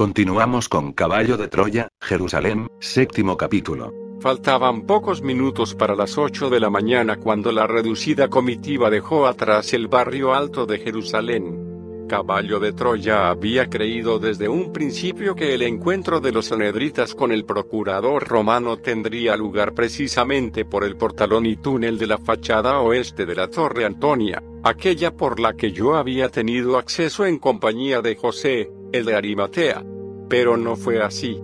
Continuamos con Caballo de Troya, Jerusalén, séptimo capítulo. Faltaban pocos minutos para las 8 de la mañana cuando la reducida comitiva dejó atrás el barrio alto de Jerusalén. Caballo de Troya había creído desde un principio que el encuentro de los sanedritas con el procurador romano tendría lugar precisamente por el portalón y túnel de la fachada oeste de la Torre Antonia, aquella por la que yo había tenido acceso en compañía de José, el de Arimatea. Pero no fue así.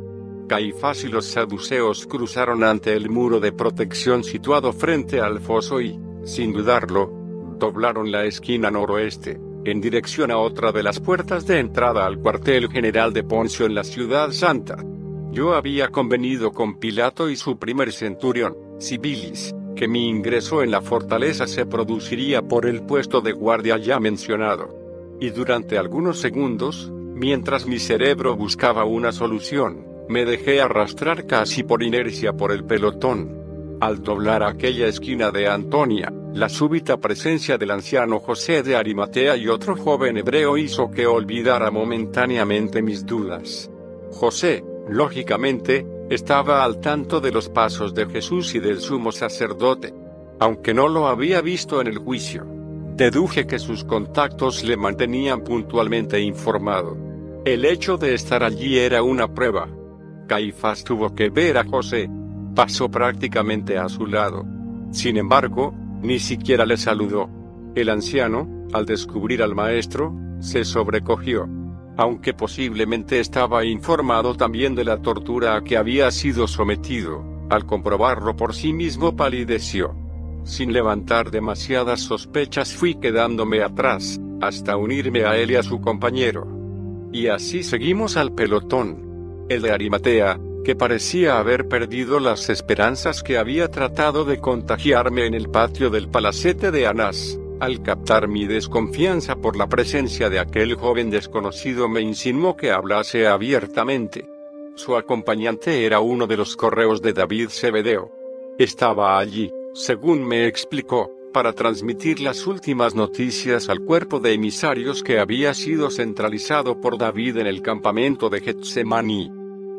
Caifás y los saduceos cruzaron ante el muro de protección situado frente al foso y, sin dudarlo, doblaron la esquina noroeste, en dirección a otra de las puertas de entrada al cuartel general de Poncio en la ciudad santa. Yo había convenido con Pilato y su primer centurión, Sibilis, que mi ingreso en la fortaleza se produciría por el puesto de guardia ya mencionado. Y durante algunos segundos, mientras mi cerebro buscaba una solución, me dejé arrastrar casi por inercia por el pelotón. Al doblar aquella esquina de Antonia, la súbita presencia del anciano José de Arimatea y otro joven hebreo hizo que olvidara momentáneamente mis dudas. José, lógicamente, estaba al tanto de los pasos de Jesús y del sumo sacerdote. Aunque no lo había visto en el juicio, deduje que sus contactos le mantenían puntualmente informado. El hecho de estar allí era una prueba, Caifás tuvo que ver a José. Pasó prácticamente a su lado. Sin embargo, ni siquiera le saludó. El anciano, al descubrir al maestro, se sobrecogió. Aunque posiblemente estaba informado también de la tortura a que había sido sometido, al comprobarlo por sí mismo palideció. Sin levantar demasiadas sospechas fui quedándome atrás, hasta unirme a él y a su compañero. Y así seguimos al pelotón el de Arimatea, que parecía haber perdido las esperanzas que había tratado de contagiarme en el patio del palacete de Anás. Al captar mi desconfianza por la presencia de aquel joven desconocido me insinuó que hablase abiertamente. Su acompañante era uno de los correos de David Cebedeo. Estaba allí, según me explicó, para transmitir las últimas noticias al cuerpo de emisarios que había sido centralizado por David en el campamento de Getsemaní.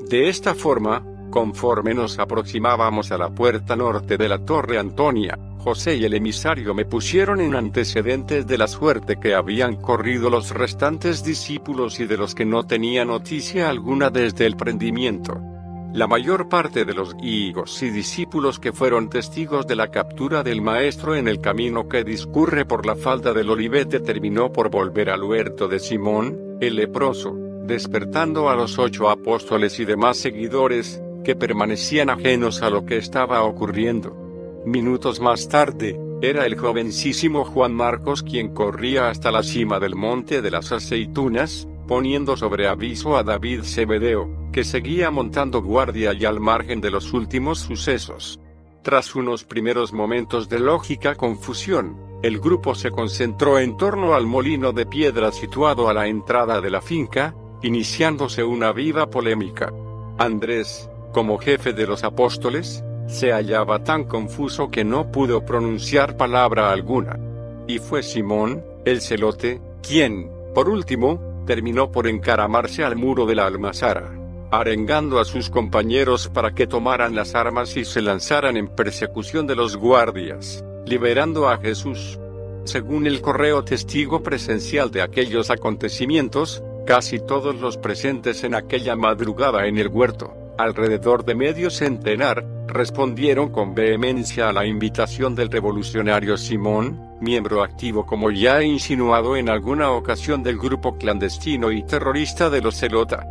De esta forma, conforme nos aproximábamos a la puerta norte de la Torre Antonia, José y el emisario me pusieron en antecedentes de la suerte que habían corrido los restantes discípulos y de los que no tenía noticia alguna desde el prendimiento. La mayor parte de los higos y discípulos que fueron testigos de la captura del Maestro en el camino que discurre por la falda del Olivete terminó por volver al huerto de Simón, el leproso, despertando a los ocho apóstoles y demás seguidores, que permanecían ajenos a lo que estaba ocurriendo. Minutos más tarde, era el jovencísimo Juan Marcos quien corría hasta la cima del monte de las aceitunas, poniendo sobre aviso a David Cebedeo, que seguía montando guardia y al margen de los últimos sucesos. Tras unos primeros momentos de lógica confusión, el grupo se concentró en torno al molino de piedra situado a la entrada de la finca, iniciándose una viva polémica. Andrés, como jefe de los apóstoles, se hallaba tan confuso que no pudo pronunciar palabra alguna. Y fue Simón, el celote, quien, por último, terminó por encaramarse al muro de la almazara, arengando a sus compañeros para que tomaran las armas y se lanzaran en persecución de los guardias, liberando a Jesús. Según el correo testigo presencial de aquellos acontecimientos, casi todos los presentes en aquella madrugada en el huerto, alrededor de medio centenar, respondieron con vehemencia a la invitación del revolucionario Simón, miembro activo como ya he insinuado en alguna ocasión del grupo clandestino y terrorista de los Celota.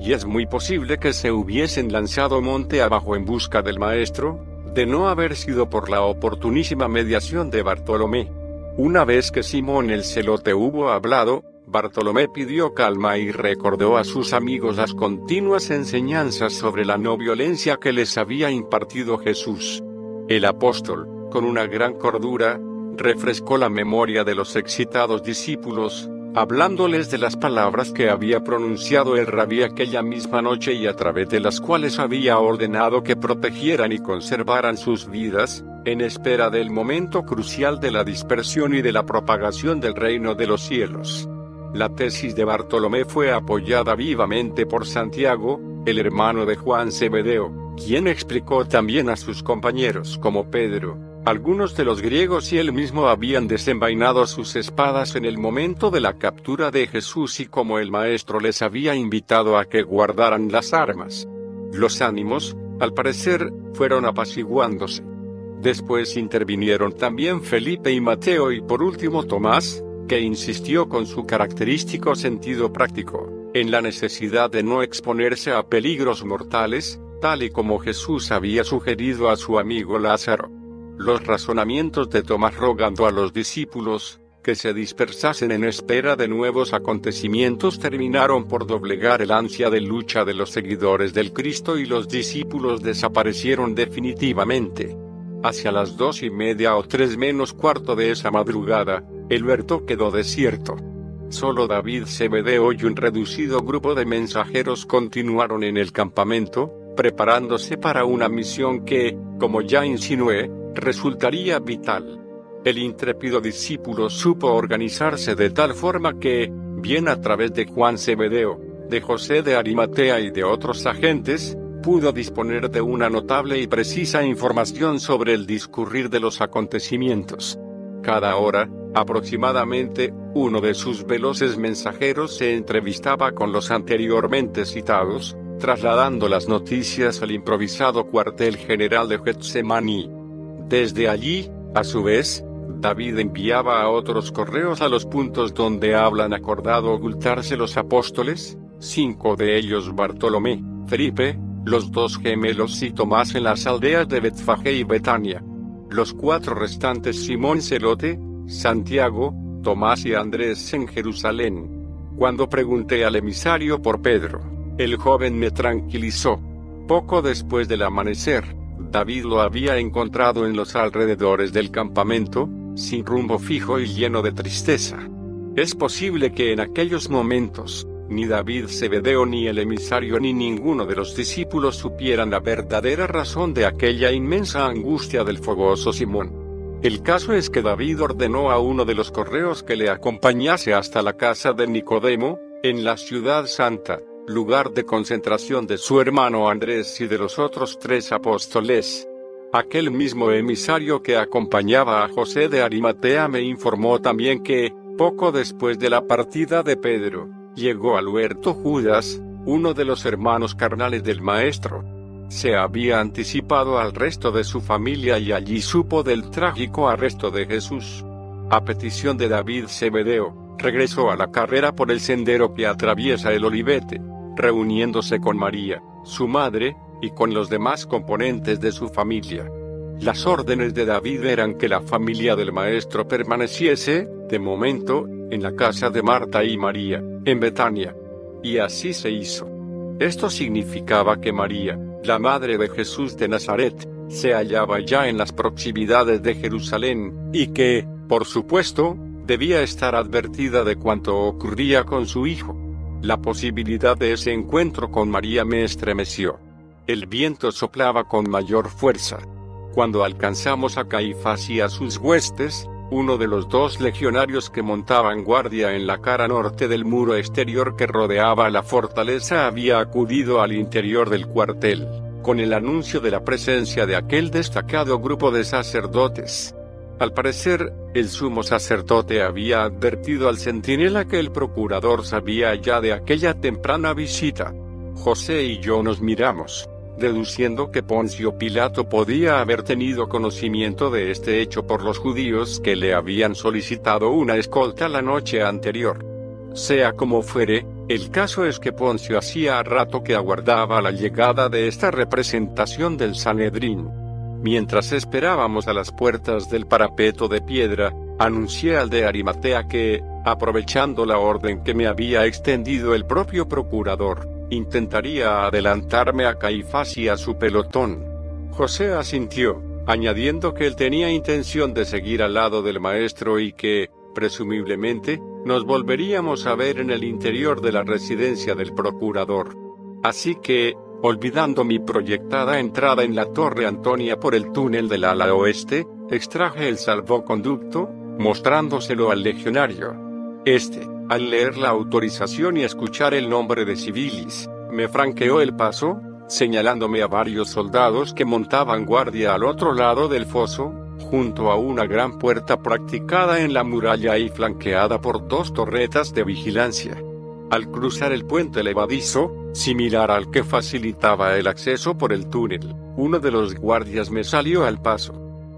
Y es muy posible que se hubiesen lanzado monte abajo en busca del maestro, de no haber sido por la oportunísima mediación de Bartolomé. Una vez que Simón el celote hubo hablado, Bartolomé pidió calma y recordó a sus amigos las continuas enseñanzas sobre la no violencia que les había impartido Jesús. El apóstol, con una gran cordura, refrescó la memoria de los excitados discípulos, hablándoles de las palabras que había pronunciado el rabí aquella misma noche y a través de las cuales había ordenado que protegieran y conservaran sus vidas, en espera del momento crucial de la dispersión y de la propagación del reino de los cielos. La tesis de Bartolomé fue apoyada vivamente por Santiago, el hermano de Juan Zebedeo, quien explicó también a sus compañeros como Pedro, algunos de los griegos y él mismo habían desenvainado sus espadas en el momento de la captura de Jesús y como el maestro les había invitado a que guardaran las armas. Los ánimos, al parecer, fueron apaciguándose. Después intervinieron también Felipe y Mateo y por último Tomás, que insistió con su característico sentido práctico, en la necesidad de no exponerse a peligros mortales, tal y como Jesús había sugerido a su amigo Lázaro. Los razonamientos de Tomás rogando a los discípulos, que se dispersasen en espera de nuevos acontecimientos terminaron por doblegar el ansia de lucha de los seguidores del Cristo y los discípulos desaparecieron definitivamente. Hacia las dos y media o tres menos cuarto de esa madrugada, el huerto quedó desierto. Solo David Zebedeo y un reducido grupo de mensajeros continuaron en el campamento, preparándose para una misión que, como ya insinué, resultaría vital. El intrépido discípulo supo organizarse de tal forma que, bien a través de Juan Zebedeo, de José de Arimatea y de otros agentes, pudo disponer de una notable y precisa información sobre el discurrir de los acontecimientos. Cada hora, aproximadamente, uno de sus veloces mensajeros se entrevistaba con los anteriormente citados, trasladando las noticias al improvisado cuartel general de Getsemaní. Desde allí, a su vez, David enviaba a otros correos a los puntos donde hablan acordado ocultarse los apóstoles, cinco de ellos Bartolomé, Felipe, los dos gemelos y Tomás en las aldeas de Betfagé y Betania. Los cuatro restantes Simón Celote, Santiago, Tomás y Andrés en Jerusalén. Cuando pregunté al emisario por Pedro, el joven me tranquilizó. Poco después del amanecer, David lo había encontrado en los alrededores del campamento, sin rumbo fijo y lleno de tristeza. Es posible que en aquellos momentos, ni David Zebedeo ni el emisario ni ninguno de los discípulos supieran la verdadera razón de aquella inmensa angustia del fogoso Simón. El caso es que David ordenó a uno de los correos que le acompañase hasta la casa de Nicodemo, en la ciudad santa, lugar de concentración de su hermano Andrés y de los otros tres apóstoles. Aquel mismo emisario que acompañaba a José de Arimatea me informó también que, poco después de la partida de Pedro, llegó al huerto Judas, uno de los hermanos carnales del Maestro. Se había anticipado al resto de su familia y allí supo del trágico arresto de Jesús. A petición de David Zebedeo, regresó a la carrera por el sendero que atraviesa el Olivete, reuniéndose con María, su madre, y con los demás componentes de su familia. Las órdenes de David eran que la familia del maestro permaneciese, de momento, en la casa de Marta y María, en Betania. Y así se hizo. Esto significaba que María, la madre de Jesús de Nazaret, se hallaba ya en las proximidades de Jerusalén, y que, por supuesto, debía estar advertida de cuanto ocurría con su hijo. La posibilidad de ese encuentro con María me estremeció. El viento soplaba con mayor fuerza. Cuando alcanzamos a Caifás y a sus huestes, uno de los dos legionarios que montaban guardia en la cara norte del muro exterior que rodeaba la fortaleza había acudido al interior del cuartel, con el anuncio de la presencia de aquel destacado grupo de sacerdotes. Al parecer, el sumo sacerdote había advertido al centinela que el procurador sabía ya de aquella temprana visita. José y yo nos miramos deduciendo que Poncio Pilato podía haber tenido conocimiento de este hecho por los judíos que le habían solicitado una escolta la noche anterior. Sea como fuere, el caso es que Poncio hacía rato que aguardaba la llegada de esta representación del Sanedrín. Mientras esperábamos a las puertas del parapeto de piedra, anuncié al de Arimatea que, aprovechando la orden que me había extendido el propio procurador, intentaría adelantarme a Caifás y a su pelotón. José asintió, añadiendo que él tenía intención de seguir al lado del maestro y que, presumiblemente, nos volveríamos a ver en el interior de la residencia del procurador. Así que, olvidando mi proyectada entrada en la Torre Antonia por el túnel del ala oeste, extraje el salvoconducto, mostrándoselo al legionario. Este, Al leer la autorización y escuchar el nombre de Civilis, me franqueó el paso, señalándome a varios soldados que montaban guardia al otro lado del foso, junto a una gran puerta practicada en la muralla y flanqueada por dos torretas de vigilancia. Al cruzar el puente levadizo, similar al que facilitaba el acceso por el túnel, uno de los guardias me salió al paso.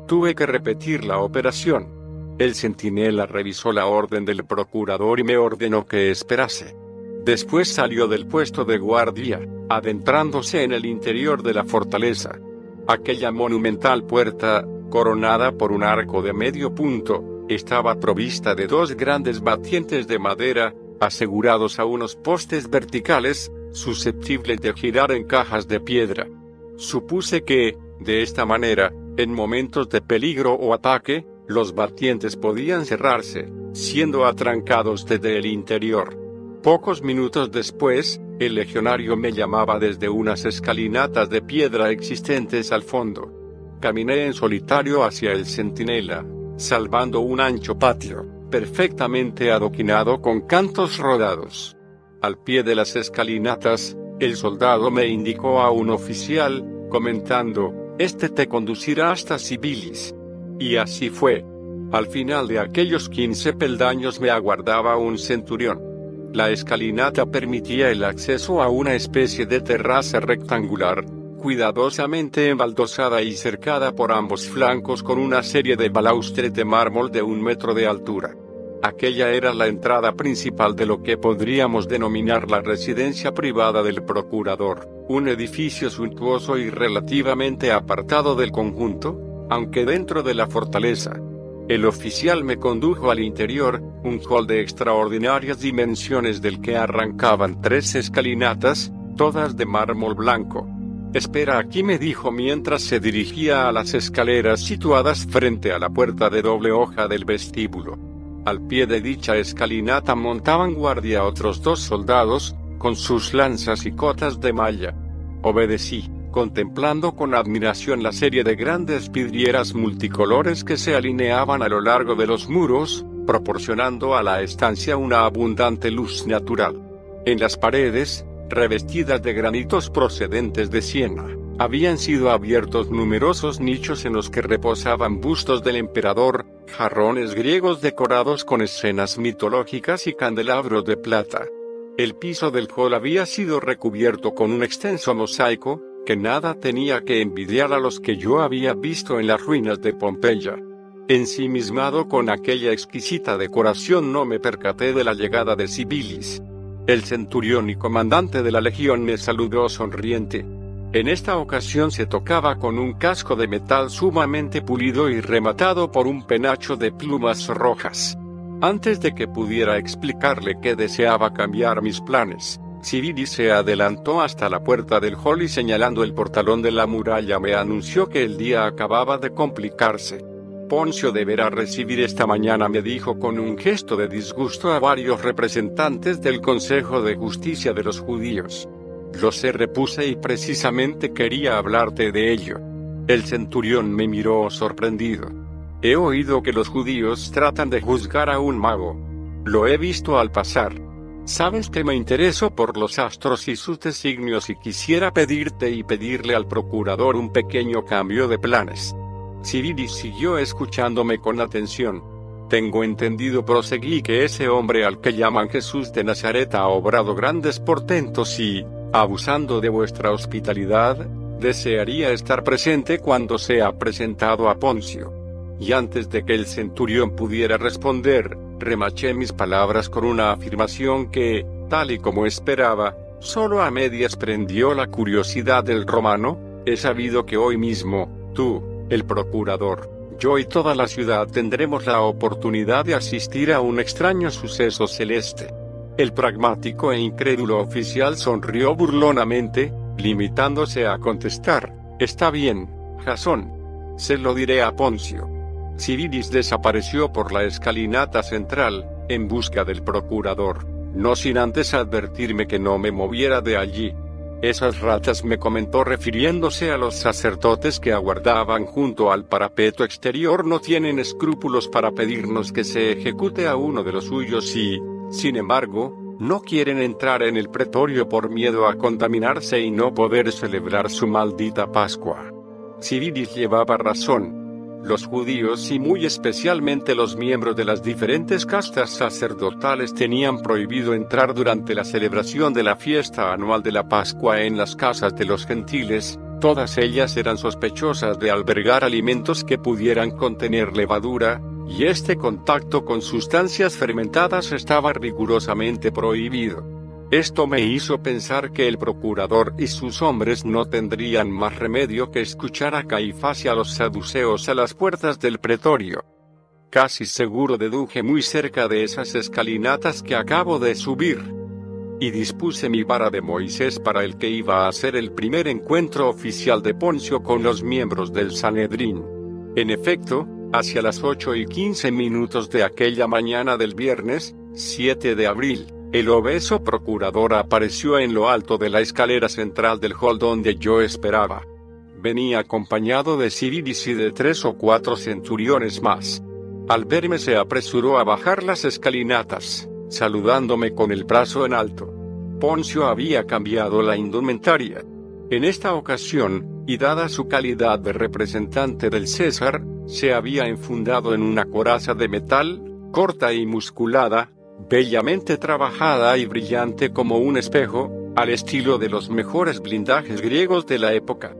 Tuve que repetir la operación. El centinela revisó la orden del procurador y me ordenó que esperase. Después salió del puesto de guardia, adentrándose en el interior de la fortaleza. Aquella monumental puerta, coronada por un arco de medio punto, estaba provista de dos grandes batientes de madera, asegurados a unos postes verticales, susceptibles de girar en cajas de piedra. Supuse que, de esta manera, en momentos de peligro o ataque, los batientes podían cerrarse, siendo atrancados desde el interior. Pocos minutos después, el legionario me llamaba desde unas escalinatas de piedra existentes al fondo. Caminé en solitario hacia el centinela, salvando un ancho patio, perfectamente adoquinado con cantos rodados. Al pie de las escalinatas, el soldado me indicó a un oficial, comentando, este te conducirá hasta Sibilis. Y así fue. Al final de aquellos quince peldaños me aguardaba un centurión. La escalinata permitía el acceso a una especie de terraza rectangular, cuidadosamente embaldosada y cercada por ambos flancos con una serie de balaustres de mármol de un metro de altura. Aquella era la entrada principal de lo que podríamos denominar la residencia privada del procurador, un edificio suntuoso y relativamente apartado del conjunto, aunque dentro de la fortaleza. El oficial me condujo al interior, un hall de extraordinarias dimensiones del que arrancaban tres escalinatas, todas de mármol blanco. Espera aquí me dijo mientras se dirigía a las escaleras situadas frente a la puerta de doble hoja del vestíbulo. Al pie de dicha escalinata montaban guardia otros dos soldados, con sus lanzas y cotas de malla. Obedecí contemplando con admiración la serie de grandes vidrieras multicolores que se alineaban a lo largo de los muros, proporcionando a la estancia una abundante luz natural. En las paredes, revestidas de granitos procedentes de Siena, habían sido abiertos numerosos nichos en los que reposaban bustos del emperador, jarrones griegos decorados con escenas mitológicas y candelabros de plata. El piso del hall había sido recubierto con un extenso mosaico, que nada tenía que envidiar a los que yo había visto en las ruinas de Pompeya. Ensimismado con aquella exquisita decoración no me percaté de la llegada de Sibilis. El centurión y comandante de la legión me saludó sonriente. En esta ocasión se tocaba con un casco de metal sumamente pulido y rematado por un penacho de plumas rojas. Antes de que pudiera explicarle que deseaba cambiar mis planes, Civili se adelantó hasta la puerta del hall y señalando el portalón de la muralla me anunció que el día acababa de complicarse. Poncio deberá recibir esta mañana, me dijo con un gesto de disgusto a varios representantes del Consejo de Justicia de los Judíos. Lo sé, repuse y precisamente quería hablarte de ello. El centurión me miró sorprendido. He oído que los judíos tratan de juzgar a un mago. Lo he visto al pasar. Sabes que me intereso por los astros y sus designios y quisiera pedirte y pedirle al procurador un pequeño cambio de planes. Cyril siguió escuchándome con atención. Tengo entendido, proseguí, que ese hombre al que llaman Jesús de Nazaret ha obrado grandes portentos y, abusando de vuestra hospitalidad, desearía estar presente cuando sea presentado a Poncio. Y antes de que el centurión pudiera responder, remaché mis palabras con una afirmación que, tal y como esperaba, solo a medias prendió la curiosidad del romano, he sabido que hoy mismo, tú, el procurador, yo y toda la ciudad tendremos la oportunidad de asistir a un extraño suceso celeste. El pragmático e incrédulo oficial sonrió burlonamente, limitándose a contestar, Está bien, Jasón. Se lo diré a Poncio. Civilis desapareció por la escalinata central, en busca del procurador, no sin antes advertirme que no me moviera de allí. Esas ratas me comentó refiriéndose a los sacerdotes que aguardaban junto al parapeto exterior no tienen escrúpulos para pedirnos que se ejecute a uno de los suyos y, Sin embargo, no quieren entrar en el pretorio por miedo a contaminarse y no poder celebrar su maldita Pascua. Civilis llevaba razón. Los judíos y muy especialmente los miembros de las diferentes castas sacerdotales tenían prohibido entrar durante la celebración de la fiesta anual de la Pascua en las casas de los gentiles, todas ellas eran sospechosas de albergar alimentos que pudieran contener levadura, y este contacto con sustancias fermentadas estaba rigurosamente prohibido. Esto me hizo pensar que el procurador y sus hombres no tendrían más remedio que escuchar a Caifás y a los saduceos a las puertas del pretorio. Casi seguro deduje muy cerca de esas escalinatas que acabo de subir. Y dispuse mi vara de Moisés para el que iba a ser el primer encuentro oficial de Poncio con los miembros del Sanedrín. En efecto, hacia las 8 y 15 minutos de aquella mañana del viernes, 7 de abril, el obeso procurador apareció en lo alto de la escalera central del hall donde yo esperaba. Venía acompañado de Civilis y de tres o cuatro centuriones más. Al verme se apresuró a bajar las escalinatas, saludándome con el brazo en alto. Poncio había cambiado la indumentaria. En esta ocasión, y dada su calidad de representante del César, se había enfundado en una coraza de metal, corta y musculada, bellamente trabajada y brillante como un espejo, al estilo de los mejores blindajes griegos de la época.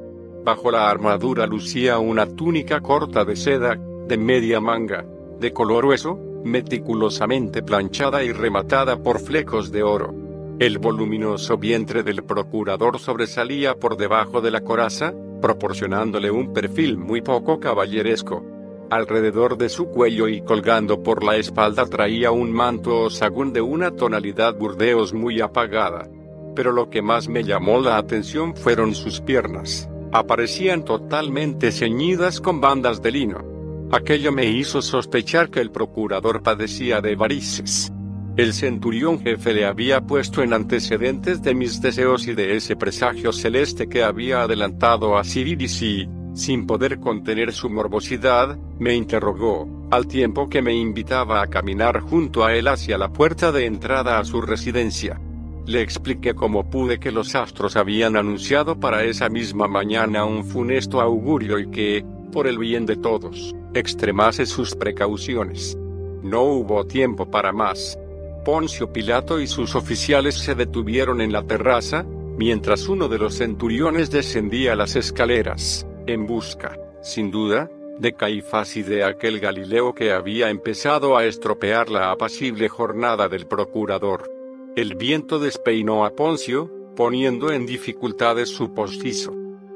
Bajo la armadura lucía una túnica corta de seda, de media manga, de color hueso, meticulosamente planchada y rematada por flecos de oro. El voluminoso vientre del procurador sobresalía por debajo de la coraza, proporcionándole un perfil muy poco caballeresco. Alrededor de su cuello y colgando por la espalda traía un manto o de una tonalidad burdeos muy apagada. Pero lo que más me llamó la atención fueron sus piernas. Aparecían totalmente ceñidas con bandas de lino. Aquello me hizo sospechar que el procurador padecía de varices. El centurión jefe le había puesto en antecedentes de mis deseos y de ese presagio celeste que había adelantado a Civilis y, sin poder contener su morbosidad, me interrogó, al tiempo que me invitaba a caminar junto a él hacia la puerta de entrada a su residencia. Le expliqué cómo pude que los astros habían anunciado para esa misma mañana un funesto augurio y que, por el bien de todos, extremase sus precauciones. No hubo tiempo para más. Poncio Pilato y sus oficiales se detuvieron en la terraza, mientras uno de los centuriones descendía las escaleras en busca, sin duda, de Caifás y de aquel Galileo que había empezado a estropear la apacible jornada del procurador. El viento despeinó a Poncio, poniendo en dificultades su postizo.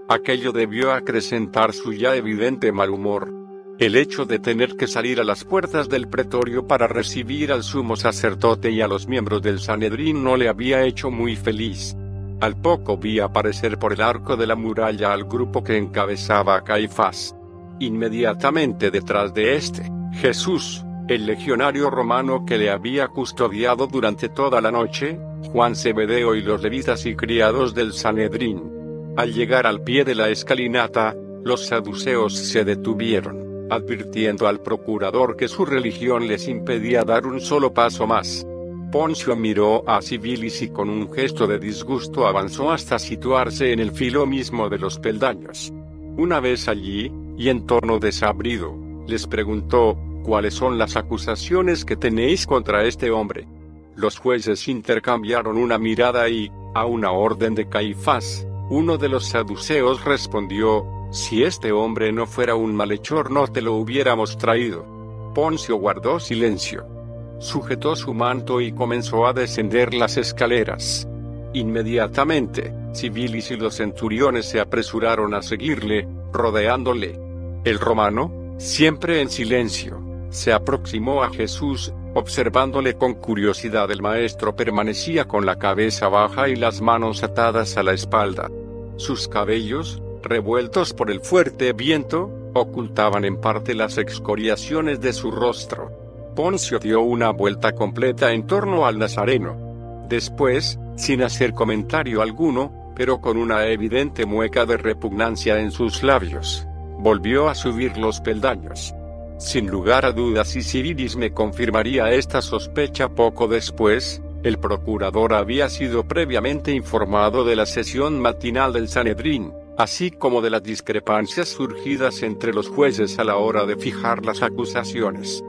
Aquello debió acrecentar su ya evidente mal humor. El hecho de tener que salir a las puertas del pretorio para recibir al sumo sacerdote y a los miembros del Sanedrín no le había hecho muy feliz. Al poco vi aparecer por el arco de la muralla al grupo que encabezaba a Caifás. Inmediatamente detrás de este, Jesús, el legionario romano que le había custodiado durante toda la noche, Juan Zebedeo y los levitas y criados del Sanedrín. Al llegar al pie de la escalinata, los saduceos se detuvieron, advirtiendo al procurador que su religión les impedía dar un solo paso más. Poncio miró a Civilis y con un gesto de disgusto avanzó hasta situarse en el filo mismo de los peldaños. Una vez allí, y en tono desabrido, les preguntó, ¿cuáles son las acusaciones que tenéis contra este hombre? Los jueces intercambiaron una mirada y, a una orden de Caifás, uno de los saduceos respondió, si este hombre no fuera un malhechor no te lo hubiéramos traído. Poncio guardó silencio sujetó su manto y comenzó a descender las escaleras. Inmediatamente, civilis y los centuriones se apresuraron a seguirle, rodeándole. El romano, siempre en silencio, se aproximó a Jesús, observándole con curiosidad. El maestro permanecía con la cabeza baja y las manos atadas a la espalda. Sus cabellos, revueltos por el fuerte viento, ocultaban en parte las excoriaciones de su rostro. Poncio dio una vuelta completa en torno al Nazareno. Después, sin hacer comentario alguno, pero con una evidente mueca de repugnancia en sus labios, volvió a subir los peldaños. Sin lugar a dudas y Civilis me confirmaría esta sospecha poco después, el procurador había sido previamente informado de la sesión matinal del Sanedrín, así como de las discrepancias surgidas entre los jueces a la hora de fijar las acusaciones.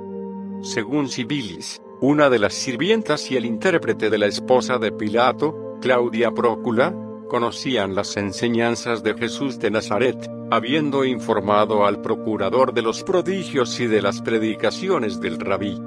Según Civilis, una de las sirvientas y el intérprete de la esposa de Pilato, Claudia Prócula, conocían las enseñanzas de Jesús de Nazaret, habiendo informado al procurador de los prodigios y de las predicaciones del rabí.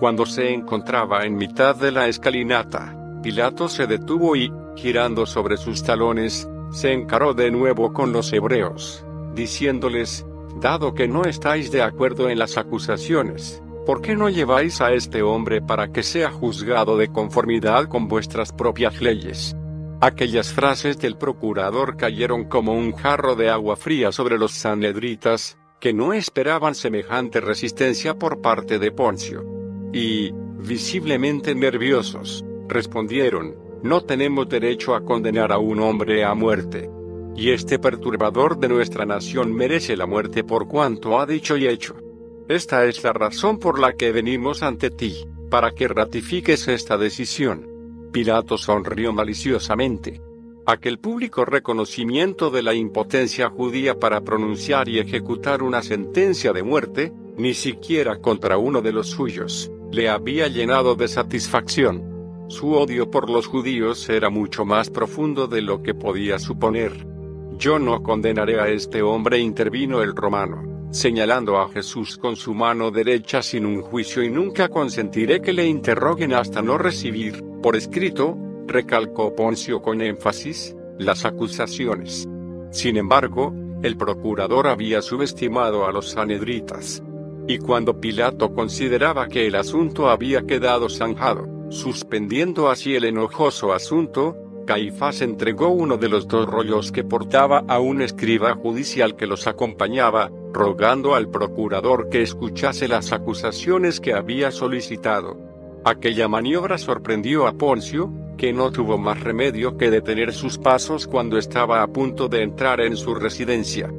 Cuando se encontraba en mitad de la escalinata, Pilato se detuvo y, girando sobre sus talones, se encaró de nuevo con los hebreos, diciéndoles, Dado que no estáis de acuerdo en las acusaciones, ¿por qué no lleváis a este hombre para que sea juzgado de conformidad con vuestras propias leyes? Aquellas frases del procurador cayeron como un jarro de agua fría sobre los sanedritas, que no esperaban semejante resistencia por parte de Poncio y, visiblemente nerviosos, respondieron, no tenemos derecho a condenar a un hombre a muerte. Y este perturbador de nuestra nación merece la muerte por cuanto ha dicho y hecho. Esta es la razón por la que venimos ante ti, para que ratifiques esta decisión. Pilato sonrió maliciosamente. Aquel público reconocimiento de la impotencia judía para pronunciar y ejecutar una sentencia de muerte, ni siquiera contra uno de los suyos, le había llenado de satisfacción. Su odio por los judíos era mucho más profundo de lo que podía suponer. Yo no condenaré a este hombre, intervino el romano, señalando a Jesús con su mano derecha sin un juicio y nunca consentiré que le interroguen hasta no recibir, por escrito, recalcó Poncio con énfasis, las acusaciones. Sin embargo, el procurador había subestimado a los sanedritas. Y cuando Pilato consideraba que el asunto había quedado zanjado, suspendiendo así el enojoso asunto, Caifás entregó uno de los dos rollos que portaba a un escriba judicial que los acompañaba, rogando al procurador que escuchase las acusaciones que había solicitado. Aquella maniobra sorprendió a Poncio, que no tuvo más remedio que detener sus pasos cuando estaba a punto de entrar en su residencia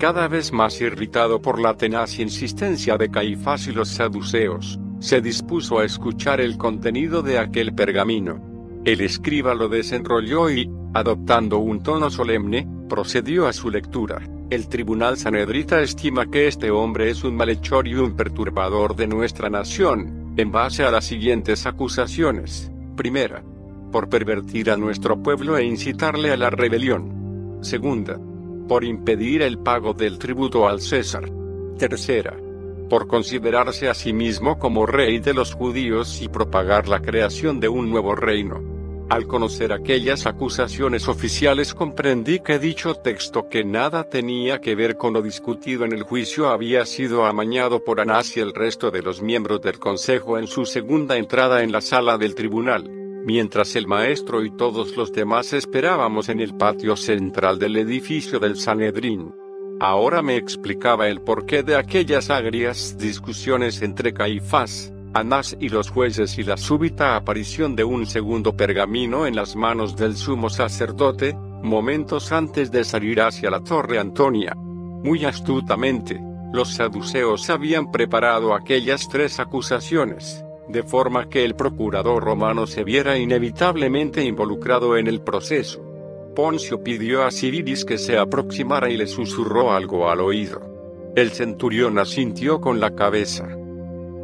cada vez más irritado por la tenaz insistencia de Caifás y los saduceos, se dispuso a escuchar el contenido de aquel pergamino. El escriba lo desenrolló y, adoptando un tono solemne, procedió a su lectura. El tribunal sanedrita estima que este hombre es un malhechor y un perturbador de nuestra nación, en base a las siguientes acusaciones. Primera, por pervertir a nuestro pueblo e incitarle a la rebelión. Segunda, por impedir el pago del tributo al César. Tercera, por considerarse a sí mismo como rey de los judíos y propagar la creación de un nuevo reino. Al conocer aquellas acusaciones oficiales comprendí que dicho texto que nada tenía que ver con lo discutido en el juicio había sido amañado por Anás y el resto de los miembros del consejo en su segunda entrada en la sala del tribunal mientras el maestro y todos los demás esperábamos en el patio central del edificio del Sanedrín. Ahora me explicaba el porqué de aquellas agrias discusiones entre Caifás, Anás y los jueces y la súbita aparición de un segundo pergamino en las manos del sumo sacerdote, momentos antes de salir hacia la torre Antonia. Muy astutamente, los saduceos habían preparado aquellas tres acusaciones de forma que el procurador romano se viera inevitablemente involucrado en el proceso. Poncio pidió a Civilis que se aproximara y le susurró algo al oído. El centurión asintió con la cabeza.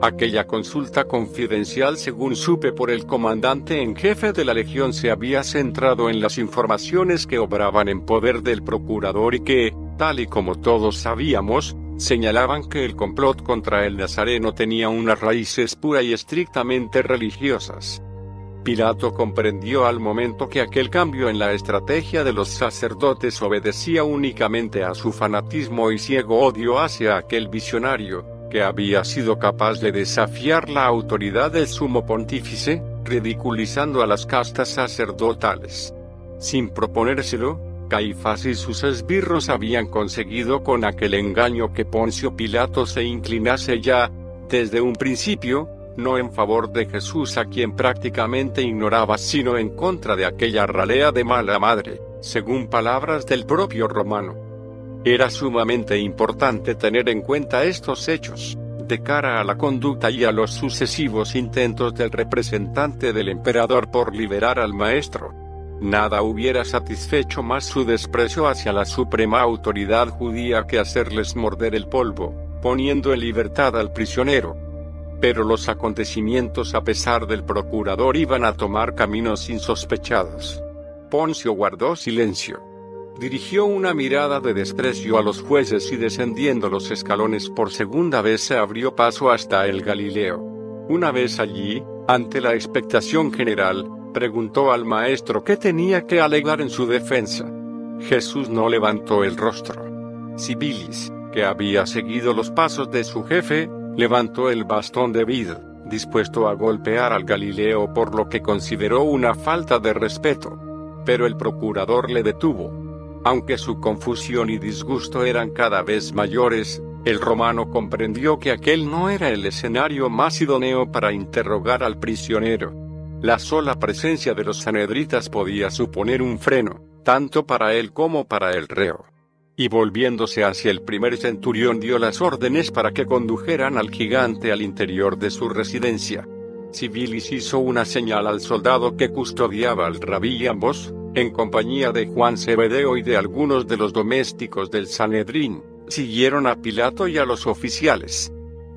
Aquella consulta confidencial, según supe por el comandante en jefe de la legión, se había centrado en las informaciones que obraban en poder del procurador y que, tal y como todos sabíamos, señalaban que el complot contra el Nazareno tenía unas raíces pura y estrictamente religiosas. Pilato comprendió al momento que aquel cambio en la estrategia de los sacerdotes obedecía únicamente a su fanatismo y ciego odio hacia aquel visionario, que había sido capaz de desafiar la autoridad del sumo pontífice, ridiculizando a las castas sacerdotales. Sin proponérselo, Caifás y sus esbirros habían conseguido con aquel engaño que Poncio Pilato se inclinase ya, desde un principio, no en favor de Jesús a quien prácticamente ignoraba, sino en contra de aquella ralea de mala madre, según palabras del propio romano. Era sumamente importante tener en cuenta estos hechos, de cara a la conducta y a los sucesivos intentos del representante del emperador por liberar al maestro. Nada hubiera satisfecho más su desprecio hacia la suprema autoridad judía que hacerles morder el polvo, poniendo en libertad al prisionero. Pero los acontecimientos a pesar del procurador iban a tomar caminos insospechados. Poncio guardó silencio. Dirigió una mirada de desprecio a los jueces y descendiendo los escalones por segunda vez se abrió paso hasta el Galileo. Una vez allí, ante la expectación general, preguntó al maestro qué tenía que alegar en su defensa. Jesús no levantó el rostro. Sibilis, que había seguido los pasos de su jefe, levantó el bastón de vid, dispuesto a golpear al Galileo por lo que consideró una falta de respeto. Pero el procurador le detuvo. Aunque su confusión y disgusto eran cada vez mayores, el romano comprendió que aquel no era el escenario más idóneo para interrogar al prisionero. La sola presencia de los sanedritas podía suponer un freno, tanto para él como para el reo. Y volviéndose hacia el primer centurión dio las órdenes para que condujeran al gigante al interior de su residencia. Civilis hizo una señal al soldado que custodiaba al rabí y ambos, en compañía de Juan Cebedeo y de algunos de los domésticos del Sanedrín, siguieron a Pilato y a los oficiales.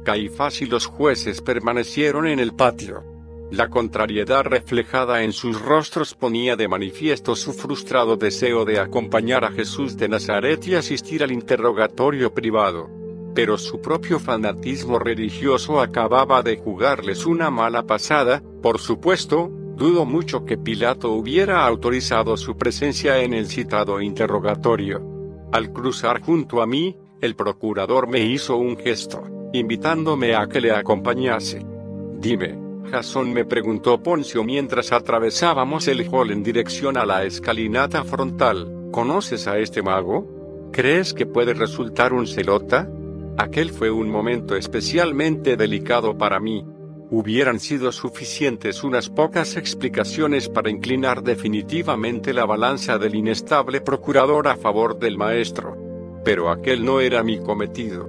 Caifás y los jueces permanecieron en el patio. La contrariedad reflejada en sus rostros ponía de manifiesto su frustrado deseo de acompañar a Jesús de Nazaret y asistir al interrogatorio privado. Pero su propio fanatismo religioso acababa de jugarles una mala pasada, por supuesto, Dudo mucho que Pilato hubiera autorizado su presencia en el citado interrogatorio. Al cruzar junto a mí, el procurador me hizo un gesto, invitándome a que le acompañase. Dime, Jasón me preguntó Poncio mientras atravesábamos el hall en dirección a la escalinata frontal, ¿conoces a este mago? ¿Crees que puede resultar un celota? Aquel fue un momento especialmente delicado para mí, hubieran sido suficientes unas pocas explicaciones para inclinar definitivamente la balanza del inestable procurador a favor del maestro. Pero aquel no era mi cometido.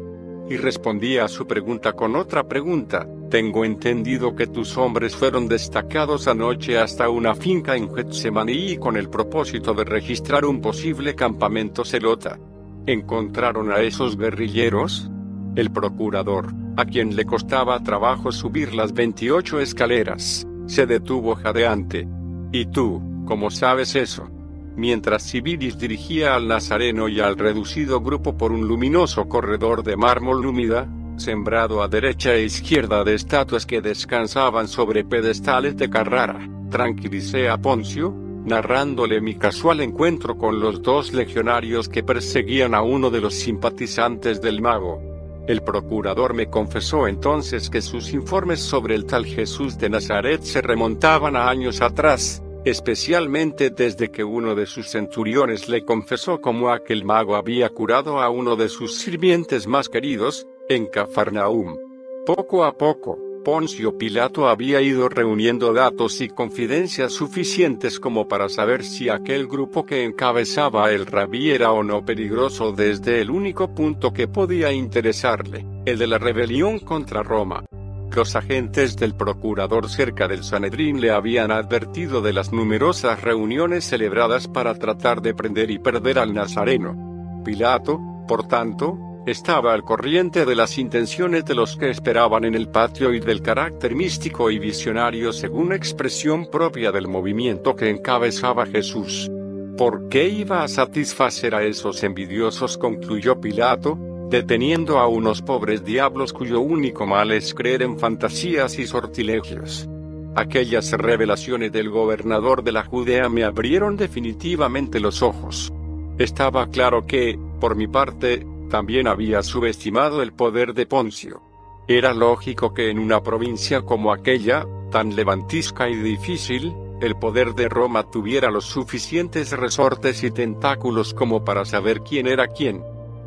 Y respondía a su pregunta con otra pregunta, tengo entendido que tus hombres fueron destacados anoche hasta una finca en Getsemaní con el propósito de registrar un posible campamento celota. ¿Encontraron a esos guerrilleros? El procurador, a quien le costaba trabajo subir las 28 escaleras, se detuvo jadeante. ¿Y tú, cómo sabes eso? Mientras Sibiris dirigía al nazareno y al reducido grupo por un luminoso corredor de mármol húmeda, sembrado a derecha e izquierda de estatuas que descansaban sobre pedestales de Carrara, tranquilicé a Poncio, narrándole mi casual encuentro con los dos legionarios que perseguían a uno de los simpatizantes del mago. El procurador me confesó entonces que sus informes sobre el tal Jesús de Nazaret se remontaban a años atrás, especialmente desde que uno de sus centuriones le confesó cómo aquel mago había curado a uno de sus sirvientes más queridos, en Cafarnaum. Poco a poco, Poncio Pilato había ido reuniendo datos y confidencias suficientes como para saber si aquel grupo que encabezaba el rabí era o no peligroso desde el único punto que podía interesarle, el de la rebelión contra Roma. Los agentes del procurador cerca del Sanedrín le habían advertido de las numerosas reuniones celebradas para tratar de prender y perder al Nazareno. Pilato, por tanto, estaba al corriente de las intenciones de los que esperaban en el patio y del carácter místico y visionario según expresión propia del movimiento que encabezaba Jesús. ¿Por qué iba a satisfacer a esos envidiosos? concluyó Pilato, deteniendo a unos pobres diablos cuyo único mal es creer en fantasías y sortilegios. Aquellas revelaciones del gobernador de la Judea me abrieron definitivamente los ojos. Estaba claro que, por mi parte, también había subestimado el poder de Poncio. Era lógico que en una provincia como aquella, tan levantisca y difícil, el poder de Roma tuviera los suficientes resortes y tentáculos como para saber quién era quién.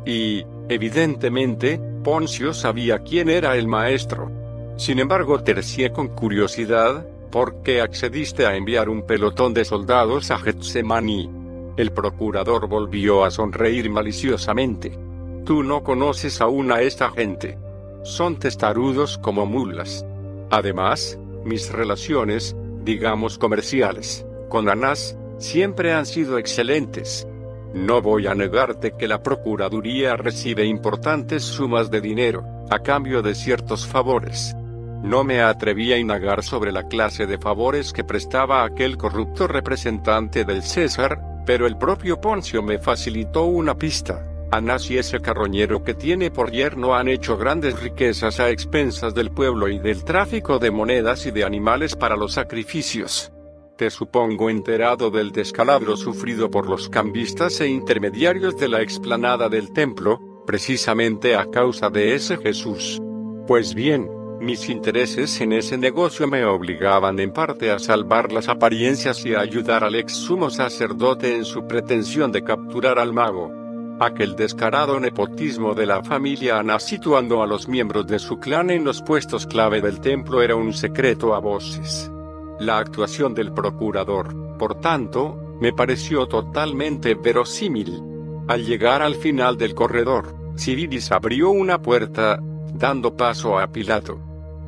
Y, evidentemente, Poncio sabía quién era el maestro. Sin embargo, tercié con curiosidad, ¿por qué accediste a enviar un pelotón de soldados a Getsemaní? El procurador volvió a sonreír maliciosamente. Tú no conoces aún a esta gente. son testarudos como mulas. Además, mis relaciones, digamos comerciales, con Anás, siempre han sido excelentes. No voy a negarte que la Procuraduría recibe importantes sumas de dinero, a cambio de ciertos favores. No me atreví a indagar sobre la clase de favores que prestaba aquel corrupto representante del César, pero el propio Poncio me facilitó una pista. Anás y ese carroñero que tiene por yerno han hecho grandes riquezas a expensas del pueblo y del tráfico de monedas y de animales para los sacrificios. Te supongo enterado del descalabro sufrido por los cambistas e intermediarios de la explanada del templo, precisamente a causa de ese Jesús. Pues bien, mis intereses en ese negocio me obligaban en parte a salvar las apariencias y a ayudar al ex sumo sacerdote en su pretensión de capturar al mago. Aquel descarado nepotismo de la familia Ana situando a los miembros de su clan en los puestos clave del templo era un secreto a voces. La actuación del procurador, por tanto, me pareció totalmente verosímil. Al llegar al final del corredor, Civilis abrió una puerta, dando paso a Pilato.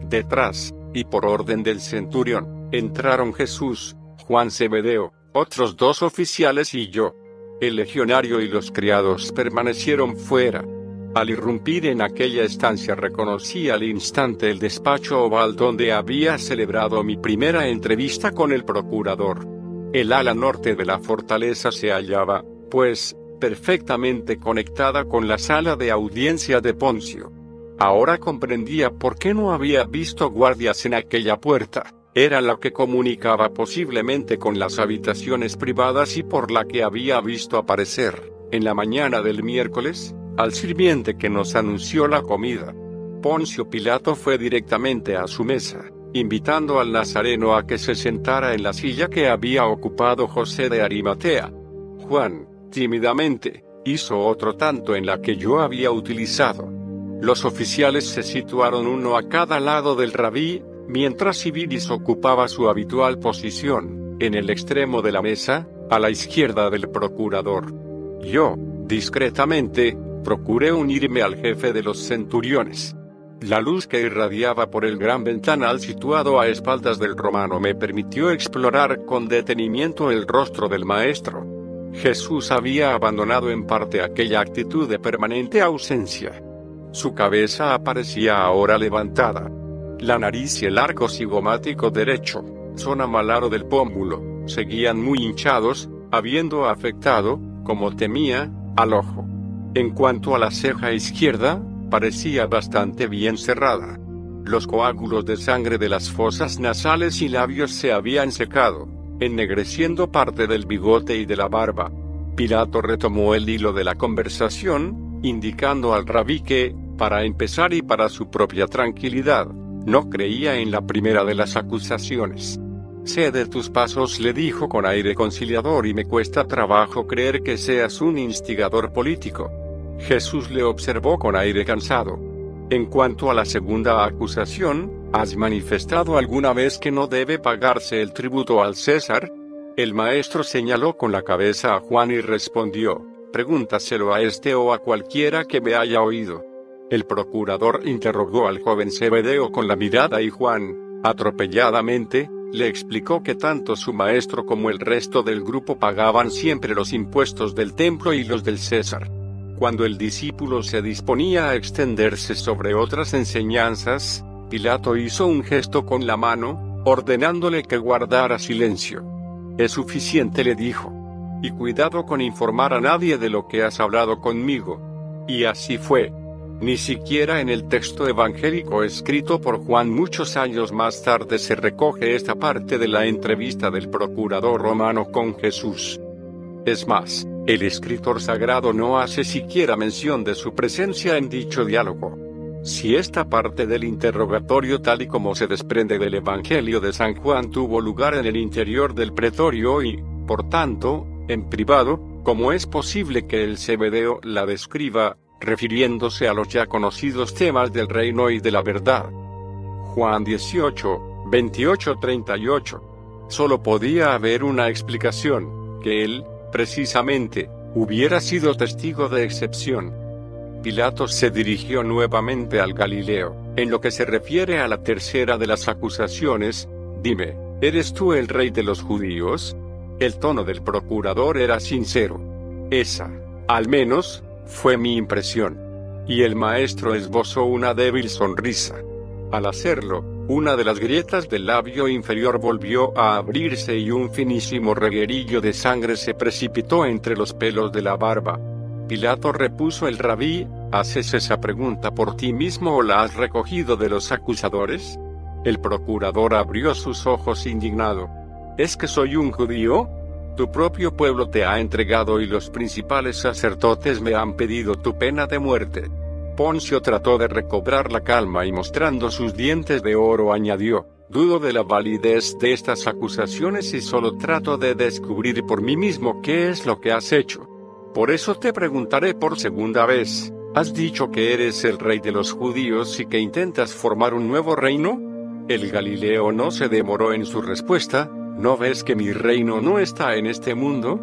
Detrás, y por orden del centurión, entraron Jesús, Juan Cebedeo, otros dos oficiales y yo. El legionario y los criados permanecieron fuera. Al irrumpir en aquella estancia reconocí al instante el despacho oval donde había celebrado mi primera entrevista con el procurador. El ala norte de la fortaleza se hallaba, pues, perfectamente conectada con la sala de audiencia de Poncio. Ahora comprendía por qué no había visto guardias en aquella puerta era la que comunicaba posiblemente con las habitaciones privadas y por la que había visto aparecer, en la mañana del miércoles, al sirviente que nos anunció la comida. Poncio Pilato fue directamente a su mesa, invitando al nazareno a que se sentara en la silla que había ocupado José de Arimatea. Juan, tímidamente, hizo otro tanto en la que yo había utilizado. Los oficiales se situaron uno a cada lado del rabí, mientras Sibiris ocupaba su habitual posición, en el extremo de la mesa, a la izquierda del procurador. Yo, discretamente, procuré unirme al jefe de los centuriones. La luz que irradiaba por el gran ventanal situado a espaldas del romano me permitió explorar con detenimiento el rostro del maestro. Jesús había abandonado en parte aquella actitud de permanente ausencia. Su cabeza aparecía ahora levantada, la nariz y el arco cigomático derecho, zona malaro del pómulo, seguían muy hinchados, habiendo afectado, como temía, al ojo. En cuanto a la ceja izquierda, parecía bastante bien cerrada. Los coágulos de sangre de las fosas nasales y labios se habían secado, ennegreciendo parte del bigote y de la barba. Pilato retomó el hilo de la conversación, indicando al rabí que, para empezar y para su propia tranquilidad, no creía en la primera de las acusaciones. Sé de tus pasos, le dijo con aire conciliador, y me cuesta trabajo creer que seas un instigador político. Jesús le observó con aire cansado. En cuanto a la segunda acusación, ¿has manifestado alguna vez que no debe pagarse el tributo al César? El maestro señaló con la cabeza a Juan y respondió, pregúntaselo a este o a cualquiera que me haya oído. El procurador interrogó al joven Cebedeo con la mirada y Juan, atropelladamente, le explicó que tanto su maestro como el resto del grupo pagaban siempre los impuestos del templo y los del César. Cuando el discípulo se disponía a extenderse sobre otras enseñanzas, Pilato hizo un gesto con la mano, ordenándole que guardara silencio. Es suficiente, le dijo. Y cuidado con informar a nadie de lo que has hablado conmigo. Y así fue. Ni siquiera en el texto evangélico escrito por Juan muchos años más tarde se recoge esta parte de la entrevista del procurador romano con Jesús. Es más, el escritor sagrado no hace siquiera mención de su presencia en dicho diálogo. Si esta parte del interrogatorio tal y como se desprende del Evangelio de San Juan tuvo lugar en el interior del pretorio y, por tanto, en privado, ¿cómo es posible que el Cebedeo la describa, refiriéndose a los ya conocidos temas del reino y de la verdad. Juan 18, 28-38. Solo podía haber una explicación, que él, precisamente, hubiera sido testigo de excepción. Pilatos se dirigió nuevamente al Galileo. En lo que se refiere a la tercera de las acusaciones, dime, ¿eres tú el rey de los judíos? El tono del procurador era sincero. Esa, al menos, fue mi impresión. Y el maestro esbozó una débil sonrisa. Al hacerlo, una de las grietas del labio inferior volvió a abrirse y un finísimo reguerillo de sangre se precipitó entre los pelos de la barba. Pilato repuso el rabí, ¿haces esa pregunta por ti mismo o la has recogido de los acusadores? El procurador abrió sus ojos indignado. ¿Es que soy un judío? Tu propio pueblo te ha entregado y los principales sacerdotes me han pedido tu pena de muerte. Poncio trató de recobrar la calma y mostrando sus dientes de oro añadió, dudo de la validez de estas acusaciones y solo trato de descubrir por mí mismo qué es lo que has hecho. Por eso te preguntaré por segunda vez, ¿has dicho que eres el rey de los judíos y que intentas formar un nuevo reino? El Galileo no se demoró en su respuesta, ¿no ves que mi reino no está en este mundo?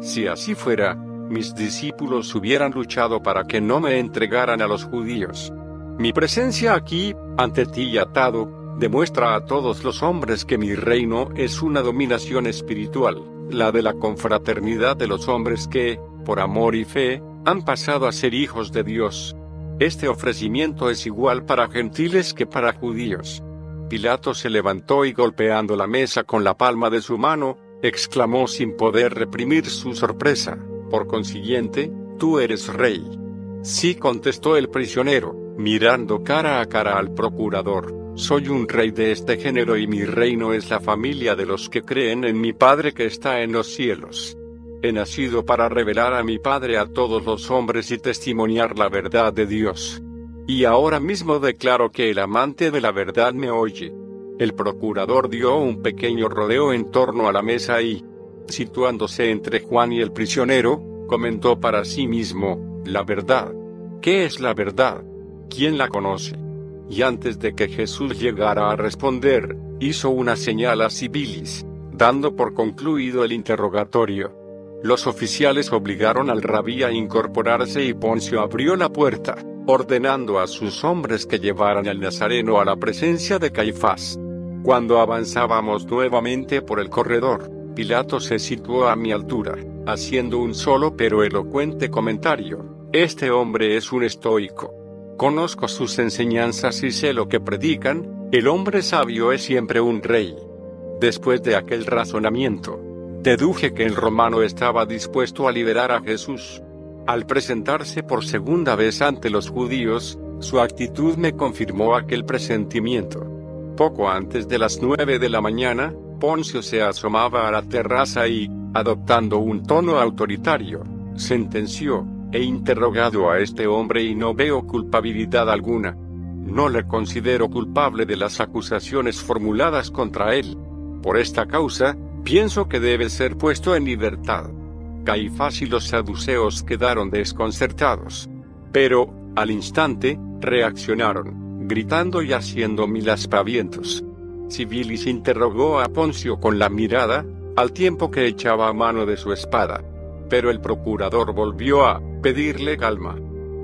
Si así fuera, mis discípulos hubieran luchado para que no me entregaran a los judíos. Mi presencia aquí, ante ti y atado, demuestra a todos los hombres que mi reino es una dominación espiritual, la de la confraternidad de los hombres que, por amor y fe, han pasado a ser hijos de Dios. Este ofrecimiento es igual para gentiles que para judíos. Pilato se levantó y golpeando la mesa con la palma de su mano, exclamó sin poder reprimir su sorpresa, por consiguiente, tú eres rey. Sí contestó el prisionero, mirando cara a cara al procurador, soy un rey de este género y mi reino es la familia de los que creen en mi Padre que está en los cielos. He nacido para revelar a mi Padre a todos los hombres y testimoniar la verdad de Dios. Y ahora mismo declaro que el amante de la verdad me oye. El procurador dio un pequeño rodeo en torno a la mesa y, situándose entre Juan y el prisionero, comentó para sí mismo, la verdad. ¿Qué es la verdad? ¿Quién la conoce? Y antes de que Jesús llegara a responder, hizo una señal a Sibilis, dando por concluido el interrogatorio. Los oficiales obligaron al rabí a incorporarse y Poncio abrió la puerta, ordenando a sus hombres que llevaran al nazareno a la presencia de Caifás. Cuando avanzábamos nuevamente por el corredor, Pilato se situó a mi altura, haciendo un solo pero elocuente comentario. Este hombre es un estoico. Conozco sus enseñanzas y sé lo que predican, el hombre sabio es siempre un rey. Después de aquel razonamiento, Deduje que el romano estaba dispuesto a liberar a Jesús. Al presentarse por segunda vez ante los judíos, su actitud me confirmó aquel presentimiento. Poco antes de las nueve de la mañana, Poncio se asomaba a la terraza y, adoptando un tono autoritario, sentenció, he interrogado a este hombre y no veo culpabilidad alguna. No le considero culpable de las acusaciones formuladas contra él. Por esta causa, Pienso que debe ser puesto en libertad. Caifás y los saduceos quedaron desconcertados. Pero, al instante, reaccionaron, gritando y haciendo mil aspavientos. Civilis interrogó a Poncio con la mirada, al tiempo que echaba mano de su espada. Pero el procurador volvió a pedirle calma.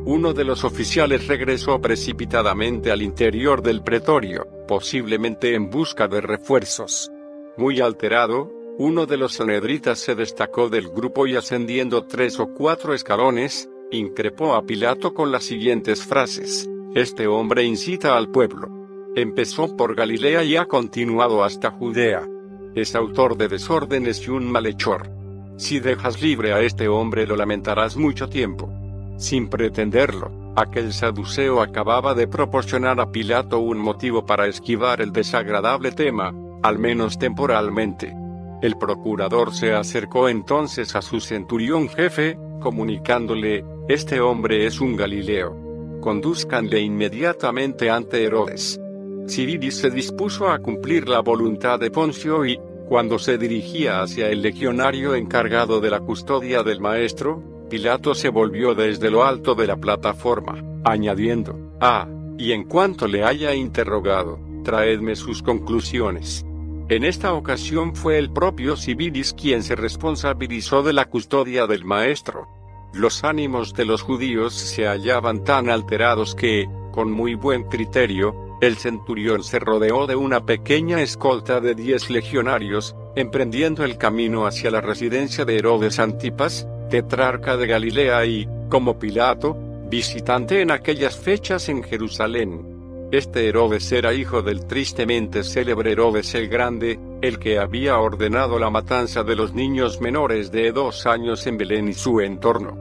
Uno de los oficiales regresó precipitadamente al interior del pretorio, posiblemente en busca de refuerzos. Muy alterado, uno de los sanedritas se destacó del grupo y ascendiendo tres o cuatro escalones, increpó a Pilato con las siguientes frases. Este hombre incita al pueblo. Empezó por Galilea y ha continuado hasta Judea. Es autor de desórdenes y un malhechor. Si dejas libre a este hombre lo lamentarás mucho tiempo. Sin pretenderlo, aquel saduceo acababa de proporcionar a Pilato un motivo para esquivar el desagradable tema, al menos temporalmente. El procurador se acercó entonces a su centurión jefe, comunicándole, este hombre es un Galileo. Conduzcanle inmediatamente ante Herodes. Civilis se dispuso a cumplir la voluntad de Poncio y, cuando se dirigía hacia el legionario encargado de la custodia del maestro, Pilato se volvió desde lo alto de la plataforma, añadiendo, ah, y en cuanto le haya interrogado, traedme sus conclusiones. En esta ocasión fue el propio Civilis quien se responsabilizó de la custodia del maestro. Los ánimos de los judíos se hallaban tan alterados que, con muy buen criterio, el centurión se rodeó de una pequeña escolta de diez legionarios, emprendiendo el camino hacia la residencia de Herodes Antipas, tetrarca de Galilea y, como Pilato, visitante en aquellas fechas en Jerusalén. Este Herodes era hijo del tristemente célebre Herodes el Grande, el que había ordenado la matanza de los niños menores de dos años en Belén y su entorno.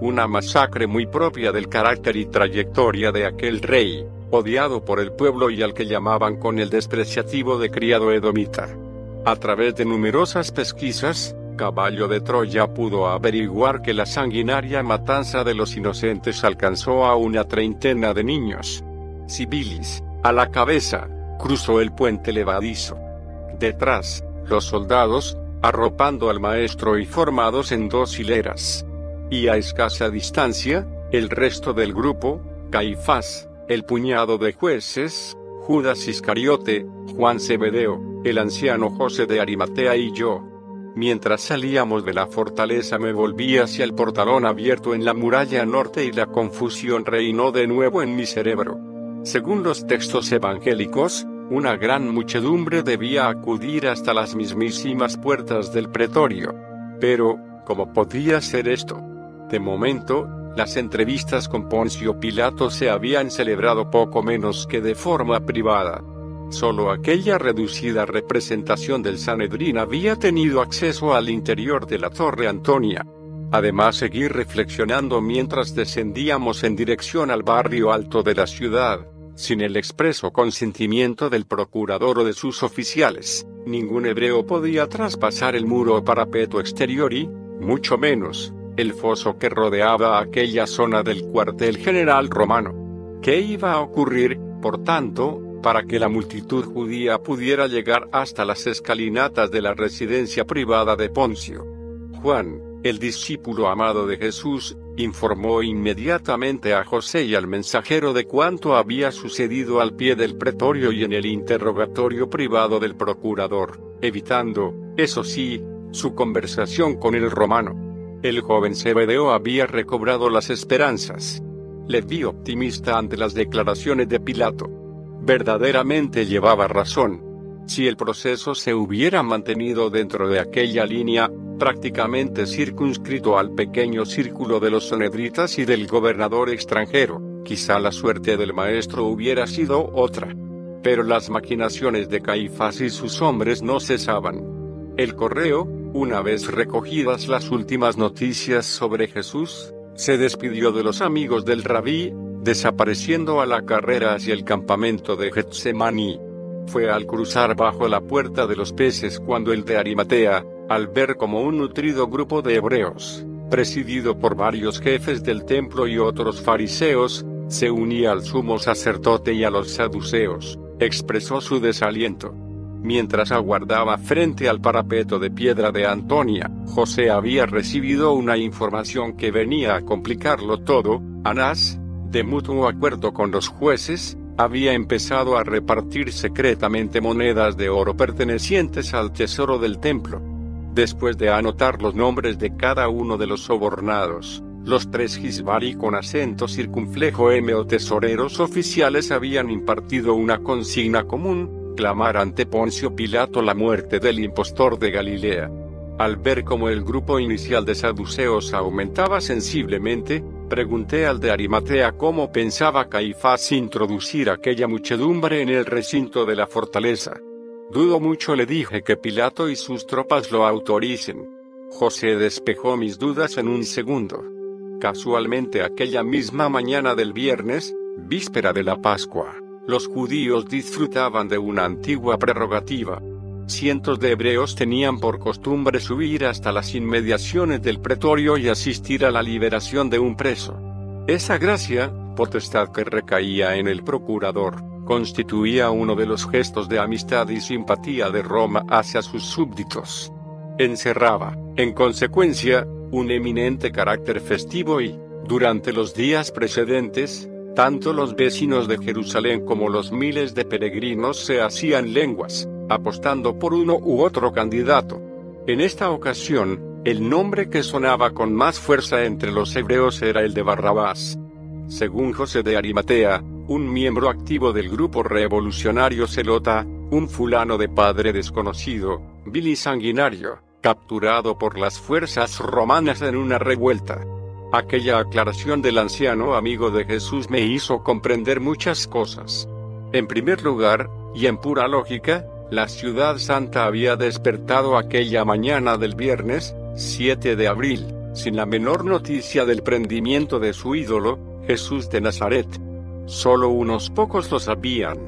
Una masacre muy propia del carácter y trayectoria de aquel rey, odiado por el pueblo y al que llamaban con el despreciativo de criado edomita. A través de numerosas pesquisas, Caballo de Troya pudo averiguar que la sanguinaria matanza de los inocentes alcanzó a una treintena de niños, Sibilis, a la cabeza, cruzó el puente levadizo. Detrás, los soldados, arropando al maestro y formados en dos hileras. Y a escasa distancia, el resto del grupo, Caifás, el puñado de jueces, Judas Iscariote, Juan Cebedeo, el anciano José de Arimatea y yo. Mientras salíamos de la fortaleza me volví hacia el portalón abierto en la muralla norte y la confusión reinó de nuevo en mi cerebro. Según los textos evangélicos, una gran muchedumbre debía acudir hasta las mismísimas puertas del pretorio. Pero, ¿cómo podía ser esto? De momento, las entrevistas con Poncio Pilato se habían celebrado poco menos que de forma privada. Solo aquella reducida representación del Sanedrín había tenido acceso al interior de la Torre Antonia. Además seguí reflexionando mientras descendíamos en dirección al barrio alto de la ciudad. Sin el expreso consentimiento del procurador o de sus oficiales, ningún hebreo podía traspasar el muro o parapeto exterior y, mucho menos, el foso que rodeaba aquella zona del cuartel general romano. ¿Qué iba a ocurrir, por tanto, para que la multitud judía pudiera llegar hasta las escalinatas de la residencia privada de Poncio? Juan, el discípulo amado de Jesús, informó inmediatamente a José y al mensajero de cuánto había sucedido al pie del pretorio y en el interrogatorio privado del procurador, evitando, eso sí, su conversación con el romano. El joven Zebedeo había recobrado las esperanzas. Le vi optimista ante las declaraciones de Pilato. Verdaderamente llevaba razón. Si el proceso se hubiera mantenido dentro de aquella línea, prácticamente circunscrito al pequeño círculo de los sonedritas y del gobernador extranjero, quizá la suerte del maestro hubiera sido otra. Pero las maquinaciones de Caifás y sus hombres no cesaban. El correo, una vez recogidas las últimas noticias sobre Jesús, se despidió de los amigos del rabí, desapareciendo a la carrera hacia el campamento de Getsemaní. Fue al cruzar bajo la puerta de los peces cuando el de Arimatea, al ver como un nutrido grupo de hebreos, presidido por varios jefes del templo y otros fariseos, se unía al sumo sacerdote y a los saduceos, expresó su desaliento. Mientras aguardaba frente al parapeto de piedra de Antonia, José había recibido una información que venía a complicarlo todo, Anás, de mutuo acuerdo con los jueces, había empezado a repartir secretamente monedas de oro pertenecientes al tesoro del templo. Después de anotar los nombres de cada uno de los sobornados, los tres Gisbari con acento circunflejo M o tesoreros oficiales habían impartido una consigna común, clamar ante Poncio Pilato la muerte del impostor de Galilea. Al ver cómo el grupo inicial de saduceos aumentaba sensiblemente, pregunté al de Arimatea cómo pensaba Caifás introducir aquella muchedumbre en el recinto de la fortaleza. Dudo mucho le dije que Pilato y sus tropas lo autoricen. José despejó mis dudas en un segundo. Casualmente aquella misma mañana del viernes, víspera de la Pascua, los judíos disfrutaban de una antigua prerrogativa. Cientos de hebreos tenían por costumbre subir hasta las inmediaciones del pretorio y asistir a la liberación de un preso. Esa gracia, potestad que recaía en el procurador, constituía uno de los gestos de amistad y simpatía de Roma hacia sus súbditos. Encerraba, en consecuencia, un eminente carácter festivo y, durante los días precedentes, tanto los vecinos de Jerusalén como los miles de peregrinos se hacían lenguas, apostando por uno u otro candidato. En esta ocasión, El nombre que sonaba con más fuerza entre los hebreos era el de Barrabás. Según José de Arimatea, un miembro activo del grupo revolucionario Celota, un fulano de padre desconocido, Billy Sanguinario, capturado por las fuerzas romanas en una revuelta. Aquella aclaración del anciano amigo de Jesús me hizo comprender muchas cosas. En primer lugar, y en pura lógica, la ciudad santa había despertado aquella mañana del viernes, 7 de abril, sin la menor noticia del prendimiento de su ídolo, Jesús de Nazaret. Solo unos pocos lo sabían.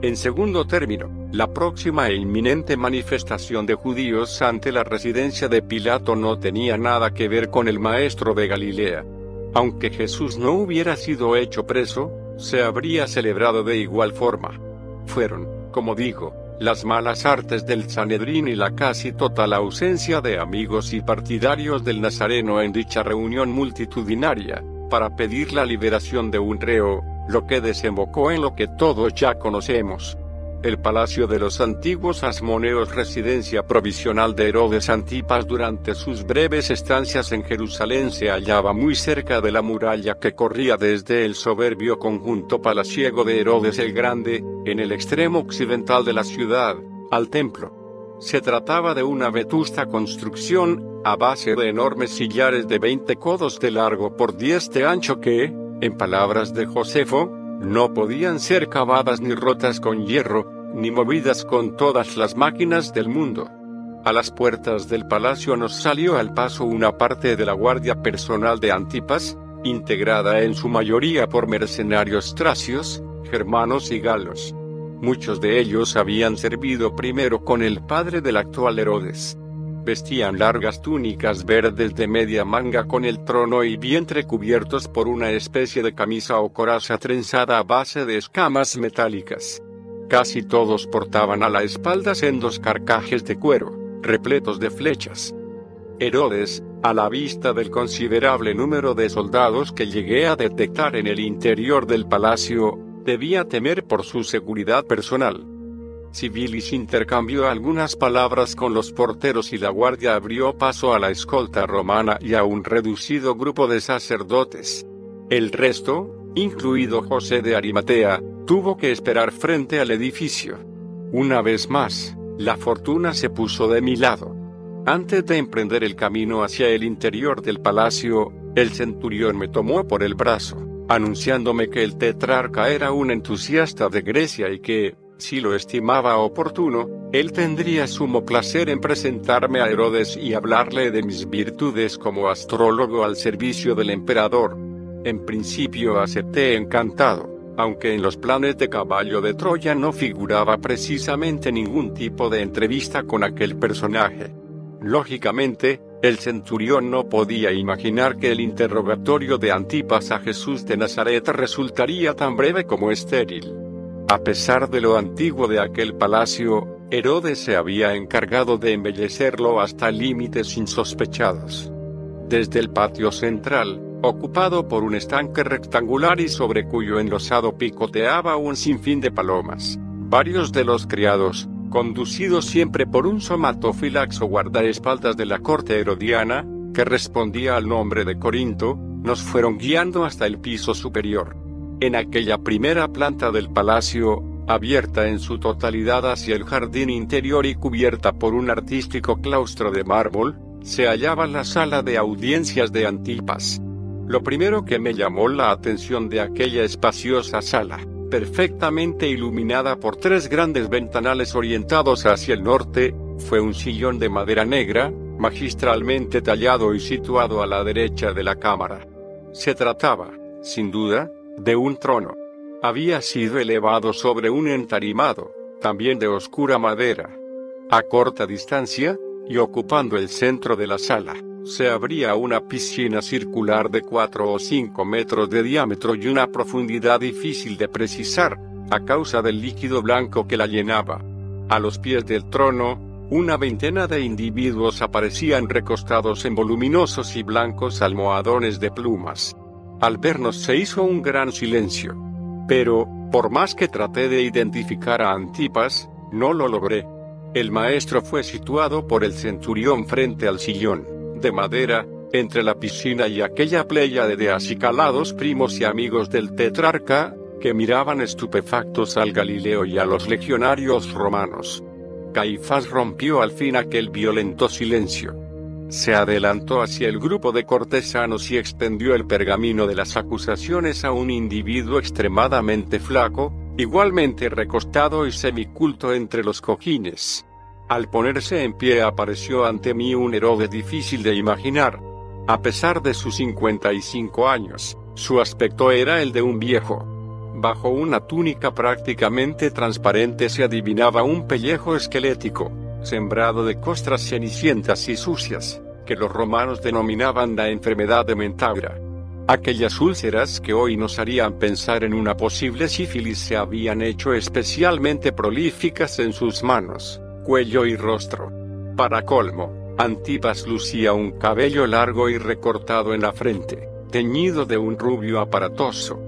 En segundo término, la próxima e inminente manifestación de judíos ante la residencia de Pilato no tenía nada que ver con el maestro de Galilea. Aunque Jesús no hubiera sido hecho preso, se habría celebrado de igual forma. Fueron, como digo, las malas artes del Sanedrín y la casi total ausencia de amigos y partidarios del Nazareno en dicha reunión multitudinaria, para pedir la liberación de un reo, lo que desembocó en lo que todos ya conocemos. El palacio de los antiguos asmoneos, residencia provisional de Herodes Antipas durante sus breves estancias en Jerusalén, se hallaba muy cerca de la muralla que corría desde el soberbio conjunto palaciego de Herodes el Grande, en el extremo occidental de la ciudad, al templo. Se trataba de una vetusta construcción, a base de enormes sillares de 20 codos de largo por 10 de ancho que, en palabras de Josefo, no podían ser cavadas ni rotas con hierro, ni movidas con todas las máquinas del mundo. A las puertas del palacio nos salió al paso una parte de la guardia personal de Antipas, integrada en su mayoría por mercenarios tracios, germanos y galos. Muchos de ellos habían servido primero con el padre del actual Herodes vestían largas túnicas verdes de media manga con el trono y vientre cubiertos por una especie de camisa o coraza trenzada a base de escamas metálicas. Casi todos portaban a la espalda sendos carcajes de cuero, repletos de flechas. Herodes, a la vista del considerable número de soldados que llegué a detectar en el interior del palacio, debía temer por su seguridad personal. Civilis intercambió algunas palabras con los porteros y la guardia abrió paso a la escolta romana y a un reducido grupo de sacerdotes. El resto, incluido José de Arimatea, tuvo que esperar frente al edificio. Una vez más, la fortuna se puso de mi lado. Antes de emprender el camino hacia el interior del palacio, el centurión me tomó por el brazo, anunciándome que el tetrarca era un entusiasta de Grecia y que, si lo estimaba oportuno, él tendría sumo placer en presentarme a Herodes y hablarle de mis virtudes como astrólogo al servicio del emperador. En principio acepté encantado, aunque en los planes de caballo de Troya no figuraba precisamente ningún tipo de entrevista con aquel personaje. Lógicamente, el centurión no podía imaginar que el interrogatorio de Antipas a Jesús de Nazaret resultaría tan breve como estéril. A pesar de lo antiguo de aquel palacio, Herodes se había encargado de embellecerlo hasta límites insospechados. Desde el patio central, ocupado por un estanque rectangular y sobre cuyo enlosado picoteaba un sinfín de palomas, varios de los criados, conducidos siempre por un somatofilax o guardaespaldas de la corte herodiana, que respondía al nombre de Corinto, nos fueron guiando hasta el piso superior. En aquella primera planta del palacio, abierta en su totalidad hacia el jardín interior y cubierta por un artístico claustro de mármol, se hallaba la sala de audiencias de Antipas. Lo primero que me llamó la atención de aquella espaciosa sala, perfectamente iluminada por tres grandes ventanales orientados hacia el norte, fue un sillón de madera negra, magistralmente tallado y situado a la derecha de la cámara. Se trataba, sin duda, de un trono. Había sido elevado sobre un entarimado, también de oscura madera. A corta distancia, y ocupando el centro de la sala, se abría una piscina circular de 4 o 5 metros de diámetro y una profundidad difícil de precisar, a causa del líquido blanco que la llenaba. A los pies del trono, una veintena de individuos aparecían recostados en voluminosos y blancos almohadones de plumas. Al vernos se hizo un gran silencio. Pero, por más que traté de identificar a Antipas, no lo logré. El maestro fue situado por el centurión frente al sillón, de madera, entre la piscina y aquella playa de acicalados primos y amigos del tetrarca, que miraban estupefactos al Galileo y a los legionarios romanos. Caifás rompió al fin aquel violento silencio. Se adelantó hacia el grupo de cortesanos y extendió el pergamino de las acusaciones a un individuo extremadamente flaco, igualmente recostado y semiculto entre los cojines. Al ponerse en pie apareció ante mí un héroe difícil de imaginar. A pesar de sus 55 años, su aspecto era el de un viejo. Bajo una túnica prácticamente transparente se adivinaba un pellejo esquelético, sembrado de costras cenicientas y sucias, que los romanos denominaban la enfermedad de Mentaura. Aquellas úlceras que hoy nos harían pensar en una posible sífilis se habían hecho especialmente prolíficas en sus manos, cuello y rostro. Para colmo, Antipas lucía un cabello largo y recortado en la frente, teñido de un rubio aparatoso.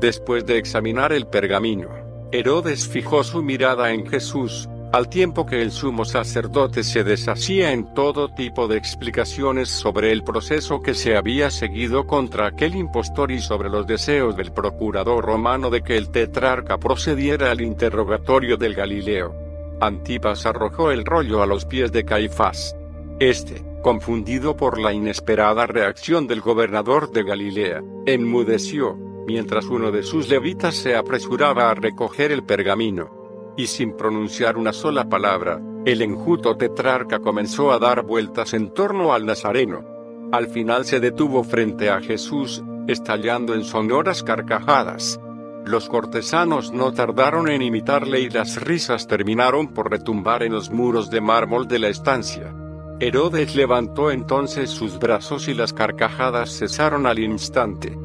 Después de examinar el pergamino, Herodes fijó su mirada en Jesús, al tiempo que el sumo sacerdote se deshacía en todo tipo de explicaciones sobre el proceso que se había seguido contra aquel impostor y sobre los deseos del procurador romano de que el tetrarca procediera al interrogatorio del Galileo. Antipas arrojó el rollo a los pies de Caifás. Este, confundido por la inesperada reacción del gobernador de Galilea, enmudeció, mientras uno de sus levitas se apresuraba a recoger el pergamino. Y sin pronunciar una sola palabra, el enjuto tetrarca comenzó a dar vueltas en torno al Nazareno. Al final se detuvo frente a Jesús, estallando en sonoras carcajadas. Los cortesanos no tardaron en imitarle y las risas terminaron por retumbar en los muros de mármol de la estancia. Herodes levantó entonces sus brazos y las carcajadas cesaron al instante.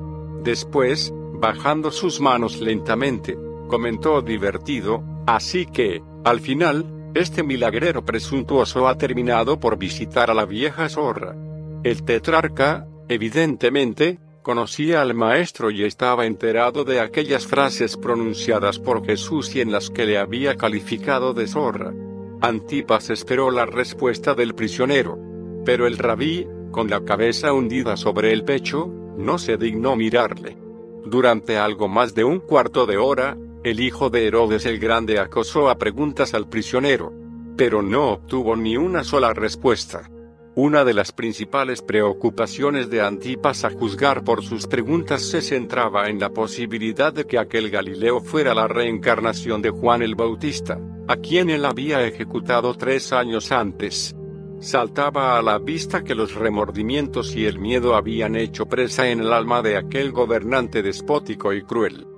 Después, bajando sus manos lentamente, comentó divertido, así que, al final, este milagrero presuntuoso ha terminado por visitar a la vieja zorra. El tetrarca, evidentemente, conocía al maestro y estaba enterado de aquellas frases pronunciadas por Jesús y en las que le había calificado de zorra. Antipas esperó la respuesta del prisionero. Pero el rabí, con la cabeza hundida sobre el pecho, no se dignó mirarle. Durante algo más de un cuarto de hora, el hijo de Herodes el Grande acosó a preguntas al prisionero, pero no obtuvo ni una sola respuesta. Una de las principales preocupaciones de Antipas a juzgar por sus preguntas se centraba en la posibilidad de que aquel Galileo fuera la reencarnación de Juan el Bautista, a quien él había ejecutado tres años antes. Saltaba a la vista que los remordimientos y el miedo habían hecho presa en el alma de aquel gobernante despótico y cruel.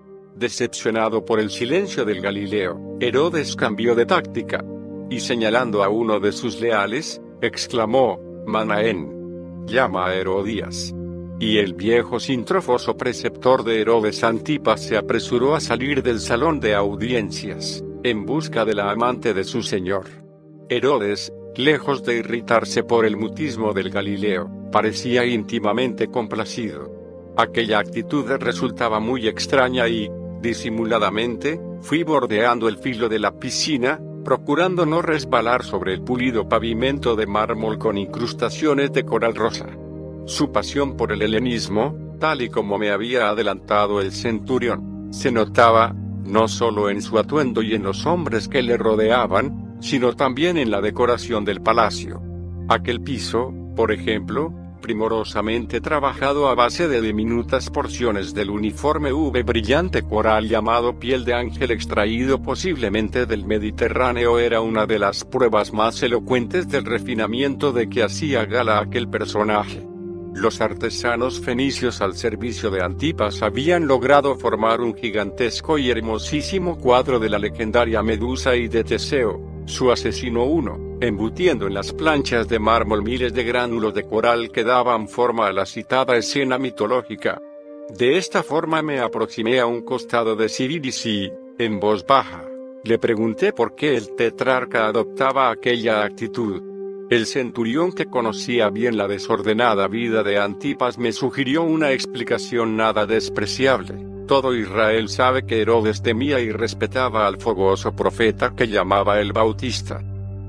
Decepcionado por el silencio del Galileo, Herodes cambió de táctica, y señalando a uno de sus leales, exclamó, Manaén, llama a Herodías. Y el viejo sintrofoso preceptor de Herodes Antipas se apresuró a salir del salón de audiencias, en busca de la amante de su señor. Herodes, lejos de irritarse por el mutismo del Galileo, parecía íntimamente complacido. Aquella actitud resultaba muy extraña y, disimuladamente, fui bordeando el filo de la piscina, procurando no resbalar sobre el pulido pavimento de mármol con incrustaciones de coral rosa. Su pasión por el helenismo, tal y como me había adelantado el centurión, se notaba, no solo en su atuendo y en los hombres que le rodeaban, sino también en la decoración del palacio. Aquel piso, por ejemplo, primorosamente trabajado a base de diminutas porciones del uniforme V brillante coral llamado piel de ángel extraído posiblemente del Mediterráneo era una de las pruebas más elocuentes del refinamiento de que hacía gala aquel personaje. Los artesanos fenicios al servicio de Antipas habían logrado formar un gigantesco y hermosísimo cuadro de la legendaria Medusa y de Teseo, su asesino uno embutiendo en las planchas de mármol miles de gránulos de coral que daban forma a la citada escena mitológica. De esta forma me aproximé a un costado de Ciridis y, en voz baja, le pregunté por qué el tetrarca adoptaba aquella actitud. El centurión que conocía bien la desordenada vida de Antipas me sugirió una explicación nada despreciable. Todo Israel sabe que Herodes temía y respetaba al fogoso profeta que llamaba el Bautista.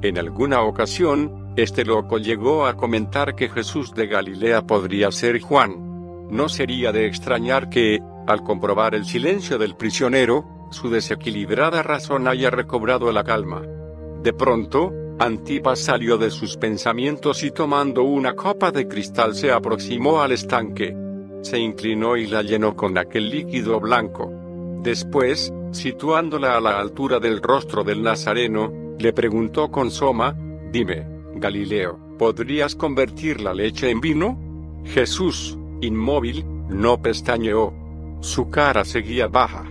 En alguna ocasión, Este loco llegó a comentar que Jesús de Galilea podría ser Juan. No sería de extrañar que, al comprobar el silencio del prisionero, su desequilibrada razón haya recobrado la calma. De pronto, Antipas salió de sus pensamientos y tomando una copa de cristal se aproximó al estanque. Se inclinó y la llenó con aquel líquido blanco. Después, situándola a la altura del rostro del Nazareno, le preguntó con soma, Dime, Galileo, ¿podrías convertir la leche en vino? Jesús, inmóvil, no pestañeó. Su cara seguía baja.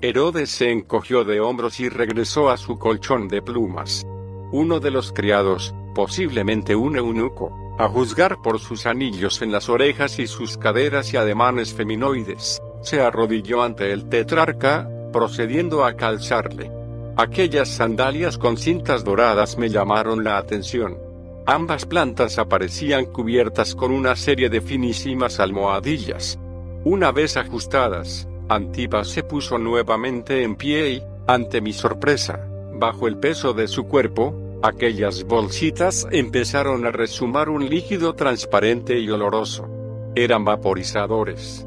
Herodes se encogió de hombros y regresó a su colchón de plumas. Uno de los criados, posiblemente un eunuco, a juzgar por sus anillos en las orejas y sus caderas y ademanes feminoides, se arrodilló ante el tetrarca, procediendo a calzarle. Aquellas sandalias con cintas doradas me llamaron la atención. Ambas plantas aparecían cubiertas con una serie de finísimas almohadillas. Una vez ajustadas, Antipas se puso nuevamente en pie y, ante mi sorpresa, bajo el peso de su cuerpo, aquellas bolsitas empezaron a resumar un líquido transparente y oloroso. Eran vaporizadores.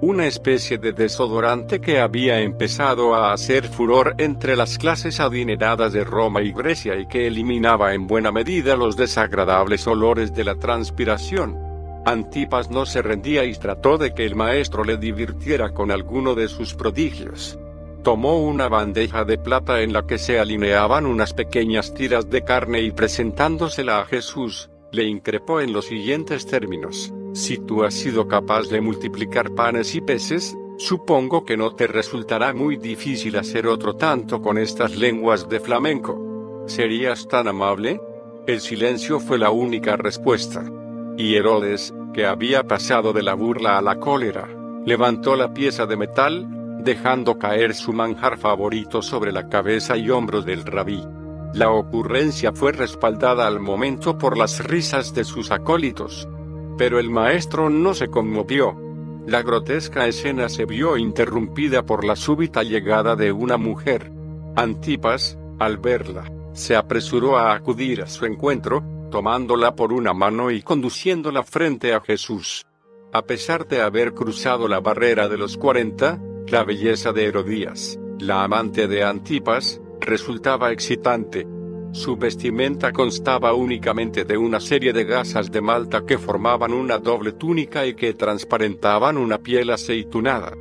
Una especie de desodorante que había empezado a hacer furor entre las clases adineradas de Roma y Grecia y que eliminaba en buena medida los desagradables olores de la transpiración. Antipas no se rendía y trató de que el maestro le divirtiera con alguno de sus prodigios. Tomó una bandeja de plata en la que se alineaban unas pequeñas tiras de carne y presentándosela a Jesús, le increpó en los siguientes términos. Si tú has sido capaz de multiplicar panes y peces, supongo que no te resultará muy difícil hacer otro tanto con estas lenguas de flamenco. ¿Serías tan amable? El silencio fue la única respuesta. Y Herodes, que había pasado de la burla a la cólera, levantó la pieza de metal, dejando caer su manjar favorito sobre la cabeza y hombros del rabí. La ocurrencia fue respaldada al momento por las risas de sus acólitos. Pero el maestro no se conmovió. La grotesca escena se vio interrumpida por la súbita llegada de una mujer. Antipas, al verla, se apresuró a acudir a su encuentro, tomándola por una mano y conduciéndola frente a Jesús. A pesar de haber cruzado la barrera de los cuarenta, la belleza de Herodías, la amante de Antipas, resultaba excitante. Su vestimenta constaba únicamente de una serie de gasas de malta que formaban una doble túnica y que transparentaban una piel aceitunada.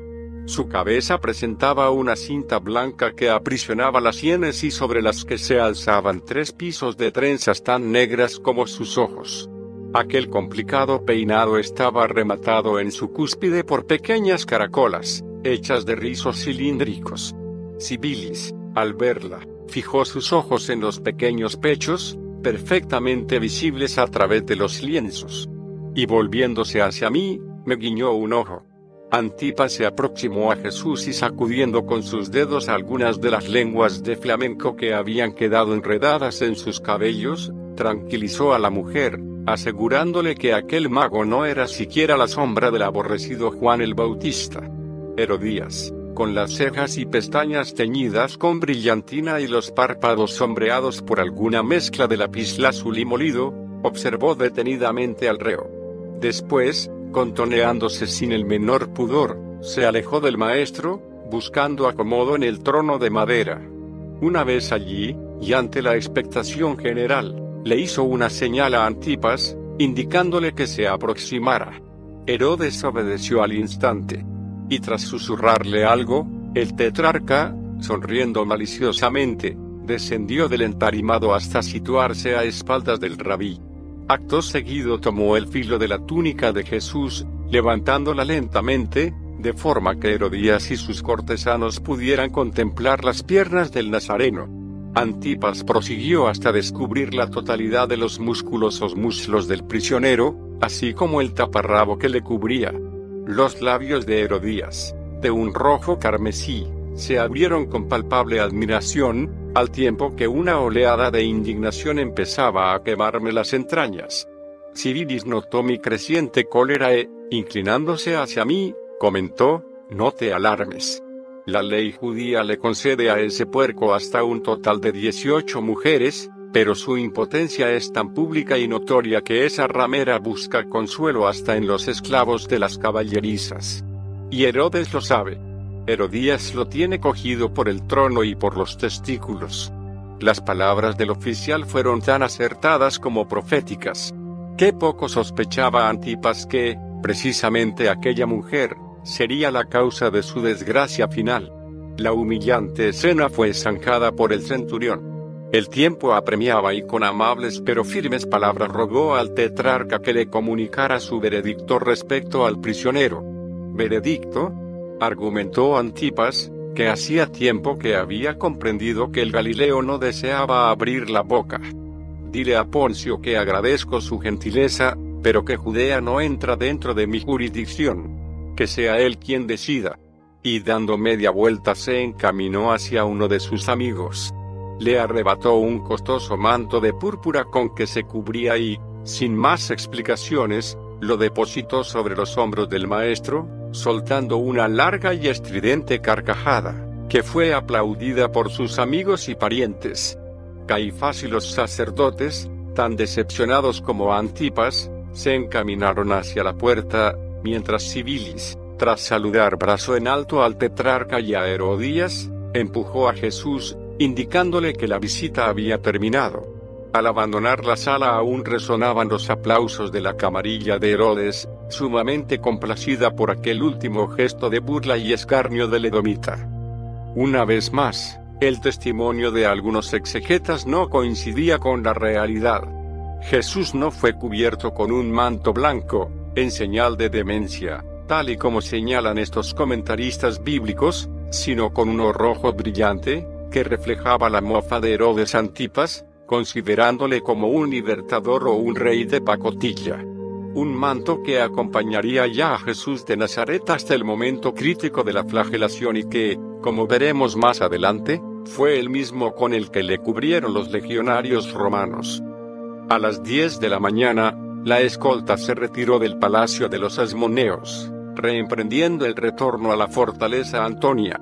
Su cabeza presentaba una cinta blanca que aprisionaba las sienes y sobre las que se alzaban tres pisos de trenzas tan negras como sus ojos. Aquel complicado peinado estaba rematado en su cúspide por pequeñas caracolas, hechas de rizos cilíndricos. Sibilis, al verla, fijó sus ojos en los pequeños pechos, perfectamente visibles a través de los lienzos. Y volviéndose hacia mí, me guiñó un ojo. Antipas se aproximó a Jesús y sacudiendo con sus dedos algunas de las lenguas de flamenco que habían quedado enredadas en sus cabellos, tranquilizó a la mujer, asegurándole que aquel mago no era siquiera la sombra del aborrecido Juan el Bautista. Herodías, con las cejas y pestañas teñidas con brillantina y los párpados sombreados por alguna mezcla de azul y molido, observó detenidamente al reo. Después, contoneándose sin el menor pudor, se alejó del maestro, buscando acomodo en el trono de madera. Una vez allí, y ante la expectación general, le hizo una señal a Antipas, indicándole que se aproximara. Herodes obedeció al instante. Y tras susurrarle algo, el tetrarca, sonriendo maliciosamente, descendió del entarimado hasta situarse a espaldas del rabí. Acto seguido tomó el filo de la túnica de Jesús, levantándola lentamente, de forma que Herodías y sus cortesanos pudieran contemplar las piernas del Nazareno. Antipas prosiguió hasta descubrir la totalidad de los musculosos muslos del prisionero, así como el taparrabo que le cubría. Los labios de Herodías, de un rojo carmesí, se abrieron con palpable admiración, al tiempo que una oleada de indignación empezaba a quemarme las entrañas. Civilis notó mi creciente cólera e, inclinándose hacia mí, comentó, no te alarmes. La ley judía le concede a ese puerco hasta un total de 18 mujeres, pero su impotencia es tan pública y notoria que esa ramera busca consuelo hasta en los esclavos de las caballerizas. Y Herodes lo sabe. Herodías lo tiene cogido por el trono y por los testículos. Las palabras del oficial fueron tan acertadas como proféticas. Qué poco sospechaba Antipas que, precisamente aquella mujer, sería la causa de su desgracia final. La humillante escena fue zanjada por el centurión. El tiempo apremiaba y con amables pero firmes palabras rogó al tetrarca que le comunicara su veredicto respecto al prisionero. ¿Veredicto? argumentó Antipas, que hacía tiempo que había comprendido que el Galileo no deseaba abrir la boca. Dile a Poncio que agradezco su gentileza, pero que Judea no entra dentro de mi jurisdicción. Que sea él quien decida. Y dando media vuelta se encaminó hacia uno de sus amigos le arrebató un costoso manto de púrpura con que se cubría y, sin más explicaciones, lo depositó sobre los hombros del maestro, soltando una larga y estridente carcajada, que fue aplaudida por sus amigos y parientes. Caifás y los sacerdotes, tan decepcionados como Antipas, se encaminaron hacia la puerta, mientras Civilis, tras saludar brazo en alto al tetrarca y a Herodías, empujó a Jesús, indicándole que la visita había terminado. Al abandonar la sala aún resonaban los aplausos de la camarilla de Herodes, sumamente complacida por aquel último gesto de burla y escarnio de Edomita. Una vez más, el testimonio de algunos exegetas no coincidía con la realidad. Jesús no fue cubierto con un manto blanco, en señal de demencia, tal y como señalan estos comentaristas bíblicos, sino con uno rojo brillante, que reflejaba la mofa de Herodes Antipas, considerándole como un libertador o un rey de pacotilla. Un manto que acompañaría ya a Jesús de Nazaret hasta el momento crítico de la flagelación y que, como veremos más adelante, fue el mismo con el que le cubrieron los legionarios romanos. A las 10 de la mañana, la escolta se retiró del palacio de los Asmoneos, reemprendiendo el retorno a la fortaleza Antonia.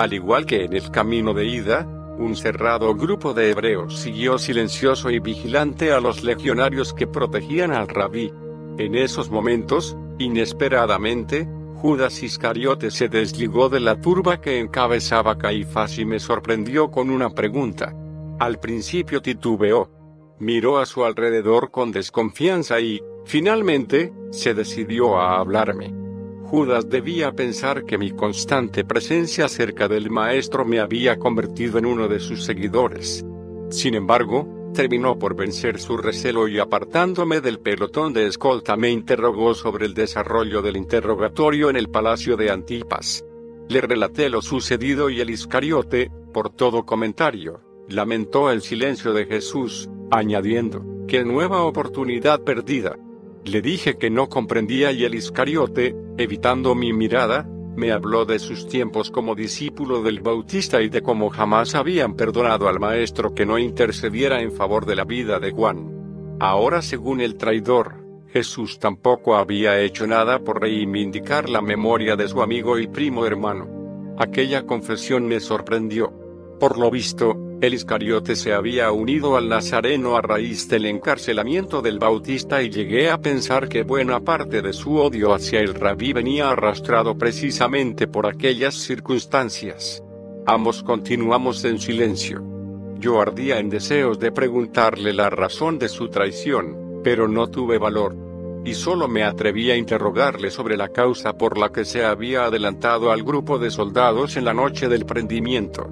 Al igual que en el camino de ida, un cerrado grupo de hebreos siguió silencioso y vigilante a los legionarios que protegían al rabí. En esos momentos, inesperadamente, Judas Iscariote se desligó de la turba que encabezaba Caifás y me sorprendió con una pregunta. Al principio titubeó. Miró a su alrededor con desconfianza y, finalmente, se decidió a hablarme. Judas debía pensar que mi constante presencia cerca del maestro me había convertido en uno de sus seguidores. Sin embargo, terminó por vencer su recelo y apartándome del pelotón de escolta me interrogó sobre el desarrollo del interrogatorio en el palacio de Antipas. Le relaté lo sucedido y el Iscariote, por todo comentario, lamentó el silencio de Jesús, añadiendo, que nueva oportunidad perdida. Le dije que no comprendía y el Iscariote, evitando mi mirada, me habló de sus tiempos como discípulo del Bautista y de cómo jamás habían perdonado al Maestro que no intercediera en favor de la vida de Juan. Ahora según el traidor, Jesús tampoco había hecho nada por reivindicar la memoria de su amigo y primo hermano. Aquella confesión me sorprendió. Por lo visto, el Iscariote se había unido al Nazareno a raíz del encarcelamiento del Bautista y llegué a pensar que buena parte de su odio hacia el rabí venía arrastrado precisamente por aquellas circunstancias. Ambos continuamos en silencio. Yo ardía en deseos de preguntarle la razón de su traición, pero no tuve valor. Y solo me atreví a interrogarle sobre la causa por la que se había adelantado al grupo de soldados en la noche del prendimiento.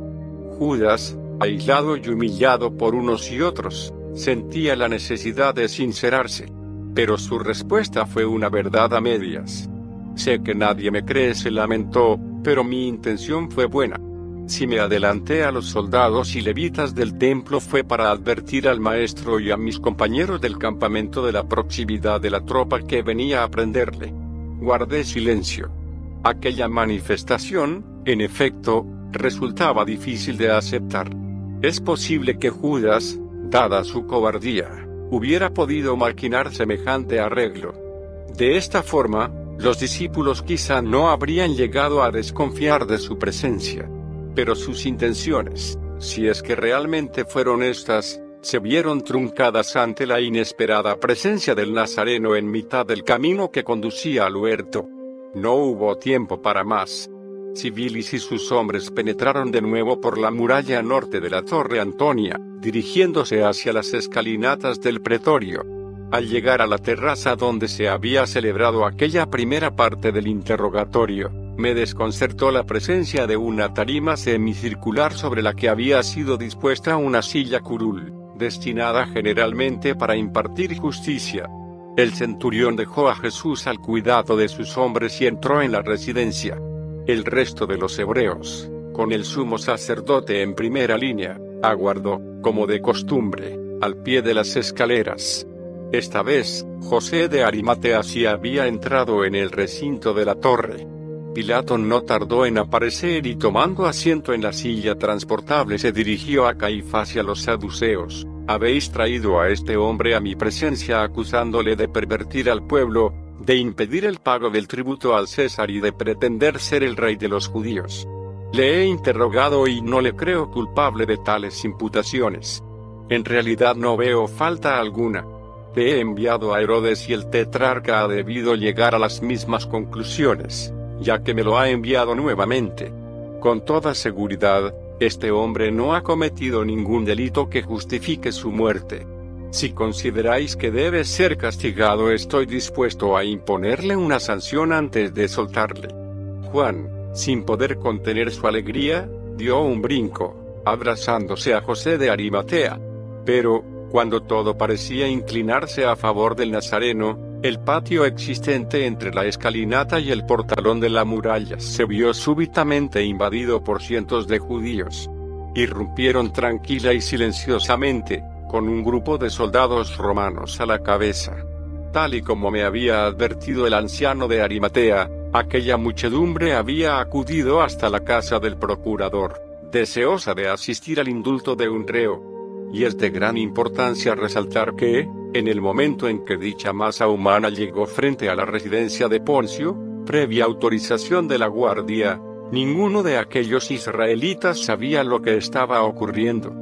Judas, aislado y humillado por unos y otros, sentía la necesidad de sincerarse. Pero su respuesta fue una verdad a medias. Sé que nadie me cree, se lamentó, pero mi intención fue buena. Si me adelanté a los soldados y levitas del templo fue para advertir al maestro y a mis compañeros del campamento de la proximidad de la tropa que venía a prenderle. Guardé silencio. Aquella manifestación, en efecto, resultaba difícil de aceptar. Es posible que Judas, dada su cobardía, hubiera podido maquinar semejante arreglo. De esta forma, los discípulos quizá no habrían llegado a desconfiar de su presencia. Pero sus intenciones, si es que realmente fueron estas, se vieron truncadas ante la inesperada presencia del Nazareno en mitad del camino que conducía al huerto. No hubo tiempo para más. Civilis y sus hombres penetraron de nuevo por la muralla norte de la Torre Antonia, dirigiéndose hacia las escalinatas del pretorio. Al llegar a la terraza donde se había celebrado aquella primera parte del interrogatorio, me desconcertó la presencia de una tarima semicircular sobre la que había sido dispuesta una silla curul, destinada generalmente para impartir justicia. El centurión dejó a Jesús al cuidado de sus hombres y entró en la residencia. El resto de los hebreos, con el sumo sacerdote en primera línea, aguardó, como de costumbre, al pie de las escaleras. Esta vez, José de Arimatea sí había entrado en el recinto de la torre. Pilato no tardó en aparecer y tomando asiento en la silla transportable se dirigió a Caifás y a los saduceos. Habéis traído a este hombre a mi presencia acusándole de pervertir al pueblo, de impedir el pago del tributo al César y de pretender ser el rey de los judíos. Le he interrogado y no le creo culpable de tales imputaciones. En realidad no veo falta alguna. Le he enviado a Herodes y el tetrarca ha debido llegar a las mismas conclusiones, ya que me lo ha enviado nuevamente. Con toda seguridad, este hombre no ha cometido ningún delito que justifique su muerte. Si consideráis que debe ser castigado estoy dispuesto a imponerle una sanción antes de soltarle. Juan, sin poder contener su alegría, dio un brinco, abrazándose a José de Arimatea. Pero, cuando todo parecía inclinarse a favor del Nazareno, el patio existente entre la escalinata y el portalón de la muralla se vio súbitamente invadido por cientos de judíos. Irrumpieron tranquila y silenciosamente, con un grupo de soldados romanos a la cabeza. Tal y como me había advertido el anciano de Arimatea, aquella muchedumbre había acudido hasta la casa del procurador, deseosa de asistir al indulto de un reo. Y es de gran importancia resaltar que, en el momento en que dicha masa humana llegó frente a la residencia de Poncio, previa autorización de la guardia, ninguno de aquellos israelitas sabía lo que estaba ocurriendo.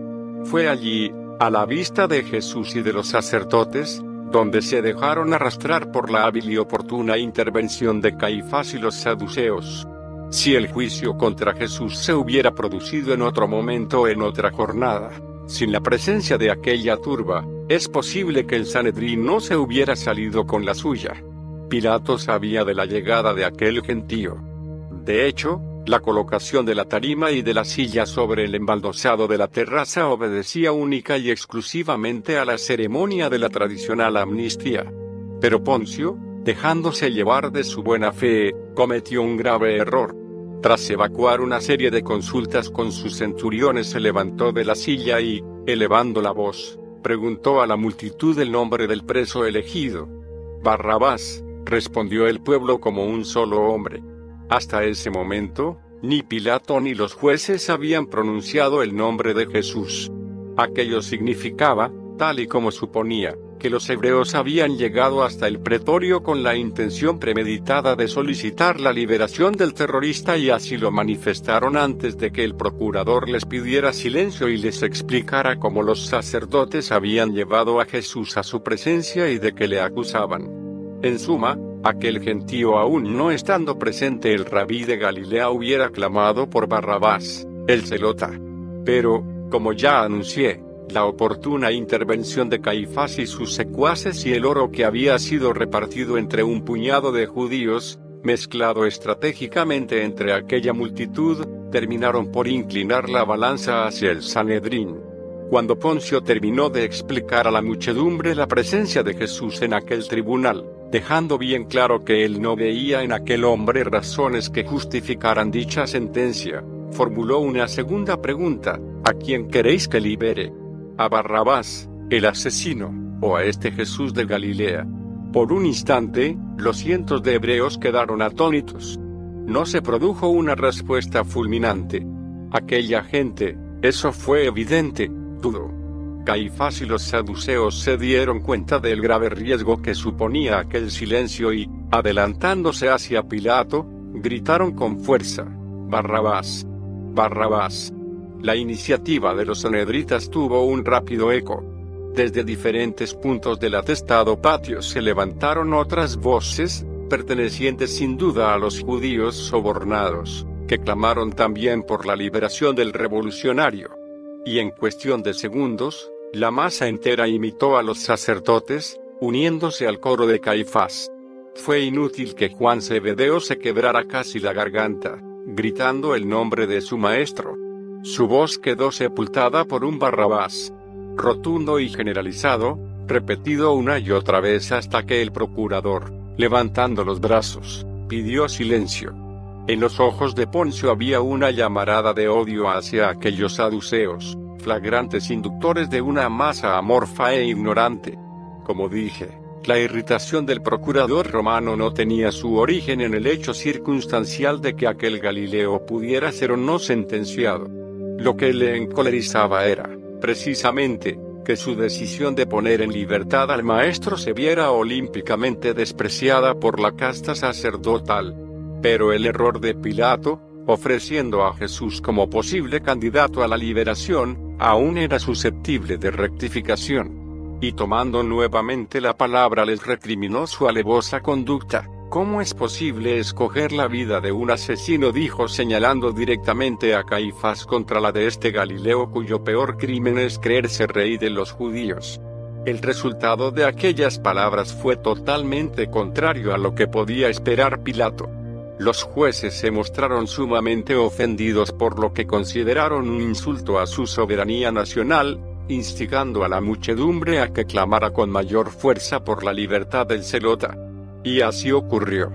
Fue allí, a la vista de Jesús y de los sacerdotes, donde se dejaron arrastrar por la hábil y oportuna intervención de Caifás y los saduceos. Si el juicio contra Jesús se hubiera producido en otro momento en otra jornada, sin la presencia de aquella turba, es posible que el Sanedrín no se hubiera salido con la suya. Pilato sabía de la llegada de aquel gentío. De hecho, la colocación de la tarima y de la silla sobre el embaldosado de la terraza obedecía única y exclusivamente a la ceremonia de la tradicional amnistía. Pero Poncio, dejándose llevar de su buena fe, cometió un grave error. Tras evacuar una serie de consultas con sus centuriones se levantó de la silla y, elevando la voz, preguntó a la multitud el nombre del preso elegido. Barrabás, respondió el pueblo como un solo hombre. Hasta ese momento, ni Pilato ni los jueces habían pronunciado el nombre de Jesús. Aquello significaba, tal y como suponía, que los hebreos habían llegado hasta el pretorio con la intención premeditada de solicitar la liberación del terrorista y así lo manifestaron antes de que el procurador les pidiera silencio y les explicara cómo los sacerdotes habían llevado a Jesús a su presencia y de que le acusaban. En suma, aquel gentío aún no estando presente el rabí de Galilea hubiera clamado por Barrabás, el celota. Pero, como ya anuncié, la oportuna intervención de Caifás y sus secuaces y el oro que había sido repartido entre un puñado de judíos, mezclado estratégicamente entre aquella multitud, terminaron por inclinar la balanza hacia el Sanedrín. Cuando Poncio terminó de explicar a la muchedumbre la presencia de Jesús en aquel tribunal, dejando bien claro que él no veía en aquel hombre razones que justificaran dicha sentencia, formuló una segunda pregunta, ¿a quién queréis que libere? a Barrabás, el asesino, o a este Jesús de Galilea. Por un instante, los cientos de hebreos quedaron atónitos. No se produjo una respuesta fulminante. Aquella gente, eso fue evidente, dudó. Caifás y los saduceos se dieron cuenta del grave riesgo que suponía aquel silencio y, adelantándose hacia Pilato, gritaron con fuerza, Barrabás, Barrabás. la iniciativa de los sanedritas tuvo un rápido eco. Desde diferentes puntos del atestado patio se levantaron otras voces, pertenecientes sin duda a los judíos sobornados, que clamaron también por la liberación del revolucionario. Y en cuestión de segundos, la masa entera imitó a los sacerdotes, uniéndose al coro de Caifás. Fue inútil que Juan Cebedeo se quebrara casi la garganta, gritando el nombre de su maestro. Su voz quedó sepultada por un Barrabás. Rotundo y generalizado, repetido una y otra vez hasta que el procurador, levantando los brazos, pidió silencio. En los ojos de Poncio había una llamarada de odio hacia aquellos saduceos, flagrantes inductores de una masa amorfa e ignorante. Como dije, la irritación del procurador romano no tenía su origen en el hecho circunstancial de que aquel Galileo pudiera ser o no sentenciado. Lo que le encolerizaba era, precisamente, que su decisión de poner en libertad al maestro se viera olímpicamente despreciada por la casta sacerdotal. Pero el error de Pilato, ofreciendo a Jesús como posible candidato a la liberación, aún era susceptible de rectificación y tomando nuevamente la palabra les recriminó su alevosa conducta. ¿Cómo es posible escoger la vida de un asesino? dijo señalando directamente a Caifás contra la de este Galileo cuyo peor crimen es creerse rey de los judíos. El resultado de aquellas palabras fue totalmente contrario a lo que podía esperar Pilato. Los jueces se mostraron sumamente ofendidos por lo que consideraron un insulto a su soberanía nacional, instigando a la muchedumbre a que clamara con mayor fuerza por la libertad del celota. Y así ocurrió.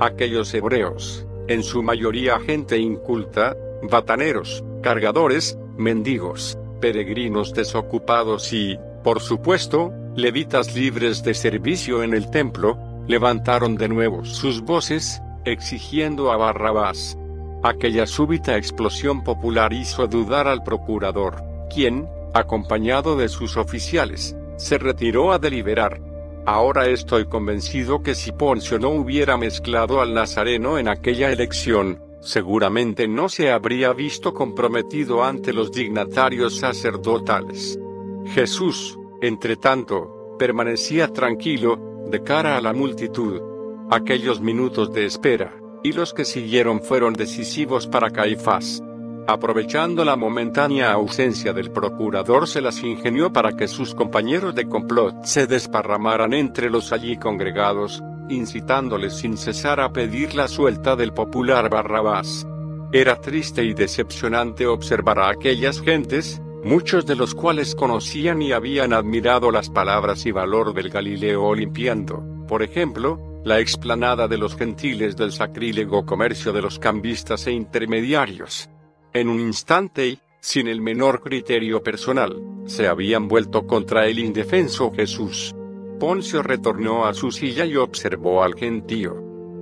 Aquellos hebreos, en su mayoría gente inculta, bataneros, cargadores, mendigos, peregrinos desocupados y, por supuesto, levitas libres de servicio en el templo, levantaron de nuevo sus voces, exigiendo a Barrabás. Aquella súbita explosión popular hizo dudar al procurador, quien, acompañado de sus oficiales, se retiró a deliberar. Ahora estoy convencido que si Poncio no hubiera mezclado al Nazareno en aquella elección, seguramente no se habría visto comprometido ante los dignatarios sacerdotales. Jesús, entre tanto, permanecía tranquilo, de cara a la multitud. Aquellos minutos de espera, y los que siguieron fueron decisivos para Caifás. Aprovechando la momentánea ausencia del procurador se las ingenió para que sus compañeros de complot se desparramaran entre los allí congregados, incitándoles sin cesar a pedir la suelta del popular Barrabás. Era triste y decepcionante observar a aquellas gentes, muchos de los cuales conocían y habían admirado las palabras y valor del Galileo limpiando, por ejemplo, la explanada de los gentiles del sacrílego comercio de los cambistas e intermediarios. En un instante y, sin el menor criterio personal, se habían vuelto contra el indefenso Jesús. Poncio retornó a su silla y observó al gentío.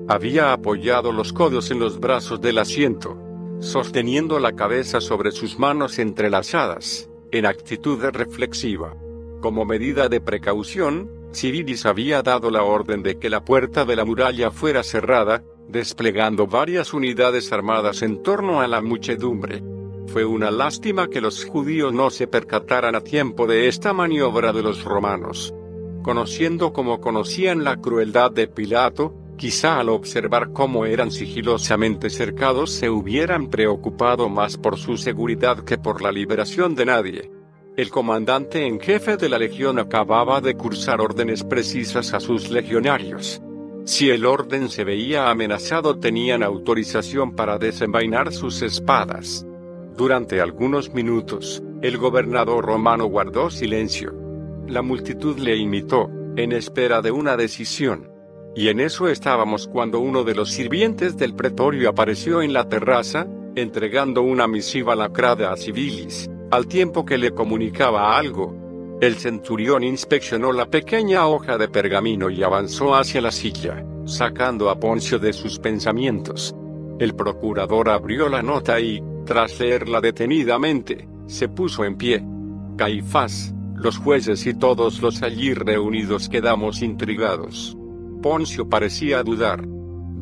Había apoyado los codos en los brazos del asiento, sosteniendo la cabeza sobre sus manos entrelazadas, en actitud reflexiva. Como medida de precaución, Civilis había dado la orden de que la puerta de la muralla fuera cerrada, desplegando varias unidades armadas en torno a la muchedumbre. Fue una lástima que los judíos no se percataran a tiempo de esta maniobra de los romanos. Conociendo como conocían la crueldad de Pilato, quizá al observar cómo eran sigilosamente cercados se hubieran preocupado más por su seguridad que por la liberación de nadie. El comandante en jefe de la legión acababa de cursar órdenes precisas a sus legionarios. Si el orden se veía amenazado tenían autorización para desenvainar sus espadas. Durante algunos minutos, el gobernador romano guardó silencio. La multitud le imitó, en espera de una decisión. Y en eso estábamos cuando uno de los sirvientes del pretorio apareció en la terraza, entregando una misiva lacrada a Civilis, al tiempo que le comunicaba algo. El centurión inspeccionó la pequeña hoja de pergamino y avanzó hacia la silla, sacando a Poncio de sus pensamientos. El procurador abrió la nota y, tras leerla detenidamente, se puso en pie. Caifás, los jueces y todos los allí reunidos quedamos intrigados. Poncio parecía dudar.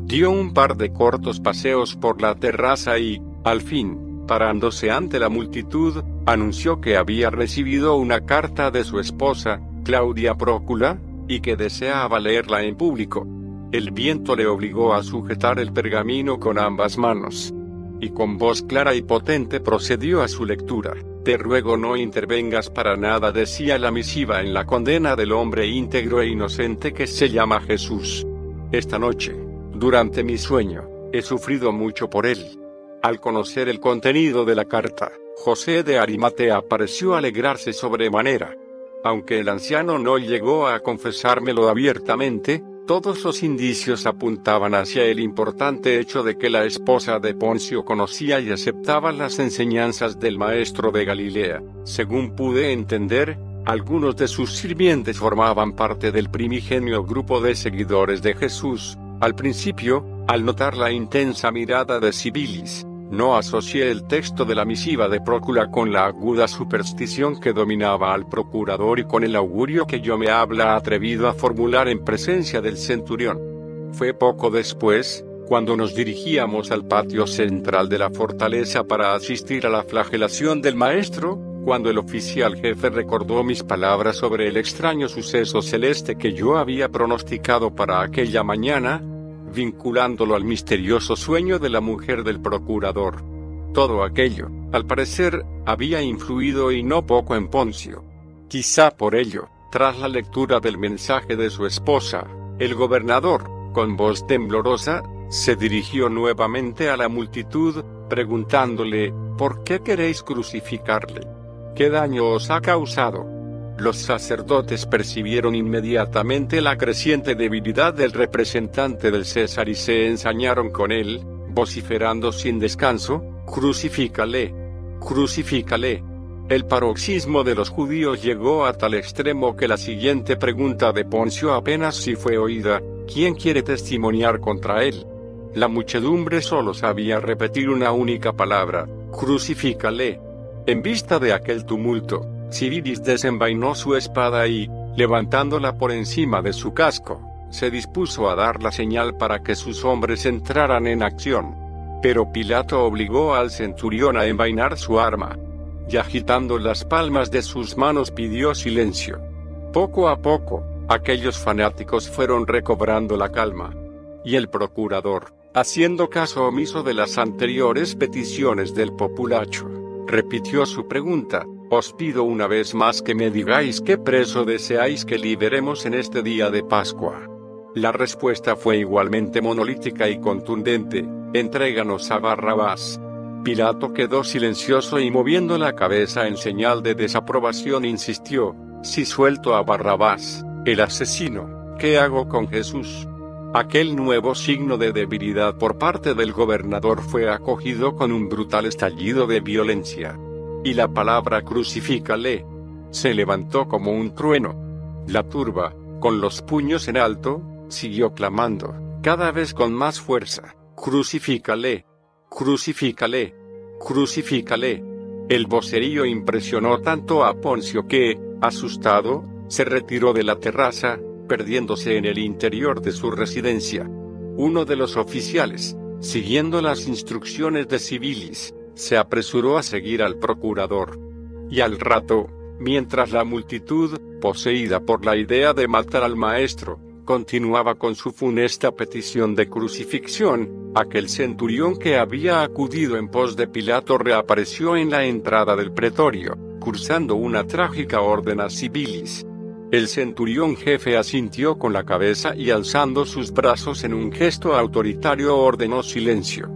Dio un par de cortos paseos por la terraza y, al fin, parándose ante la multitud, anunció que había recibido una carta de su esposa, Claudia Prócula, y que deseaba leerla en público. El viento le obligó a sujetar el pergamino con ambas manos. Y con voz clara y potente procedió a su lectura. Te ruego no intervengas para nada, decía la misiva en la condena del hombre íntegro e inocente que se llama Jesús. Esta noche, durante mi sueño, he sufrido mucho por él. Al conocer el contenido de la carta, José de Arimatea pareció alegrarse sobremanera. Aunque el anciano no llegó a confesármelo abiertamente, todos los indicios apuntaban hacia el importante hecho de que la esposa de Poncio conocía y aceptaba las enseñanzas del maestro de Galilea. Según pude entender, algunos de sus sirvientes formaban parte del primigenio grupo de seguidores de Jesús. Al principio, al notar la intensa mirada de Sibilis, no asocié el texto de la misiva de Prócula con la aguda superstición que dominaba al procurador y con el augurio que yo me habla atrevido a formular en presencia del centurión. Fue poco después, cuando nos dirigíamos al patio central de la fortaleza para asistir a la flagelación del maestro, cuando el oficial jefe recordó mis palabras sobre el extraño suceso celeste que yo había pronosticado para aquella mañana, vinculándolo al misterioso sueño de la mujer del procurador. Todo aquello, al parecer, había influido y no poco en Poncio. Quizá por ello, tras la lectura del mensaje de su esposa, el gobernador, con voz temblorosa, se dirigió nuevamente a la multitud, preguntándole, ¿por qué queréis crucificarle? ¿Qué daño os ha causado? Los sacerdotes percibieron inmediatamente la creciente debilidad del representante del César y se ensañaron con él, vociferando sin descanso, crucifícale, crucifícale. El paroxismo de los judíos llegó a tal extremo que la siguiente pregunta de Poncio apenas si fue oída, ¿quién quiere testimoniar contra él? La muchedumbre solo sabía repetir una única palabra, crucifícale. En vista de aquel tumulto, Civilis desenvainó su espada y, levantándola por encima de su casco, se dispuso a dar la señal para que sus hombres entraran en acción. Pero Pilato obligó al centurión a envainar su arma. Y agitando las palmas de sus manos pidió silencio. Poco a poco, aquellos fanáticos fueron recobrando la calma. Y el procurador, haciendo caso omiso de las anteriores peticiones del populacho, repitió su pregunta, os pido una vez más que me digáis qué preso deseáis que liberemos en este día de Pascua. La respuesta fue igualmente monolítica y contundente, entréganos a Barrabás. Pilato quedó silencioso y moviendo la cabeza en señal de desaprobación insistió, si suelto a Barrabás, el asesino, ¿qué hago con Jesús? Aquel nuevo signo de debilidad por parte del gobernador fue acogido con un brutal estallido de violencia y la palabra crucifícale se levantó como un trueno. La turba, con los puños en alto, siguió clamando, cada vez con más fuerza, crucifícale, crucifícale, crucifícale. El vocerío impresionó tanto a Poncio que, asustado, se retiró de la terraza, perdiéndose en el interior de su residencia. Uno de los oficiales, siguiendo las instrucciones de Civilis, se apresuró a seguir al procurador. Y al rato, mientras la multitud, poseída por la idea de matar al maestro, continuaba con su funesta petición de crucifixión, aquel centurión que había acudido en pos de Pilato reapareció en la entrada del pretorio, cursando una trágica orden a Sibilis. El centurión jefe asintió con la cabeza y alzando sus brazos en un gesto autoritario ordenó silencio.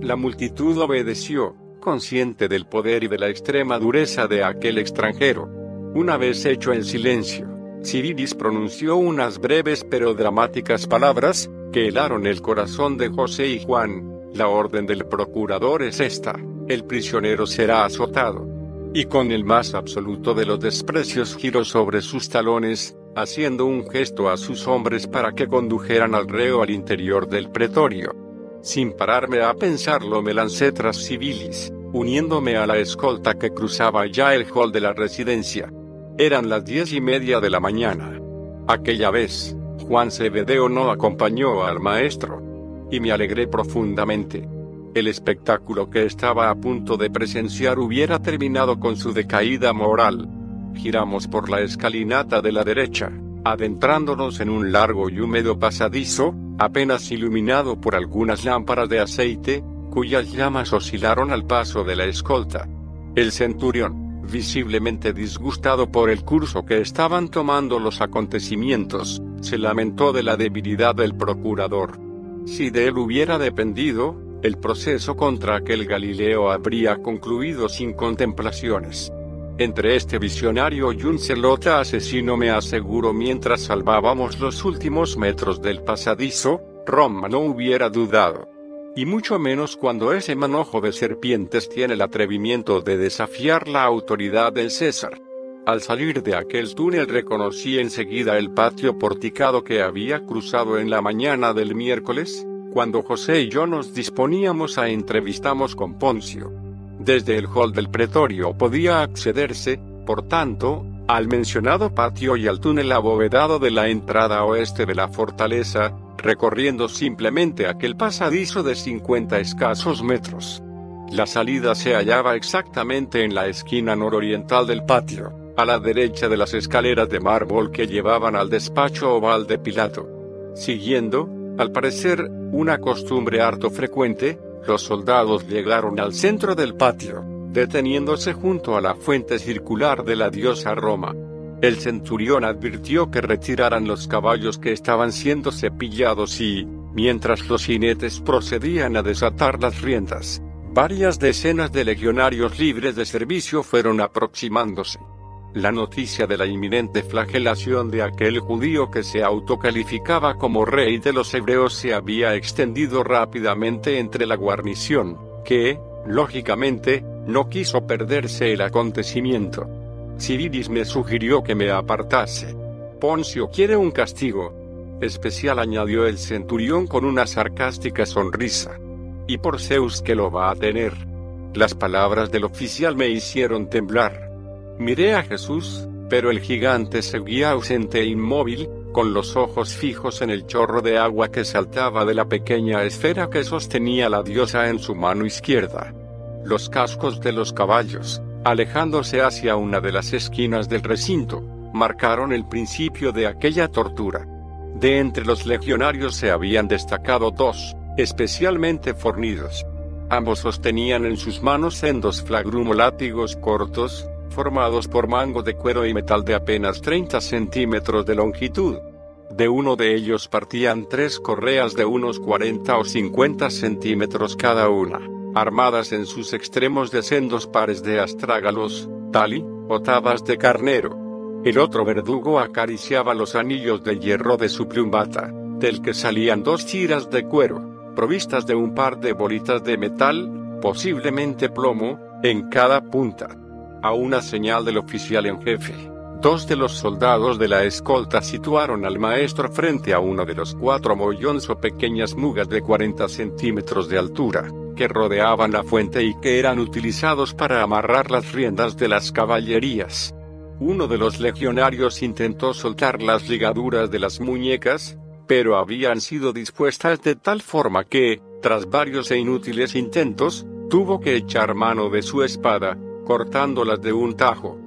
La multitud obedeció, consciente del poder y de la extrema dureza de aquel extranjero. Una vez hecho el silencio, Civilis pronunció unas breves pero dramáticas palabras, que helaron el corazón de José y Juan. La orden del procurador es esta, el prisionero será azotado. Y con el más absoluto de los desprecios giró sobre sus talones, haciendo un gesto a sus hombres para que condujeran al reo al interior del pretorio. Sin pararme a pensarlo me lancé tras Civilis, uniéndome a la escolta que cruzaba ya el hall de la residencia. Eran las diez y media de la mañana. Aquella vez, Juan Cebedeo no acompañó al maestro. Y me alegré profundamente. El espectáculo que estaba a punto de presenciar hubiera terminado con su decaída moral. Giramos por la escalinata de la derecha, adentrándonos en un largo y húmedo pasadizo, apenas iluminado por algunas lámparas de aceite, cuyas llamas oscilaron al paso de la escolta. El centurión, visiblemente disgustado por el curso que estaban tomando los acontecimientos, se lamentó de la debilidad del procurador. Si de él hubiera dependido, el proceso contra aquel Galileo habría concluido sin contemplaciones. Entre este visionario y un celota asesino me aseguro mientras salvábamos los últimos metros del pasadizo, Roma no hubiera dudado. Y mucho menos cuando ese manojo de serpientes tiene el atrevimiento de desafiar la autoridad del César. Al salir de aquel túnel reconocí enseguida el patio porticado que había cruzado en la mañana del miércoles, cuando José y yo nos disponíamos a entrevistamos con Poncio. Desde el hall del pretorio podía accederse, por tanto, al mencionado patio y al túnel abovedado de la entrada oeste de la fortaleza, recorriendo simplemente aquel pasadizo de 50 escasos metros. La salida se hallaba exactamente en la esquina nororiental del patio, a la derecha de las escaleras de mármol que llevaban al despacho oval de Pilato. Siguiendo, al parecer, una costumbre harto frecuente, los soldados llegaron al centro del patio, deteniéndose junto a la fuente circular de la diosa Roma. El centurión advirtió que retiraran los caballos que estaban siendo cepillados y, mientras los jinetes procedían a desatar las riendas, varias decenas de legionarios libres de servicio fueron aproximándose. La noticia de la inminente flagelación de aquel judío que se autocalificaba como rey de los hebreos se había extendido rápidamente entre la guarnición, que, lógicamente, no quiso perderse el acontecimiento. Civilis me sugirió que me apartase. Poncio quiere un castigo. Especial añadió el centurión con una sarcástica sonrisa. Y por Zeus que lo va a tener. Las palabras del oficial me hicieron temblar. Miré a Jesús, pero el gigante seguía ausente e inmóvil, con los ojos fijos en el chorro de agua que saltaba de la pequeña esfera que sostenía la diosa en su mano izquierda. Los cascos de los caballos, alejándose hacia una de las esquinas del recinto, marcaron el principio de aquella tortura. De entre los legionarios se habían destacado dos, especialmente fornidos. Ambos sostenían en sus manos sendos flagrumolátigos cortos, formados por mangos de cuero y metal de apenas 30 centímetros de longitud. De uno de ellos partían tres correas de unos 40 o 50 centímetros cada una, armadas en sus extremos de sendos pares de astrágalos, tali, o tabas de carnero. El otro verdugo acariciaba los anillos de hierro de su plumata, del que salían dos tiras de cuero, provistas de un par de bolitas de metal, posiblemente plomo, en cada punta. A una señal del oficial en jefe, dos de los soldados de la escolta situaron al maestro frente a uno de los cuatro mollones o pequeñas mugas de 40 centímetros de altura, que rodeaban la fuente y que eran utilizados para amarrar las riendas de las caballerías. Uno de los legionarios intentó soltar las ligaduras de las muñecas, pero habían sido dispuestas de tal forma que, tras varios e inútiles intentos, tuvo que echar mano de su espada, cortándolas de un tajo.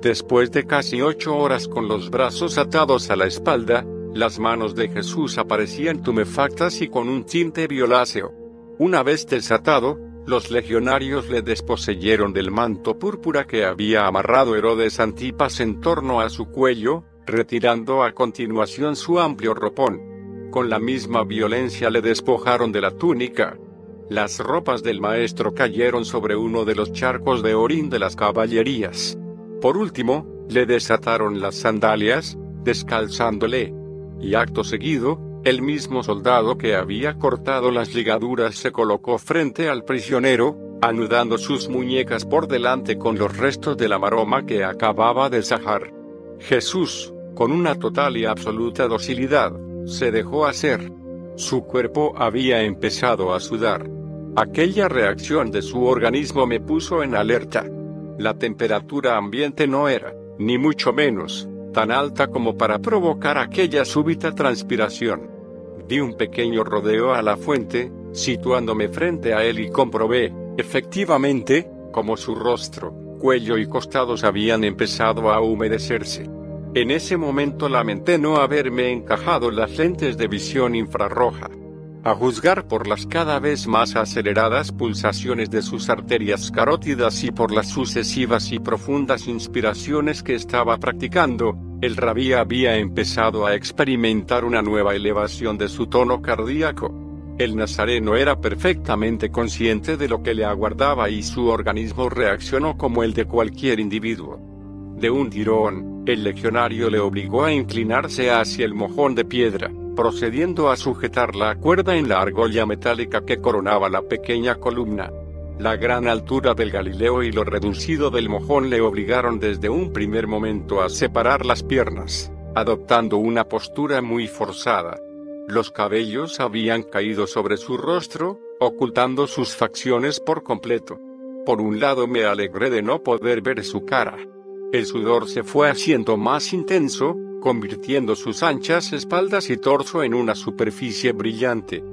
Después de casi ocho horas con los brazos atados a la espalda, las manos de Jesús aparecían tumefactas y con un tinte violáceo. Una vez desatado, los legionarios le desposeyeron del manto púrpura que había amarrado Herodes Antipas en torno a su cuello, retirando a continuación su amplio ropón. Con la misma violencia le despojaron de la túnica, las ropas del maestro cayeron sobre uno de los charcos de orín de las caballerías. Por último, le desataron las sandalias, descalzándole. Y acto seguido, el mismo soldado que había cortado las ligaduras se colocó frente al prisionero, anudando sus muñecas por delante con los restos de la maroma que acababa de sajar. Jesús, con una total y absoluta docilidad, se dejó hacer. Su cuerpo había empezado a sudar. Aquella reacción de su organismo me puso en alerta. La temperatura ambiente no era, ni mucho menos, tan alta como para provocar aquella súbita transpiración. Di un pequeño rodeo a la fuente, situándome frente a él y comprobé, efectivamente, como su rostro, cuello y costados habían empezado a humedecerse. En ese momento lamenté no haberme encajado las lentes de visión infrarroja. A juzgar por las cada vez más aceleradas pulsaciones de sus arterias carótidas y por las sucesivas y profundas inspiraciones que estaba practicando, el rabí había empezado a experimentar una nueva elevación de su tono cardíaco. El nazareno era perfectamente consciente de lo que le aguardaba y su organismo reaccionó como el de cualquier individuo. De un tirón, el legionario le obligó a inclinarse hacia el mojón de piedra, procediendo a sujetar la cuerda en la argolla metálica que coronaba la pequeña columna. La gran altura del Galileo y lo reducido del mojón le obligaron desde un primer momento a separar las piernas, adoptando una postura muy forzada. Los cabellos habían caído sobre su rostro, ocultando sus facciones por completo. Por un lado me alegré de no poder ver su cara. El sudor se fue haciendo más intenso, convirtiendo sus anchas espaldas y torso en una superficie brillante.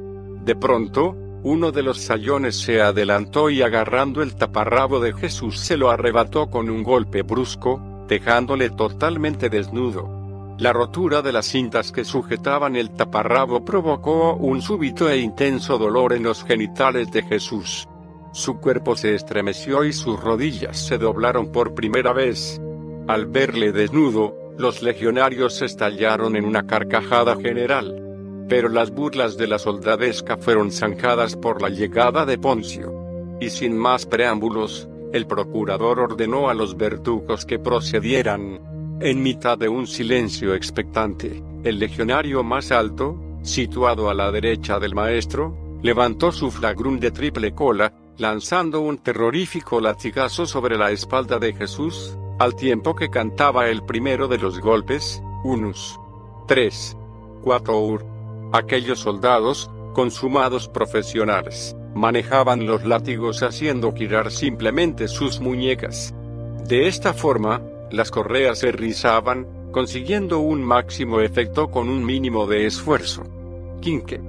De pronto, uno de los sayones se adelantó y agarrando el taparrabo de Jesús se lo arrebató con un golpe brusco, dejándole totalmente desnudo. La rotura de las cintas que sujetaban el taparrabo provocó un súbito e intenso dolor en los genitales de Jesús. Su cuerpo se estremeció y sus rodillas se doblaron por primera vez. Al verle desnudo, los legionarios estallaron en una carcajada general. Pero las burlas de la soldadesca fueron zanjadas por la llegada de Poncio. Y sin más preámbulos, el procurador ordenó a los verdugos que procedieran. En mitad de un silencio expectante, el legionario más alto, situado a la derecha del maestro, levantó su flagrum de triple cola, lanzando un terrorífico latigazo sobre la espalda de Jesús, al tiempo que cantaba el primero de los golpes, unus. 3. 4 ur. Aquellos soldados, consumados profesionales, manejaban los látigos haciendo girar simplemente sus muñecas. De esta forma, las correas se rizaban, consiguiendo un máximo efecto con un mínimo de esfuerzo. Quinque.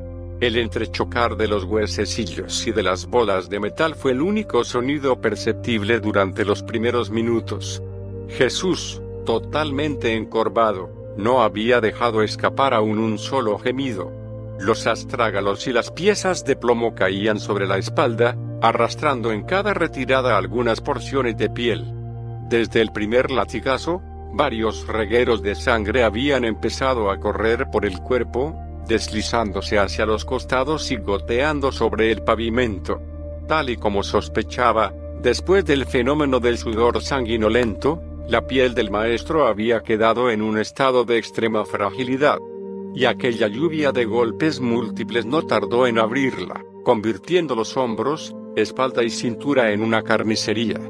El entrechocar de los huesecillos y de las bolas de metal fue el único sonido perceptible durante los primeros minutos. Jesús, totalmente encorvado, no había dejado escapar aún un solo gemido. Los astrágalos y las piezas de plomo caían sobre la espalda, arrastrando en cada retirada algunas porciones de piel. Desde el primer latigazo, varios regueros de sangre habían empezado a correr por el cuerpo, deslizándose hacia los costados y goteando sobre el pavimento. Tal y como sospechaba, después del fenómeno del sudor sanguinolento, la piel del maestro había quedado en un estado de extrema fragilidad. Y aquella lluvia de golpes múltiples no tardó en abrirla, convirtiendo los hombros, espalda y cintura en una carnicería.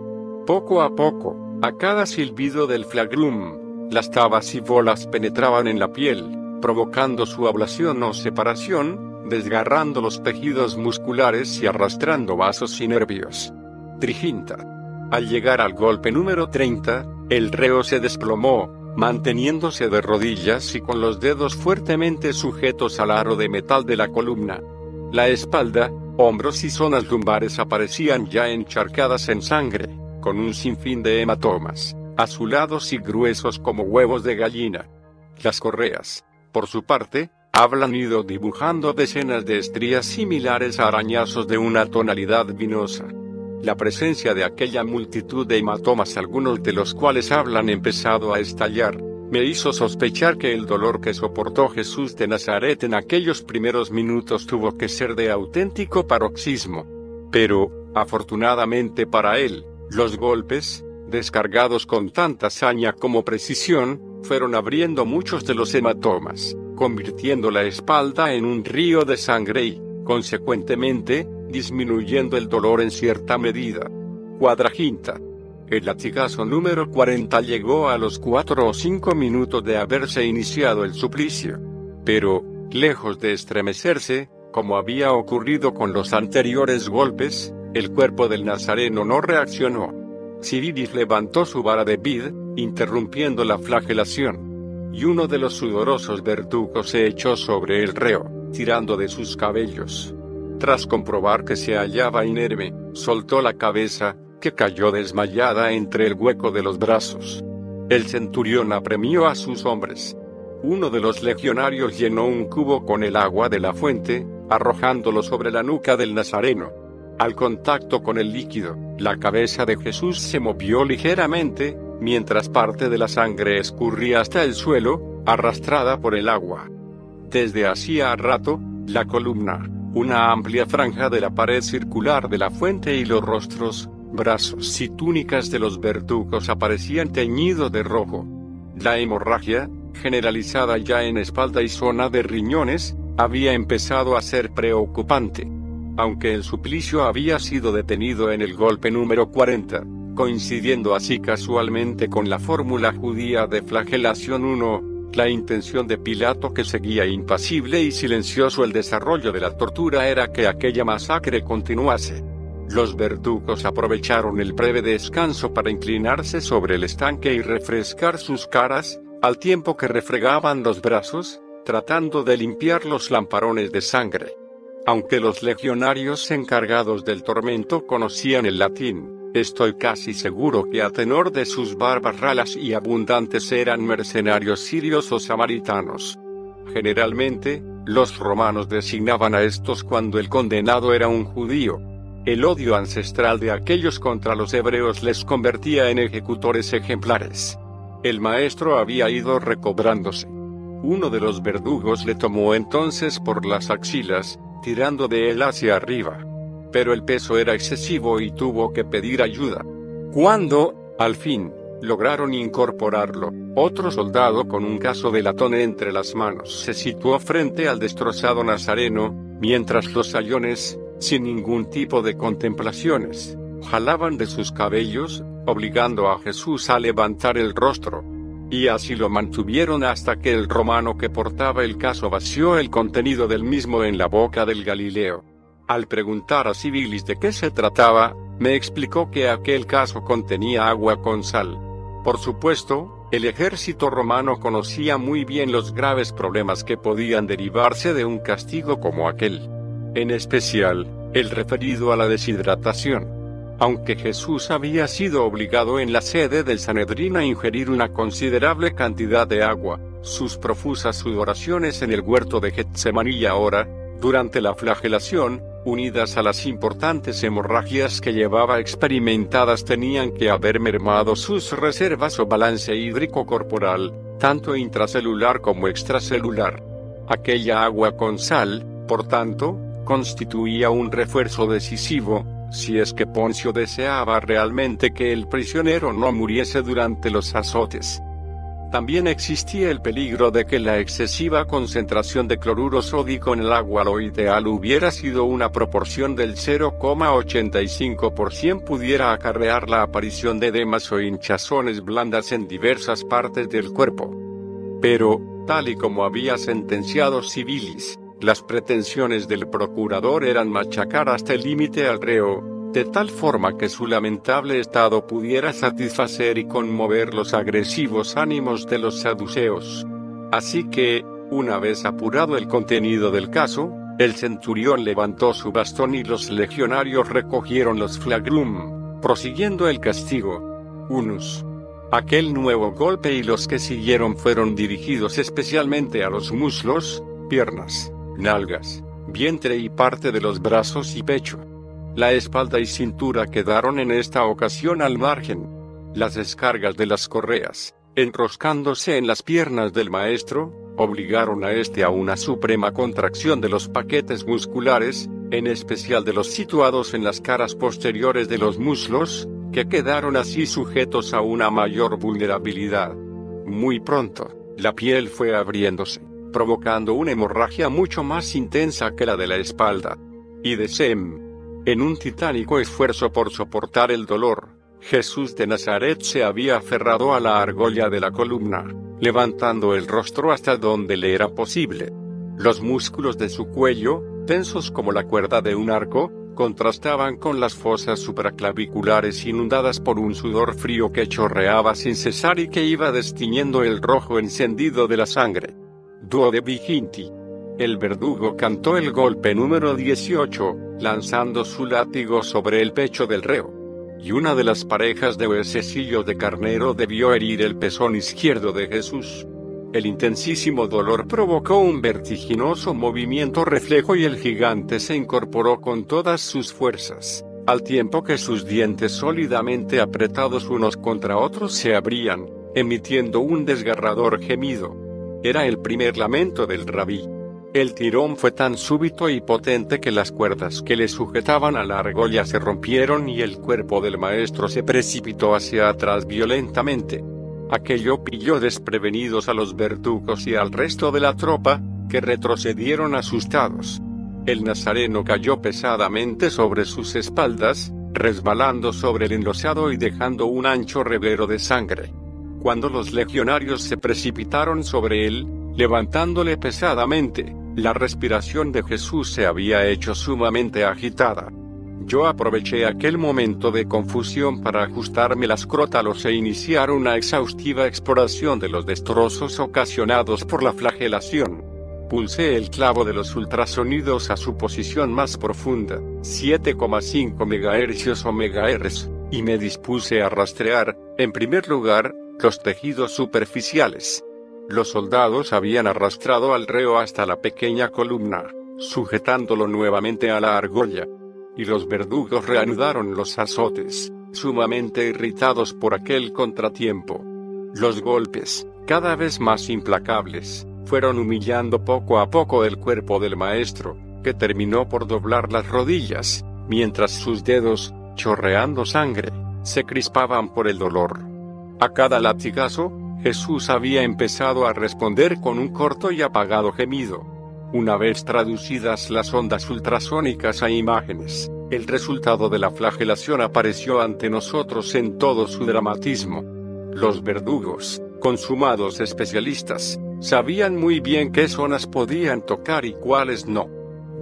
Poco a poco, a cada silbido del flagrum, las tabas y bolas penetraban en la piel, provocando su ablación o separación, desgarrando los tejidos musculares y arrastrando vasos y nervios. Triginta. Al llegar al golpe número 30, el reo se desplomó, manteniéndose de rodillas y con los dedos fuertemente sujetos al aro de metal de la columna. La espalda, hombros y zonas lumbares aparecían ya encharcadas en sangre, con un sinfín de hematomas, azulados y gruesos como huevos de gallina. Las correas, por su parte, hablan ido dibujando decenas de estrías similares a arañazos de una tonalidad vinosa. La presencia de aquella multitud de hematomas, algunos de los cuales hablan empezado a estallar, me hizo sospechar que el dolor que soportó Jesús de Nazaret en aquellos primeros minutos tuvo que ser de auténtico paroxismo. Pero, afortunadamente para él, los golpes, descargados con tanta saña como precisión, fueron abriendo muchos de los hematomas, convirtiendo la espalda en un río de sangre y, consecuentemente, disminuyendo el dolor en cierta medida. Cuadraginta. El latigazo número 40 llegó a los 4 o 5 minutos de haberse iniciado el suplicio. Pero, lejos de estremecerse, como había ocurrido con los anteriores golpes, el cuerpo del nazareno no reaccionó. Siridis levantó su vara de vid, interrumpiendo la flagelación. Y uno de los sudorosos verdugos se echó sobre el reo, tirando de sus cabellos. Tras comprobar que se hallaba inerme, soltó la cabeza, que cayó desmayada entre el hueco de los brazos. El centurión apremió a sus hombres. Uno de los legionarios llenó un cubo con el agua de la fuente, arrojándolo sobre la nuca del nazareno. Al contacto con el líquido, la cabeza de Jesús se movió ligeramente, mientras parte de la sangre escurría hasta el suelo, arrastrada por el agua. Desde hacía rato, la columna, una amplia franja de la pared circular de la fuente y los rostros, brazos y túnicas de los verdugos aparecían teñidos de rojo. La hemorragia, generalizada ya en espalda y zona de riñones, había empezado a ser preocupante. Aunque el suplicio había sido detenido en el golpe número 40, coincidiendo así casualmente con la fórmula judía de flagelación 1, la intención de Pilato que seguía impasible y silencioso el desarrollo de la tortura era que aquella masacre continuase. Los verdugos aprovecharon el breve descanso para inclinarse sobre el estanque y refrescar sus caras, al tiempo que refregaban los brazos, tratando de limpiar los lamparones de sangre. Aunque los legionarios encargados del tormento conocían el latín, Estoy casi seguro que a tenor de sus barbas ralas y abundantes eran mercenarios sirios o samaritanos. Generalmente, los romanos designaban a estos cuando el condenado era un judío. El odio ancestral de aquellos contra los hebreos les convertía en ejecutores ejemplares. El maestro había ido recobrándose. Uno de los verdugos le tomó entonces por las axilas, tirando de él hacia arriba pero el peso era excesivo y tuvo que pedir ayuda. Cuando, al fin, lograron incorporarlo, otro soldado con un caso de latón entre las manos se situó frente al destrozado nazareno, mientras los sayones, sin ningún tipo de contemplaciones, jalaban de sus cabellos, obligando a Jesús a levantar el rostro. Y así lo mantuvieron hasta que el romano que portaba el caso vació el contenido del mismo en la boca del Galileo. Al preguntar a Civilis de qué se trataba, me explicó que aquel caso contenía agua con sal. Por supuesto, el ejército romano conocía muy bien los graves problemas que podían derivarse de un castigo como aquel. En especial, el referido a la deshidratación. Aunque Jesús había sido obligado en la sede del Sanedrín a ingerir una considerable cantidad de agua, sus profusas sudoraciones en el huerto de Getsemaní y ahora, durante la flagelación, unidas a las importantes hemorragias que llevaba experimentadas tenían que haber mermado sus reservas o balance hídrico corporal, tanto intracelular como extracelular. Aquella agua con sal, por tanto, constituía un refuerzo decisivo, si es que Poncio deseaba realmente que el prisionero no muriese durante los azotes. También existía el peligro de que la excesiva concentración de cloruro sódico en el agua lo ideal hubiera sido una proporción del 0,85% pudiera acarrear la aparición de edemas o hinchazones blandas en diversas partes del cuerpo. Pero, tal y como había sentenciado Civilis, las pretensiones del procurador eran machacar hasta el límite al reo, de tal forma que su lamentable estado pudiera satisfacer y conmover los agresivos ánimos de los saduceos. Así que, una vez apurado el contenido del caso, el centurión levantó su bastón y los legionarios recogieron los flagrum, prosiguiendo el castigo. Unus. Aquel nuevo golpe y los que siguieron fueron dirigidos especialmente a los muslos, piernas, nalgas, vientre y parte de los brazos y pecho. La espalda y cintura quedaron en esta ocasión al margen. Las descargas de las correas, enroscándose en las piernas del maestro, obligaron a este a una suprema contracción de los paquetes musculares, en especial de los situados en las caras posteriores de los muslos, que quedaron así sujetos a una mayor vulnerabilidad. Muy pronto, la piel fue abriéndose, provocando una hemorragia mucho más intensa que la de la espalda. Y de Sem, en un titánico esfuerzo por soportar el dolor, Jesús de Nazaret se había aferrado a la argolla de la columna, levantando el rostro hasta donde le era posible. Los músculos de su cuello, tensos como la cuerda de un arco, contrastaban con las fosas supraclaviculares inundadas por un sudor frío que chorreaba sin cesar y que iba destiñendo el rojo encendido de la sangre. Duo de Viginti. El verdugo cantó el golpe número 18, lanzando su látigo sobre el pecho del reo. Y una de las parejas de huesecillos de carnero debió herir el pezón izquierdo de Jesús. El intensísimo dolor provocó un vertiginoso movimiento reflejo y el gigante se incorporó con todas sus fuerzas, al tiempo que sus dientes sólidamente apretados unos contra otros se abrían, emitiendo un desgarrador gemido. Era el primer lamento del rabí. El tirón fue tan súbito y potente que las cuerdas que le sujetaban a la argolla se rompieron y el cuerpo del maestro se precipitó hacia atrás violentamente. Aquello pilló desprevenidos a los verdugos y al resto de la tropa, que retrocedieron asustados. El nazareno cayó pesadamente sobre sus espaldas, resbalando sobre el enlosado y dejando un ancho reguero de sangre. Cuando los legionarios se precipitaron sobre él, levantándole pesadamente, la respiración de Jesús se había hecho sumamente agitada. Yo aproveché aquel momento de confusión para ajustarme las crótalos e iniciar una exhaustiva exploración de los destrozos ocasionados por la flagelación. Pulsé el clavo de los ultrasonidos a su posición más profunda, 7,5 MHz o MHz, y me dispuse a rastrear, en primer lugar, los tejidos superficiales. Los soldados habían arrastrado al reo hasta la pequeña columna, sujetándolo nuevamente a la argolla, y los verdugos reanudaron los azotes, sumamente irritados por aquel contratiempo. Los golpes, cada vez más implacables, fueron humillando poco a poco el cuerpo del maestro, que terminó por doblar las rodillas, mientras sus dedos, chorreando sangre, se crispaban por el dolor. A cada latigazo, Jesús había empezado a responder con un corto y apagado gemido, una vez traducidas las ondas ultrasónicas a imágenes, el resultado de la flagelación apareció ante nosotros en todo su dramatismo. Los verdugos, consumados especialistas, sabían muy bien qué zonas podían tocar y cuáles no.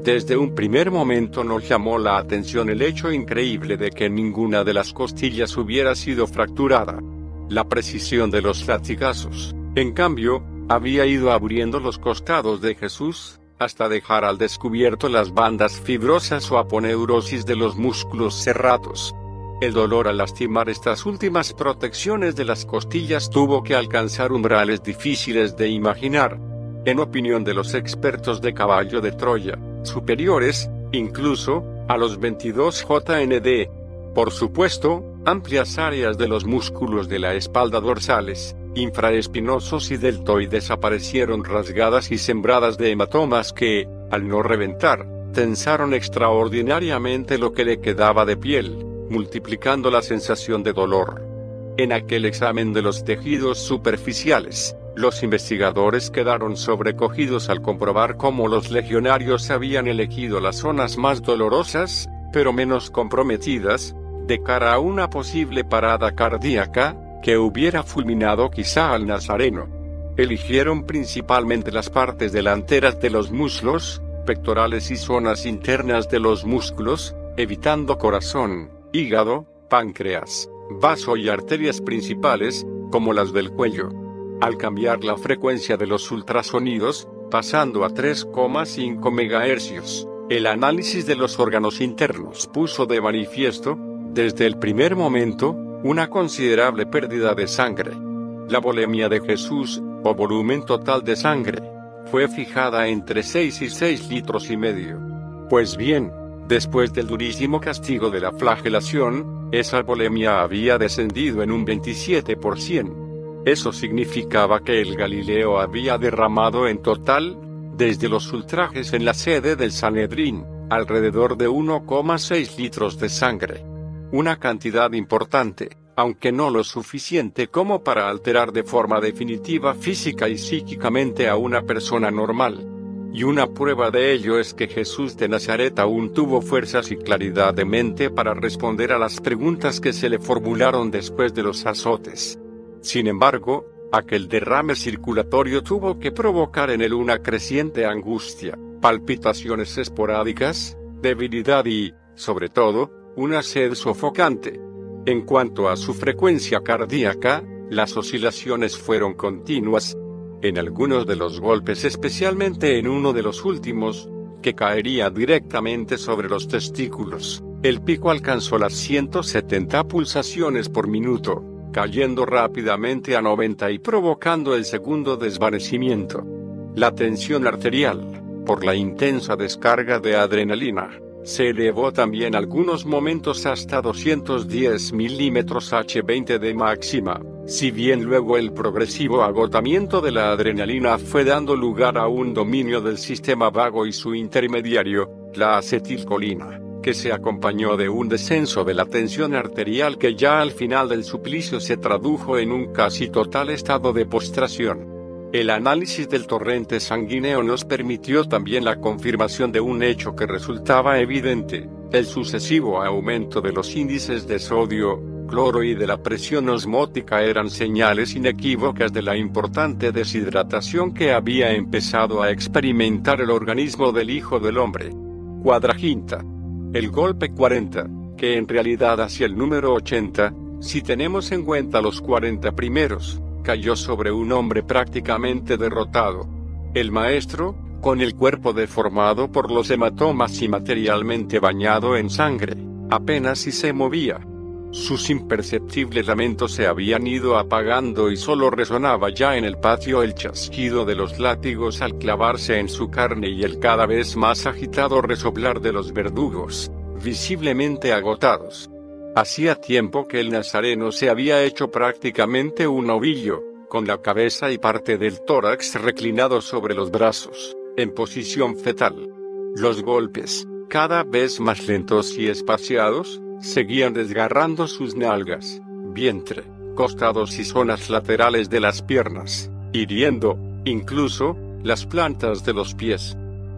Desde un primer momento nos llamó la atención el hecho increíble de que ninguna de las costillas hubiera sido fracturada. La precisión de los latigazos, en cambio, había ido abriendo los costados de Jesús, hasta dejar al descubierto las bandas fibrosas o aponeurosis de los músculos cerrados. El dolor al lastimar estas últimas protecciones de las costillas tuvo que alcanzar umbrales difíciles de imaginar. En opinión de los expertos de caballo de Troya, superiores, incluso, a los 22 JND. Por supuesto, amplias áreas de los músculos de la espalda dorsales, infraespinosos y deltoides aparecieron rasgadas y sembradas de hematomas que, al no reventar, tensaron extraordinariamente lo que le quedaba de piel, multiplicando la sensación de dolor. En aquel examen de los tejidos superficiales, los investigadores quedaron sobrecogidos al comprobar cómo los legionarios habían elegido las zonas más dolorosas, pero menos comprometidas, de cara a una posible parada cardíaca, que hubiera fulminado quizá al nazareno. Eligieron principalmente las partes delanteras de los muslos, pectorales y zonas internas de los músculos, evitando corazón, hígado, páncreas, vaso y arterias principales, como las del cuello. Al cambiar la frecuencia de los ultrasonidos, pasando a 3,5 MHz, el análisis de los órganos internos puso de manifiesto, desde el primer momento, una considerable pérdida de sangre. La volemia de Jesús, o volumen total de sangre, fue fijada entre 6 y 6 litros y medio. Pues bien, después del durísimo castigo de la flagelación, esa volemia había descendido en un 27%. Eso significaba que el Galileo había derramado en total, desde los ultrajes en la sede del Sanedrín, alrededor de 1,6 litros de sangre una cantidad importante, aunque no lo suficiente como para alterar de forma definitiva física y psíquicamente a una persona normal. Y una prueba de ello es que Jesús de Nazaret aún tuvo fuerzas y claridad de mente para responder a las preguntas que se le formularon después de los azotes. Sin embargo, aquel derrame circulatorio tuvo que provocar en él una creciente angustia, palpitaciones esporádicas, debilidad y, sobre todo, una sed sofocante. En cuanto a su frecuencia cardíaca, las oscilaciones fueron continuas. En algunos de los golpes, especialmente en uno de los últimos, que caería directamente sobre los testículos, el pico alcanzó las 170 pulsaciones por minuto, cayendo rápidamente a 90 y provocando el segundo desvanecimiento. La tensión arterial, por la intensa descarga de adrenalina, se elevó también algunos momentos hasta 210 milímetros H20 de máxima, si bien luego el progresivo agotamiento de la adrenalina fue dando lugar a un dominio del sistema vago y su intermediario, la acetilcolina, que se acompañó de un descenso de la tensión arterial que ya al final del suplicio se tradujo en un casi total estado de postración. El análisis del torrente sanguíneo nos permitió también la confirmación de un hecho que resultaba evidente, el sucesivo aumento de los índices de sodio, cloro y de la presión osmótica eran señales inequívocas de la importante deshidratación que había empezado a experimentar el organismo del Hijo del Hombre. Cuadraginta. El golpe 40, que en realidad hacia el número 80, si tenemos en cuenta los 40 primeros, cayó sobre un hombre prácticamente derrotado. El maestro, con el cuerpo deformado por los hematomas y materialmente bañado en sangre, apenas si se movía. Sus imperceptibles lamentos se habían ido apagando y solo resonaba ya en el patio el chasquido de los látigos al clavarse en su carne y el cada vez más agitado resoplar de los verdugos, visiblemente agotados. Hacía tiempo que el nazareno se había hecho prácticamente un ovillo, con la cabeza y parte del tórax reclinado sobre los brazos, en posición fetal. Los golpes, cada vez más lentos y espaciados, seguían desgarrando sus nalgas, vientre, costados y zonas laterales de las piernas, hiriendo, incluso, las plantas de los pies.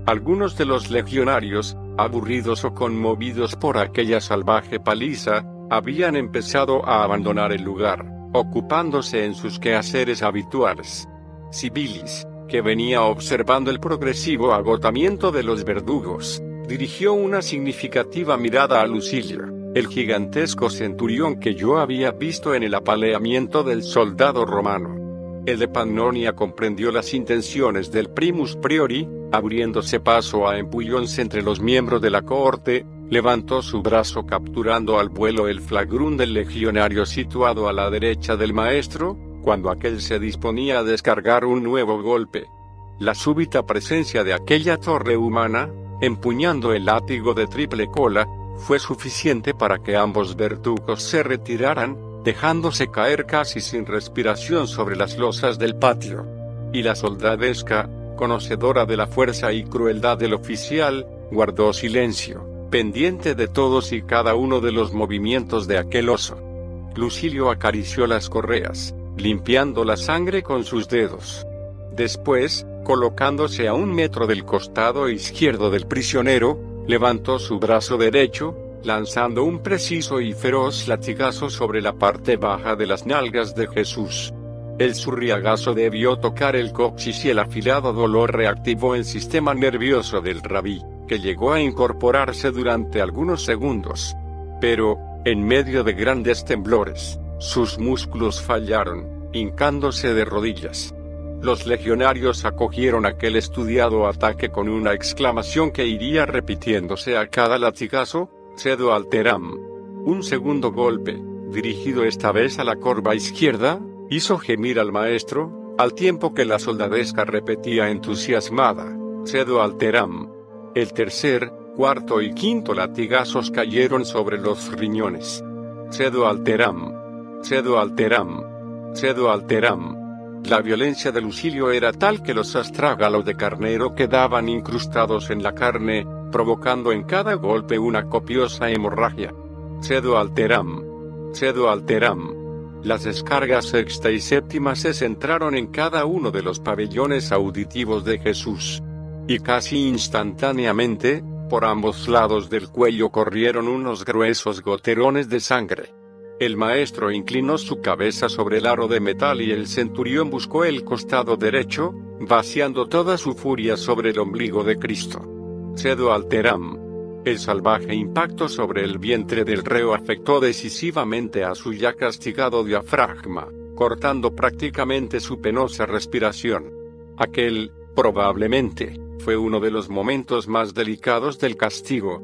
Algunos de los legionarios, aburridos o conmovidos por aquella salvaje paliza, habían empezado a abandonar el lugar, ocupándose en sus quehaceres habituales. Sibilis, que venía observando el progresivo agotamiento de los verdugos, dirigió una significativa mirada a Lucilio, el gigantesco centurión que yo había visto en el apaleamiento del soldado romano. El de Pannonia comprendió las intenciones del primus priori, abriéndose paso a empujones entre los miembros de la cohorte, levantó su brazo capturando al vuelo el flagrún del legionario situado a la derecha del maestro, cuando aquel se disponía a descargar un nuevo golpe. La súbita presencia de aquella torre humana, empuñando el látigo de triple cola, fue suficiente para que ambos verdugos se retiraran, dejándose caer casi sin respiración sobre las losas del patio. Y la soldadesca, conocedora de la fuerza y crueldad del oficial, guardó silencio, pendiente de todos y cada uno de los movimientos de aquel oso. Lucilio acarició las correas, limpiando la sangre con sus dedos. Después, colocándose a un metro del costado izquierdo del prisionero, levantó su brazo derecho, lanzando un preciso y feroz latigazo sobre la parte baja de las nalgas de Jesús. El surriagazo debió tocar el coxis y el afilado dolor reactivó el sistema nervioso del rabí, que llegó a incorporarse durante algunos segundos. Pero, en medio de grandes temblores, sus músculos fallaron, hincándose de rodillas. Los legionarios acogieron aquel estudiado ataque con una exclamación que iría repitiéndose a cada latigazo, cedo alteram. Un segundo golpe, dirigido esta vez a la corva izquierda, hizo gemir al maestro, al tiempo que la soldadesca repetía entusiasmada, cedo alteram. El tercer, cuarto y quinto latigazos cayeron sobre los riñones. Cedo alteram. Cedo alteram. Cedo alteram. La violencia de Lucilio era tal que los astrágalos de carnero quedaban incrustados en la carne, provocando en cada golpe una copiosa hemorragia. Cedo alteram. Cedo alteram. Las descargas sexta y séptima se centraron en cada uno de los pabellones auditivos de Jesús. Y casi instantáneamente, por ambos lados del cuello corrieron unos gruesos goterones de sangre. El maestro inclinó su cabeza sobre el aro de metal y el centurión buscó el costado derecho, vaciando toda su furia sobre el ombligo de Cristo. Cedo alteram. El salvaje impacto sobre el vientre del reo afectó decisivamente a su ya castigado diafragma, cortando prácticamente su penosa respiración. Aquel, probablemente, fue uno de los momentos más delicados del castigo.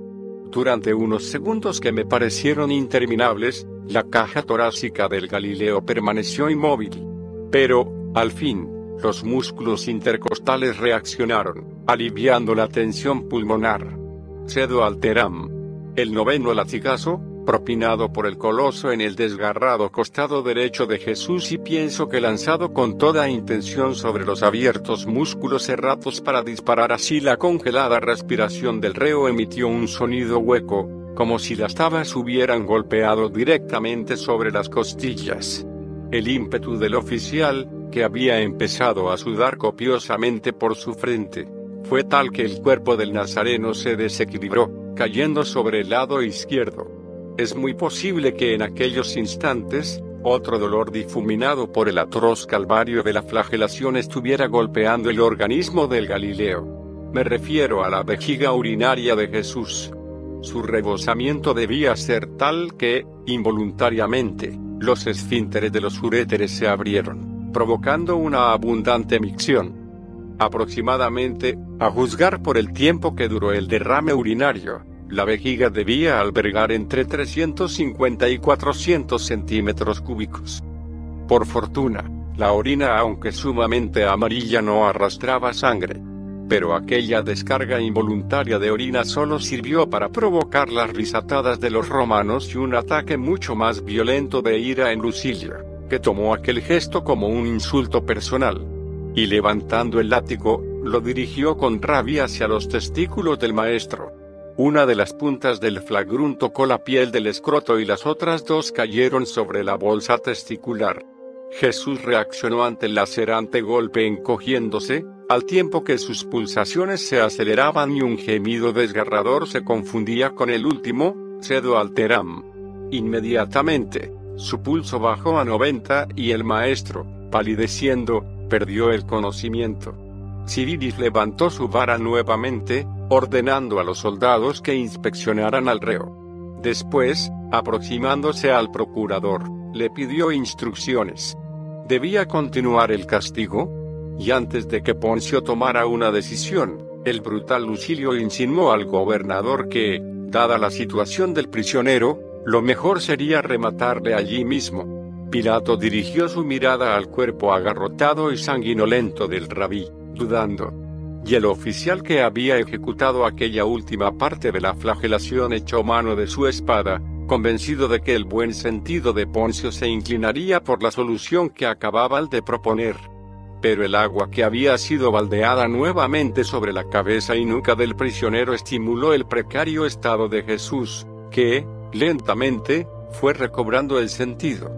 Durante unos segundos que me parecieron interminables, la caja torácica del Galileo permaneció inmóvil. Pero, al fin, los músculos intercostales reaccionaron, aliviando la tensión pulmonar. Cedo alteram. El noveno latigazo, propinado por el coloso en el desgarrado costado derecho de Jesús y pienso que lanzado con toda intención sobre los abiertos músculos cerrados para disparar así la congelada respiración del reo emitió un sonido hueco, como si las tabas hubieran golpeado directamente sobre las costillas. El ímpetu del oficial, que había empezado a sudar copiosamente por su frente, fue tal que el cuerpo del nazareno se desequilibró, cayendo sobre el lado izquierdo. Es muy posible que en aquellos instantes, otro dolor difuminado por el atroz calvario de la flagelación estuviera golpeando el organismo del Galileo. Me refiero a la vejiga urinaria de Jesús. Su rebosamiento debía ser tal que, involuntariamente, los esfínteres de los uréteres se abrieron, provocando una abundante micción. Aproximadamente, a juzgar por el tiempo que duró el derrame urinario, la vejiga debía albergar entre 350 y 400 centímetros cúbicos. Por fortuna, la orina aunque sumamente amarilla no arrastraba sangre. Pero aquella descarga involuntaria de orina solo sirvió para provocar las risatadas de los romanos y un ataque mucho más violento de ira en Lucilia, que tomó aquel gesto como un insulto personal. Y levantando el látigo, lo dirigió con rabia hacia los testículos del maestro. Una de las puntas del flagrún tocó la piel del escroto y las otras dos cayeron sobre la bolsa testicular. Jesús reaccionó ante el lacerante golpe encogiéndose, al tiempo que sus pulsaciones se aceleraban y un gemido desgarrador se confundía con el último, cedo alteram. Inmediatamente, su pulso bajó a 90 y el maestro, palideciendo, perdió el conocimiento. Civilis levantó su vara nuevamente, ordenando a los soldados que inspeccionaran al reo. Después, aproximándose al procurador, le pidió instrucciones. ¿Debía continuar el castigo? Y antes de que Poncio tomara una decisión, el brutal Lucilio insinuó al gobernador que, dada la situación del prisionero, lo mejor sería rematarle allí mismo. Pilato dirigió su mirada al cuerpo agarrotado y sanguinolento del rabí, dudando y el oficial que había ejecutado aquella última parte de la flagelación echó mano de su espada, convencido de que el buen sentido de Poncio se inclinaría por la solución que acababan de proponer. Pero el agua que había sido baldeada nuevamente sobre la cabeza y nuca del prisionero estimuló el precario estado de Jesús, que, lentamente, fue recobrando el sentido.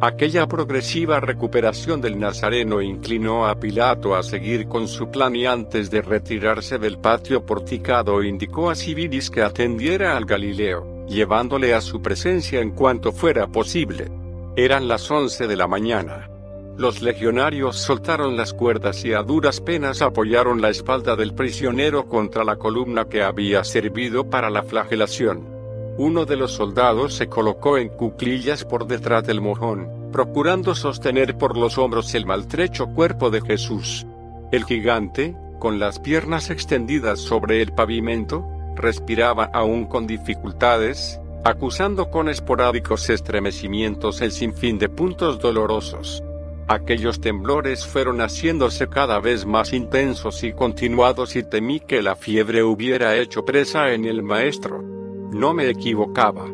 Aquella progresiva recuperación del Nazareno inclinó a Pilato a seguir con su plan y antes de retirarse del patio porticado indicó a Civilis que atendiera al Galileo, llevándole a su presencia en cuanto fuera posible. Eran las once de la mañana. Los legionarios soltaron las cuerdas y a duras penas apoyaron la espalda del prisionero contra la columna que había servido para la flagelación. Uno de los soldados se colocó en cuclillas por detrás del mojón, procurando sostener por los hombros el maltrecho cuerpo de Jesús. El gigante, con las piernas extendidas sobre el pavimento, respiraba aún con dificultades, acusando con esporádicos estremecimientos el sinfín de puntos dolorosos. Aquellos temblores fueron haciéndose cada vez más intensos y continuados y temí que la fiebre hubiera hecho presa en el maestro. No me equivocaba.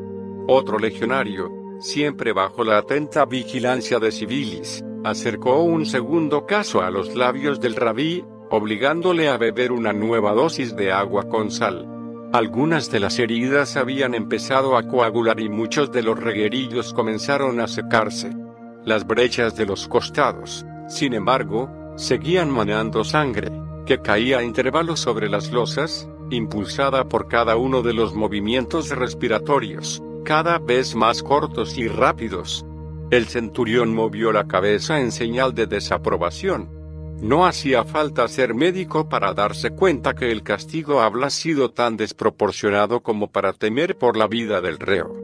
Otro legionario, siempre bajo la atenta vigilancia de civilis, acercó un segundo caso a los labios del rabí, obligándole a beber una nueva dosis de agua con sal. Algunas de las heridas habían empezado a coagular y muchos de los reguerillos comenzaron a secarse. Las brechas de los costados, sin embargo, seguían manando sangre, que caía a intervalos sobre las losas, impulsada por cada uno de los movimientos respiratorios, cada vez más cortos y rápidos. El centurión movió la cabeza en señal de desaprobación. No hacía falta ser médico para darse cuenta que el castigo había sido tan desproporcionado como para temer por la vida del reo.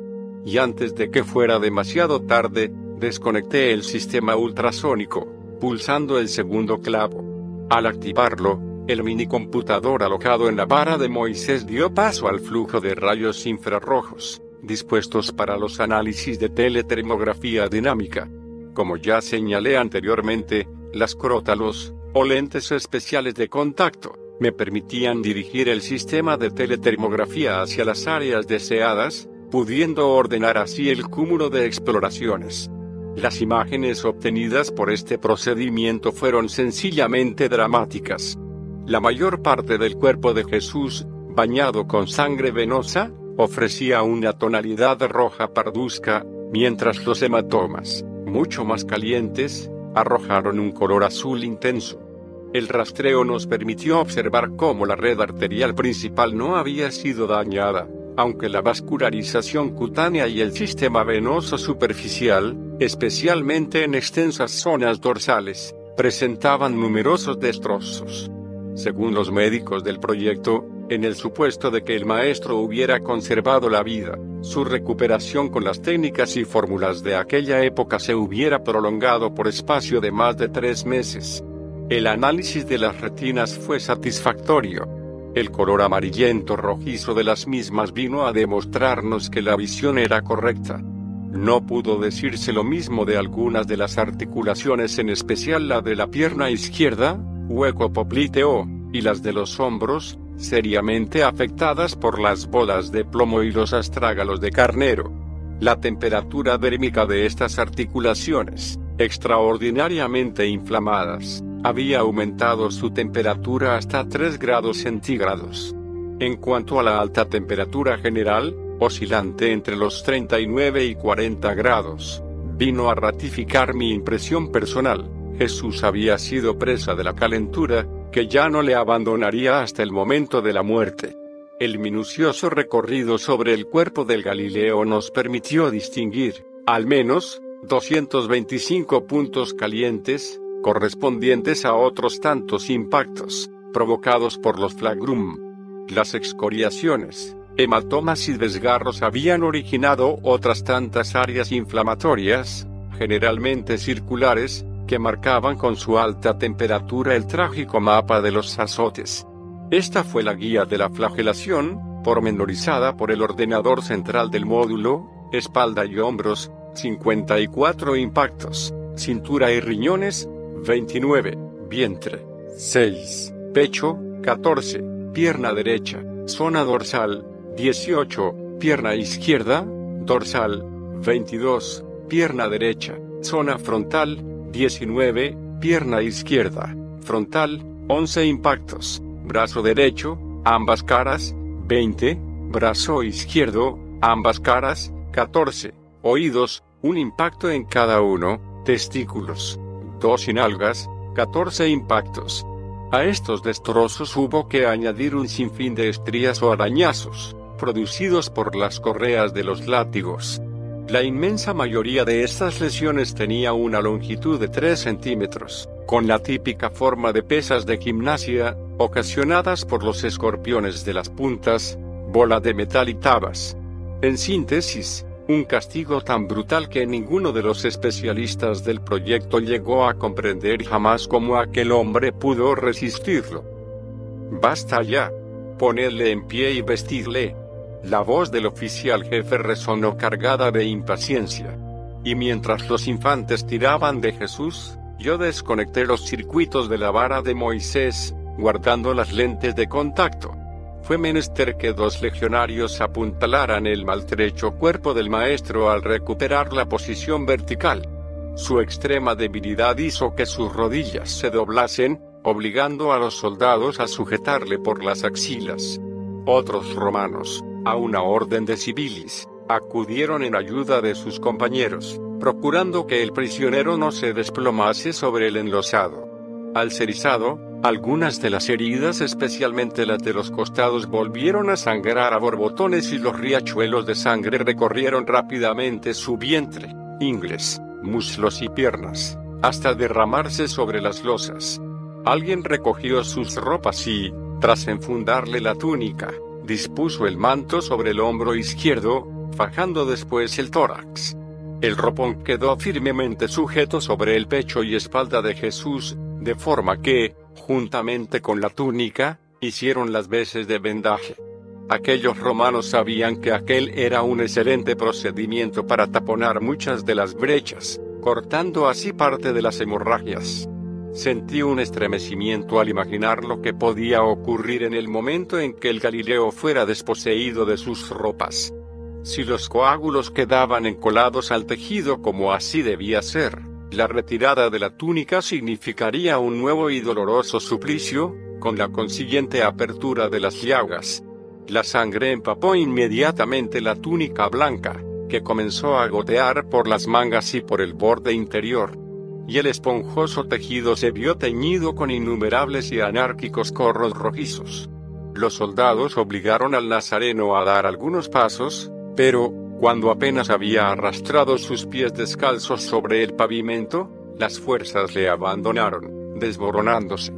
Y antes de que fuera demasiado tarde, Desconecté el sistema ultrasónico, pulsando el segundo clavo. Al activarlo, el minicomputador alojado en la vara de Moisés dio paso al flujo de rayos infrarrojos, dispuestos para los análisis de teletermografía dinámica. Como ya señalé anteriormente, las crótalos, o lentes especiales de contacto, me permitían dirigir el sistema de teletermografía hacia las áreas deseadas, pudiendo ordenar así el cúmulo de exploraciones. Las imágenes obtenidas por este procedimiento fueron sencillamente dramáticas. La mayor parte del cuerpo de Jesús, bañado con sangre venosa, ofrecía una tonalidad roja parduzca, mientras los hematomas, mucho más calientes, arrojaron un color azul intenso. El rastreo nos permitió observar cómo la red arterial principal no había sido dañada, aunque la vascularización cutánea y el sistema venoso superficial, especialmente en extensas zonas dorsales, presentaban numerosos destrozos. Según los médicos del proyecto, en el supuesto de que el maestro hubiera conservado la vida, su recuperación con las técnicas y fórmulas de aquella época se hubiera prolongado por espacio de más de tres meses. El análisis de las retinas fue satisfactorio. El color amarillento rojizo de las mismas vino a demostrarnos que la visión era correcta. No pudo decirse lo mismo de algunas de las articulaciones, en especial la de la pierna izquierda, hueco popliteo, y las de los hombros, seriamente afectadas por las bolas de plomo y los astrágalos de carnero. La temperatura dérmica de estas articulaciones, extraordinariamente inflamadas, había aumentado su temperatura hasta 3 grados centígrados. En cuanto a la alta temperatura general, oscilante entre los 39 y 40 grados, vino a ratificar mi impresión personal. Jesús había sido presa de la calentura, que ya no le abandonaría hasta el momento de la muerte. El minucioso recorrido sobre el cuerpo del Galileo nos permitió distinguir, al menos, 225 puntos calientes, correspondientes a otros tantos impactos, provocados por los flagrum. Las excoriaciones, hematomas y desgarros habían originado otras tantas áreas inflamatorias, generalmente circulares, que marcaban con su alta temperatura el trágico mapa de los azotes. Esta fue la guía de la flagelación, pormenorizada por el ordenador central del módulo, espalda y hombros, 54 impactos, cintura y riñones, 29, vientre, 6, pecho, 14, pierna derecha, zona dorsal, 18, pierna izquierda, dorsal, 22, pierna derecha, zona frontal, 19, pierna izquierda, frontal, 11 impactos, brazo derecho, ambas caras, 20, brazo izquierdo, ambas caras, 14, oídos, un impacto en cada uno, testículos, dos algas, 14 impactos. A estos destrozos hubo que añadir un sinfín de estrías o arañazos, producidos por las correas de los látigos. La inmensa mayoría de estas lesiones tenía una longitud de 3 centímetros, con la típica forma de pesas de gimnasia, ocasionadas por los escorpiones de las puntas, bola de metal y tabas. En síntesis, un castigo tan brutal que ninguno de los especialistas del proyecto llegó a comprender jamás cómo aquel hombre pudo resistirlo. Basta ya. Ponedle en pie y vestirle. La voz del oficial jefe resonó cargada de impaciencia. Y mientras los infantes tiraban de Jesús, yo desconecté los circuitos de la vara de Moisés, guardando las lentes de contacto fue menester que dos legionarios apuntalaran el maltrecho cuerpo del maestro al recuperar la posición vertical. Su extrema debilidad hizo que sus rodillas se doblasen, obligando a los soldados a sujetarle por las axilas. Otros romanos, a una orden de civilis, acudieron en ayuda de sus compañeros, procurando que el prisionero no se desplomase sobre el enlosado. Al ser izado, algunas de las heridas, especialmente las de los costados, volvieron a sangrar a borbotones y los riachuelos de sangre recorrieron rápidamente su vientre, ingles, muslos y piernas, hasta derramarse sobre las losas. Alguien recogió sus ropas y, tras enfundarle la túnica, dispuso el manto sobre el hombro izquierdo, fajando después el tórax. El ropón quedó firmemente sujeto sobre el pecho y espalda de Jesús, de forma que, juntamente con la túnica, hicieron las veces de vendaje. Aquellos romanos sabían que aquel era un excelente procedimiento para taponar muchas de las brechas, cortando así parte de las hemorragias. Sentí un estremecimiento al imaginar lo que podía ocurrir en el momento en que el Galileo fuera desposeído de sus ropas. Si los coágulos quedaban encolados al tejido como así debía ser, la retirada de la túnica significaría un nuevo y doloroso suplicio, con la consiguiente apertura de las llagas. La sangre empapó inmediatamente la túnica blanca, que comenzó a gotear por las mangas y por el borde interior. Y el esponjoso tejido se vio teñido con innumerables y anárquicos corros rojizos. Los soldados obligaron al nazareno a dar algunos pasos, pero, cuando apenas había arrastrado sus pies descalzos sobre el pavimento, las fuerzas le abandonaron, desmoronándose.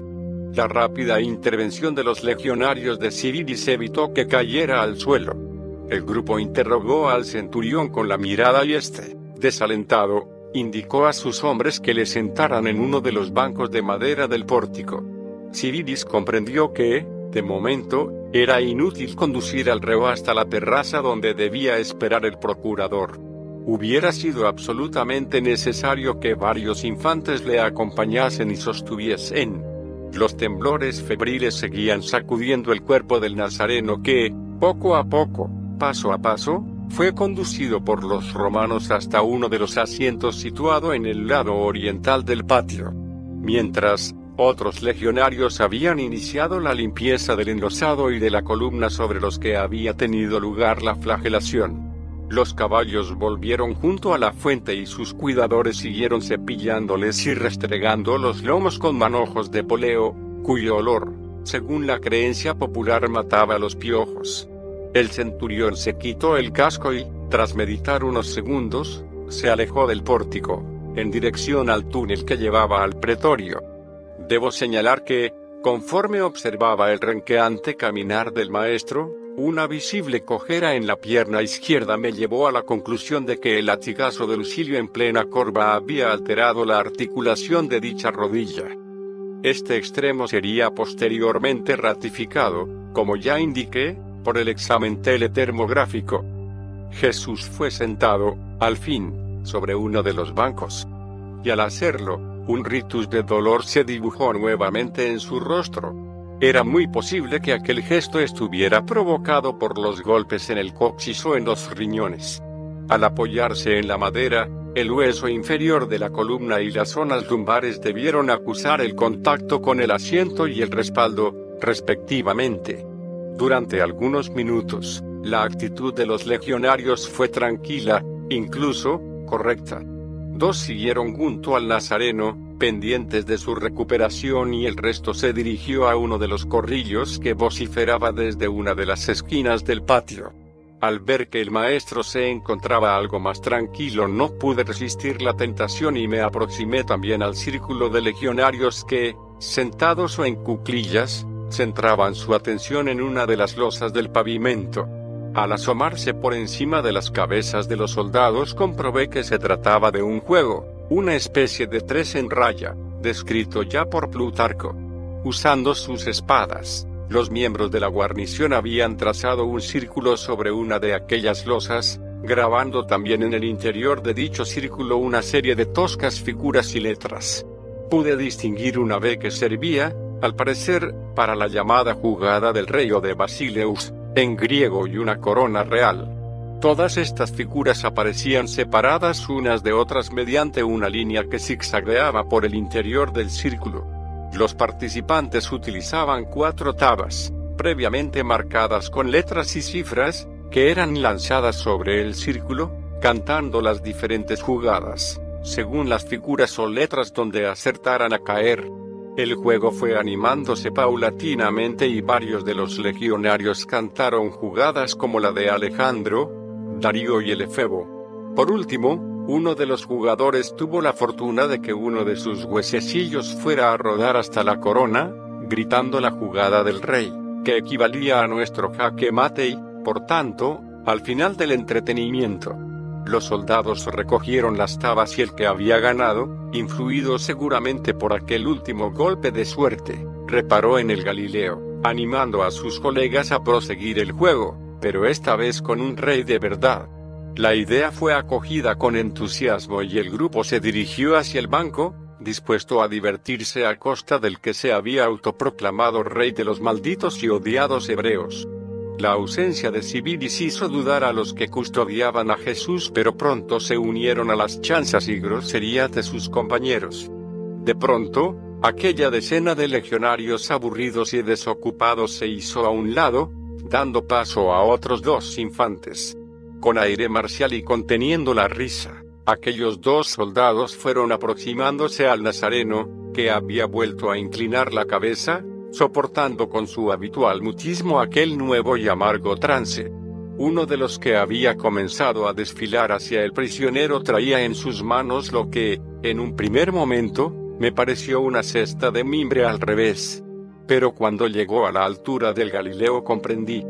La rápida intervención de los legionarios de Cirilis evitó que cayera al suelo. El grupo interrogó al centurión con la mirada y este, desalentado, indicó a sus hombres que le sentaran en uno de los bancos de madera del pórtico. Cirilis comprendió que, de momento, era inútil conducir al reo hasta la terraza donde debía esperar el procurador. Hubiera sido absolutamente necesario que varios infantes le acompañasen y sostuviesen los temblores febriles seguían sacudiendo el cuerpo del Nazareno que, poco a poco, paso a paso, fue conducido por los romanos hasta uno de los asientos situado en el lado oriental del patio. Mientras, otros legionarios habían iniciado la limpieza del enlosado y de la columna sobre los que había tenido lugar la flagelación. Los caballos volvieron junto a la fuente y sus cuidadores siguieron cepillándoles y restregando los lomos con manojos de poleo, cuyo olor, según la creencia popular, mataba a los piojos. El centurión se quitó el casco y, tras meditar unos segundos, se alejó del pórtico, en dirección al túnel que llevaba al pretorio. Debo señalar que, conforme observaba el renqueante caminar del maestro, una visible cojera en la pierna izquierda me llevó a la conclusión de que el latigazo de Lucilio en plena corva había alterado la articulación de dicha rodilla. Este extremo sería posteriormente ratificado, como ya indiqué, por el examen teletermográfico. Jesús fue sentado, al fin, sobre uno de los bancos. Y al hacerlo, un ritus de dolor se dibujó nuevamente en su rostro. Era muy posible que aquel gesto estuviera provocado por los golpes en el coxis o en los riñones. Al apoyarse en la madera, el hueso inferior de la columna y las zonas lumbares debieron acusar el contacto con el asiento y el respaldo, respectivamente. Durante algunos minutos, la actitud de los legionarios fue tranquila, incluso, correcta. Dos siguieron junto al Nazareno, pendientes de su recuperación y el resto se dirigió a uno de los corrillos que vociferaba desde una de las esquinas del patio. Al ver que el maestro se encontraba algo más tranquilo no pude resistir la tentación y me aproximé también al círculo de legionarios que, sentados o en cuclillas, centraban su atención en una de las losas del pavimento. Al asomarse por encima de las cabezas de los soldados comprobé que se trataba de un juego, una especie de tres en raya, descrito ya por Plutarco. Usando sus espadas, los miembros de la guarnición habían trazado un círculo sobre una de aquellas losas, grabando también en el interior de dicho círculo una serie de toscas figuras y letras. Pude distinguir una B que servía, al parecer, para la llamada jugada del rey de Basileus, en griego y una corona real. Todas estas figuras aparecían separadas unas de otras mediante una línea que zigzagueaba por el interior del círculo. Los participantes utilizaban cuatro tabas, previamente marcadas con letras y cifras, que eran lanzadas sobre el círculo, cantando las diferentes jugadas, según las figuras o letras donde acertaran a caer. El juego fue animándose paulatinamente y varios de los legionarios cantaron jugadas como la de Alejandro, Darío y el Efebo. Por último, uno de los jugadores tuvo la fortuna de que uno de sus huesecillos fuera a rodar hasta la corona, gritando la jugada del rey, que equivalía a nuestro jaque mate y, por tanto, al final del entretenimiento. Los soldados recogieron las tabas y el que había ganado, influido seguramente por aquel último golpe de suerte, reparó en el Galileo, animando a sus colegas a proseguir el juego, pero esta vez con un rey de verdad. La idea fue acogida con entusiasmo y el grupo se dirigió hacia el banco, dispuesto a divertirse a costa del que se había autoproclamado rey de los malditos y odiados hebreos. La ausencia de civilis hizo dudar a los que custodiaban a Jesús, pero pronto se unieron a las chanzas y groserías de sus compañeros. De pronto, aquella decena de legionarios aburridos y desocupados se hizo a un lado, dando paso a otros dos infantes. Con aire marcial y conteniendo la risa, Aquellos dos soldados fueron aproximándose al Nazareno, que había vuelto a inclinar la cabeza, soportando con su habitual mutismo aquel nuevo y amargo trance. Uno de los que había comenzado a desfilar hacia el prisionero traía en sus manos lo que, en un primer momento, me pareció una cesta de mimbre al revés. Pero cuando llegó a la altura del Galileo comprendí.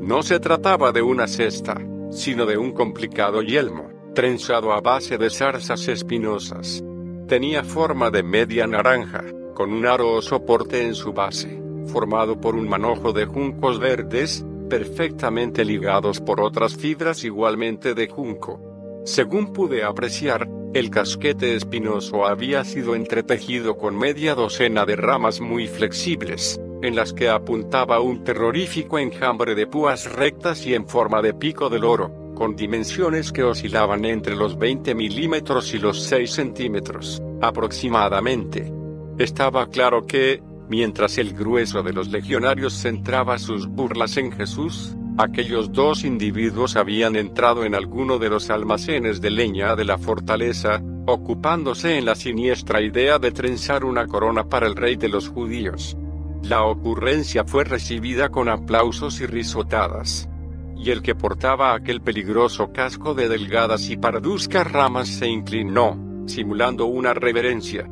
No se trataba de una cesta, sino de un complicado yelmo trenzado a base de zarzas espinosas. Tenía forma de media naranja, con un aro o soporte en su base, formado por un manojo de juncos verdes, perfectamente ligados por otras fibras igualmente de junco. Según pude apreciar, el casquete espinoso había sido entretejido con media docena de ramas muy flexibles, en las que apuntaba un terrorífico enjambre de púas rectas y en forma de pico del oro con dimensiones que oscilaban entre los 20 milímetros y los 6 centímetros, aproximadamente. Estaba claro que, mientras el grueso de los legionarios centraba sus burlas en Jesús, aquellos dos individuos habían entrado en alguno de los almacenes de leña de la fortaleza, ocupándose en la siniestra idea de trenzar una corona para el rey de los judíos. La ocurrencia fue recibida con aplausos y risotadas y el que portaba aquel peligroso casco de delgadas y parduzcas ramas se inclinó, simulando una reverencia.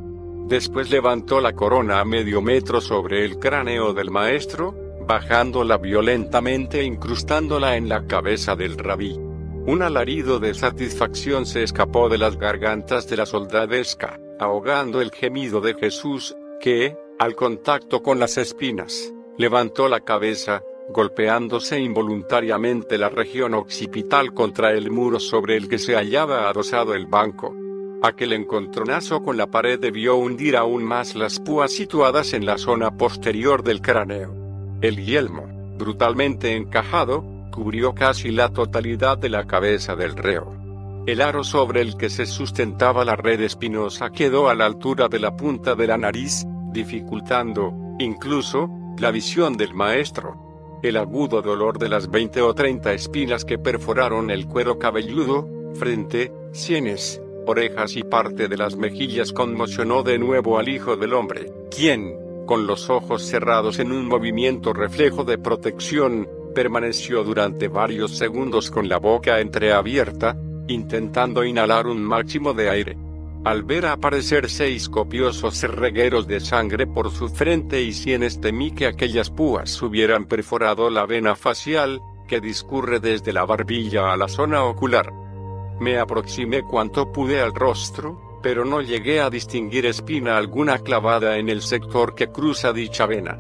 Después levantó la corona a medio metro sobre el cráneo del maestro, bajándola violentamente e incrustándola en la cabeza del rabí. Un alarido de satisfacción se escapó de las gargantas de la soldadesca, ahogando el gemido de Jesús, que, al contacto con las espinas, levantó la cabeza, golpeándose involuntariamente la región occipital contra el muro sobre el que se hallaba adosado el banco. Aquel encontronazo con la pared debió hundir aún más las púas situadas en la zona posterior del cráneo. El yelmo, brutalmente encajado, cubrió casi la totalidad de la cabeza del reo. El aro sobre el que se sustentaba la red espinosa quedó a la altura de la punta de la nariz, dificultando, incluso, la visión del maestro el agudo dolor de las 20 o 30 espinas que perforaron el cuero cabelludo, frente, sienes, orejas y parte de las mejillas conmocionó de nuevo al Hijo del Hombre, quien, con los ojos cerrados en un movimiento reflejo de protección, permaneció durante varios segundos con la boca entreabierta, intentando inhalar un máximo de aire. Al ver aparecer seis copiosos regueros de sangre por su frente y sienes temí que aquellas púas hubieran perforado la vena facial, que discurre desde la barbilla a la zona ocular. Me aproximé cuanto pude al rostro, pero no llegué a distinguir espina alguna clavada en el sector que cruza dicha vena.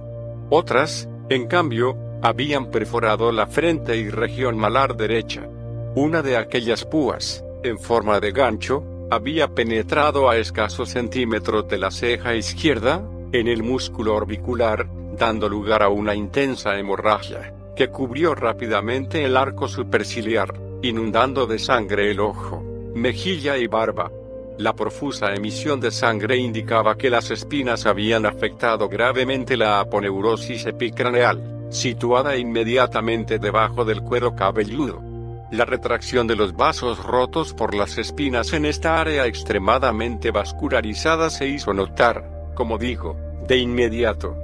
Otras, en cambio, habían perforado la frente y región malar derecha. Una de aquellas púas, en forma de gancho, había penetrado a escasos centímetros de la ceja izquierda, en el músculo orbicular, dando lugar a una intensa hemorragia, que cubrió rápidamente el arco superciliar, inundando de sangre el ojo, mejilla y barba. La profusa emisión de sangre indicaba que las espinas habían afectado gravemente la aponeurosis epicraneal, situada inmediatamente debajo del cuero cabelludo. La retracción de los vasos rotos por las espinas en esta área extremadamente vascularizada se hizo notar, como digo, de inmediato.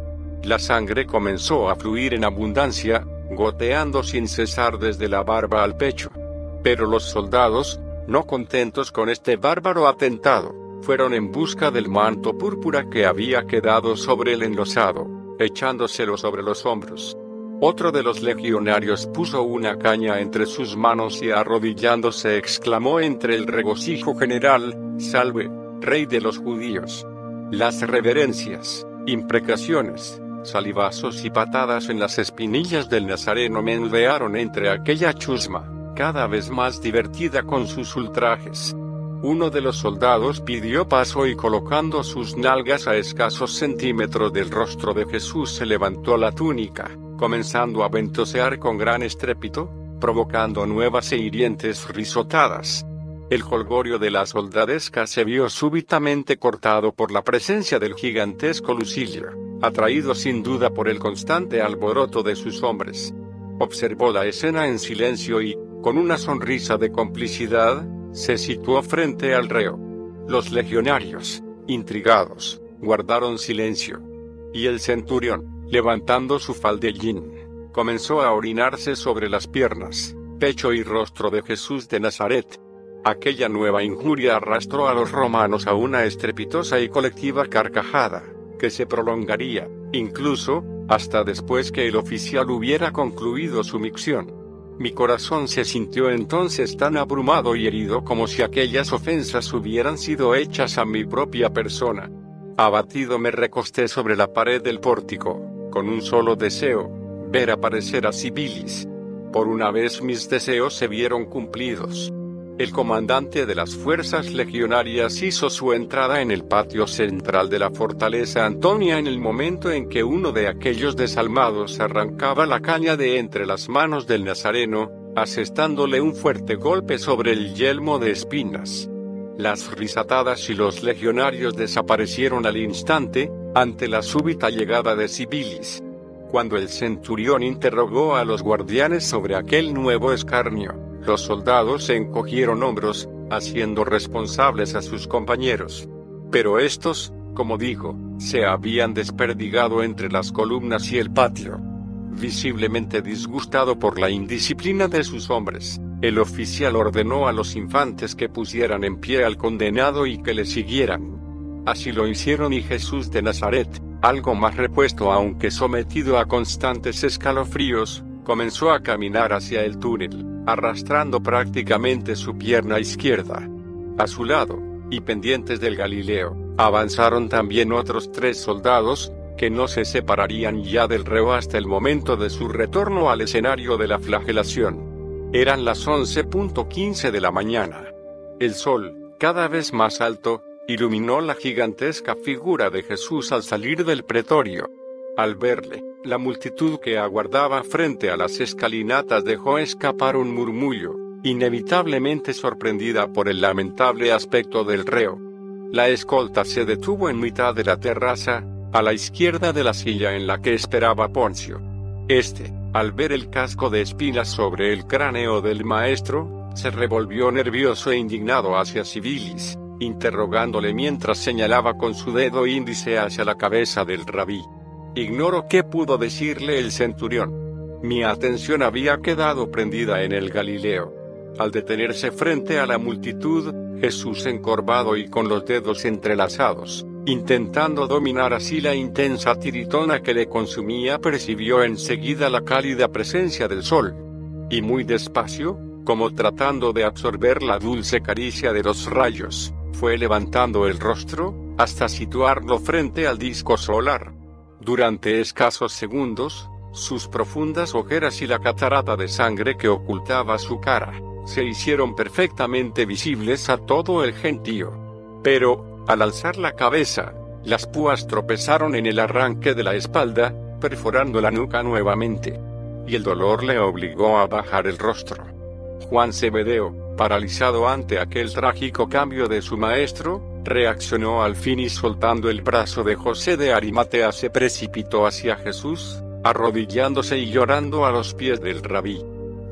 La sangre comenzó a fluir en abundancia, goteando sin cesar desde la barba al pecho. Pero los soldados, no contentos con este bárbaro atentado, fueron en busca del manto púrpura que había quedado sobre el enlosado, echándoselo sobre los hombros. Otro de los legionarios puso una caña entre sus manos y arrodillándose exclamó entre el regocijo general, Salve, Rey de los judíos. Las reverencias, imprecaciones, salivazos y patadas en las espinillas del nazareno menudearon entre aquella chusma, cada vez más divertida con sus ultrajes. Uno de los soldados pidió paso y colocando sus nalgas a escasos centímetros del rostro de Jesús se levantó la túnica comenzando a ventosear con gran estrépito, provocando nuevas e hirientes risotadas. El jolgorio de la soldadesca se vio súbitamente cortado por la presencia del gigantesco Lucilio, atraído sin duda por el constante alboroto de sus hombres. Observó la escena en silencio y, con una sonrisa de complicidad, se situó frente al reo. Los legionarios, intrigados, guardaron silencio. Y el centurión, levantando su faldellín, comenzó a orinarse sobre las piernas, pecho y rostro de Jesús de Nazaret. Aquella nueva injuria arrastró a los romanos a una estrepitosa y colectiva carcajada, que se prolongaría, incluso, hasta después que el oficial hubiera concluido su micción. Mi corazón se sintió entonces tan abrumado y herido como si aquellas ofensas hubieran sido hechas a mi propia persona. Abatido me recosté sobre la pared del pórtico, con un solo deseo, ver aparecer a Sibilis. Por una vez mis deseos se vieron cumplidos. El comandante de las fuerzas legionarias hizo su entrada en el patio central de la fortaleza Antonia en el momento en que uno de aquellos desalmados arrancaba la caña de entre las manos del nazareno, asestándole un fuerte golpe sobre el yelmo de espinas. Las risatadas y los legionarios desaparecieron al instante, ante la súbita llegada de Sibilis. Cuando el centurión interrogó a los guardianes sobre aquel nuevo escarnio, los soldados se encogieron hombros, haciendo responsables a sus compañeros. Pero estos, como digo, se habían desperdigado entre las columnas y el patio. Visiblemente disgustado por la indisciplina de sus hombres, el oficial ordenó a los infantes que pusieran en pie al condenado y que le siguieran. Así lo hicieron y Jesús de Nazaret, algo más repuesto aunque sometido a constantes escalofríos, comenzó a caminar hacia el túnel, arrastrando prácticamente su pierna izquierda. A su lado, y pendientes del Galileo, avanzaron también otros tres soldados, que no se separarían ya del reo hasta el momento de su retorno al escenario de la flagelación. Eran las 11.15 de la mañana. El sol, cada vez más alto, iluminó la gigantesca figura de Jesús al salir del pretorio. Al verle, la multitud que aguardaba frente a las escalinatas dejó escapar un murmullo, inevitablemente sorprendida por el lamentable aspecto del reo. La escolta se detuvo en mitad de la terraza, a la izquierda de la silla en la que esperaba Poncio. Este, al ver el casco de espinas sobre el cráneo del maestro, se revolvió nervioso e indignado hacia Sibilis, interrogándole mientras señalaba con su dedo índice hacia la cabeza del rabí. Ignoro qué pudo decirle el centurión. Mi atención había quedado prendida en el Galileo. Al detenerse frente a la multitud, Jesús encorvado y con los dedos entrelazados, Intentando dominar así la intensa tiritona que le consumía, percibió enseguida la cálida presencia del sol. Y muy despacio, como tratando de absorber la dulce caricia de los rayos, fue levantando el rostro, hasta situarlo frente al disco solar. Durante escasos segundos, sus profundas ojeras y la catarata de sangre que ocultaba su cara, se hicieron perfectamente visibles a todo el gentío. Pero, al alzar la cabeza, las púas tropezaron en el arranque de la espalda, perforando la nuca nuevamente. Y el dolor le obligó a bajar el rostro. Juan Cebedeo, paralizado ante aquel trágico cambio de su maestro, reaccionó al fin y soltando el brazo de José de Arimatea se precipitó hacia Jesús, arrodillándose y llorando a los pies del rabí.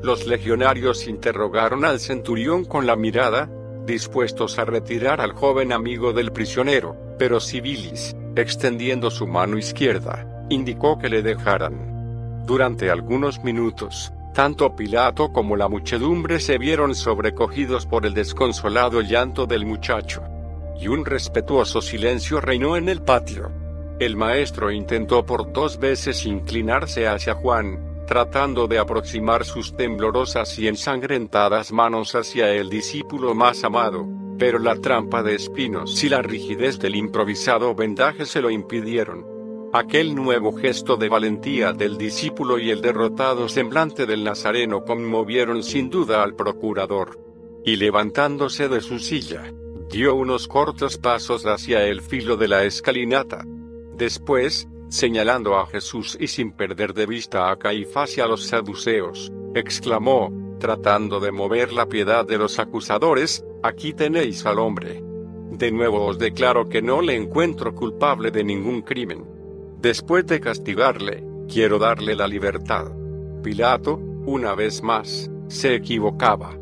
Los legionarios interrogaron al centurión con la mirada, dispuestos a retirar al joven amigo del prisionero, pero Sibilis, extendiendo su mano izquierda, indicó que le dejaran. Durante algunos minutos, tanto Pilato como la muchedumbre se vieron sobrecogidos por el desconsolado llanto del muchacho. Y un respetuoso silencio reinó en el patio. El maestro intentó por dos veces inclinarse hacia Juan, tratando de aproximar sus temblorosas y ensangrentadas manos hacia el discípulo más amado, pero la trampa de espinos y la rigidez del improvisado vendaje se lo impidieron. Aquel nuevo gesto de valentía del discípulo y el derrotado semblante del Nazareno conmovieron sin duda al procurador. Y levantándose de su silla, dio unos cortos pasos hacia el filo de la escalinata. Después, señalando a Jesús y sin perder de vista a Caifás y a los saduceos, exclamó, tratando de mover la piedad de los acusadores, aquí tenéis al hombre. De nuevo os declaro que no le encuentro culpable de ningún crimen. Después de castigarle, quiero darle la libertad. Pilato, una vez más, se equivocaba.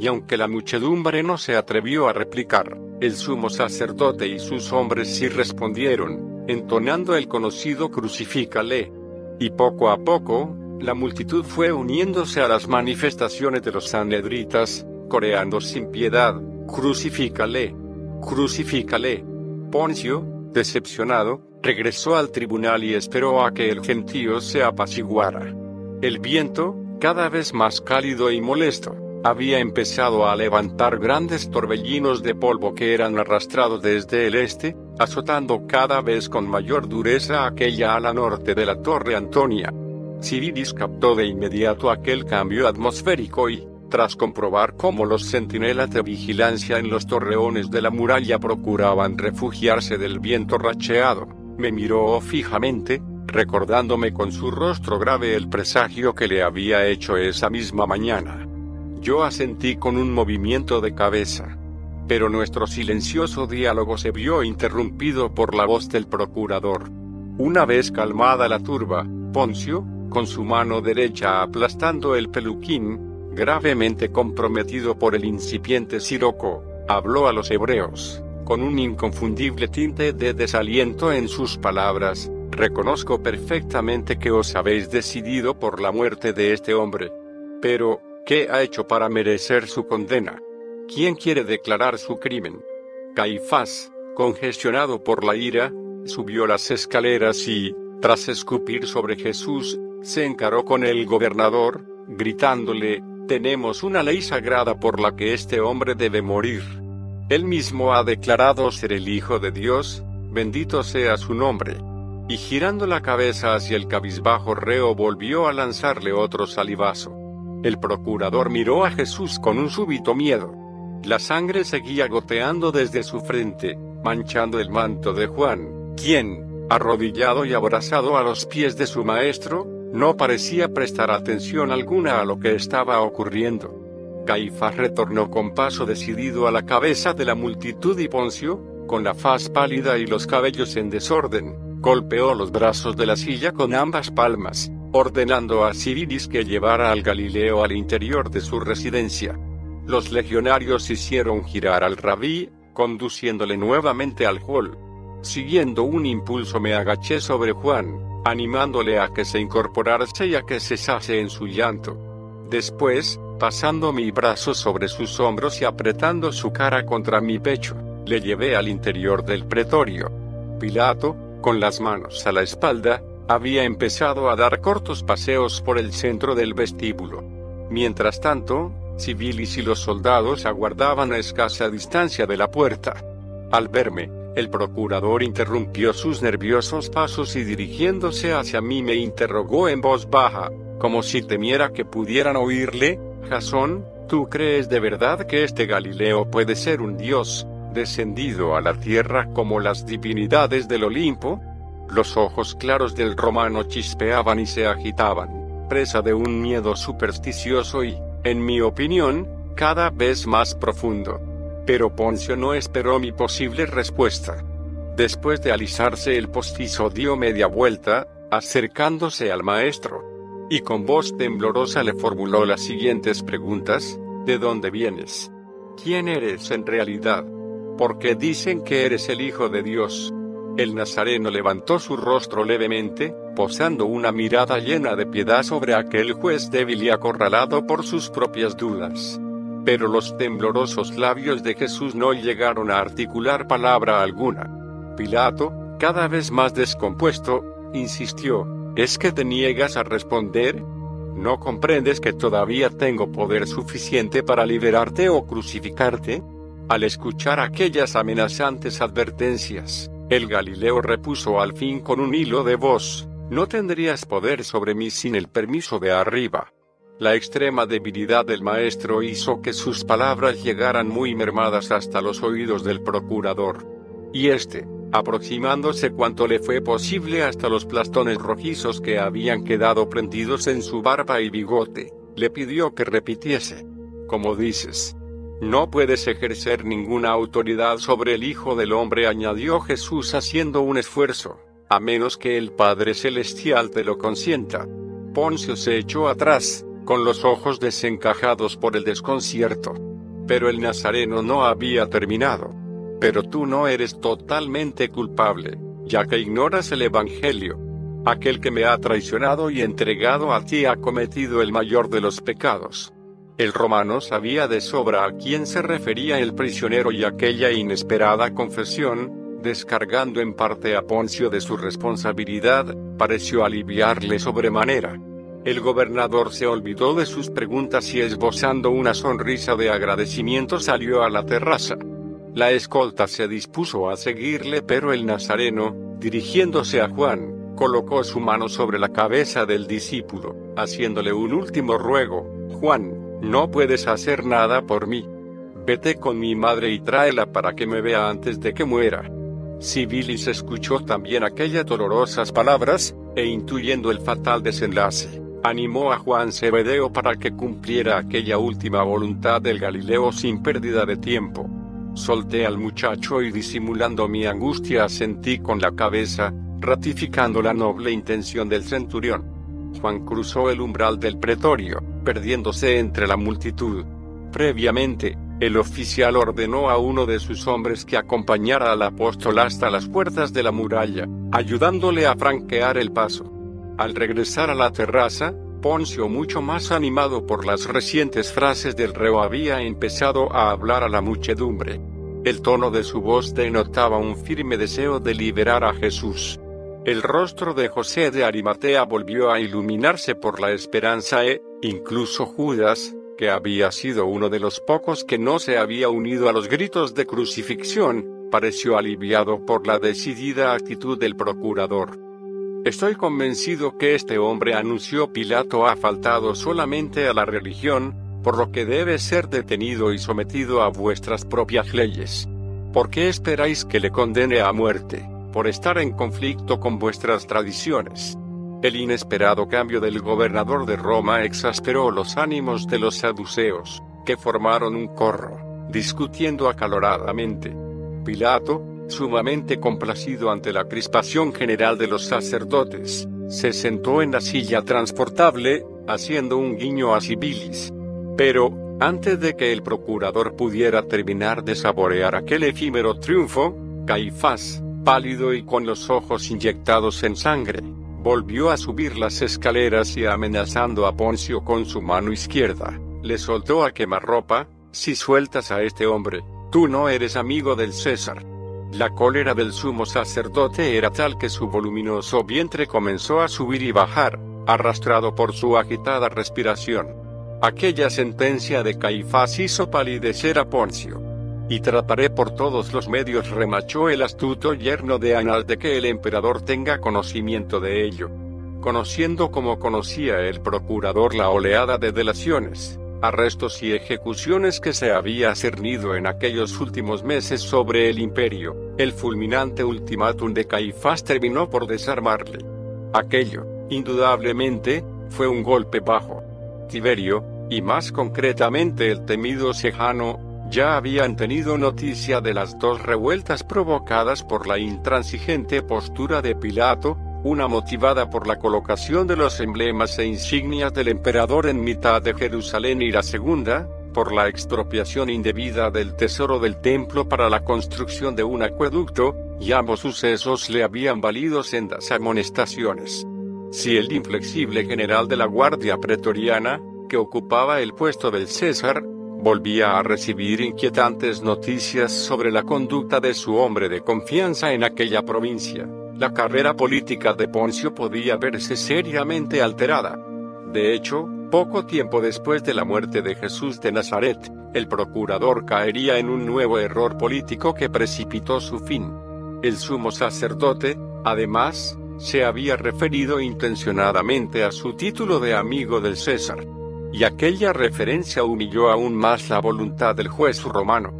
Y aunque la muchedumbre no se atrevió a replicar, el sumo sacerdote y sus hombres sí respondieron, entonando el conocido crucifícale. Y poco a poco, la multitud fue uniéndose a las manifestaciones de los sanedritas, coreando sin piedad, crucifícale, crucifícale. Poncio, decepcionado, regresó al tribunal y esperó a que el gentío se apaciguara. El viento, cada vez más cálido y molesto, había empezado a levantar grandes torbellinos de polvo que eran arrastrados desde el este, azotando cada vez con mayor dureza aquella ala norte de la Torre Antonia. Ciridis captó de inmediato aquel cambio atmosférico y, tras comprobar cómo los centinelas de vigilancia en los torreones de la muralla procuraban refugiarse del viento racheado, me miró fijamente, recordándome con su rostro grave el presagio que le había hecho esa misma mañana. Yo asentí con un movimiento de cabeza pero nuestro silencioso diálogo se vio interrumpido por la voz del procurador. Una vez calmada la turba, Poncio, con su mano derecha aplastando el peluquín, gravemente comprometido por el incipiente siroco, habló a los hebreos, con un inconfundible tinte de desaliento en sus palabras, reconozco perfectamente que os habéis decidido por la muerte de este hombre. Pero, ¿qué ha hecho para merecer su condena? ¿Quién quiere declarar su crimen? Caifás, congestionado por la ira, subió las escaleras y, tras escupir sobre Jesús, se encaró con el gobernador, gritándole, tenemos una ley sagrada por la que este hombre debe morir. Él mismo ha declarado ser el Hijo de Dios, bendito sea su nombre. Y girando la cabeza hacia el cabizbajo reo volvió a lanzarle otro salivazo. El procurador miró a Jesús con un súbito miedo. La sangre seguía goteando desde su frente, manchando el manto de Juan, quien, arrodillado y abrazado a los pies de su maestro, no parecía prestar atención alguna a lo que estaba ocurriendo. Caifás retornó con paso decidido a la cabeza de la multitud y Poncio, con la faz pálida y los cabellos en desorden, golpeó los brazos de la silla con ambas palmas, ordenando a Ciridis que llevara al Galileo al interior de su residencia. Los legionarios hicieron girar al rabí, conduciéndole nuevamente al hall. Siguiendo un impulso me agaché sobre Juan, animándole a que se incorporase y a que cesase en su llanto. Después, pasando mi brazo sobre sus hombros y apretando su cara contra mi pecho, le llevé al interior del pretorio. Pilato, con las manos a la espalda, había empezado a dar cortos paseos por el centro del vestíbulo. Mientras tanto, civiles y los soldados aguardaban a escasa distancia de la puerta. Al verme, el procurador interrumpió sus nerviosos pasos y dirigiéndose hacia mí me interrogó en voz baja, como si temiera que pudieran oírle, Jasón, ¿tú crees de verdad que este Galileo puede ser un dios, descendido a la tierra como las divinidades del Olimpo? Los ojos claros del romano chispeaban y se agitaban, presa de un miedo supersticioso y, en mi opinión, cada vez más profundo. Pero Poncio no esperó mi posible respuesta. Después de alisarse el postizo dio media vuelta, acercándose al maestro. Y con voz temblorosa le formuló las siguientes preguntas, ¿de dónde vienes? ¿Quién eres en realidad? ¿Por qué dicen que eres el Hijo de Dios? El nazareno levantó su rostro levemente, posando una mirada llena de piedad sobre aquel juez débil y acorralado por sus propias dudas. Pero los temblorosos labios de Jesús no llegaron a articular palabra alguna. Pilato, cada vez más descompuesto, insistió, ¿es que te niegas a responder? ¿No comprendes que todavía tengo poder suficiente para liberarte o crucificarte? Al escuchar aquellas amenazantes advertencias, el Galileo repuso al fin con un hilo de voz, no tendrías poder sobre mí sin el permiso de arriba. La extrema debilidad del maestro hizo que sus palabras llegaran muy mermadas hasta los oídos del procurador. Y este, aproximándose cuanto le fue posible hasta los plastones rojizos que habían quedado prendidos en su barba y bigote, le pidió que repitiese. Como dices, no puedes ejercer ninguna autoridad sobre el Hijo del Hombre, añadió Jesús haciendo un esfuerzo, a menos que el Padre Celestial te lo consienta. Poncio se echó atrás, con los ojos desencajados por el desconcierto. Pero el Nazareno no había terminado. Pero tú no eres totalmente culpable, ya que ignoras el Evangelio. Aquel que me ha traicionado y entregado a ti ha cometido el mayor de los pecados. El romano sabía de sobra a quién se refería el prisionero y aquella inesperada confesión, descargando en parte a Poncio de su responsabilidad, pareció aliviarle sobremanera. El gobernador se olvidó de sus preguntas y esbozando una sonrisa de agradecimiento salió a la terraza. La escolta se dispuso a seguirle, pero el nazareno, dirigiéndose a Juan, colocó su mano sobre la cabeza del discípulo, haciéndole un último ruego, Juan, no puedes hacer nada por mí. Vete con mi madre y tráela para que me vea antes de que muera. Sibilis escuchó también aquellas dolorosas palabras, e intuyendo el fatal desenlace, animó a Juan Zebedeo para que cumpliera aquella última voluntad del Galileo sin pérdida de tiempo. Solté al muchacho y disimulando mi angustia asentí con la cabeza, ratificando la noble intención del centurión. Juan cruzó el umbral del pretorio, perdiéndose entre la multitud. Previamente, el oficial ordenó a uno de sus hombres que acompañara al apóstol hasta las puertas de la muralla, ayudándole a franquear el paso. Al regresar a la terraza, Poncio, mucho más animado por las recientes frases del reo, había empezado a hablar a la muchedumbre. El tono de su voz denotaba un firme deseo de liberar a Jesús. El rostro de José de Arimatea volvió a iluminarse por la esperanza e, incluso Judas, que había sido uno de los pocos que no se había unido a los gritos de crucifixión, pareció aliviado por la decidida actitud del procurador. Estoy convencido que este hombre anunció Pilato ha faltado solamente a la religión, por lo que debe ser detenido y sometido a vuestras propias leyes. ¿Por qué esperáis que le condene a muerte? Por estar en conflicto con vuestras tradiciones. El inesperado cambio del gobernador de Roma exasperó los ánimos de los saduceos, que formaron un corro, discutiendo acaloradamente. Pilato, sumamente complacido ante la crispación general de los sacerdotes, se sentó en la silla transportable, haciendo un guiño a Sibilis. Pero, antes de que el procurador pudiera terminar de saborear aquel efímero triunfo, Caifás, pálido y con los ojos inyectados en sangre, volvió a subir las escaleras y amenazando a Poncio con su mano izquierda, le soltó a quemarropa, si sueltas a este hombre, tú no eres amigo del César. La cólera del sumo sacerdote era tal que su voluminoso vientre comenzó a subir y bajar, arrastrado por su agitada respiración. Aquella sentencia de Caifás hizo palidecer a Poncio. Y trataré por todos los medios, remachó el astuto yerno de Anal, de que el emperador tenga conocimiento de ello. Conociendo como conocía el procurador la oleada de delaciones, arrestos y ejecuciones que se había cernido en aquellos últimos meses sobre el imperio, el fulminante ultimátum de Caifás terminó por desarmarle. Aquello, indudablemente, fue un golpe bajo. Tiberio, y más concretamente el temido Sejano, ya habían tenido noticia de las dos revueltas provocadas por la intransigente postura de Pilato, una motivada por la colocación de los emblemas e insignias del emperador en mitad de Jerusalén y la segunda, por la expropiación indebida del tesoro del templo para la construcción de un acueducto, y ambos sucesos le habían valido sendas amonestaciones. Si el inflexible general de la Guardia Pretoriana, que ocupaba el puesto del César, volvía a recibir inquietantes noticias sobre la conducta de su hombre de confianza en aquella provincia, la carrera política de Poncio podía verse seriamente alterada. De hecho, poco tiempo después de la muerte de Jesús de Nazaret, el procurador caería en un nuevo error político que precipitó su fin. El sumo sacerdote, además, se había referido intencionadamente a su título de amigo del César. Y aquella referencia humilló aún más la voluntad del juez romano.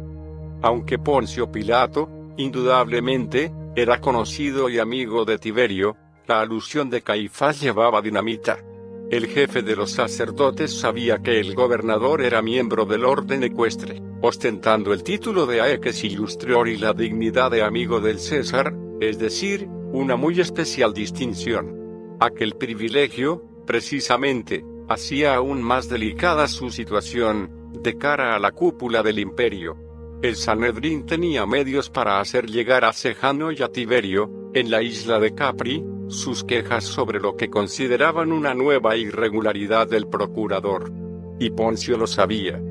Aunque Poncio Pilato, indudablemente, era conocido y amigo de Tiberio, la alusión de Caifás llevaba dinamita. El jefe de los sacerdotes sabía que el gobernador era miembro del orden ecuestre, ostentando el título de aeques illustrior y la dignidad de amigo del César, es decir, una muy especial distinción. Aquel privilegio, precisamente, hacía aún más delicada su situación, de cara a la cúpula del imperio. El Sanedrín tenía medios para hacer llegar a Sejano y a Tiberio, en la isla de Capri, sus quejas sobre lo que consideraban una nueva irregularidad del procurador. Y Poncio lo sabía.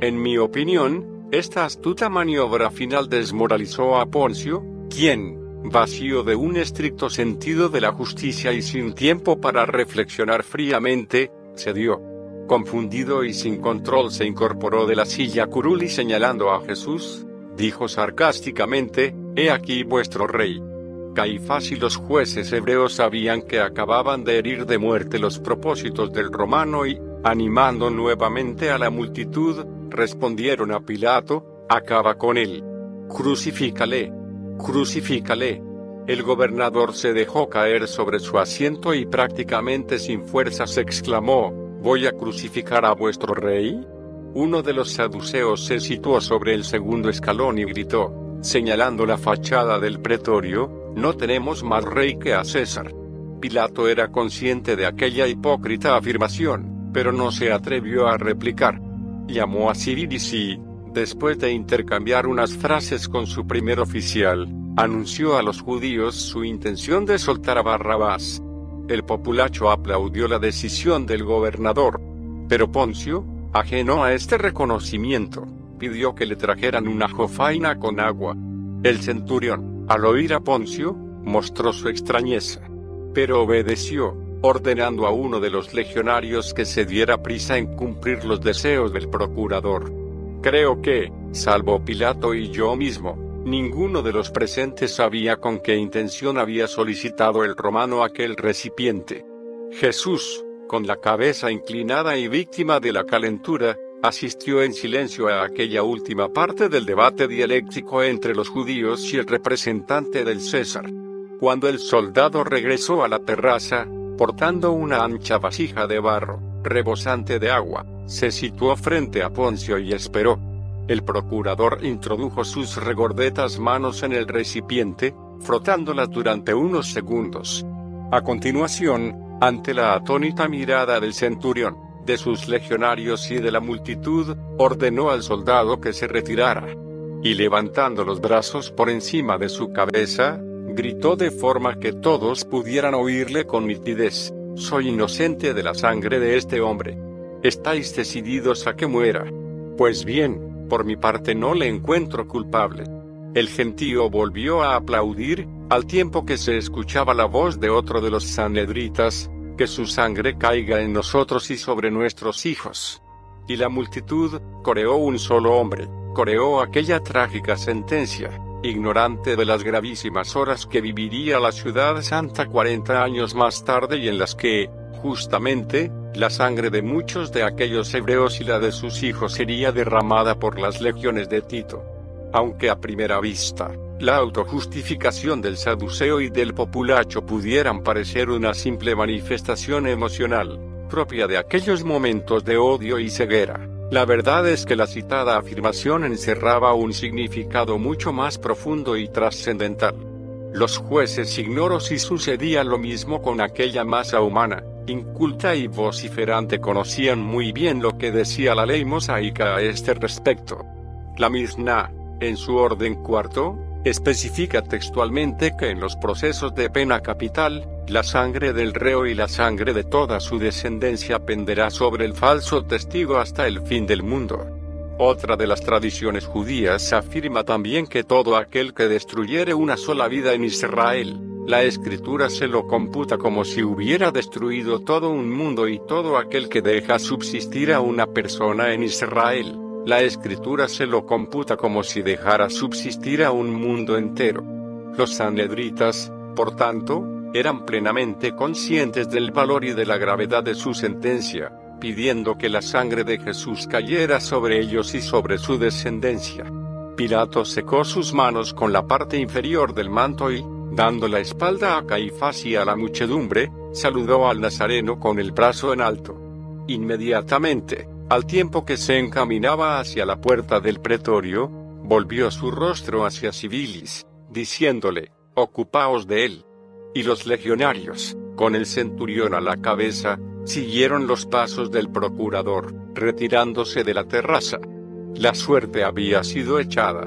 En mi opinión, esta astuta maniobra final desmoralizó a Poncio, quien, vacío de un estricto sentido de la justicia y sin tiempo para reflexionar fríamente, cedió. Confundido y sin control se incorporó de la silla curul y señalando a Jesús, dijo sarcásticamente, He aquí vuestro rey. Caifás y los jueces hebreos sabían que acababan de herir de muerte los propósitos del romano y, animando nuevamente a la multitud, respondieron a Pilato, acaba con él. Crucifícale. Crucifícale. El gobernador se dejó caer sobre su asiento y prácticamente sin fuerzas exclamó, ¿Voy a crucificar a vuestro rey? Uno de los saduceos se situó sobre el segundo escalón y gritó, señalando la fachada del pretorio, no tenemos más rey que a César. Pilato era consciente de aquella hipócrita afirmación, pero no se atrevió a replicar. Llamó a Cirilis y, después de intercambiar unas frases con su primer oficial, anunció a los judíos su intención de soltar a Barrabás. El populacho aplaudió la decisión del gobernador, pero Poncio, ajeno a este reconocimiento, pidió que le trajeran una jofaina con agua. El centurión, al oír a Poncio, mostró su extrañeza. Pero obedeció, ordenando a uno de los legionarios que se diera prisa en cumplir los deseos del procurador. Creo que, salvo Pilato y yo mismo, ninguno de los presentes sabía con qué intención había solicitado el romano aquel recipiente. Jesús, con la cabeza inclinada y víctima de la calentura, asistió en silencio a aquella última parte del debate dialéctico entre los judíos y el representante del César. Cuando el soldado regresó a la terraza, portando una ancha vasija de barro, rebosante de agua, se situó frente a Poncio y esperó. El procurador introdujo sus regordetas manos en el recipiente, frotándolas durante unos segundos. A continuación, ante la atónita mirada del centurión, de sus legionarios y de la multitud, ordenó al soldado que se retirara. Y levantando los brazos por encima de su cabeza, gritó de forma que todos pudieran oírle con nitidez, Soy inocente de la sangre de este hombre. ¿Estáis decididos a que muera? Pues bien, por mi parte no le encuentro culpable. El gentío volvió a aplaudir, al tiempo que se escuchaba la voz de otro de los sanedritas, que su sangre caiga en nosotros y sobre nuestros hijos. Y la multitud, coreó un solo hombre, coreó aquella trágica sentencia, ignorante de las gravísimas horas que viviría la ciudad santa 40 años más tarde y en las que, justamente, la sangre de muchos de aquellos hebreos y la de sus hijos sería derramada por las legiones de Tito. Aunque a primera vista, la autojustificación del saduceo y del populacho pudieran parecer una simple manifestación emocional, propia de aquellos momentos de odio y ceguera. La verdad es que la citada afirmación encerraba un significado mucho más profundo y trascendental. Los jueces ignoró si sucedía lo mismo con aquella masa humana, inculta y vociferante conocían muy bien lo que decía la ley mosaica a este respecto. La Misna, en su orden cuarto, especifica textualmente que en los procesos de pena capital, la sangre del reo y la sangre de toda su descendencia penderá sobre el falso testigo hasta el fin del mundo. Otra de las tradiciones judías afirma también que todo aquel que destruyere una sola vida en Israel, La escritura se lo computa como si hubiera destruido todo un mundo y todo aquel que deja subsistir a una persona en Israel. La escritura se lo computa como si dejara subsistir a un mundo entero. Los sanedritas, por tanto, eran plenamente conscientes del valor y de la gravedad de su sentencia, pidiendo que la sangre de Jesús cayera sobre ellos y sobre su descendencia. Pilato secó sus manos con la parte inferior del manto y, dando la espalda a Caifás y a la muchedumbre, saludó al Nazareno con el brazo en alto. Inmediatamente, al tiempo que se encaminaba hacia la puerta del pretorio, volvió su rostro hacia Civilis, diciéndole, Ocupaos de él. Y los legionarios, con el centurión a la cabeza, siguieron los pasos del procurador, retirándose de la terraza. La suerte había sido echada.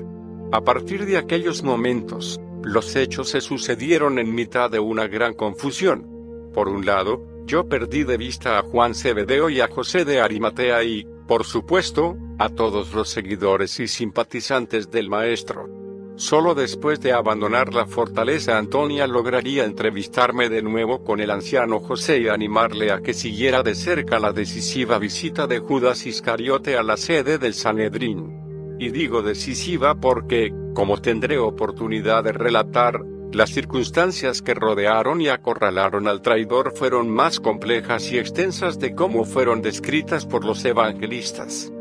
A partir de aquellos momentos, los hechos se sucedieron en mitad de una gran confusión. Por un lado, yo perdí de vista a Juan Cebedeo y a José de Arimatea y, por supuesto, a todos los seguidores y simpatizantes del Maestro. Solo después de abandonar la fortaleza Antonia lograría entrevistarme de nuevo con el anciano José y animarle a que siguiera de cerca la decisiva visita de Judas Iscariote a la sede del Sanedrín. Y digo decisiva porque, como tendré oportunidad de relatar, las circunstancias que rodearon y acorralaron al traidor fueron más complejas y extensas de cómo fueron descritas por los evangelistas.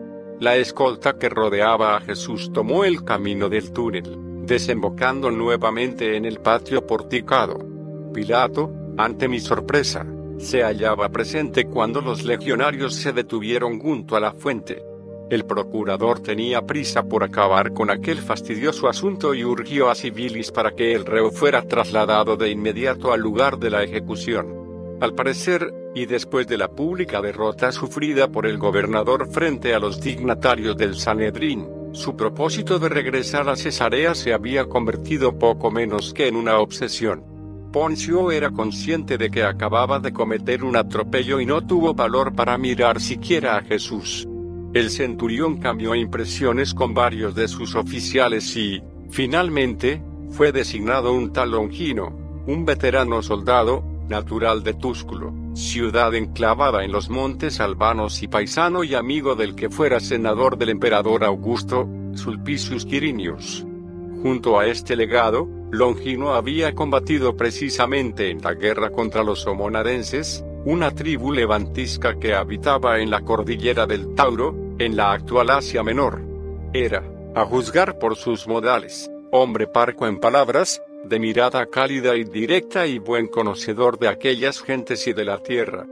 La escolta que rodeaba a Jesús tomó el camino del túnel desembocando nuevamente en el patio porticado. Pilato, ante mi sorpresa, se hallaba presente cuando los legionarios se detuvieron junto a la fuente. El procurador tenía prisa por acabar con aquel fastidioso asunto y urgió a Civilis para que el reo fuera trasladado de inmediato al lugar de la ejecución. Al parecer, y después de la pública derrota sufrida por el gobernador frente a los dignatarios del Sanedrín, su propósito de regresar a Cesarea se había convertido poco menos que en una obsesión. Poncio era consciente de que acababa de cometer un atropello y no tuvo valor para mirar siquiera a Jesús. El centurión cambió impresiones con varios de sus oficiales y, finalmente, fue designado un tal Longino, un veterano soldado, natural de Túsculo, ciudad enclavada en los montes albanos y paisano y amigo del que fuera senador del emperador Augusto, Sulpicius Quirinius. Junto a este legado, Longino había combatido precisamente en la guerra contra los homonadenses, una tribu levantisca que habitaba en la cordillera del Tauro, en la actual Asia Menor. Era, a juzgar por sus modales, hombre parco en palabras, de mirada cálida y directa y buen conocedor de aquellas gentes y de la tierra.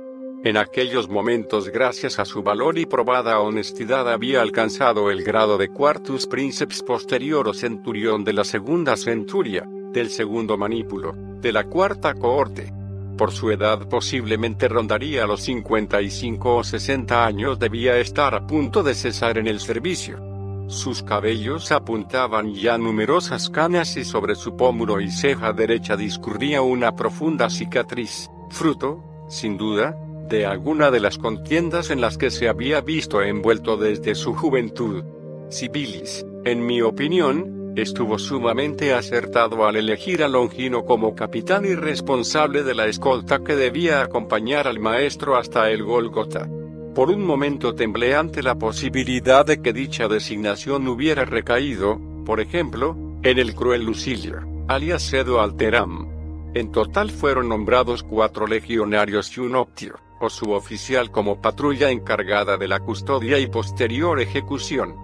En aquellos momentos gracias a su valor y probada honestidad había alcanzado el grado de quartus princeps posterior o centurión de la segunda centuria, del segundo manípulo, de la cuarta cohorte. Por su edad posiblemente rondaría los 55 o 60 años debía estar a punto de cesar en el servicio. Sus cabellos apuntaban ya numerosas canas y sobre su pómulo y ceja derecha discurría una profunda cicatriz, fruto, sin duda, de alguna de las contiendas en las que se había visto envuelto desde su juventud. Sibilis, en mi opinión, estuvo sumamente acertado al elegir a Longino como capitán y responsable de la escolta que debía acompañar al maestro hasta el Golgota. Por un momento temblé ante la posibilidad de que dicha designación hubiera recaído, por ejemplo, en el cruel Lucilio, alias Cedo Alteram. En total fueron nombrados cuatro legionarios y un optio, o su oficial como patrulla encargada de la custodia y posterior ejecución.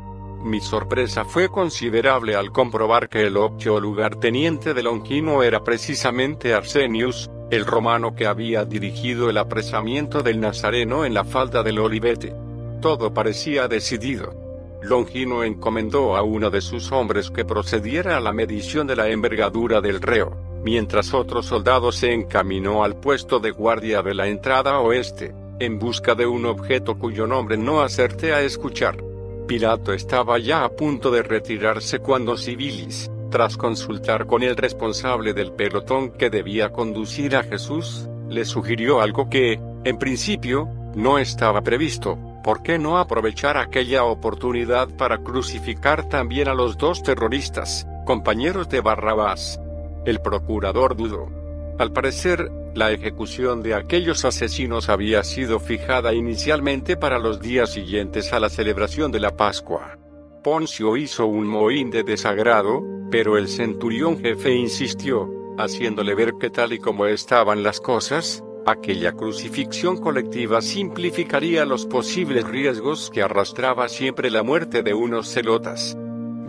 Mi sorpresa fue considerable al comprobar que el optio lugarteniente de Longino era precisamente Arsenius, el romano que había dirigido el apresamiento del Nazareno en la falda del Olivete. Todo parecía decidido. Longino encomendó a uno de sus hombres que procediera a la medición de la envergadura del reo, mientras otro soldado se encaminó al puesto de guardia de la entrada oeste, en busca de un objeto cuyo nombre no acerté a escuchar. Pilato estaba ya a punto de retirarse cuando Civilis, tras consultar con el responsable del pelotón que debía conducir a Jesús, le sugirió algo que, en principio, no estaba previsto. ¿Por qué no aprovechar aquella oportunidad para crucificar también a los dos terroristas, compañeros de Barrabás? El procurador dudó. Al parecer, la ejecución de aquellos asesinos había sido fijada inicialmente para los días siguientes a la celebración de la Pascua. Poncio hizo un mohín de desagrado, pero el centurión jefe insistió, haciéndole ver que tal y como estaban las cosas, aquella crucifixión colectiva simplificaría los posibles riesgos que arrastraba siempre la muerte de unos celotas.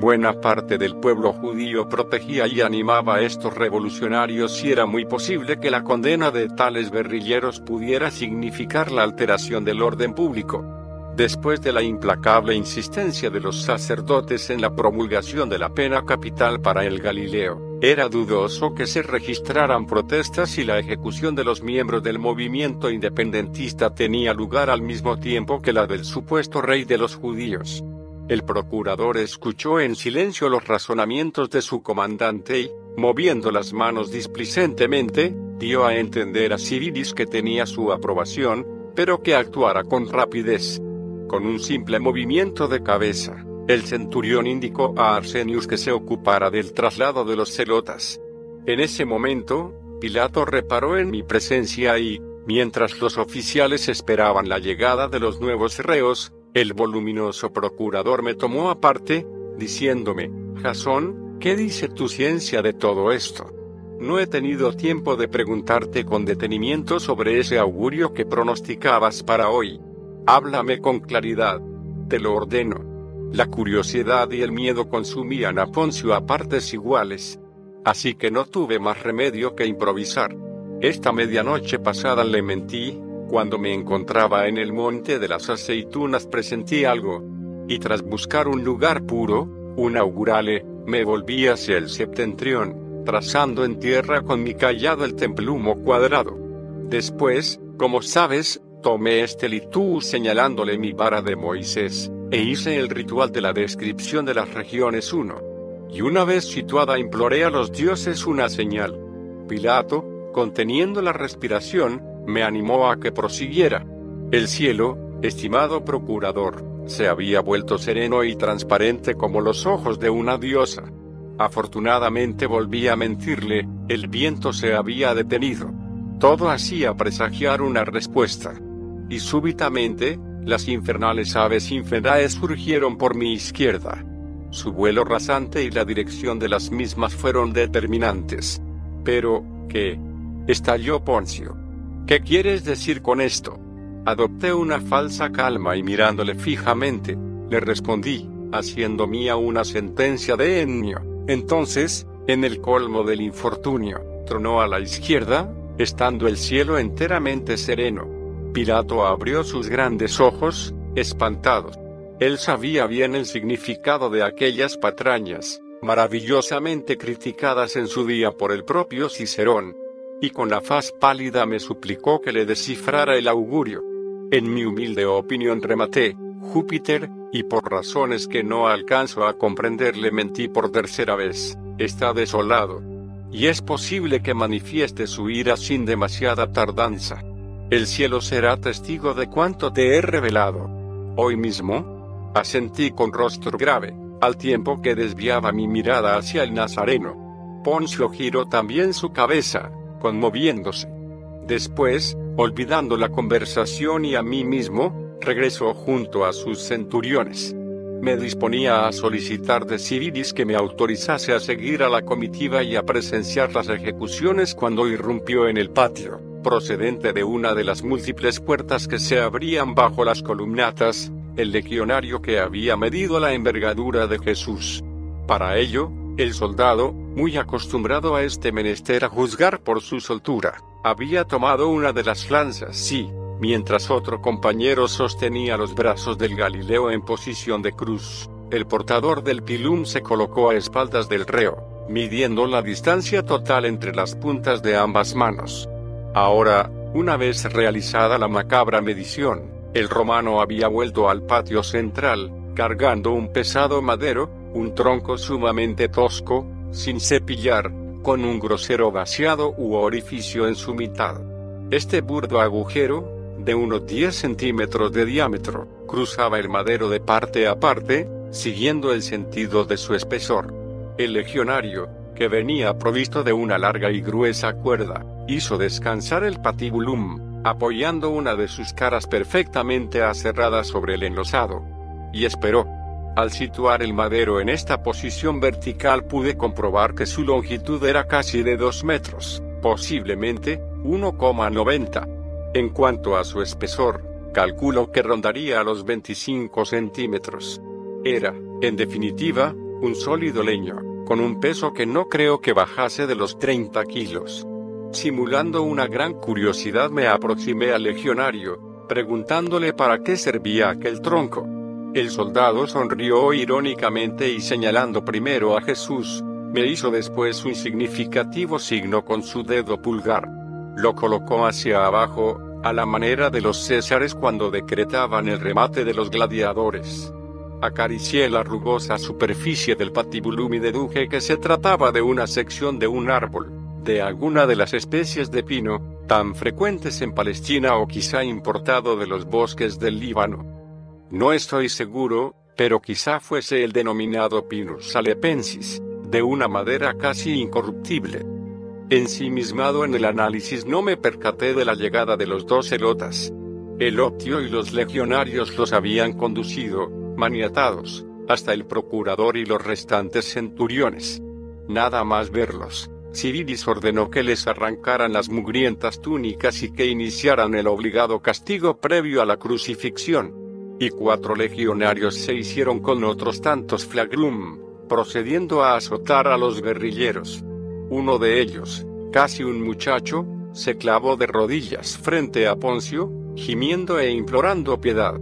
Buena parte del pueblo judío protegía y animaba a estos revolucionarios y era muy posible que la condena de tales guerrilleros pudiera significar la alteración del orden público. Después de la implacable insistencia de los sacerdotes en la promulgación de la pena capital para el Galileo, era dudoso que se registraran protestas y la ejecución de los miembros del movimiento independentista tenía lugar al mismo tiempo que la del supuesto rey de los judíos. El procurador escuchó en silencio los razonamientos de su comandante y, moviendo las manos displicentemente, dio a entender a Civilis que tenía su aprobación, pero que actuara con rapidez. Con un simple movimiento de cabeza, el centurión indicó a Arsenius que se ocupara del traslado de los celotas. En ese momento, Pilato reparó en mi presencia y, mientras los oficiales esperaban la llegada de los nuevos reos, el voluminoso procurador me tomó aparte, diciéndome, Jasón, ¿qué dice tu ciencia de todo esto? No he tenido tiempo de preguntarte con detenimiento sobre ese augurio que pronosticabas para hoy. Háblame con claridad. Te lo ordeno. La curiosidad y el miedo consumían a Poncio a partes iguales. Así que no tuve más remedio que improvisar. Esta medianoche pasada le mentí, cuando me encontraba en el monte de las aceitunas presentí algo. Y tras buscar un lugar puro, un augurale, me volví hacia el septentrión, trazando en tierra con mi callado el templumo cuadrado. Después, como sabes, tomé este litú señalándole mi vara de Moisés, e hice el ritual de la descripción de las regiones 1. Y una vez situada imploré a los dioses una señal. Pilato, conteniendo la respiración, me animó a que prosiguiera. El cielo, estimado procurador, se había vuelto sereno y transparente como los ojos de una diosa. Afortunadamente volví a mentirle, el viento se había detenido. Todo hacía presagiar una respuesta. Y súbitamente, las infernales aves infernales surgieron por mi izquierda. Su vuelo rasante y la dirección de las mismas fueron determinantes. Pero, ¿qué? Estalló Poncio. ¿Qué quieres decir con esto? Adopté una falsa calma y mirándole fijamente, le respondí, haciendo mía una sentencia de ennio. Entonces, en el colmo del infortunio, tronó a la izquierda, estando el cielo enteramente sereno. Pilato abrió sus grandes ojos, espantados. Él sabía bien el significado de aquellas patrañas, maravillosamente criticadas en su día por el propio Cicerón, y con la faz pálida me suplicó que le descifrara el augurio. En mi humilde opinión rematé, Júpiter, y por razones que no alcanzo a comprender le mentí por tercera vez, está desolado. Y es posible que manifieste su ira sin demasiada tardanza. El cielo será testigo de cuanto te he revelado. Hoy mismo, asentí con rostro grave, al tiempo que desviaba mi mirada hacia el Nazareno. Poncio giró también su cabeza, conmoviéndose. Después, olvidando la conversación y a mí mismo, regresó junto a sus centuriones. Me disponía a solicitar de Civilis que me autorizase a seguir a la comitiva y a presenciar las ejecuciones cuando irrumpió en el patio, procedente de una de las múltiples puertas que se abrían bajo las columnatas, el legionario que había medido la envergadura de Jesús. Para ello, el soldado, muy acostumbrado a este menester a juzgar por su soltura, había tomado una de las lanzas y, mientras otro compañero sostenía los brazos del Galileo en posición de cruz, el portador del pilum se colocó a espaldas del reo, midiendo la distancia total entre las puntas de ambas manos. Ahora, una vez realizada la macabra medición, el romano había vuelto al patio central, cargando un pesado madero, un tronco sumamente tosco, sin cepillar, con un grosero vaciado u orificio en su mitad. Este burdo agujero, de unos 10 centímetros de diámetro, cruzaba el madero de parte a parte, siguiendo el sentido de su espesor. El legionario, que venía provisto de una larga y gruesa cuerda, hizo descansar el patibulum, apoyando una de sus caras perfectamente aserrada sobre el enlosado. Y esperó. Al situar el madero en esta posición vertical pude comprobar que su longitud era casi de 2 metros, posiblemente 1,90. En cuanto a su espesor, calculo que rondaría los 25 centímetros. Era, en definitiva, un sólido leño, con un peso que no creo que bajase de los 30 kilos. Simulando una gran curiosidad me aproximé al legionario, preguntándole para qué servía aquel tronco. El soldado sonrió irónicamente y señalando primero a Jesús, me hizo después un significativo signo con su dedo pulgar. Lo colocó hacia abajo, a la manera de los césares cuando decretaban el remate de los gladiadores. Acaricié la rugosa superficie del patibulum y deduje que se trataba de una sección de un árbol, de alguna de las especies de pino, tan frecuentes en Palestina o quizá importado de los bosques del Líbano. No estoy seguro, pero quizá fuese el denominado Pinus salepensis, de una madera casi incorruptible. Ensimismado en el análisis no me percaté de la llegada de los dos elotas. El optio y los legionarios los habían conducido, maniatados, hasta el procurador y los restantes centuriones. Nada más verlos, Cirilis ordenó que les arrancaran las mugrientas túnicas y que iniciaran el obligado castigo previo a la crucifixión. Y cuatro legionarios se hicieron con otros tantos flaglum, procediendo a azotar a los guerrilleros. Uno de ellos, casi un muchacho, se clavó de rodillas frente a Poncio, gimiendo e implorando piedad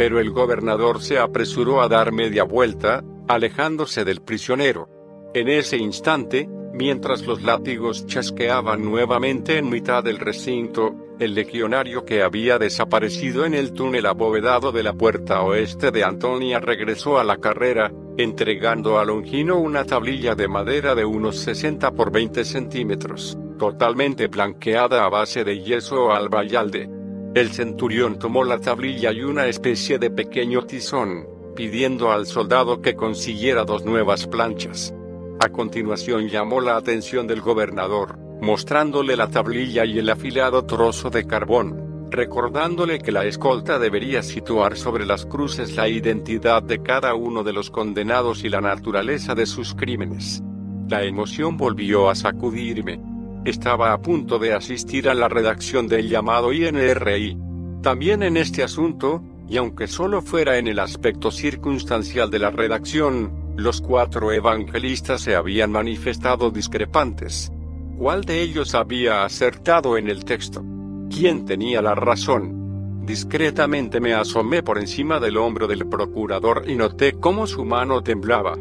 pero el gobernador se apresuró a dar media vuelta, alejándose del prisionero. En ese instante, mientras los látigos chasqueaban nuevamente en mitad del recinto, el legionario que había desaparecido en el túnel abovedado de la puerta oeste de Antonia regresó a la carrera, entregando a Longino una tablilla de madera de unos 60 por 20 centímetros, totalmente blanqueada a base de yeso albayalde. El centurión tomó la tablilla y una especie de pequeño tizón, pidiendo al soldado que consiguiera dos nuevas planchas. A continuación llamó la atención del gobernador, mostrándole la tablilla y el afilado trozo de carbón, recordándole que la escolta debería situar sobre las cruces la identidad de cada uno de los condenados y la naturaleza de sus crímenes. La emoción volvió a sacudirme. Estaba a punto de asistir a la redacción del llamado INRI. También en este asunto, y aunque solo fuera en el aspecto circunstancial de la redacción, los cuatro evangelistas se habían manifestado discrepantes. ¿Cuál de ellos había acertado en el texto? ¿Quién tenía la razón? Discretamente me asomé por encima del hombro del procurador y noté cómo su mano temblaba.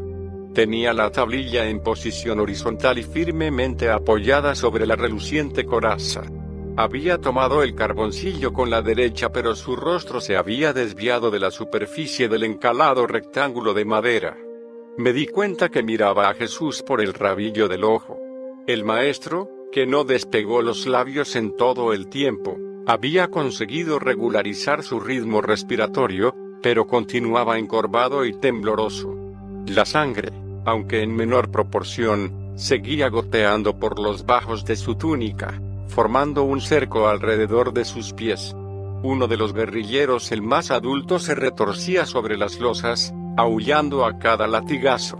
Tenía la tablilla en posición horizontal y firmemente apoyada sobre la reluciente coraza. Había tomado el carboncillo con la derecha pero su rostro se había desviado de la superficie del encalado rectángulo de madera. Me di cuenta que miraba a Jesús por el rabillo del ojo. El maestro, que no despegó los labios en todo el tiempo, había conseguido regularizar su ritmo respiratorio, pero continuaba encorvado y tembloroso. La sangre, aunque en menor proporción, seguía goteando por los bajos de su túnica, formando un cerco alrededor de sus pies. Uno de los guerrilleros, el más adulto, se retorcía sobre las losas, aullando a cada latigazo.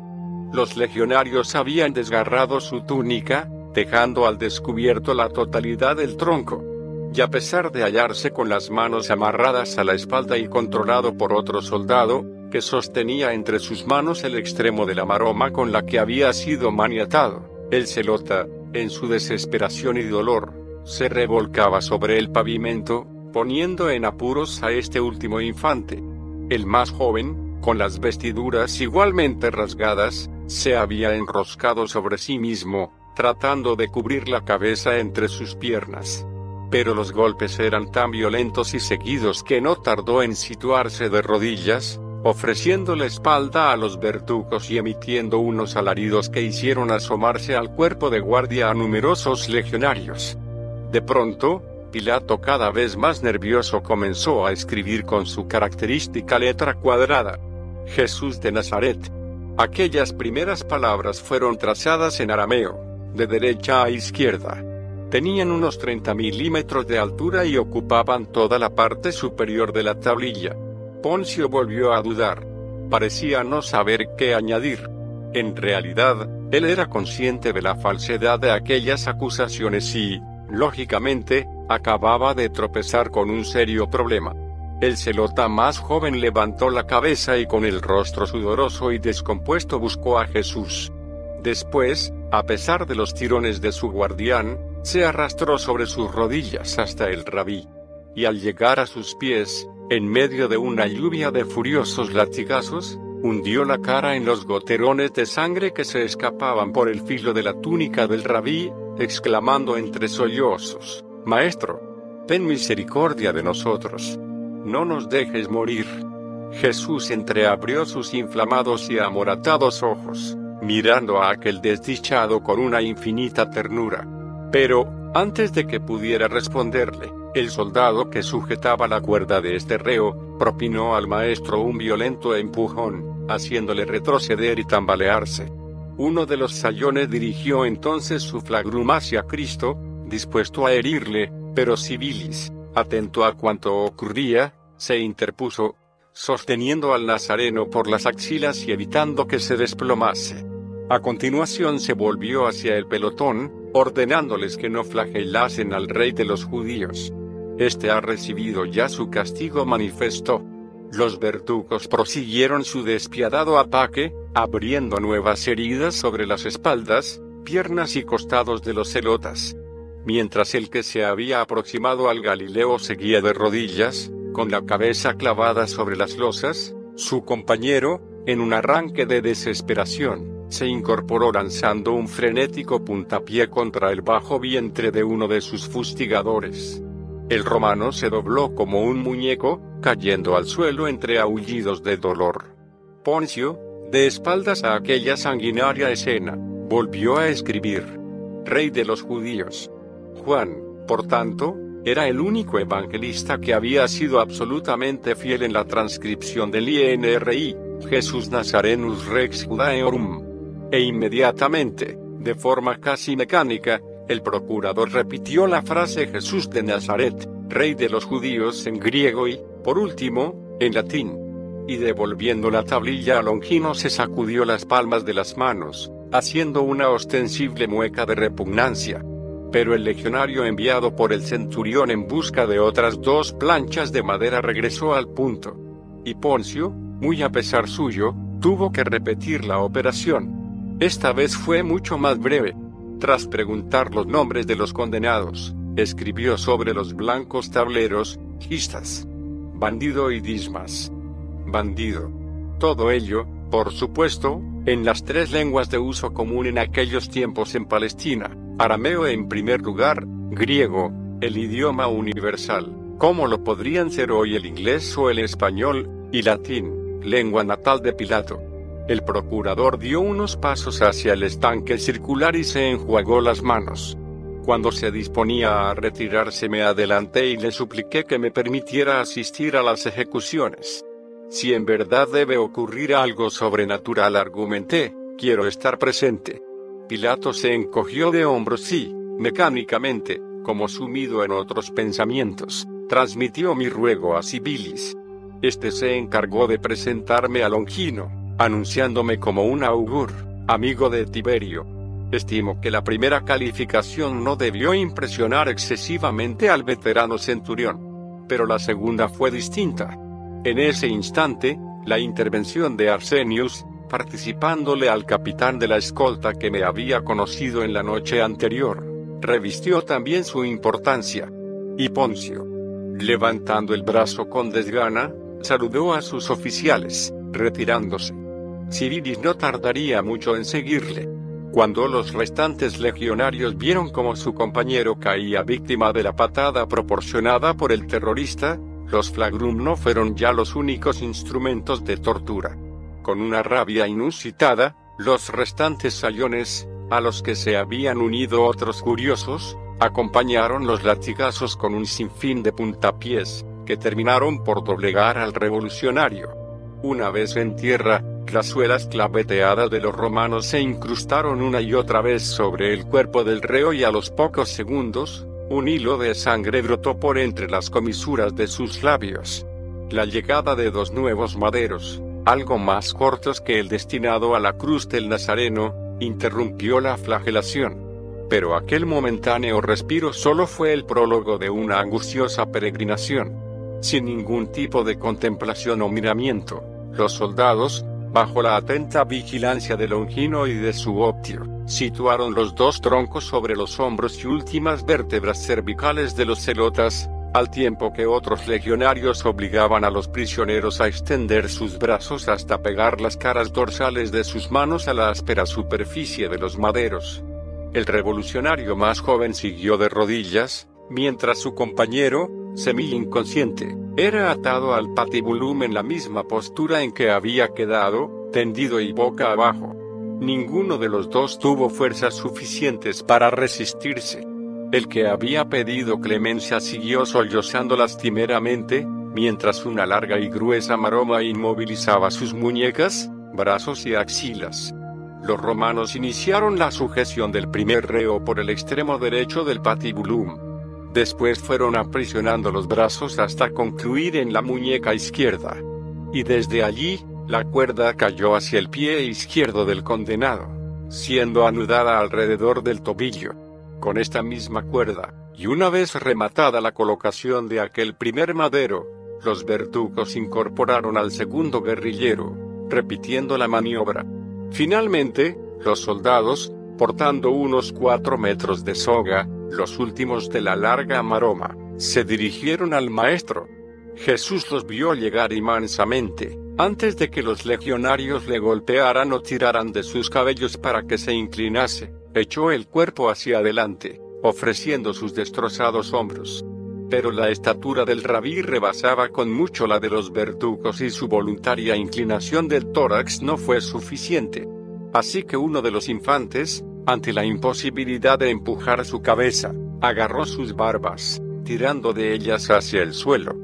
Los legionarios habían desgarrado su túnica, dejando al descubierto la totalidad del tronco. Y a pesar de hallarse con las manos amarradas a la espalda y controlado por otro soldado, que sostenía entre sus manos el extremo de la maroma con la que había sido maniatado. El celota, en su desesperación y dolor, se revolcaba sobre el pavimento, poniendo en apuros a este último infante. El más joven, con las vestiduras igualmente rasgadas, se había enroscado sobre sí mismo, tratando de cubrir la cabeza entre sus piernas. Pero los golpes eran tan violentos y seguidos que no tardó en situarse de rodillas, ofreciendo la espalda a los verdugos y emitiendo unos alaridos que hicieron asomarse al cuerpo de guardia a numerosos legionarios. De pronto, Pilato cada vez más nervioso comenzó a escribir con su característica letra cuadrada. Jesús de Nazaret. Aquellas primeras palabras fueron trazadas en arameo, de derecha a izquierda. Tenían unos 30 milímetros de altura y ocupaban toda la parte superior de la tablilla. Poncio volvió a dudar. Parecía no saber qué añadir. En realidad, él era consciente de la falsedad de aquellas acusaciones y, lógicamente, acababa de tropezar con un serio problema. El celota más joven levantó la cabeza y con el rostro sudoroso y descompuesto buscó a Jesús. Después, a pesar de los tirones de su guardián, se arrastró sobre sus rodillas hasta el rabí. Y al llegar a sus pies, en medio de una lluvia de furiosos latigazos, hundió la cara en los goterones de sangre que se escapaban por el filo de la túnica del rabí, exclamando entre sollozos, Maestro, ten misericordia de nosotros. No nos dejes morir. Jesús entreabrió sus inflamados y amoratados ojos, mirando a aquel desdichado con una infinita ternura. Pero, antes de que pudiera responderle, el soldado que sujetaba la cuerda de este reo, propinó al maestro un violento empujón, haciéndole retroceder y tambalearse. Uno de los sayones dirigió entonces su flagrum hacia Cristo, dispuesto a herirle, pero Sibilis, atento a cuanto ocurría, se interpuso, sosteniendo al nazareno por las axilas y evitando que se desplomase. A continuación se volvió hacia el pelotón, ordenándoles que no flagelasen al rey de los judíos. Este ha recibido ya su castigo manifiesto. Los verdugos prosiguieron su despiadado ataque, abriendo nuevas heridas sobre las espaldas, piernas y costados de los celotas. Mientras el que se había aproximado al Galileo seguía de rodillas, con la cabeza clavada sobre las losas, su compañero, en un arranque de desesperación, se incorporó lanzando un frenético puntapié contra el bajo vientre de uno de sus fustigadores. El romano se dobló como un muñeco, cayendo al suelo entre aullidos de dolor. Poncio, de espaldas a aquella sanguinaria escena, volvió a escribir. Rey de los judíos. Juan, por tanto, era el único evangelista que había sido absolutamente fiel en la transcripción del INRI, Jesús Nazarenus Rex Judaeorum. E inmediatamente, de forma casi mecánica, el procurador repitió la frase Jesús de Nazaret, rey de los judíos en griego y, por último, en latín. Y devolviendo la tablilla a Longino se sacudió las palmas de las manos, haciendo una ostensible mueca de repugnancia. Pero el legionario enviado por el centurión en busca de otras dos planchas de madera regresó al punto. Y Poncio, muy a pesar suyo, tuvo que repetir la operación. Esta vez fue mucho más breve. Tras preguntar los nombres de los condenados, escribió sobre los blancos tableros, Gistas, Bandido y Dismas. Bandido. Todo ello, por supuesto, en las tres lenguas de uso común en aquellos tiempos en Palestina, arameo en primer lugar, griego, el idioma universal, como lo podrían ser hoy el inglés o el español, y latín, lengua natal de Pilato. El procurador dio unos pasos hacia el estanque circular y se enjuagó las manos. Cuando se disponía a retirarse me adelanté y le supliqué que me permitiera asistir a las ejecuciones. Si en verdad debe ocurrir algo sobrenatural, argumenté, quiero estar presente. Pilato se encogió de hombros y, mecánicamente, como sumido en otros pensamientos, transmitió mi ruego a Sibilis. Este se encargó de presentarme a Longino anunciándome como un augur, amigo de Tiberio. Estimo que la primera calificación no debió impresionar excesivamente al veterano centurión, pero la segunda fue distinta. En ese instante, la intervención de Arsenius, participándole al capitán de la escolta que me había conocido en la noche anterior, revistió también su importancia. Y Poncio, levantando el brazo con desgana, saludó a sus oficiales, retirándose. Civilis no tardaría mucho en seguirle. Cuando los restantes legionarios vieron cómo su compañero caía víctima de la patada proporcionada por el terrorista, los flagrum no fueron ya los únicos instrumentos de tortura. Con una rabia inusitada, los restantes sayones, a los que se habían unido otros curiosos, acompañaron los latigazos con un sinfín de puntapiés, que terminaron por doblegar al revolucionario. Una vez en tierra, Las suelas claveteadas de los romanos se incrustaron una y otra vez sobre el cuerpo del reo y a los pocos segundos, un hilo de sangre brotó por entre las comisuras de sus labios. La llegada de dos nuevos maderos, algo más cortos que el destinado a la cruz del Nazareno, interrumpió la flagelación. Pero aquel momentáneo respiro solo fue el prólogo de una angustiosa peregrinación. Sin ningún tipo de contemplación o miramiento, los soldados, bajo la atenta vigilancia de Longino y de su optio, situaron los dos troncos sobre los hombros y últimas vértebras cervicales de los celotas, al tiempo que otros legionarios obligaban a los prisioneros a extender sus brazos hasta pegar las caras dorsales de sus manos a la áspera superficie de los maderos. El revolucionario más joven siguió de rodillas, mientras su compañero, semi inconsciente, era atado al patibulum en la misma postura en que había quedado, tendido y boca abajo. Ninguno de los dos tuvo fuerzas suficientes para resistirse. El que había pedido clemencia siguió sollozando lastimeramente, mientras una larga y gruesa maroma inmovilizaba sus muñecas, brazos y axilas. Los romanos iniciaron la sujeción del primer reo por el extremo derecho del patibulum. Después fueron aprisionando los brazos hasta concluir en la muñeca izquierda. Y desde allí, la cuerda cayó hacia el pie izquierdo del condenado, siendo anudada alrededor del tobillo. Con esta misma cuerda, y una vez rematada la colocación de aquel primer madero, los verdugos incorporaron al segundo guerrillero, repitiendo la maniobra. Finalmente, los soldados, portando unos cuatro metros de soga, los últimos de la larga maroma, se dirigieron al maestro. Jesús los vio llegar inmansamente, antes de que los legionarios le golpearan o tiraran de sus cabellos para que se inclinase, echó el cuerpo hacia adelante, ofreciendo sus destrozados hombros. Pero la estatura del rabí rebasaba con mucho la de los verdugos y su voluntaria inclinación del tórax no fue suficiente. Así que uno de los infantes, ante la imposibilidad de empujar su cabeza, agarró sus barbas, tirando de ellas hacia el suelo.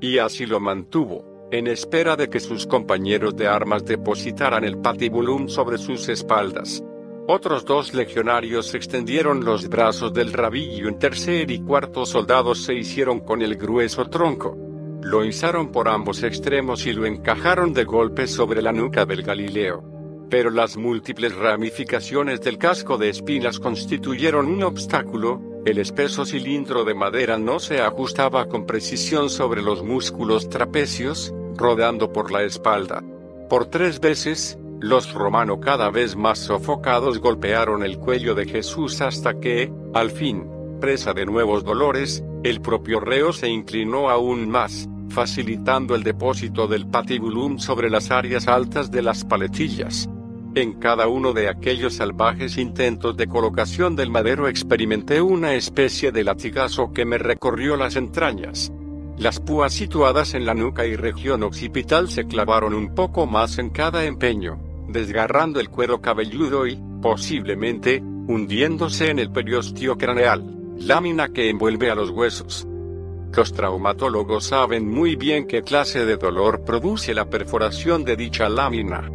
Y así lo mantuvo, en espera de que sus compañeros de armas depositaran el patibulum sobre sus espaldas. Otros dos legionarios extendieron los brazos del rabí y un tercer y cuarto soldados se hicieron con el grueso tronco. Lo izaron por ambos extremos y lo encajaron de golpe sobre la nuca del Galileo pero las múltiples ramificaciones del casco de espinas constituyeron un obstáculo, el espeso cilindro de madera no se ajustaba con precisión sobre los músculos trapecios, rodando por la espalda. Por tres veces, los romanos cada vez más sofocados golpearon el cuello de Jesús hasta que, al fin, presa de nuevos dolores, el propio reo se inclinó aún más, facilitando el depósito del patibulum sobre las áreas altas de las paletillas. En cada uno de aquellos salvajes intentos de colocación del madero experimenté una especie de latigazo que me recorrió las entrañas. Las púas situadas en la nuca y región occipital se clavaron un poco más en cada empeño, desgarrando el cuero cabelludo y, posiblemente, hundiéndose en el periostio craneal, lámina que envuelve a los huesos. Los traumatólogos saben muy bien qué clase de dolor produce la perforación de dicha lámina.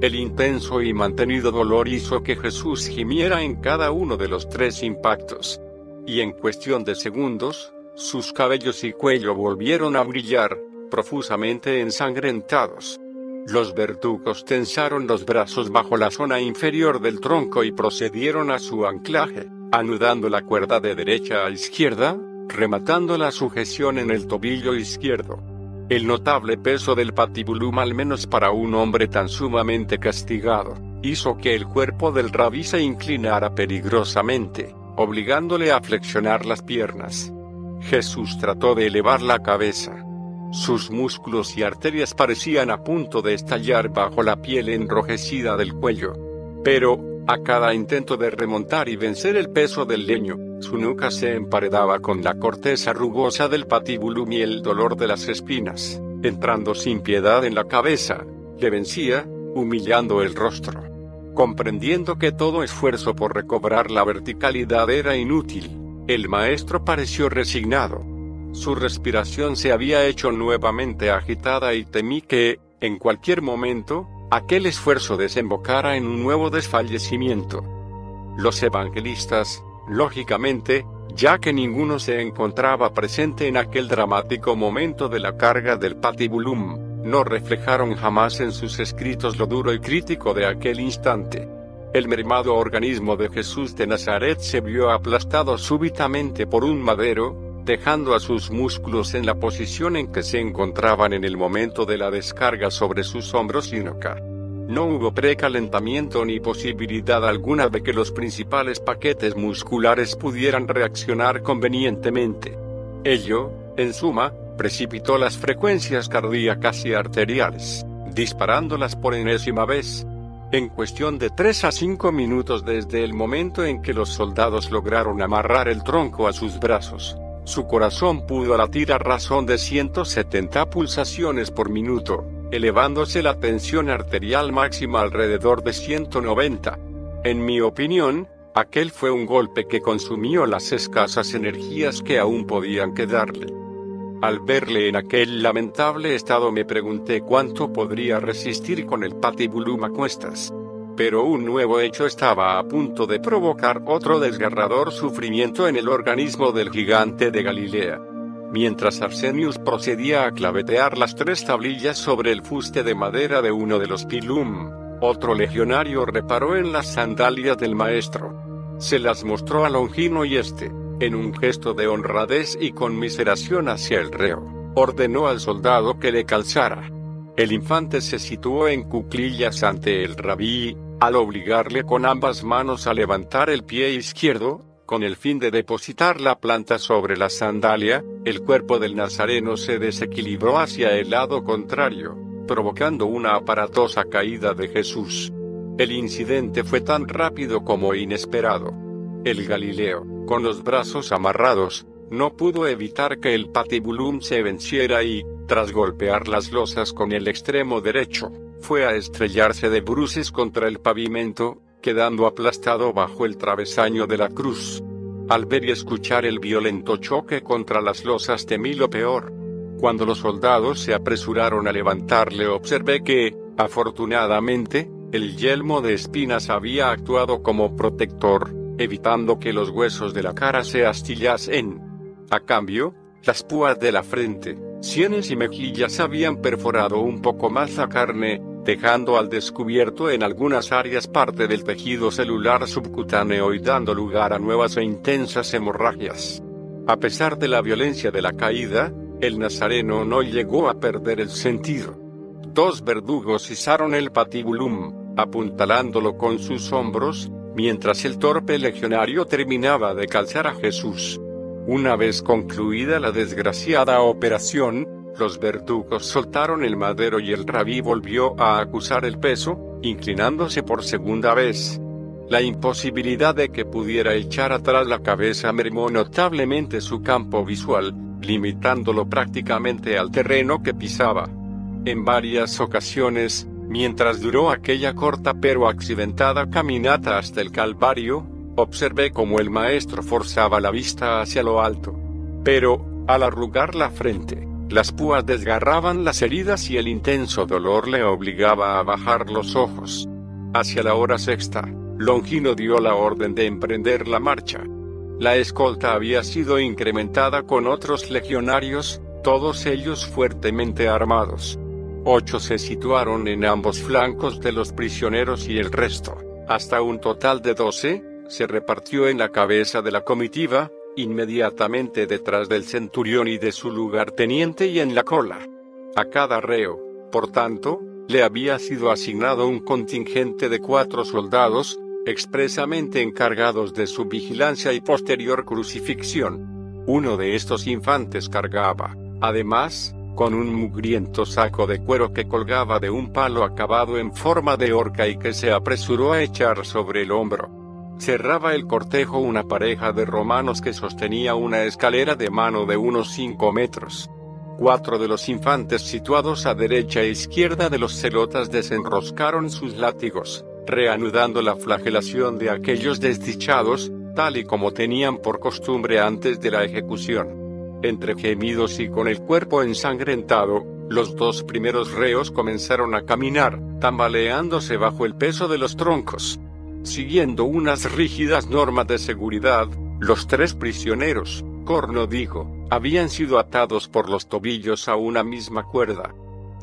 El intenso y mantenido dolor hizo que Jesús gimiera en cada uno de los tres impactos. Y en cuestión de segundos, sus cabellos y cuello volvieron a brillar, profusamente ensangrentados. Los verdugos tensaron los brazos bajo la zona inferior del tronco y procedieron a su anclaje, anudando la cuerda de derecha a izquierda, rematando la sujeción en el tobillo izquierdo. El notable peso del patibulum, al menos para un hombre tan sumamente castigado, hizo que el cuerpo del rabí se inclinara peligrosamente, obligándole a flexionar las piernas. Jesús trató de elevar la cabeza. Sus músculos y arterias parecían a punto de estallar bajo la piel enrojecida del cuello. Pero, a cada intento de remontar y vencer el peso del leño, su nuca se emparedaba con la corteza rugosa del patibulum y el dolor de las espinas, entrando sin piedad en la cabeza, le vencía, humillando el rostro. Comprendiendo que todo esfuerzo por recobrar la verticalidad era inútil, el maestro pareció resignado. Su respiración se había hecho nuevamente agitada y temí que, en cualquier momento, aquel esfuerzo desembocara en un nuevo desfallecimiento. Los evangelistas, lógicamente, ya que ninguno se encontraba presente en aquel dramático momento de la carga del patibulum, no reflejaron jamás en sus escritos lo duro y crítico de aquel instante. El mermado organismo de Jesús de Nazaret se vio aplastado súbitamente por un madero, dejando a sus músculos en la posición en que se encontraban en el momento de la descarga sobre sus hombros y nuca. No hubo precalentamiento ni posibilidad alguna de que los principales paquetes musculares pudieran reaccionar convenientemente. Ello, en suma, precipitó las frecuencias cardíacas y arteriales, disparándolas por enésima vez, en cuestión de 3 a 5 minutos desde el momento en que los soldados lograron amarrar el tronco a sus brazos, su corazón pudo latir a razón de 170 pulsaciones por minuto, elevándose la tensión arterial máxima alrededor de 190. En mi opinión, aquel fue un golpe que consumió las escasas energías que aún podían quedarle. Al verle en aquel lamentable estado me pregunté cuánto podría resistir con el patibulum a cuestas. Pero un nuevo hecho estaba a punto de provocar otro desgarrador sufrimiento en el organismo del gigante de Galilea. Mientras Arsenius procedía a clavetear las tres tablillas sobre el fuste de madera de uno de los pilum, otro legionario reparó en las sandalias del maestro. Se las mostró a Longino y este, en un gesto de honradez y conmiseración hacia el reo, ordenó al soldado que le calzara. El infante se situó en cuclillas ante el rabí, al obligarle con ambas manos a levantar el pie izquierdo, con el fin de depositar la planta sobre la sandalia, el cuerpo del nazareno se desequilibró hacia el lado contrario, provocando una aparatosa caída de Jesús. El incidente fue tan rápido como inesperado. El Galileo, con los brazos amarrados, no pudo evitar que el patibulum se venciera y, tras golpear las losas con el extremo derecho, fue a estrellarse de bruces contra el pavimento, quedando aplastado bajo el travesaño de la cruz. Al ver y escuchar el violento choque contra las losas temí lo peor. Cuando los soldados se apresuraron a levantarle observé que, afortunadamente, el yelmo de espinas había actuado como protector, evitando que los huesos de la cara se astillasen. A cambio, las púas de la frente, sienes y mejillas habían perforado un poco más la carne, dejando al descubierto en algunas áreas parte del tejido celular subcutáneo y dando lugar a nuevas e intensas hemorragias. A pesar de la violencia de la caída, el nazareno no llegó a perder el sentido. Dos verdugos izaron el patibulum, apuntalándolo con sus hombros, mientras el torpe legionario terminaba de calzar a Jesús. Una vez concluida la desgraciada operación, los verdugos soltaron el madero y el rabí volvió a acusar el peso, inclinándose por segunda vez. La imposibilidad de que pudiera echar atrás la cabeza mermó notablemente su campo visual, limitándolo prácticamente al terreno que pisaba. En varias ocasiones, Mientras duró aquella corta pero accidentada caminata hasta el Calvario, observé cómo el maestro forzaba la vista hacia lo alto. Pero, al arrugar la frente, las púas desgarraban las heridas y el intenso dolor le obligaba a bajar los ojos. Hacia la hora sexta, Longino dio la orden de emprender la marcha. La escolta había sido incrementada con otros legionarios, todos ellos fuertemente armados. Ocho se situaron en ambos flancos de los prisioneros y el resto, hasta un total de doce, se repartió en la cabeza de la comitiva, inmediatamente detrás del centurión y de su lugarteniente y en la cola. A cada reo, por tanto, le había sido asignado un contingente de cuatro soldados, expresamente encargados de su vigilancia y posterior crucifixión. Uno de estos infantes cargaba, además, con un mugriento saco de cuero que colgaba de un palo acabado en forma de horca y que se apresuró a echar sobre el hombro. Cerraba el cortejo una pareja de romanos que sostenía una escalera de mano de unos cinco metros. Cuatro de los infantes situados a derecha e izquierda de los celotas desenroscaron sus látigos, reanudando la flagelación de aquellos desdichados, tal y como tenían por costumbre antes de la ejecución. Entre gemidos y con el cuerpo ensangrentado, Los dos primeros reos comenzaron a caminar, tambaleándose bajo el peso de los troncos. Siguiendo unas rígidas normas de seguridad, los tres prisioneros, Corno dijo, habían sido atados por los tobillos a una misma cuerda.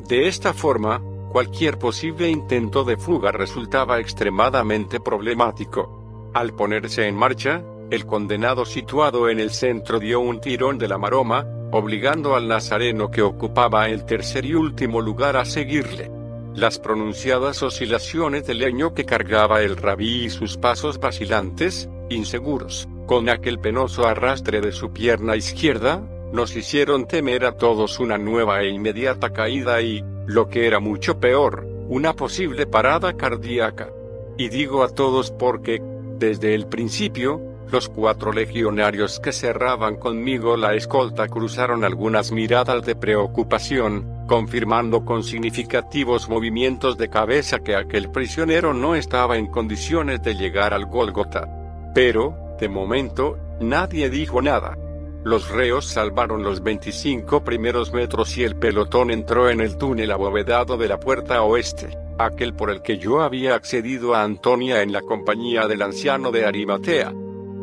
De esta forma, cualquier posible intento de fuga resultaba extremadamente problemático. Al ponerse en marcha, el condenado situado en el centro dio un tirón de la maroma, obligando al nazareno que ocupaba el tercer y último lugar a seguirle. Las pronunciadas oscilaciones del leño que cargaba el rabí y sus pasos vacilantes, inseguros, con aquel penoso arrastre de su pierna izquierda, nos hicieron temer a todos una nueva e inmediata caída y, lo que era mucho peor, una posible parada cardíaca. Y digo a todos porque, desde el principio, los cuatro legionarios que cerraban conmigo la escolta cruzaron algunas miradas de preocupación, confirmando con significativos movimientos de cabeza que aquel prisionero no estaba en condiciones de llegar al Gólgota. Pero, de momento, nadie dijo nada. Los reos salvaron los 25 primeros metros y el pelotón entró en el túnel abovedado de la puerta oeste, aquel por el que yo había accedido a Antonia en la compañía del anciano de Arimatea.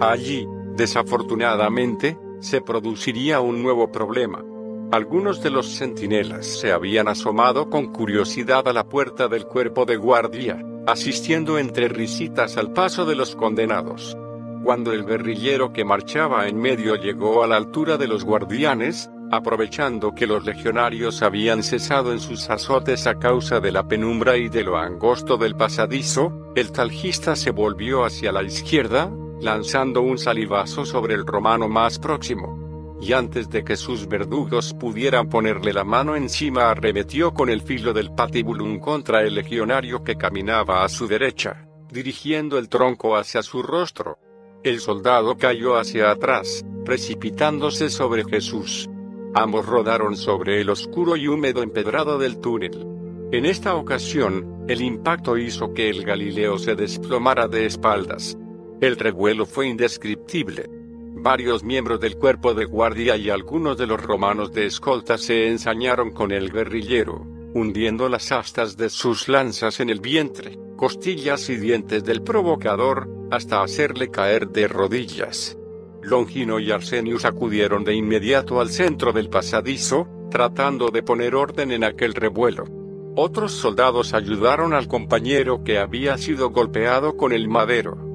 Allí, desafortunadamente, se produciría un nuevo problema. Algunos de los centinelas se habían asomado con curiosidad a la puerta del cuerpo de guardia, asistiendo entre risitas al paso de los condenados. Cuando el guerrillero que marchaba en medio llegó a la altura de los guardianes, aprovechando que los legionarios habían cesado en sus azotes a causa de la penumbra y de lo angosto del pasadizo, el taljista se volvió hacia la izquierda, lanzando un salivazo sobre el romano más próximo. Y antes de que sus verdugos pudieran ponerle la mano encima arremetió con el filo del patibulum contra el legionario que caminaba a su derecha, dirigiendo el tronco hacia su rostro. El soldado cayó hacia atrás, precipitándose sobre Jesús. Ambos rodaron sobre el oscuro y húmedo empedrado del túnel. En esta ocasión, el impacto hizo que el Galileo se desplomara de espaldas. El revuelo fue indescriptible. Varios miembros del cuerpo de guardia y algunos de los romanos de escolta se ensañaron con el guerrillero, hundiendo las astas de sus lanzas en el vientre, costillas y dientes del provocador, hasta hacerle caer de rodillas. Longino y Arsenius acudieron de inmediato al centro del pasadizo, tratando de poner orden en aquel revuelo. Otros soldados ayudaron al compañero que había sido golpeado con el madero.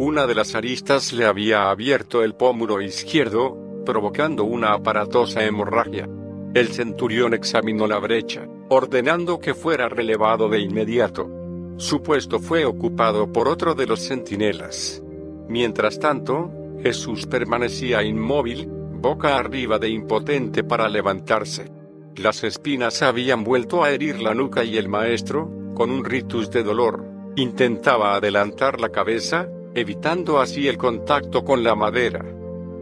Una de las aristas le había abierto el pómulo izquierdo, provocando una aparatosa hemorragia. El centurión examinó la brecha, ordenando que fuera relevado de inmediato. Su puesto fue ocupado por otro de los centinelas. Mientras tanto, Jesús permanecía inmóvil, boca arriba de impotente para levantarse. Las espinas habían vuelto a herir la nuca y el maestro, con un ritus de dolor, intentaba adelantar la cabeza, evitando así el contacto con la madera.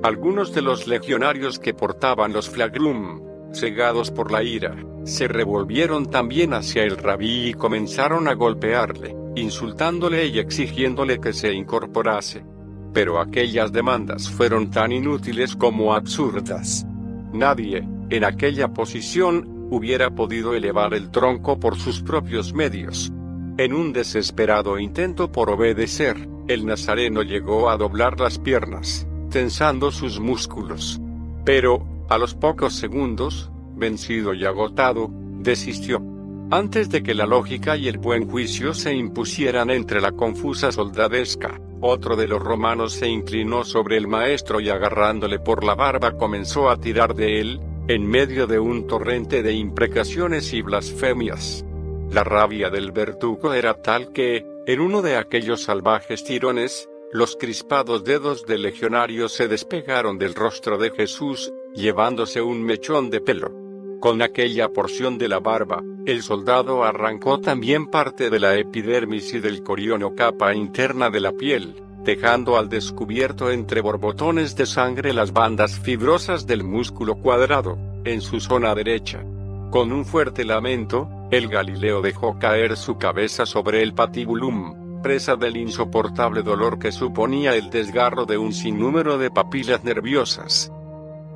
Algunos de los legionarios que portaban los flagrum, cegados por la ira, se revolvieron también hacia el rabí y comenzaron a golpearle, insultándole y exigiéndole que se incorporase. Pero aquellas demandas fueron tan inútiles como absurdas. Nadie, en aquella posición, hubiera podido elevar el tronco por sus propios medios. En un desesperado intento por obedecer, el nazareno llegó a doblar las piernas, tensando sus músculos. Pero, a los pocos segundos, vencido y agotado, desistió. Antes de que la lógica y el buen juicio se impusieran entre la confusa soldadesca, otro de los romanos se inclinó sobre el maestro y agarrándole por la barba comenzó a tirar de él, en medio de un torrente de imprecaciones y blasfemias. La rabia del verdugo era tal que, en uno de aquellos salvajes tirones, los crispados dedos del legionario se despegaron del rostro de Jesús, llevándose un mechón de pelo. Con aquella porción de la barba, el soldado arrancó también parte de la epidermis y del coriono capa interna de la piel, dejando al descubierto entre borbotones de sangre las bandas fibrosas del músculo cuadrado, en su zona derecha. Con un fuerte lamento, el Galileo dejó caer su cabeza sobre el patibulum, presa del insoportable dolor que suponía el desgarro de un sinnúmero de papilas nerviosas.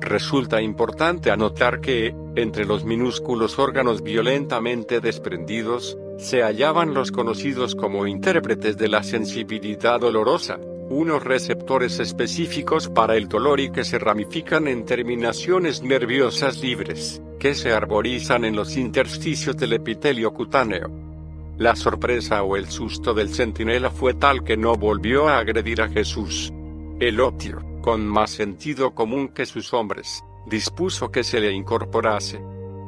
resulta importante anotar que, entre los minúsculos órganos violentamente desprendidos, se hallaban los conocidos como intérpretes de la sensibilidad dolorosa, unos receptores específicos para el dolor y que se ramifican en terminaciones nerviosas libres, que se arborizan en los intersticios del epitelio cutáneo. La sorpresa o el susto del centinela fue tal que no volvió a agredir a Jesús. El optio, con más sentido común que sus hombres, dispuso que se le incorporase.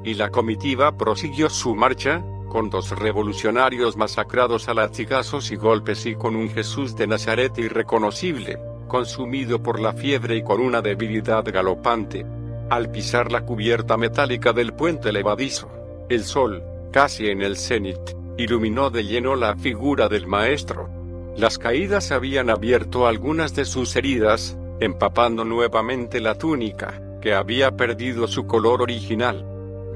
Y la comitiva prosiguió su marcha, con dos revolucionarios masacrados a latigazos y golpes y con un Jesús de Nazaret irreconocible, consumido por la fiebre y con una debilidad galopante. Al pisar la cubierta metálica del puente levadizo, el sol, casi en el cenit, iluminó de lleno la figura del maestro. Las caídas habían abierto algunas de sus heridas, empapando nuevamente la túnica, que había perdido su color original.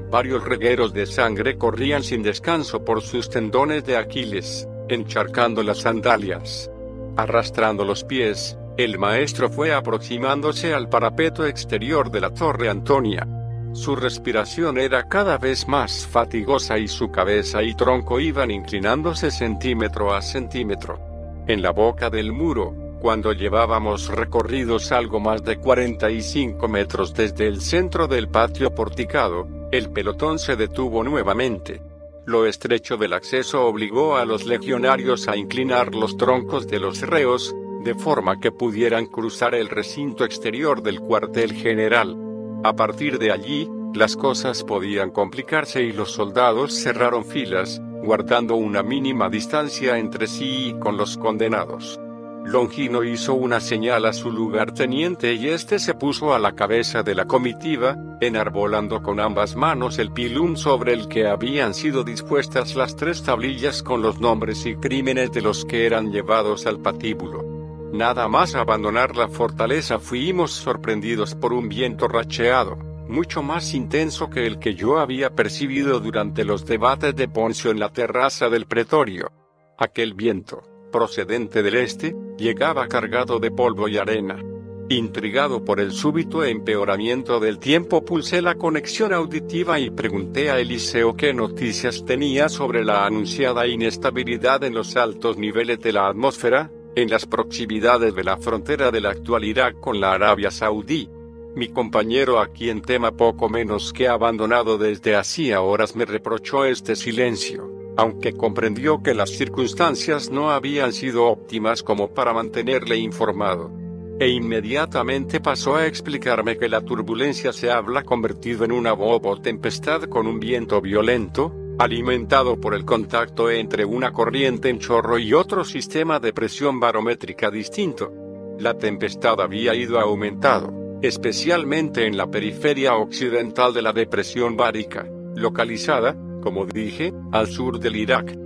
Varios regueros de sangre corrían sin descanso por sus tendones de Aquiles, encharcando las sandalias. Arrastrando los pies, el maestro fue aproximándose al parapeto exterior de la torre Antonia. Su respiración era cada vez más fatigosa y su cabeza y tronco iban inclinándose centímetro a centímetro. En la boca del muro, cuando llevábamos recorridos algo más de 45 metros desde el centro del patio porticado, el pelotón se detuvo nuevamente. Lo estrecho del acceso obligó a los legionarios a inclinar los troncos de los reos, de forma que pudieran cruzar el recinto exterior del cuartel general. A partir de allí, las cosas podían complicarse y los soldados cerraron filas, guardando una mínima distancia entre sí y con los condenados. Longino hizo una señal a su lugarteniente y este se puso a la cabeza de la comitiva, enarbolando con ambas manos el pilum sobre el que habían sido dispuestas las tres tablillas con los nombres y crímenes de los que eran llevados al patíbulo. Nada más abandonar la fortaleza fuimos sorprendidos por un viento racheado, mucho más intenso que el que yo había percibido durante los debates de Poncio en la terraza del pretorio. Aquel viento, procedente del este, llegaba cargado de polvo y arena. Intrigado por el súbito empeoramiento del tiempo pulsé la conexión auditiva y pregunté a Eliseo qué noticias tenía sobre la anunciada inestabilidad en los altos niveles de la atmósfera, en las proximidades de la frontera de la actual Irak con la Arabia Saudí. Mi compañero a quien tema poco menos que abandonado desde hacía horas me reprochó este silencio aunque comprendió que las circunstancias no habían sido óptimas como para mantenerle informado. E inmediatamente pasó a explicarme que la turbulencia se habla convertido en una bobo tempestad con un viento violento, alimentado por el contacto entre una corriente en chorro y otro sistema de presión barométrica distinto. La tempestad había ido aumentado, especialmente en la periferia occidental de la depresión bárica, localizada, como dije, al sur del Irak.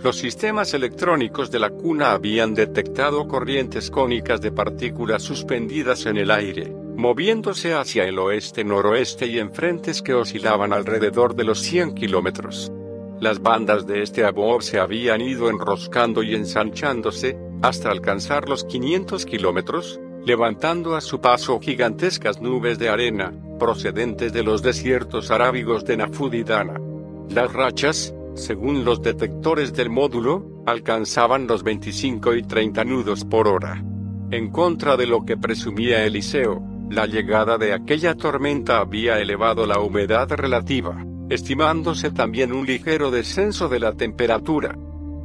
Los sistemas electrónicos de la cuna habían detectado corrientes cónicas de partículas suspendidas en el aire, moviéndose hacia el oeste-noroeste y en frentes que oscilaban alrededor de los 100 kilómetros. Las bandas de este abob se habían ido enroscando y ensanchándose, hasta alcanzar los 500 kilómetros, levantando a su paso gigantescas nubes de arena, procedentes de los desiertos arábigos de Nafud y Dana. Las rachas, según los detectores del módulo, alcanzaban los 25 y 30 nudos por hora. En contra de lo que presumía Eliseo, la llegada de aquella tormenta había elevado la humedad relativa, estimándose también un ligero descenso de la temperatura.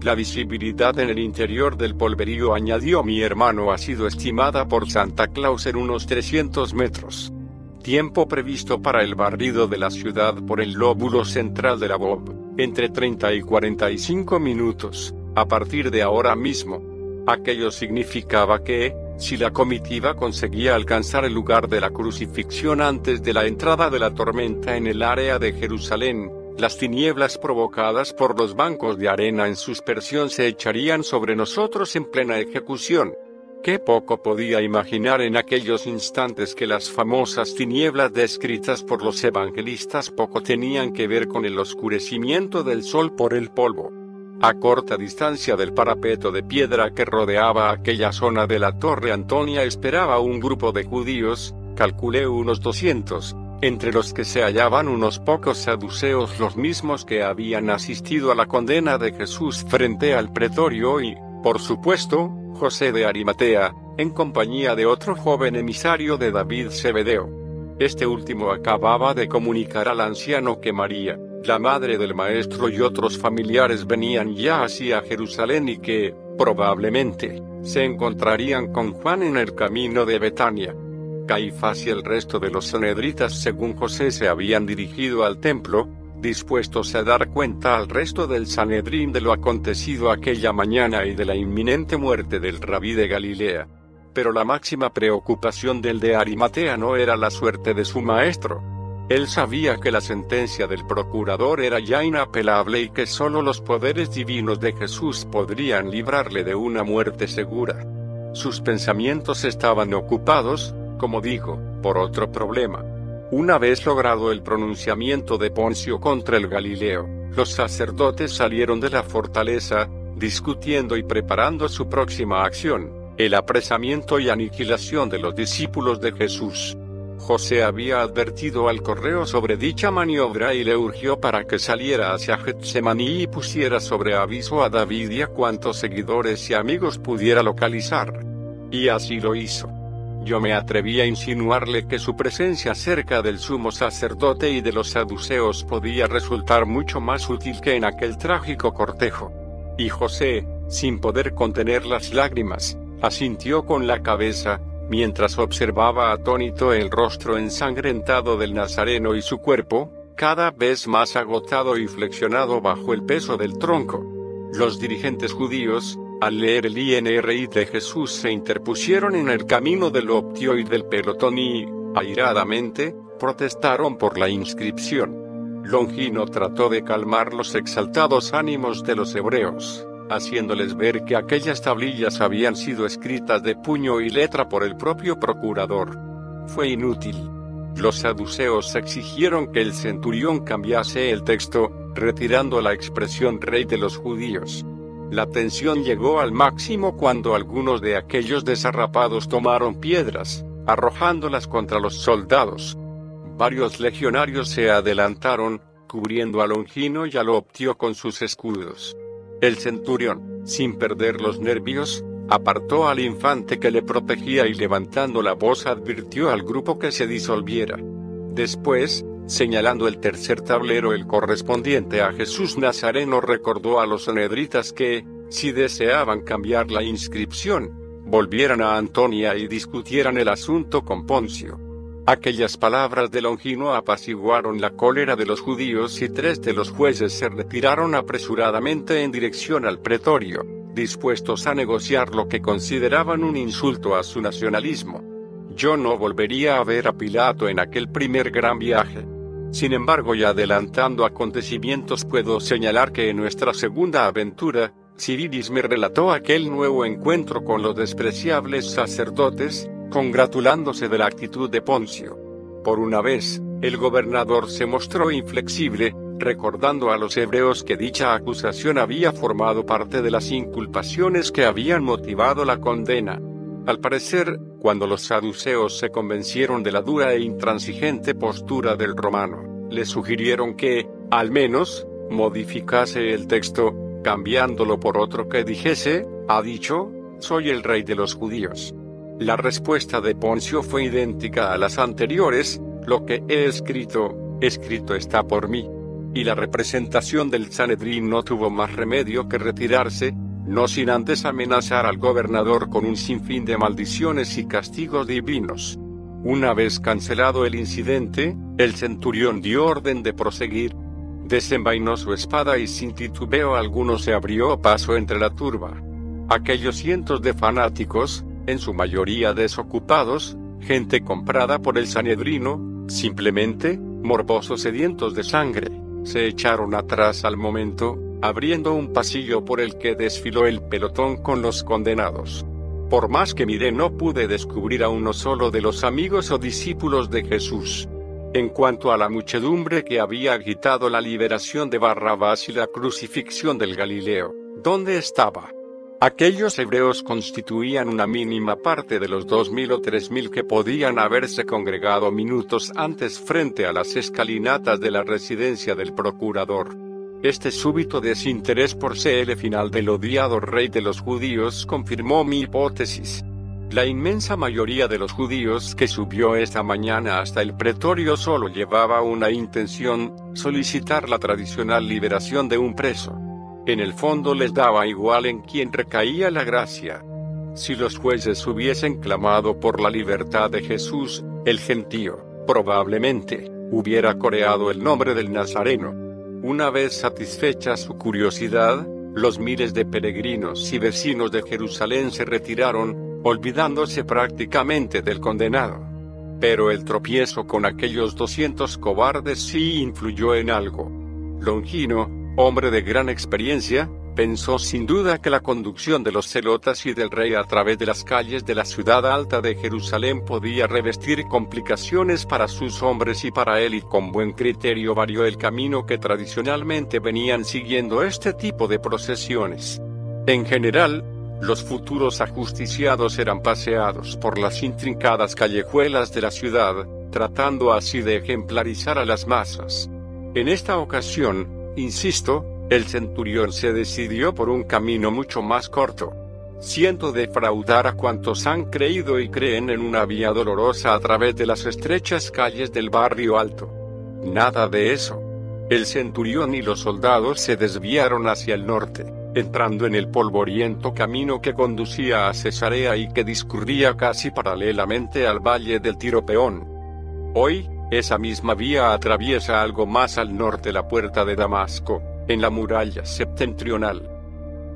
La visibilidad en el interior del polverío añadió mi hermano ha sido estimada por Santa Claus en unos 300 metros tiempo previsto para el barrido de la ciudad por el lóbulo central de la Bob, entre 30 y 45 minutos, a partir de ahora mismo. Aquello significaba que, si la comitiva conseguía alcanzar el lugar de la crucifixión antes de la entrada de la tormenta en el área de Jerusalén, las tinieblas provocadas por los bancos de arena en suspersión se echarían sobre nosotros en plena ejecución. Qué poco podía imaginar en aquellos instantes que las famosas tinieblas descritas por los evangelistas poco tenían que ver con el oscurecimiento del sol por el polvo. A corta distancia del parapeto de piedra que rodeaba aquella zona de la torre Antonia esperaba un grupo de judíos, calculé unos 200, entre los que se hallaban unos pocos saduceos los mismos que habían asistido a la condena de Jesús frente al pretorio y, por supuesto, José de Arimatea, en compañía de otro joven emisario de David Zebedeo. Este último acababa de comunicar al anciano que María, la madre del maestro y otros familiares venían ya hacia Jerusalén y que, probablemente, se encontrarían con Juan en el camino de Betania. Caifás y el resto de los sanedritas según José se habían dirigido al templo, dispuestos a dar cuenta al resto del Sanedrín de lo acontecido aquella mañana y de la inminente muerte del rabí de Galilea. Pero la máxima preocupación del de Arimatea no era la suerte de su maestro. Él sabía que la sentencia del procurador era ya inapelable y que sólo los poderes divinos de Jesús podrían librarle de una muerte segura. Sus pensamientos estaban ocupados, como digo, por otro problema. Una vez logrado el pronunciamiento de Poncio contra el Galileo, los sacerdotes salieron de la fortaleza, discutiendo y preparando su próxima acción, el apresamiento y aniquilación de los discípulos de Jesús. José había advertido al correo sobre dicha maniobra y le urgió para que saliera hacia Getsemaní y pusiera sobre aviso a David y a cuantos seguidores y amigos pudiera localizar. Y así lo hizo. Yo me atreví a insinuarle que su presencia cerca del sumo sacerdote y de los saduceos podía resultar mucho más útil que en aquel trágico cortejo. Y José, sin poder contener las lágrimas, asintió con la cabeza, mientras observaba atónito el rostro ensangrentado del Nazareno y su cuerpo, cada vez más agotado y flexionado bajo el peso del tronco. Los dirigentes judíos, al leer el INRI de Jesús se interpusieron en el camino del optio y del pelotón y, airadamente, protestaron por la inscripción. Longino trató de calmar los exaltados ánimos de los hebreos, haciéndoles ver que aquellas tablillas habían sido escritas de puño y letra por el propio procurador. Fue inútil. Los saduceos exigieron que el centurión cambiase el texto, retirando la expresión rey de los judíos. La tensión llegó al máximo cuando algunos de aquellos desarrapados tomaron piedras, arrojándolas contra los soldados. Varios legionarios se adelantaron, cubriendo a Longino y a Loptio con sus escudos. El centurión, sin perder los nervios, apartó al infante que le protegía y levantando la voz advirtió al grupo que se disolviera. Después, Señalando el tercer tablero el correspondiente a Jesús Nazareno recordó a los sanedritas que, si deseaban cambiar la inscripción, volvieran a Antonia y discutieran el asunto con Poncio. Aquellas palabras de Longino apaciguaron la cólera de los judíos y tres de los jueces se retiraron apresuradamente en dirección al pretorio, dispuestos a negociar lo que consideraban un insulto a su nacionalismo. Yo no volvería a ver a Pilato en aquel primer gran viaje. Sin embargo, y adelantando acontecimientos, puedo señalar que en nuestra segunda aventura, Ciridis me relató aquel nuevo encuentro con los despreciables sacerdotes, congratulándose de la actitud de Poncio. Por una vez, el gobernador se mostró inflexible, recordando a los hebreos que dicha acusación había formado parte de las inculpaciones que habían motivado la condena. Al parecer, cuando los saduceos se convencieron de la dura e intransigente postura del romano, le sugirieron que, al menos, modificase el texto, cambiándolo por otro que dijese, ha dicho, soy el rey de los judíos. La respuesta de Poncio fue idéntica a las anteriores, lo que he escrito, escrito está por mí. Y la representación del Sanedrín no tuvo más remedio que retirarse, no sin antes amenazar al gobernador con un sinfín de maldiciones y castigos divinos. Una vez cancelado el incidente, el centurión dio orden de proseguir. Desenvainó su espada y sin titubeo alguno se abrió paso entre la turba. Aquellos cientos de fanáticos, en su mayoría desocupados, gente comprada por el Sanedrino, simplemente, morbosos sedientos de sangre, se echaron atrás al momento, abriendo un pasillo por el que desfiló el pelotón con los condenados. Por más que miré no pude descubrir a uno solo de los amigos o discípulos de Jesús. En cuanto a la muchedumbre que había agitado la liberación de Barrabás y la crucifixión del Galileo, ¿dónde estaba? Aquellos hebreos constituían una mínima parte de los dos mil o tres mil que podían haberse congregado minutos antes frente a las escalinatas de la residencia del procurador. Este súbito desinterés por ser el final del odiado rey de los judíos confirmó mi hipótesis. La inmensa mayoría de los judíos que subió esta mañana hasta el pretorio solo llevaba una intención, solicitar la tradicional liberación de un preso. En el fondo les daba igual en quien recaía la gracia. Si los jueces hubiesen clamado por la libertad de Jesús, el gentío, probablemente, hubiera coreado el nombre del Nazareno. Una vez satisfecha su curiosidad, los miles de peregrinos y vecinos de Jerusalén se retiraron, olvidándose prácticamente del condenado. Pero el tropiezo con aquellos doscientos cobardes sí influyó en algo. Longino, hombre de gran experiencia, pensó sin duda que la conducción de los celotas y del rey a través de las calles de la ciudad alta de Jerusalén podía revestir complicaciones para sus hombres y para él y con buen criterio varió el camino que tradicionalmente venían siguiendo este tipo de procesiones. En general, los futuros ajusticiados eran paseados por las intrincadas callejuelas de la ciudad, tratando así de ejemplarizar a las masas. En esta ocasión, Insisto, el centurión se decidió por un camino mucho más corto. Siento defraudar a cuantos han creído y creen en una vía dolorosa a través de las estrechas calles del barrio alto. Nada de eso. El centurión y los soldados se desviaron hacia el norte, entrando en el polvoriento camino que conducía a Cesarea y que discurría casi paralelamente al valle del Tiropeón. Hoy, esa misma vía atraviesa algo más al norte la puerta de Damasco, en la muralla septentrional.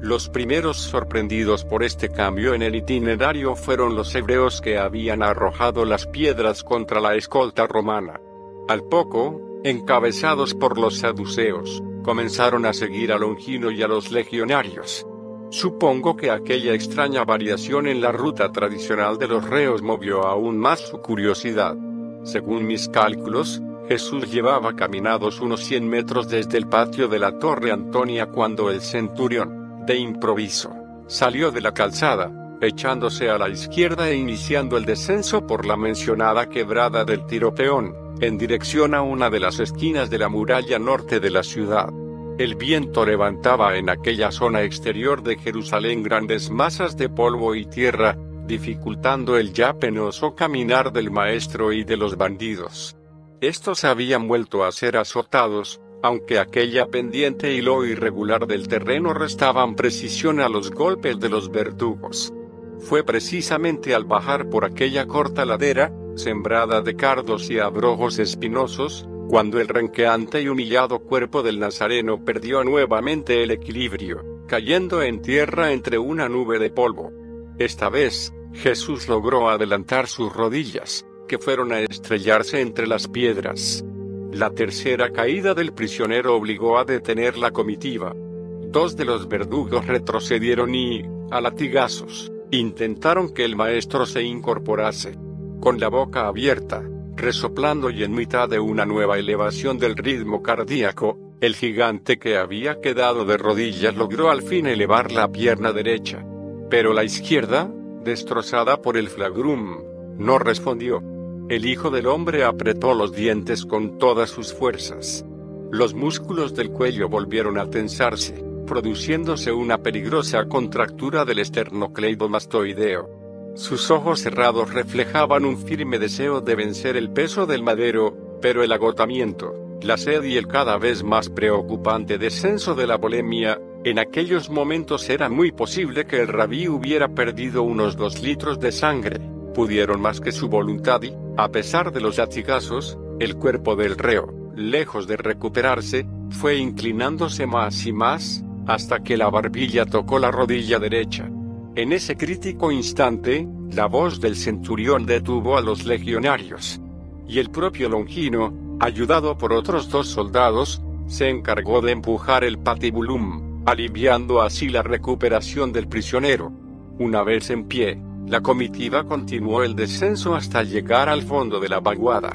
Los primeros sorprendidos por este cambio en el itinerario fueron los hebreos que habían arrojado las piedras contra la escolta romana. Al poco, encabezados por los saduceos, comenzaron a seguir a Longino y a los legionarios. Supongo que aquella extraña variación en la ruta tradicional de los reos movió aún más su curiosidad. Según mis cálculos, Jesús llevaba caminados unos 100 metros desde el patio de la Torre Antonia cuando el centurión, de improviso, salió de la calzada, echándose a la izquierda e iniciando el descenso por la mencionada quebrada del Tiropeón, en dirección a una de las esquinas de la muralla norte de la ciudad. El viento levantaba en aquella zona exterior de Jerusalén grandes masas de polvo y tierra, dificultando el ya penoso caminar del maestro y de los bandidos. Estos habían vuelto a ser azotados, aunque aquella pendiente y lo irregular del terreno restaban precisión a los golpes de los verdugos. Fue precisamente al bajar por aquella corta ladera, sembrada de cardos y abrojos espinosos, cuando el renqueante y humillado cuerpo del Nazareno perdió nuevamente el equilibrio, cayendo en tierra entre una nube de polvo. Esta vez, Jesús logró adelantar sus rodillas, que fueron a estrellarse entre las piedras. La tercera caída del prisionero obligó a detener la comitiva. Dos de los verdugos retrocedieron y, a latigazos, intentaron que el maestro se incorporase. Con la boca abierta, resoplando y en mitad de una nueva elevación del ritmo cardíaco, el gigante que había quedado de rodillas logró al fin elevar la pierna derecha pero la izquierda, destrozada por el flagrum, no respondió. El Hijo del Hombre apretó los dientes con todas sus fuerzas. Los músculos del cuello volvieron a tensarse, produciéndose una peligrosa contractura del esternocleidomastoideo. Sus ojos cerrados reflejaban un firme deseo de vencer el peso del madero, pero el agotamiento, la sed y el cada vez más preocupante descenso de la bolemia, en aquellos momentos era muy posible que el rabí hubiera perdido unos dos litros de sangre. Pudieron más que su voluntad y, a pesar de los latigazos, el cuerpo del reo, lejos de recuperarse, fue inclinándose más y más, hasta que la barbilla tocó la rodilla derecha. En ese crítico instante, la voz del centurión detuvo a los legionarios. Y el propio Longino, ayudado por otros dos soldados, se encargó de empujar el patibulum aliviando así la recuperación del prisionero. Una vez en pie, la comitiva continuó el descenso hasta llegar al fondo de la vaguada.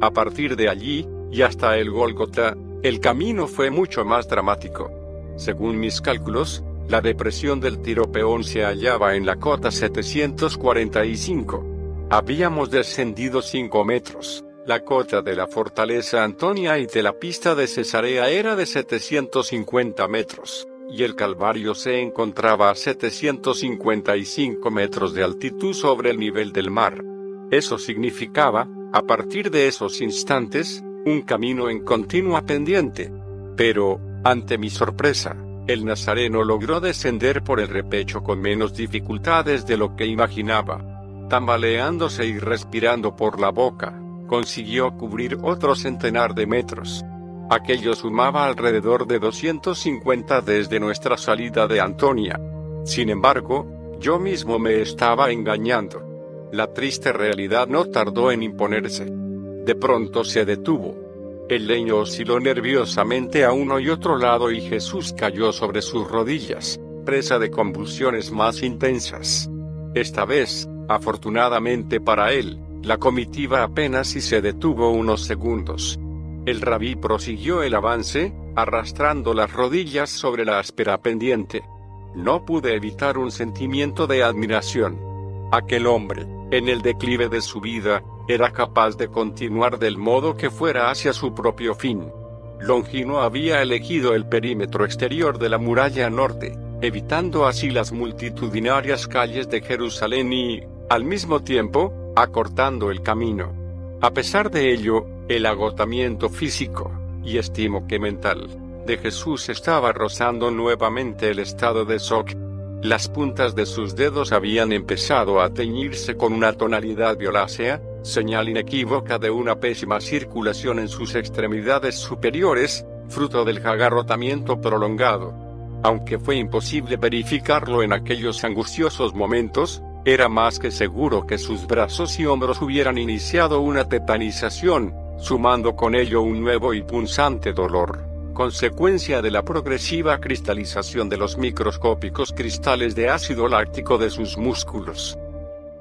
A partir de allí, y hasta el Golgota, el camino fue mucho más dramático. Según mis cálculos, La depresión del Tiropeón se hallaba en la cota 745. Habíamos descendido 5 metros. La cota de la fortaleza Antonia y de la pista de Cesarea era de 750 metros, y el Calvario se encontraba a 755 metros de altitud sobre el nivel del mar. Eso significaba, a partir de esos instantes, un camino en continua pendiente. Pero, ante mi sorpresa, el nazareno logró descender por el repecho con menos dificultades de lo que imaginaba. Tambaleándose y respirando por la boca, consiguió cubrir otro centenar de metros. Aquello sumaba alrededor de 250 desde nuestra salida de Antonia. Sin embargo, yo mismo me estaba engañando. La triste realidad no tardó en imponerse. De pronto se detuvo. El leño osciló nerviosamente a uno y otro lado y Jesús cayó sobre sus rodillas, presa de convulsiones más intensas. Esta vez, afortunadamente para él, la comitiva apenas si se detuvo unos segundos. El rabí prosiguió el avance, arrastrando las rodillas sobre la áspera pendiente. No pude evitar un sentimiento de admiración. Aquel hombre, en el declive de su vida, era capaz de continuar del modo que fuera hacia su propio fin. Longino había elegido el perímetro exterior de la muralla norte, evitando así las multitudinarias calles de Jerusalén y, al mismo tiempo, acortando el camino. A pesar de ello, el agotamiento físico, y estimo que mental, de Jesús estaba rozando nuevamente el estado de shock. Las puntas de sus dedos habían empezado a teñirse con una tonalidad violácea, señal inequívoca de una pésima circulación en sus extremidades superiores, fruto del agarrotamiento prolongado. Aunque fue imposible verificarlo en aquellos angustiosos momentos, era más que seguro que sus brazos y hombros hubieran iniciado una tetanización, sumando con ello un nuevo y punzante dolor, consecuencia de la progresiva cristalización de los microscópicos cristales de ácido láctico de sus músculos.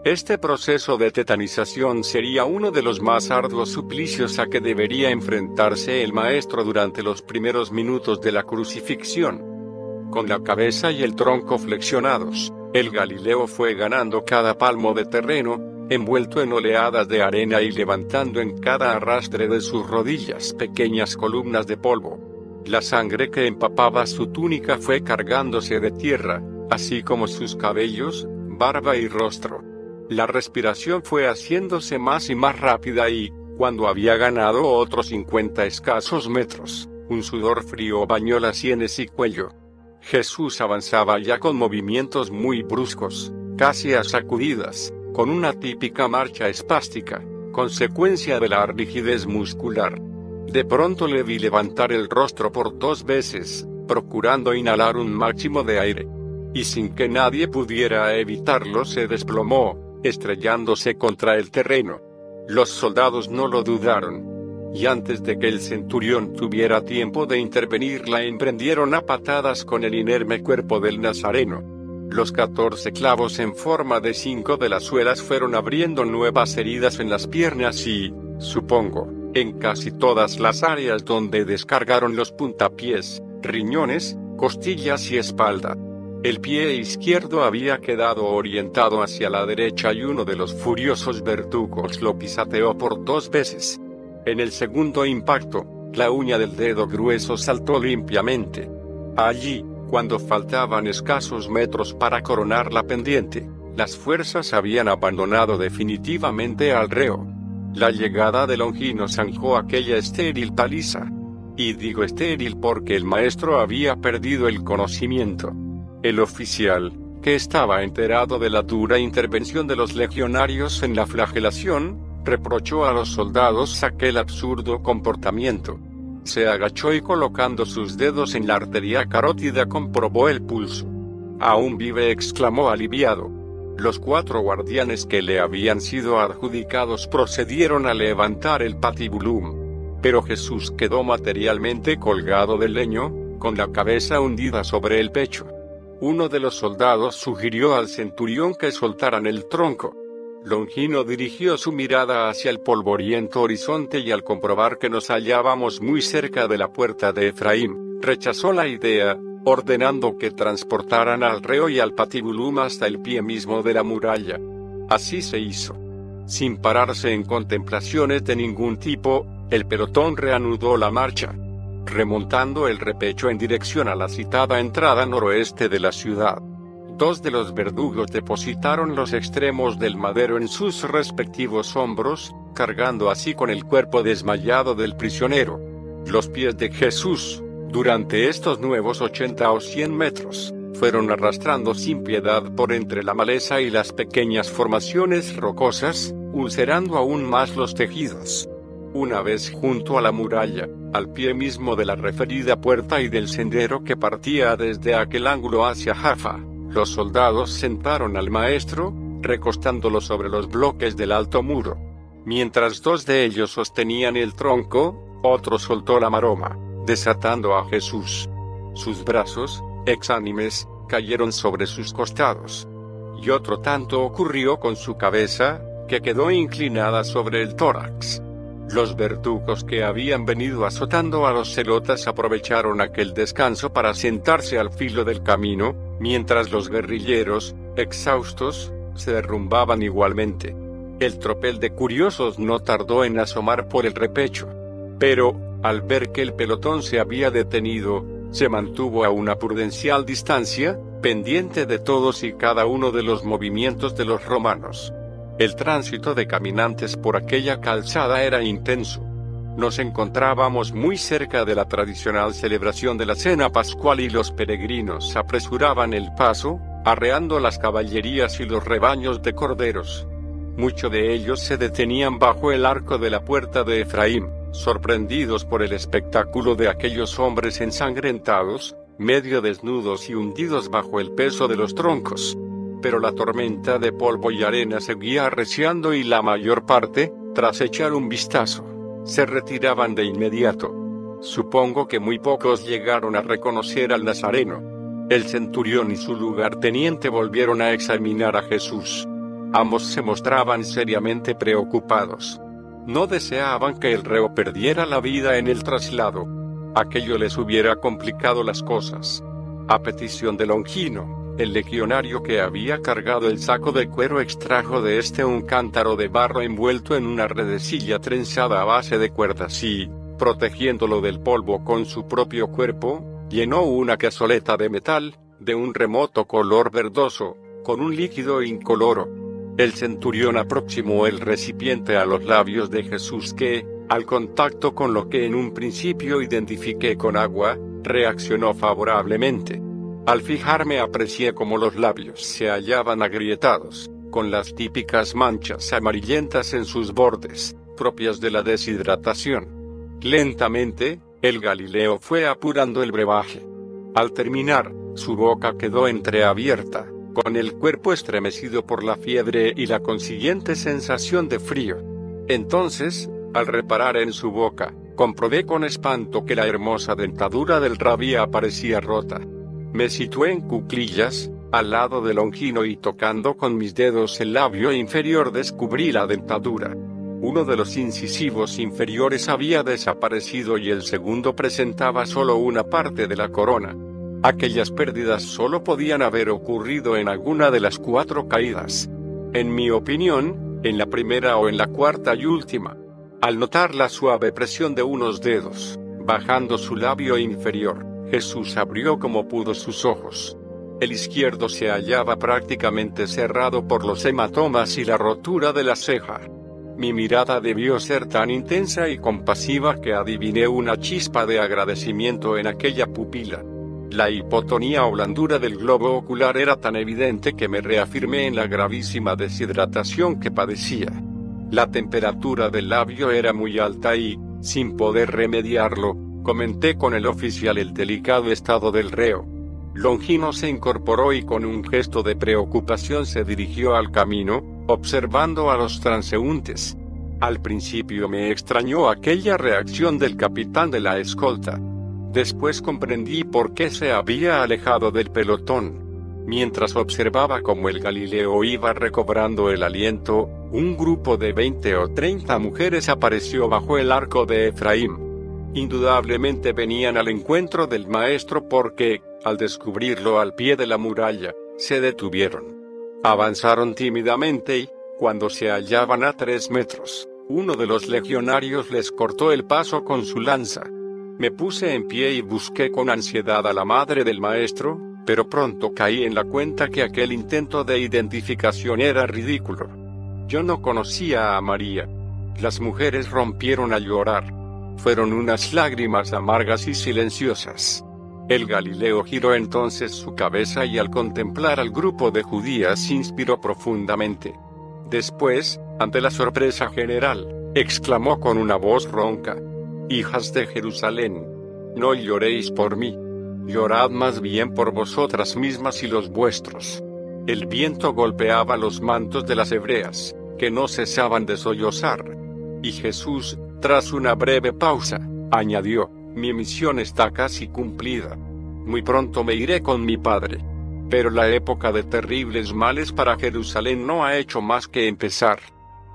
Este proceso de tetanización sería uno de los más arduos suplicios a que debería enfrentarse el maestro durante los primeros minutos de la crucifixión. Con la cabeza y el tronco flexionados, el Galileo fue ganando cada palmo de terreno, envuelto en oleadas de arena y levantando en cada arrastre de sus rodillas pequeñas columnas de polvo. La sangre que empapaba su túnica fue cargándose de tierra, así como sus cabellos, barba y rostro. La respiración fue haciéndose más y más rápida y, cuando había ganado otros 50 escasos metros, un sudor frío bañó las sienes y cuello. Jesús avanzaba ya con movimientos muy bruscos, casi a sacudidas, con una típica marcha espástica, consecuencia de la rigidez muscular. De pronto le vi levantar el rostro por dos veces, procurando inhalar un máximo de aire. Y sin que nadie pudiera evitarlo se desplomó, estrellándose contra el terreno. Los soldados no lo dudaron, y antes de que el centurión tuviera tiempo de intervenir la emprendieron a patadas con el inerme cuerpo del Nazareno. Los catorce clavos en forma de cinco de las suelas fueron abriendo nuevas heridas en las piernas y, supongo, en casi todas las áreas donde descargaron los puntapiés, riñones, costillas y espalda. El pie izquierdo había quedado orientado hacia la derecha y uno de los furiosos verdugos lo pisateó por dos veces. En el segundo impacto, la uña del dedo grueso saltó limpiamente. Allí, cuando faltaban escasos metros para coronar la pendiente, las fuerzas habían abandonado definitivamente al reo. La llegada de Longino zanjó aquella estéril paliza. Y digo estéril porque el maestro había perdido el conocimiento. El oficial, que estaba enterado de la dura intervención de los legionarios en la flagelación, reprochó a los soldados aquel absurdo comportamiento. Se agachó y colocando sus dedos en la arteria carótida comprobó el pulso. Aún vive, exclamó aliviado. Los cuatro guardianes que le habían sido adjudicados procedieron a levantar el patibulum. Pero Jesús quedó materialmente colgado del leño, con la cabeza hundida sobre el pecho. Uno de los soldados sugirió al centurión que soltaran el tronco. Longino dirigió su mirada hacia el polvoriento horizonte y al comprobar que nos hallábamos muy cerca de la puerta de Efraín, rechazó la idea, ordenando que transportaran al reo y al patibulum hasta el pie mismo de la muralla. Así se hizo. Sin pararse en contemplaciones de ningún tipo, el pelotón reanudó la marcha, remontando el repecho en dirección a la citada entrada noroeste de la ciudad. Dos de los verdugos depositaron los extremos del madero en sus respectivos hombros, cargando así con el cuerpo desmayado del prisionero. Los pies de Jesús, durante estos nuevos 80 o 100 metros, fueron arrastrando sin piedad por entre la maleza y las pequeñas formaciones rocosas, ulcerando aún más los tejidos. Una vez junto a la muralla, al pie mismo de la referida puerta y del sendero que partía desde aquel ángulo hacia Jaffa, los soldados sentaron al maestro, recostándolo sobre los bloques del alto muro. Mientras dos de ellos sostenían el tronco, otro soltó la maroma, desatando a Jesús. Sus brazos, exánimes, cayeron sobre sus costados. Y otro tanto ocurrió con su cabeza, que quedó inclinada sobre el tórax. Los verdugos que habían venido azotando a los celotas aprovecharon aquel descanso para sentarse al filo del camino, mientras los guerrilleros, exhaustos, se derrumbaban igualmente. El tropel de curiosos no tardó en asomar por el repecho. Pero, al ver que el pelotón se había detenido, se mantuvo a una prudencial distancia, pendiente de todos y cada uno de los movimientos de los romanos. El tránsito de caminantes por aquella calzada era intenso. Nos encontrábamos muy cerca de la tradicional celebración de la cena pascual y los peregrinos apresuraban el paso, arreando las caballerías y los rebaños de corderos. Muchos de ellos se detenían bajo el arco de la puerta de Efraín, sorprendidos por el espectáculo de aquellos hombres ensangrentados, medio desnudos y hundidos bajo el peso de los troncos. Pero la tormenta de polvo y arena seguía arreciando y la mayor parte, tras echar un vistazo, se retiraban de inmediato. Supongo que muy pocos llegaron a reconocer al Nazareno. El centurión y su lugarteniente volvieron a examinar a Jesús. Ambos se mostraban seriamente preocupados. No deseaban que el reo perdiera la vida en el traslado. Aquello les hubiera complicado las cosas. A petición de Longino, el legionario que había cargado el saco de cuero extrajo de este un cántaro de barro envuelto en una redecilla trenzada a base de cuerdas y, protegiéndolo del polvo con su propio cuerpo, llenó una cazoleta de metal, de un remoto color verdoso, con un líquido incoloro. El centurión aproximó el recipiente a los labios de Jesús que, al contacto con lo que en un principio identifiqué con agua, reaccionó favorablemente. Al fijarme aprecié cómo los labios se hallaban agrietados, con las típicas manchas amarillentas en sus bordes, propias de la deshidratación. Lentamente, el Galileo fue apurando el brebaje. Al terminar, su boca quedó entreabierta, con el cuerpo estremecido por la fiebre y la consiguiente sensación de frío. Entonces, al reparar en su boca, comprobé con espanto que la hermosa dentadura del rabí aparecía rota. Me situé en cuclillas, al lado del Longino y tocando con mis dedos el labio inferior descubrí la dentadura. Uno de los incisivos inferiores había desaparecido y el segundo presentaba solo una parte de la corona. Aquellas pérdidas solo podían haber ocurrido en alguna de las cuatro caídas. En mi opinión, en la primera o en la cuarta y última. Al notar la suave presión de unos dedos, bajando su labio inferior, Jesús abrió como pudo sus ojos. El izquierdo se hallaba prácticamente cerrado por los hematomas y la rotura de la ceja. Mi mirada debió ser tan intensa y compasiva que adiviné una chispa de agradecimiento en aquella pupila. La hipotonía o blandura del globo ocular era tan evidente que me reafirmé en la gravísima deshidratación que padecía. La temperatura del labio era muy alta y, sin poder remediarlo, comenté con el oficial el delicado estado del reo. Longino se incorporó y con un gesto de preocupación se dirigió al camino, observando a los transeúntes. Al principio me extrañó aquella reacción del capitán de la escolta. Después comprendí por qué se había alejado del pelotón. Mientras observaba cómo el Galileo iba recobrando el aliento, un grupo de 20 o 30 mujeres apareció bajo el arco de Efraín. Indudablemente venían al encuentro del maestro porque, al descubrirlo al pie de la muralla, se detuvieron. Avanzaron tímidamente y, cuando se hallaban a tres metros, uno de los legionarios les cortó el paso con su lanza. Me puse en pie y busqué con ansiedad a la madre del maestro, pero pronto caí en la cuenta que aquel intento de identificación era ridículo. Yo no conocía a María. Las mujeres rompieron a llorar. Fueron unas lágrimas amargas y silenciosas. El Galileo giró entonces su cabeza y al contemplar al grupo de judías inspiró profundamente. Después, ante la sorpresa general, exclamó con una voz ronca, Hijas de Jerusalén, no lloréis por mí, llorad más bien por vosotras mismas y los vuestros. El viento golpeaba los mantos de las hebreas, que no cesaban de sollozar. Y Jesús, tras una breve pausa, añadió, mi misión está casi cumplida. Muy pronto me iré con mi padre. Pero la época de terribles males para Jerusalén no ha hecho más que empezar.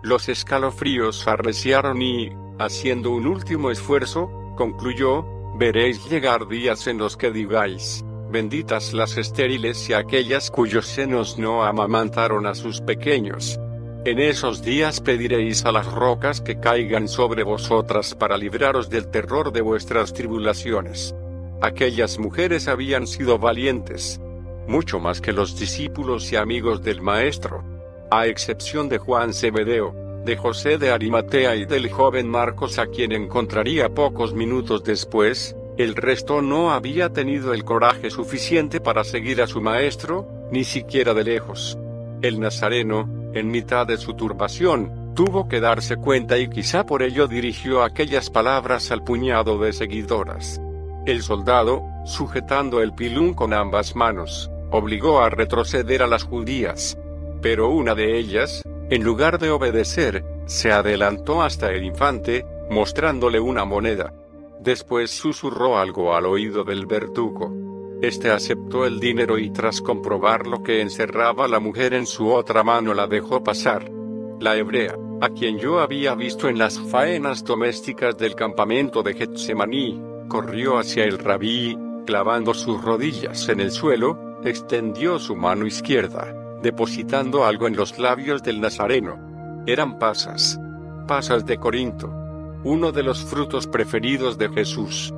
Los escalofríos arreciaron y, haciendo un último esfuerzo, concluyó, veréis llegar días en los que digáis, benditas las estériles y aquellas cuyos senos no amamantaron a sus pequeños. En esos días pediréis a las rocas que caigan sobre vosotras para libraros del terror de vuestras tribulaciones. Aquellas mujeres habían sido valientes, mucho más que los discípulos y amigos del Maestro. A excepción de Juan Zebedeo, de José de Arimatea y del joven Marcos a quien encontraría pocos minutos después, el resto no había tenido el coraje suficiente para seguir a su Maestro, ni siquiera de lejos. El Nazareno, en mitad de su turbación, tuvo que darse cuenta y quizá por ello dirigió aquellas palabras al puñado de seguidoras. El soldado, sujetando el pilún con ambas manos, obligó a retroceder a las judías. Pero una de ellas, en lugar de obedecer, se adelantó hasta el infante, mostrándole una moneda. Después susurró algo al oído del verdugo. Este aceptó el dinero y tras comprobar lo que encerraba la mujer en su otra mano la dejó pasar. La hebrea, a quien yo había visto en las faenas domésticas del campamento de Getsemaní, corrió hacia el rabí, clavando sus rodillas en el suelo, extendió su mano izquierda, depositando algo en los labios del nazareno. Eran pasas. Pasas de Corinto. Uno de los frutos preferidos de Jesús.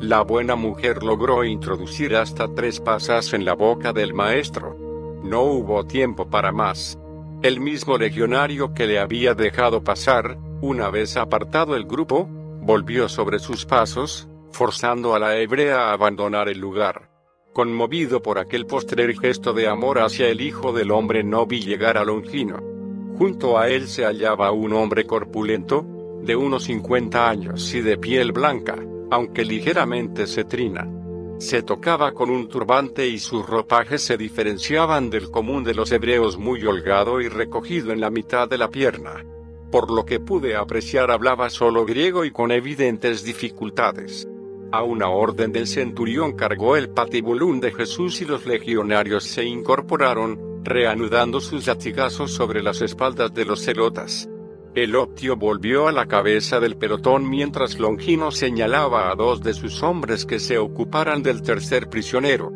La buena mujer logró introducir hasta tres pasas en la boca del maestro. No hubo tiempo para más. El mismo legionario que le había dejado pasar, una vez apartado el grupo, volvió sobre sus pasos, forzando a la hebrea a abandonar el lugar. Conmovido por aquel postrer gesto de amor hacia el Hijo del Hombre no vi llegar a Longino. Junto a él se hallaba un hombre corpulento, de unos 50 años y de piel blanca, aunque ligeramente cetrina. Se tocaba con un turbante y sus ropajes se diferenciaban del común de los hebreos muy holgado y recogido en la mitad de la pierna. Por lo que pude apreciar hablaba solo griego y con evidentes dificultades. A una orden del centurión cargó el patibulún de Jesús y los legionarios se incorporaron, reanudando sus latigazos sobre las espaldas de los celotas. El optio volvió a la cabeza del pelotón mientras Longino señalaba a dos de sus hombres que se ocuparan del tercer prisionero.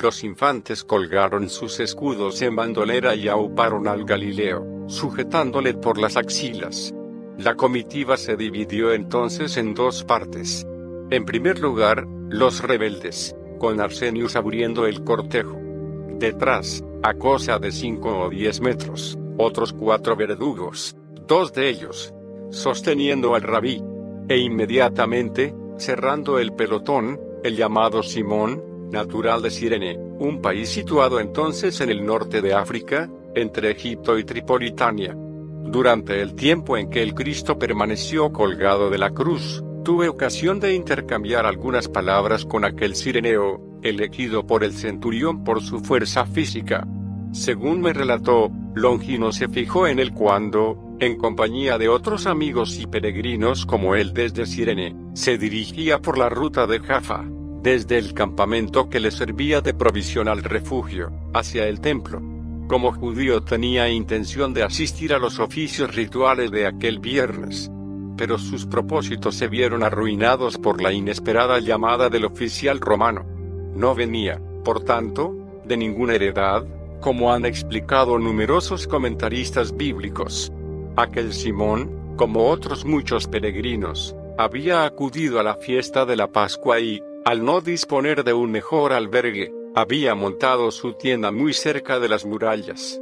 Los infantes colgaron sus escudos en bandolera y auparon al Galileo, sujetándole por las axilas. La comitiva se dividió entonces en dos partes. En primer lugar, los rebeldes, con Arsenius abriendo el cortejo. Detrás, a cosa de cinco o diez metros, otros cuatro verdugos, dos de ellos, sosteniendo al rabí, e inmediatamente, cerrando el pelotón, el llamado Simón, natural de Sirene, un país situado entonces en el norte de África, entre Egipto y Tripolitania. Durante el tiempo en que el Cristo permaneció colgado de la cruz, tuve ocasión de intercambiar algunas palabras con aquel sireneo, elegido por el centurión por su fuerza física. Según me relató, Longino se fijó en él cuando, en compañía de otros amigos y peregrinos como él desde Sirene, se dirigía por la ruta de Jaffa, desde el campamento que le servía de provisión al refugio, hacia el templo. Como judío tenía intención de asistir a los oficios rituales de aquel viernes. pero sus propósitos se vieron arruinados por la inesperada llamada del oficial romano. No venía, por tanto, de ninguna heredad, como han explicado numerosos comentaristas bíblicos. Aquel Simón, como otros muchos peregrinos, había acudido a la fiesta de la Pascua y, al no disponer de un mejor albergue, había montado su tienda muy cerca de las murallas.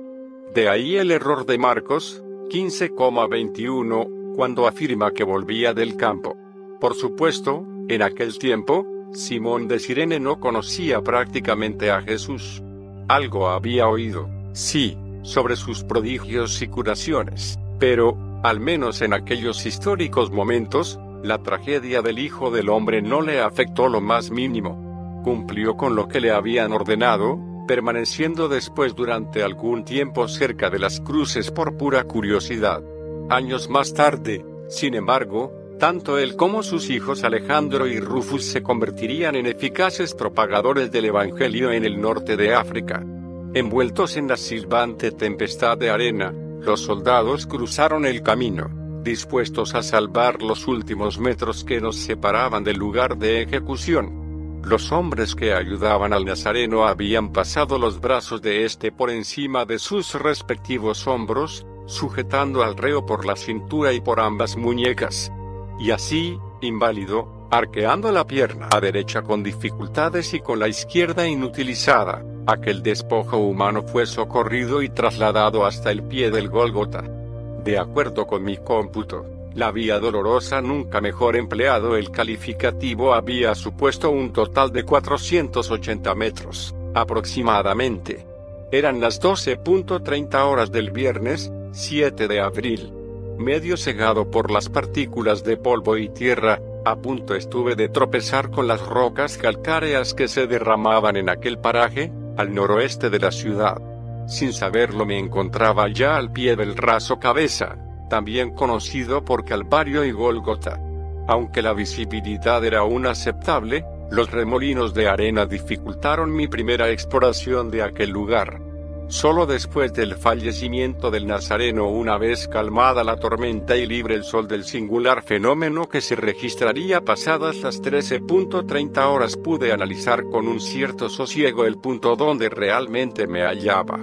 De ahí el error de Marcos, 15,21, cuando afirma que volvía del campo. Por supuesto, en aquel tiempo, Simón de Sirene no conocía prácticamente a Jesús. Algo había oído, sí, sobre sus prodigios y curaciones, pero, al menos en aquellos históricos momentos, la tragedia del Hijo del Hombre no le afectó lo más mínimo. Cumplió con lo que le habían ordenado, permaneciendo después durante algún tiempo cerca de las cruces por pura curiosidad. Años más tarde, sin embargo, tanto él como sus hijos Alejandro y Rufus se convertirían en eficaces propagadores del Evangelio en el norte de África. Envueltos en la silbante tempestad de arena, los soldados cruzaron el camino, dispuestos a salvar los últimos metros que nos separaban del lugar de ejecución. Los hombres que ayudaban al Nazareno habían pasado los brazos de éste por encima de sus respectivos hombros, sujetando al reo por la cintura y por ambas muñecas y así, inválido, arqueando la pierna a derecha con dificultades y con la izquierda inutilizada, aquel despojo humano fue socorrido y trasladado hasta el pie del Gólgota. De acuerdo con mi cómputo, la vía dolorosa nunca mejor empleado el calificativo había supuesto un total de 480 metros, aproximadamente. Eran las 12.30 horas del viernes, 7 de abril medio cegado por las partículas de polvo y tierra, a punto estuve de tropezar con las rocas calcáreas que se derramaban en aquel paraje, al noroeste de la ciudad. Sin saberlo me encontraba ya al pie del raso cabeza, también conocido por Calvario y Golgota. Aunque la visibilidad era aún aceptable, los remolinos de arena dificultaron mi primera exploración de aquel lugar. Solo después del fallecimiento del Nazareno, una vez calmada la tormenta y libre el sol del singular fenómeno que se registraría pasadas las 13.30 horas, pude analizar con un cierto sosiego el punto donde realmente me hallaba.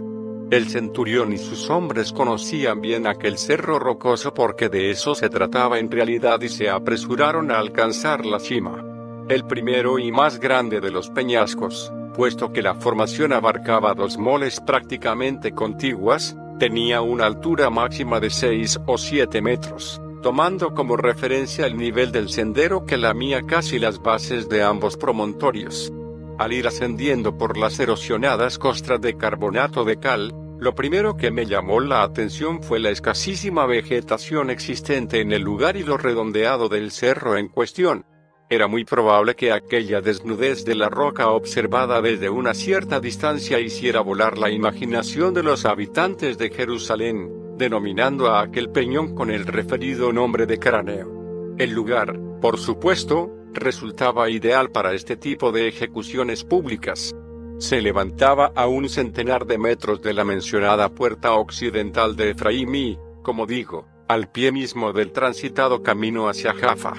El centurión y sus hombres conocían bien aquel cerro rocoso porque de eso se trataba en realidad y se apresuraron a alcanzar la cima. El primero y más grande de los peñascos, puesto que la formación abarcaba dos moles prácticamente contiguas, tenía una altura máxima de 6 o 7 metros, tomando como referencia el nivel del sendero que lamía casi las bases de ambos promontorios. Al ir ascendiendo por las erosionadas costras de carbonato de cal, lo primero que me llamó la atención fue la escasísima vegetación existente en el lugar y lo redondeado del cerro en cuestión. Era muy probable que aquella desnudez de la roca observada desde una cierta distancia hiciera volar la imaginación de los habitantes de Jerusalén, denominando a aquel peñón con el referido nombre de cráneo. El lugar, por supuesto, resultaba ideal para este tipo de ejecuciones públicas. Se levantaba a un centenar de metros de la mencionada puerta occidental de Efraín y, como digo, al pie mismo del transitado camino hacia Jaffa.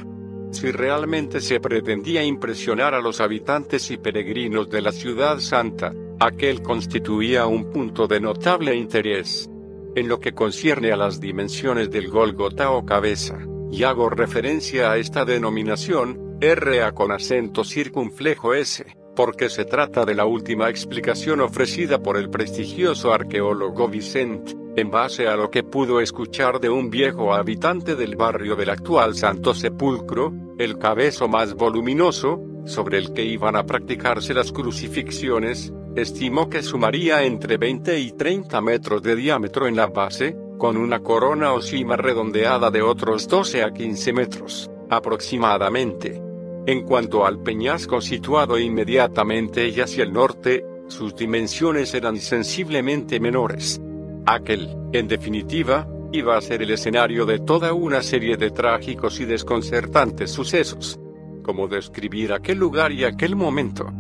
Si realmente se pretendía impresionar a los habitantes y peregrinos de la ciudad santa, aquel constituía un punto de notable interés. En lo que concierne a las dimensiones del Golgota o cabeza, y hago referencia a esta denominación, RA con acento circunflejo S, porque se trata de la última explicación ofrecida por el prestigioso arqueólogo Vicente, en base a lo que pudo escuchar de un viejo habitante del barrio del actual Santo Sepulcro, el cabezo más voluminoso, sobre el que iban a practicarse las crucifixiones, estimó que sumaría entre 20 y 30 metros de diámetro en la base, con una corona o cima redondeada de otros 12 a 15 metros, aproximadamente. En cuanto al peñasco situado inmediatamente y hacia el norte, sus dimensiones eran sensiblemente menores. Aquel, en definitiva, iba a ser el escenario de toda una serie de trágicos y desconcertantes sucesos. Cómo describir aquel lugar y aquel momento.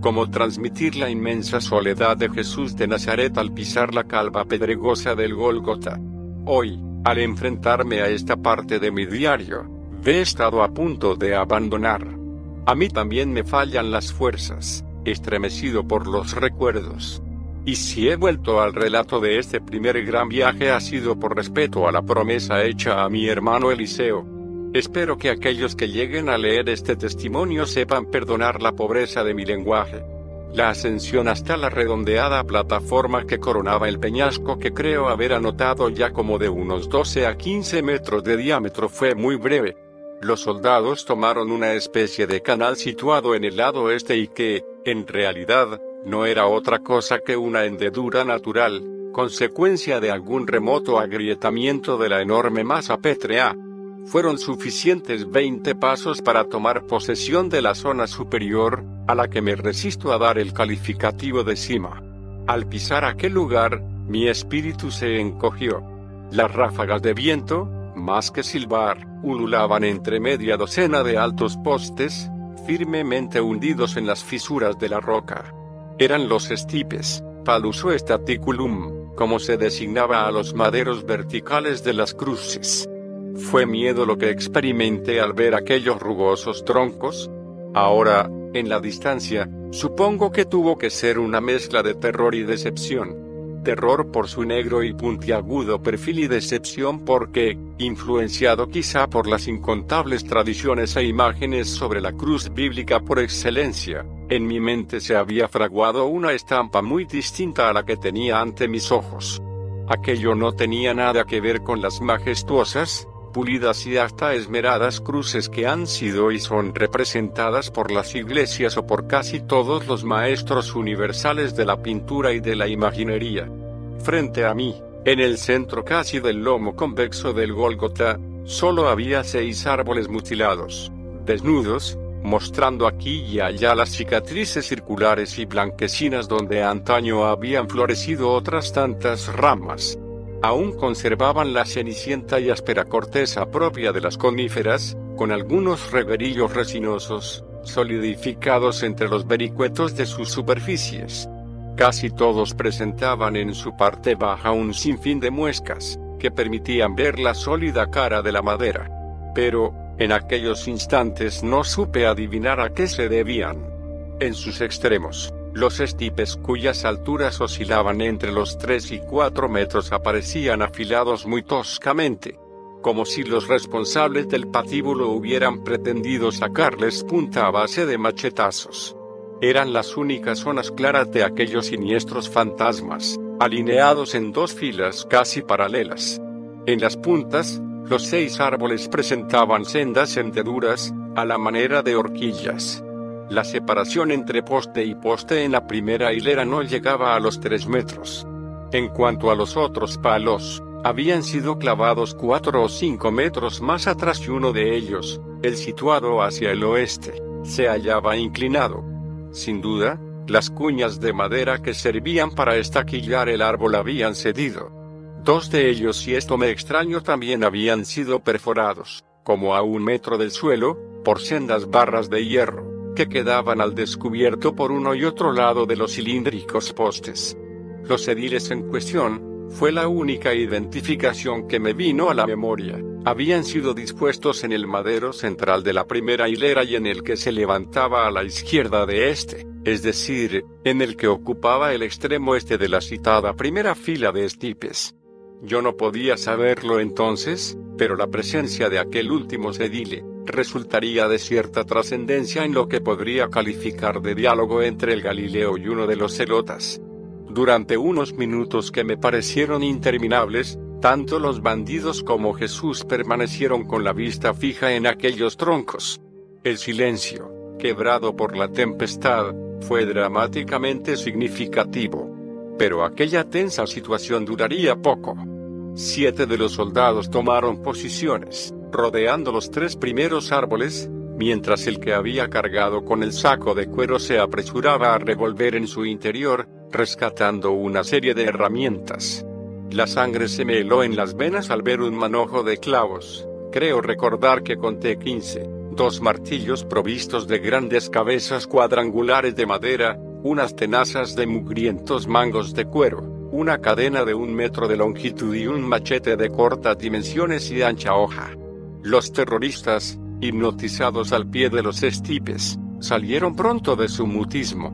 Cómo transmitir la inmensa soledad de Jesús de Nazaret al pisar la calva pedregosa del Golgota. Hoy, Al enfrentarme a esta parte de mi diario, he estado a punto de abandonar. A mí también me fallan las fuerzas, estremecido por los recuerdos. Y si he vuelto al relato de este primer gran viaje ha sido por respeto a la promesa hecha a mi hermano Eliseo. Espero que aquellos que lleguen a leer este testimonio sepan perdonar la pobreza de mi lenguaje. La ascensión hasta la redondeada plataforma que coronaba el peñasco que creo haber anotado ya como de unos 12 a 15 metros de diámetro fue muy breve. Los soldados tomaron una especie de canal situado en el lado este y que, en realidad, no era otra cosa que una hendedura natural, consecuencia de algún remoto agrietamiento de la enorme masa pétrea. Fueron suficientes 20 pasos para tomar posesión de la zona superior, a la que me resisto a dar el calificativo de cima. Al pisar aquel lugar, mi espíritu se encogió. Las ráfagas de viento, más que silbar, ululaban entre media docena de altos postes, firmemente hundidos en las fisuras de la roca eran los estipes, paluso staticulum, como se designaba a los maderos verticales de las cruces. Fue miedo lo que experimenté al ver aquellos rugosos troncos. Ahora, en la distancia, supongo que tuvo que ser una mezcla de terror y decepción terror por su negro y puntiagudo perfil y decepción porque, influenciado quizá por las incontables tradiciones e imágenes sobre la cruz bíblica por excelencia, en mi mente se había fraguado una estampa muy distinta a la que tenía ante mis ojos. Aquello no tenía nada que ver con las majestuosas, pulidas y hasta esmeradas cruces que han sido y son representadas por las iglesias o por casi todos los maestros universales de la pintura y de la imaginería. Frente a mí, en el centro casi del lomo convexo del Gólgota, solo había seis árboles mutilados, desnudos, mostrando aquí y allá las cicatrices circulares y blanquecinas donde antaño habían florecido otras tantas ramas, aún conservaban la cenicienta y áspera corteza propia de las coníferas, con algunos reguerillos resinosos, solidificados entre los vericuetos de sus superficies. Casi todos presentaban en su parte baja un sinfín de muescas, que permitían ver la sólida cara de la madera. Pero, en aquellos instantes no supe adivinar a qué se debían. En sus extremos, los estipes cuyas alturas oscilaban entre los 3 y 4 metros aparecían afilados muy toscamente, como si los responsables del patíbulo hubieran pretendido sacarles punta a base de machetazos. Eran las únicas zonas claras de aquellos siniestros fantasmas, alineados en dos filas casi paralelas. En las puntas, los seis árboles presentaban sendas hendeduras, a la manera de horquillas. La separación entre poste y poste en la primera hilera no llegaba a los tres metros. En cuanto a los otros palos, habían sido clavados cuatro o cinco metros más atrás y uno de ellos, el situado hacia el oeste, se hallaba inclinado. Sin duda, las cuñas de madera que servían para estaquillar el árbol habían cedido. Dos de ellos, y esto me extraño, también habían sido perforados, como a un metro del suelo, por sendas barras de hierro que quedaban al descubierto por uno y otro lado de los cilíndricos postes. Los ediles en cuestión, fue la única identificación que me vino a la memoria. Habían sido dispuestos en el madero central de la primera hilera y en el que se levantaba a la izquierda de este, es decir, en el que ocupaba el extremo este de la citada primera fila de estipes. Yo no podía saberlo entonces, pero la presencia de aquel último sedile, resultaría de cierta trascendencia en lo que podría calificar de diálogo entre el Galileo y uno de los celotas. Durante unos minutos que me parecieron interminables, tanto los bandidos como Jesús permanecieron con la vista fija en aquellos troncos. El silencio, quebrado por la tempestad, fue dramáticamente significativo. Pero aquella tensa situación duraría poco. Siete de los soldados tomaron posiciones rodeando los tres primeros árboles, mientras el que había cargado con el saco de cuero se apresuraba a revolver en su interior, rescatando una serie de herramientas. La sangre se me heló en las venas al ver un manojo de clavos. Creo recordar que conté quince, dos martillos provistos de grandes cabezas cuadrangulares de madera, unas tenazas de mugrientos mangos de cuero, una cadena de un metro de longitud y un machete de cortas dimensiones y ancha hoja. Los terroristas, hipnotizados al pie de los estipes, salieron pronto de su mutismo.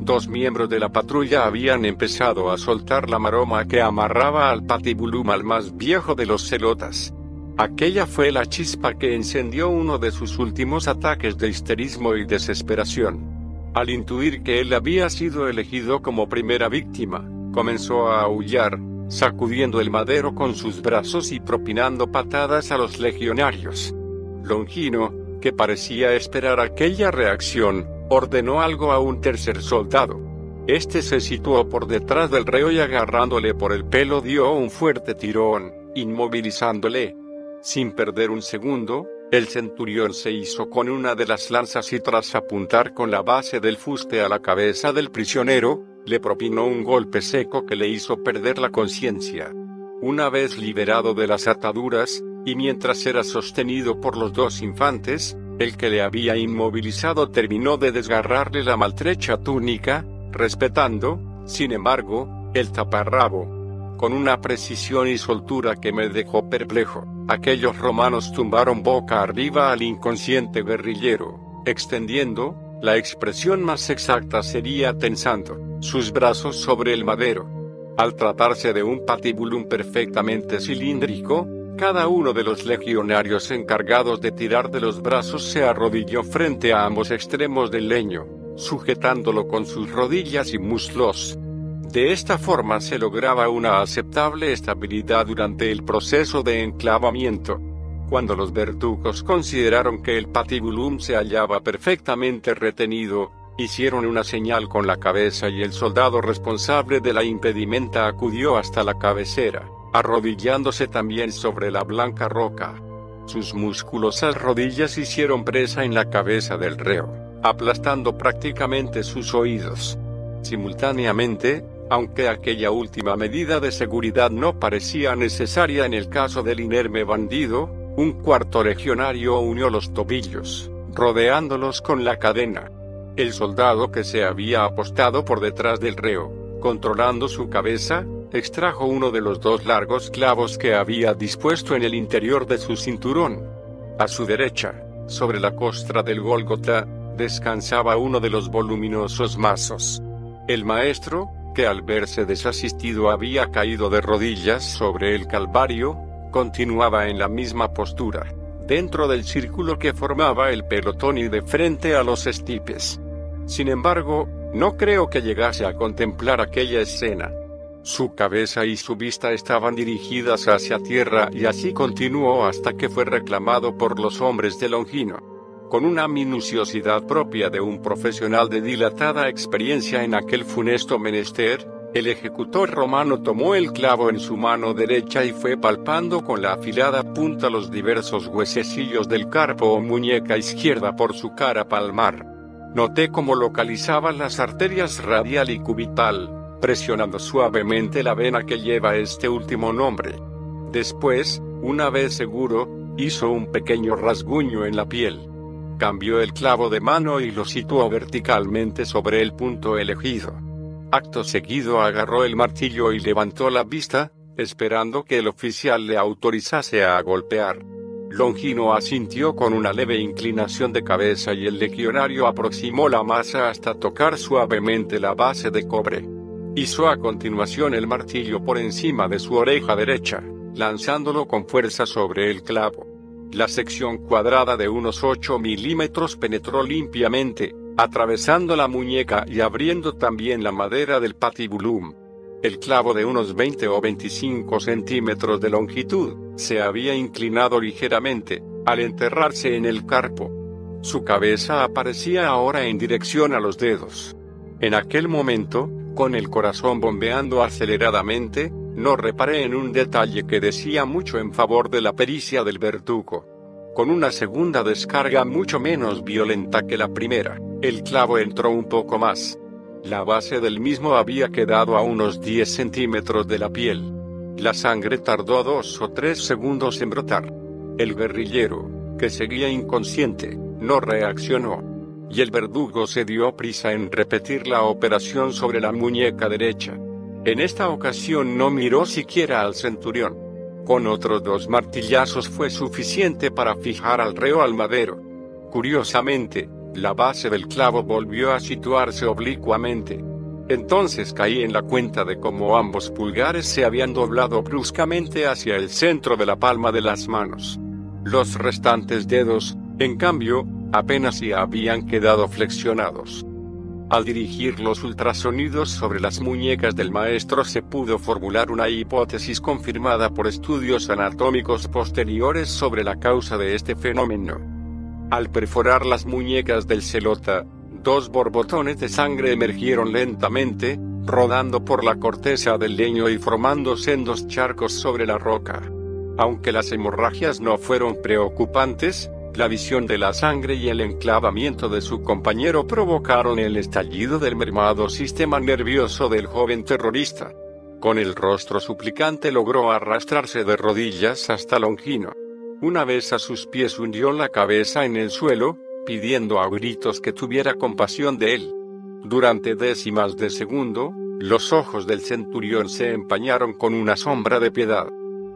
Dos miembros de la patrulla habían empezado a soltar la maroma que amarraba al patibulum al más viejo de los celotas. Aquella fue la chispa que encendió uno de sus últimos ataques de histerismo y desesperación. Al intuir que él había sido elegido como primera víctima, comenzó a aullar, sacudiendo el madero con sus brazos y propinando patadas a los legionarios. Longino, que parecía esperar aquella reacción, ordenó algo a un tercer soldado. Este se situó por detrás del reo y agarrándole por el pelo dio un fuerte tirón, inmovilizándole. Sin perder un segundo, el centurión se hizo con una de las lanzas y tras apuntar con la base del fuste a la cabeza del prisionero, le propinó un golpe seco que le hizo perder la conciencia. Una vez liberado de las ataduras, y mientras era sostenido por los dos infantes, el que le había inmovilizado terminó de desgarrarle la maltrecha túnica, respetando, sin embargo, el taparrabo. Con una precisión y soltura que me dejó perplejo, aquellos romanos tumbaron boca arriba al inconsciente guerrillero, extendiendo, la expresión más exacta sería tensando, sus brazos sobre el madero. Al tratarse de un patibulum perfectamente cilíndrico, cada uno de los legionarios encargados de tirar de los brazos se arrodilló frente a ambos extremos del leño, sujetándolo con sus rodillas y muslos. De esta forma se lograba una aceptable estabilidad durante el proceso de enclavamiento. Cuando los verdugos consideraron que el patibulum se hallaba perfectamente retenido, hicieron una señal con la cabeza y el soldado responsable de la impedimenta acudió hasta la cabecera arrodillándose también sobre la blanca roca. Sus musculosas rodillas hicieron presa en la cabeza del reo, aplastando prácticamente sus oídos. Simultáneamente, aunque aquella última medida de seguridad no parecía necesaria en el caso del inerme bandido, un cuarto legionario unió los tobillos, rodeándolos con la cadena. El soldado que se había apostado por detrás del reo, controlando su cabeza, extrajo uno de los dos largos clavos que había dispuesto en el interior de su cinturón. A su derecha, sobre la costra del Gólgota, descansaba uno de los voluminosos mazos. El maestro, que al verse desasistido había caído de rodillas sobre el Calvario, continuaba en la misma postura, dentro del círculo que formaba el pelotón y de frente a los estipes. Sin embargo, no creo que llegase a contemplar aquella escena. Su cabeza y su vista estaban dirigidas hacia tierra y así continuó hasta que fue reclamado por los hombres de Longino. Con una minuciosidad propia de un profesional de dilatada experiencia en aquel funesto menester, el ejecutor romano tomó el clavo en su mano derecha y fue palpando con la afilada punta los diversos huesecillos del carpo o muñeca izquierda por su cara palmar. Noté cómo localizaba las arterias radial y cubital, presionando suavemente la vena que lleva este último nombre. Después, una vez seguro, hizo un pequeño rasguño en la piel. Cambió el clavo de mano y lo situó verticalmente sobre el punto elegido. Acto seguido agarró el martillo y levantó la vista, esperando que el oficial le autorizase a golpear. Longino asintió con una leve inclinación de cabeza y el legionario aproximó la masa hasta tocar suavemente la base de cobre. Hizo a continuación el martillo por encima de su oreja derecha, lanzándolo con fuerza sobre el clavo. La sección cuadrada de unos 8 milímetros penetró limpiamente, atravesando la muñeca y abriendo también la madera del patibulum. El clavo de unos 20 o 25 centímetros de longitud, se había inclinado ligeramente, al enterrarse en el carpo. Su cabeza aparecía ahora en dirección a los dedos. En aquel momento, con el corazón bombeando aceleradamente, no reparé en un detalle que decía mucho en favor de la pericia del verdugo. Con una segunda descarga mucho menos violenta que la primera, el clavo entró un poco más. La base del mismo había quedado a unos 10 centímetros de la piel. La sangre tardó dos o tres segundos en brotar. El guerrillero, que seguía inconsciente, no reaccionó y el verdugo se dio prisa en repetir la operación sobre la muñeca derecha. En esta ocasión no miró siquiera al centurión. Con otros dos martillazos fue suficiente para fijar al reo al madero. Curiosamente, la base del clavo volvió a situarse oblicuamente. Entonces caí en la cuenta de cómo ambos pulgares se habían doblado bruscamente hacia el centro de la palma de las manos. Los restantes dedos, en cambio, apenas si habían quedado flexionados. Al dirigir los ultrasonidos sobre las muñecas del maestro se pudo formular una hipótesis confirmada por estudios anatómicos posteriores sobre la causa de este fenómeno. Al perforar las muñecas del celota, dos borbotones de sangre emergieron lentamente, rodando por la corteza del leño y formando sendos charcos sobre la roca. Aunque las hemorragias no fueron preocupantes, la visión de la sangre y el enclavamiento de su compañero provocaron el estallido del mermado sistema nervioso del joven terrorista. Con el rostro suplicante logró arrastrarse de rodillas hasta Longino. Una vez a sus pies hundió la cabeza en el suelo, pidiendo a gritos que tuviera compasión de él. Durante décimas de segundo, los ojos del centurión se empañaron con una sombra de piedad.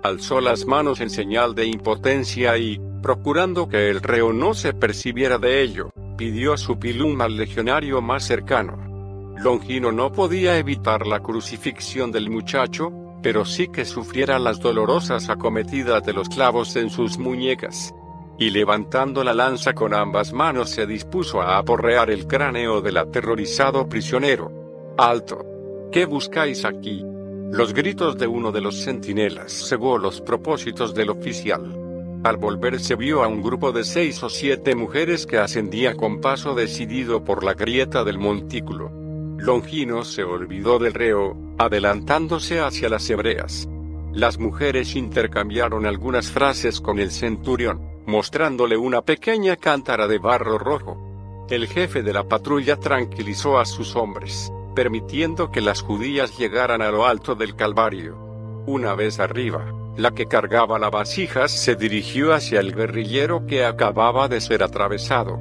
Alzó las manos en señal de impotencia y, procurando que el reo no se percibiera de ello, pidió su pilum al legionario más cercano. Longino no podía evitar la crucifixión del muchacho, pero sí que sufriera las dolorosas acometidas de los clavos en sus muñecas. Y levantando la lanza con ambas manos se dispuso a aporrear el cráneo del aterrorizado prisionero. ¡Alto! ¿Qué buscáis aquí? Los gritos de uno de los centinelas cegó los propósitos del oficial. Al volverse vio a un grupo de seis o siete mujeres que ascendía con paso decidido por la grieta del montículo. Longino se olvidó del reo, adelantándose hacia las hebreas. Las mujeres intercambiaron algunas frases con el centurión, mostrándole una pequeña cántara de barro rojo. El jefe de la patrulla tranquilizó a sus hombres, permitiendo que las judías llegaran a lo alto del Calvario. Una vez arriba, la que cargaba la vasijas se dirigió hacia el guerrillero que acababa de ser atravesado.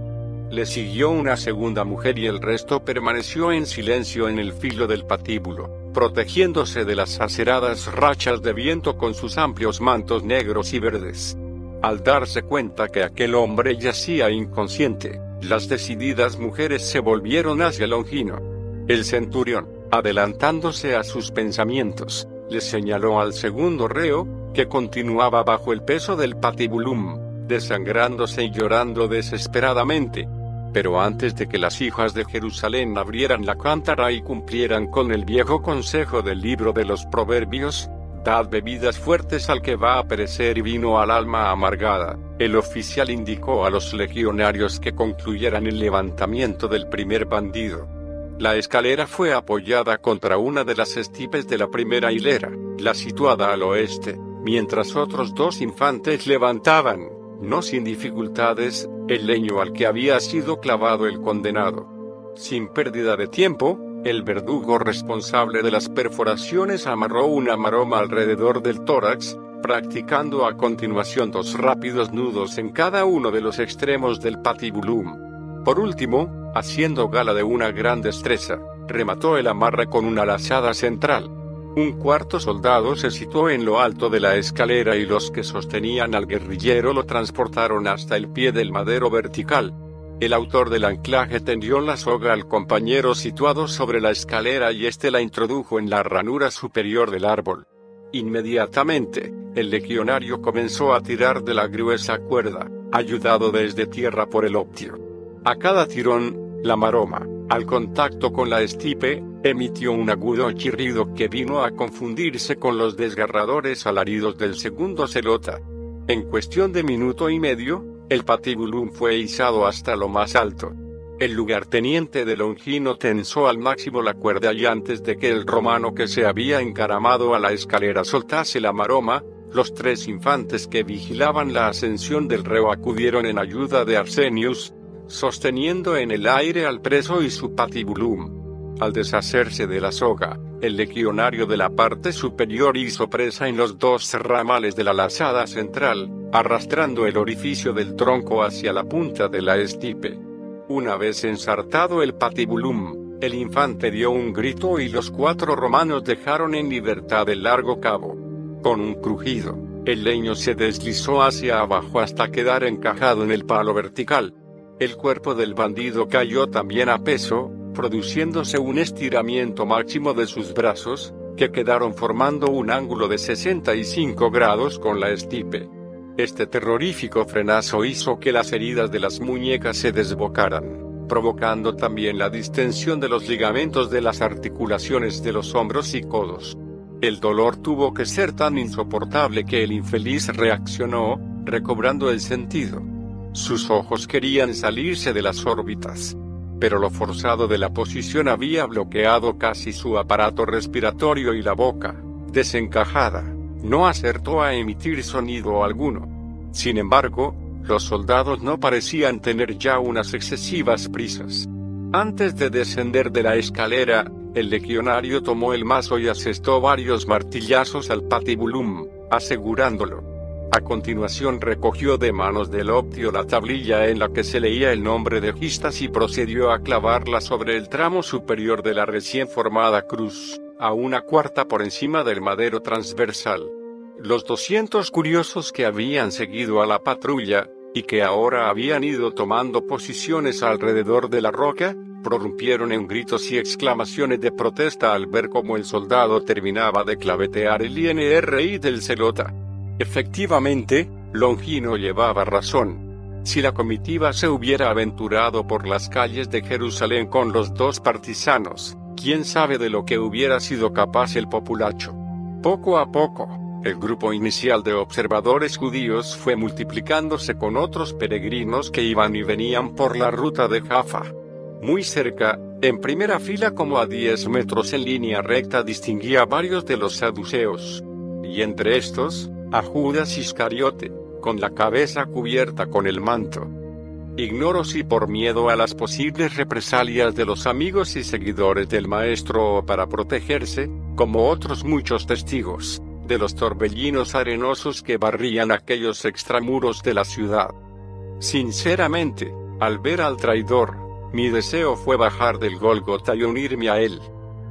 Le siguió una segunda mujer y el resto permaneció en silencio en el filo del patíbulo, protegiéndose de las aceradas rachas de viento con sus amplios mantos negros y verdes. Al darse cuenta que aquel hombre yacía inconsciente, las decididas mujeres se volvieron hacia Longino. El centurión, adelantándose a sus pensamientos, le señaló al segundo reo, que continuaba bajo el peso del patibulum, desangrándose y llorando desesperadamente. Pero antes de que las hijas de Jerusalén abrieran la cántara y cumplieran con el viejo consejo del libro de los proverbios, dad bebidas fuertes al que va a perecer y vino al alma amargada, el oficial indicó a los legionarios que concluyeran el levantamiento del primer bandido. La escalera fue apoyada contra una de las estipes de la primera hilera, la situada al oeste, mientras otros dos infantes levantaban, no sin dificultades, el leño al que había sido clavado el condenado. Sin pérdida de tiempo, el verdugo responsable de las perforaciones amarró una maroma alrededor del tórax, practicando a continuación dos rápidos nudos en cada uno de los extremos del patibulum. Por último, haciendo gala de una gran destreza, remató el amarre con una lazada central. Un cuarto soldado se situó en lo alto de la escalera y los que sostenían al guerrillero lo transportaron hasta el pie del madero vertical. El autor del anclaje tendió la soga al compañero situado sobre la escalera y éste la introdujo en la ranura superior del árbol. Inmediatamente, el legionario comenzó a tirar de la gruesa cuerda, ayudado desde tierra por el optio. A cada tirón, la maroma, al contacto con la estipe, emitió un agudo chirrido que vino a confundirse con los desgarradores alaridos del segundo celota. En cuestión de minuto y medio, el patibulum fue izado hasta lo más alto. El lugarteniente de Longino tensó al máximo la cuerda y antes de que el romano que se había encaramado a la escalera soltase la maroma, los tres infantes que vigilaban la ascensión del reo acudieron en ayuda de Arsenius, sosteniendo en el aire al preso y su patibulum. Al deshacerse de la soga, el legionario de la parte superior hizo presa en los dos ramales de la lazada central, arrastrando el orificio del tronco hacia la punta de la estipe. Una vez ensartado el patibulum, El infante dio un grito y los cuatro romanos dejaron en libertad el largo cabo. Con un crujido, el leño se deslizó hacia abajo hasta quedar encajado en el palo vertical. El cuerpo del bandido cayó también a peso, produciéndose un estiramiento máximo de sus brazos, que quedaron formando un ángulo de 65 grados con la estipe. Este terrorífico frenazo hizo que las heridas de las muñecas se desbocaran provocando también la distensión de los ligamentos de las articulaciones de los hombros y codos. El dolor tuvo que ser tan insoportable que el infeliz reaccionó, recobrando el sentido. Sus ojos querían salirse de las órbitas. Pero lo forzado de la posición había bloqueado casi su aparato respiratorio y la boca, desencajada, no acertó a emitir sonido alguno. Sin embargo, los soldados no parecían tener ya unas excesivas prisas. Antes de descender de la escalera, el legionario tomó el mazo y asestó varios martillazos al patibulum, asegurándolo. A continuación recogió de manos del optio la tablilla en la que se leía el nombre de Gistas y procedió a clavarla sobre el tramo superior de la recién formada cruz, a una cuarta por encima del madero transversal. Los 200 curiosos que habían seguido a la patrulla, y que ahora habían ido tomando posiciones alrededor de la roca, prorrumpieron en gritos y exclamaciones de protesta al ver cómo el soldado terminaba de clavetear el INRI del Celota. Efectivamente, Longino llevaba razón. Si la comitiva se hubiera aventurado por las calles de Jerusalén con los dos partisanos, quién sabe de lo que hubiera sido capaz el populacho. Poco a poco, el grupo inicial de observadores judíos fue multiplicándose con otros peregrinos que iban y venían por la ruta de Jaffa. Muy cerca, en primera fila como a 10 metros en línea recta distinguía varios de los saduceos. Y entre estos, a Judas Iscariote, con la cabeza cubierta con el manto. Ignoro si por miedo a las posibles represalias de los amigos y seguidores del maestro o para protegerse, como otros muchos testigos de los torbellinos arenosos que barrían aquellos extramuros de la ciudad. Sinceramente, al ver al traidor, mi deseo fue bajar del Golgota y unirme a él.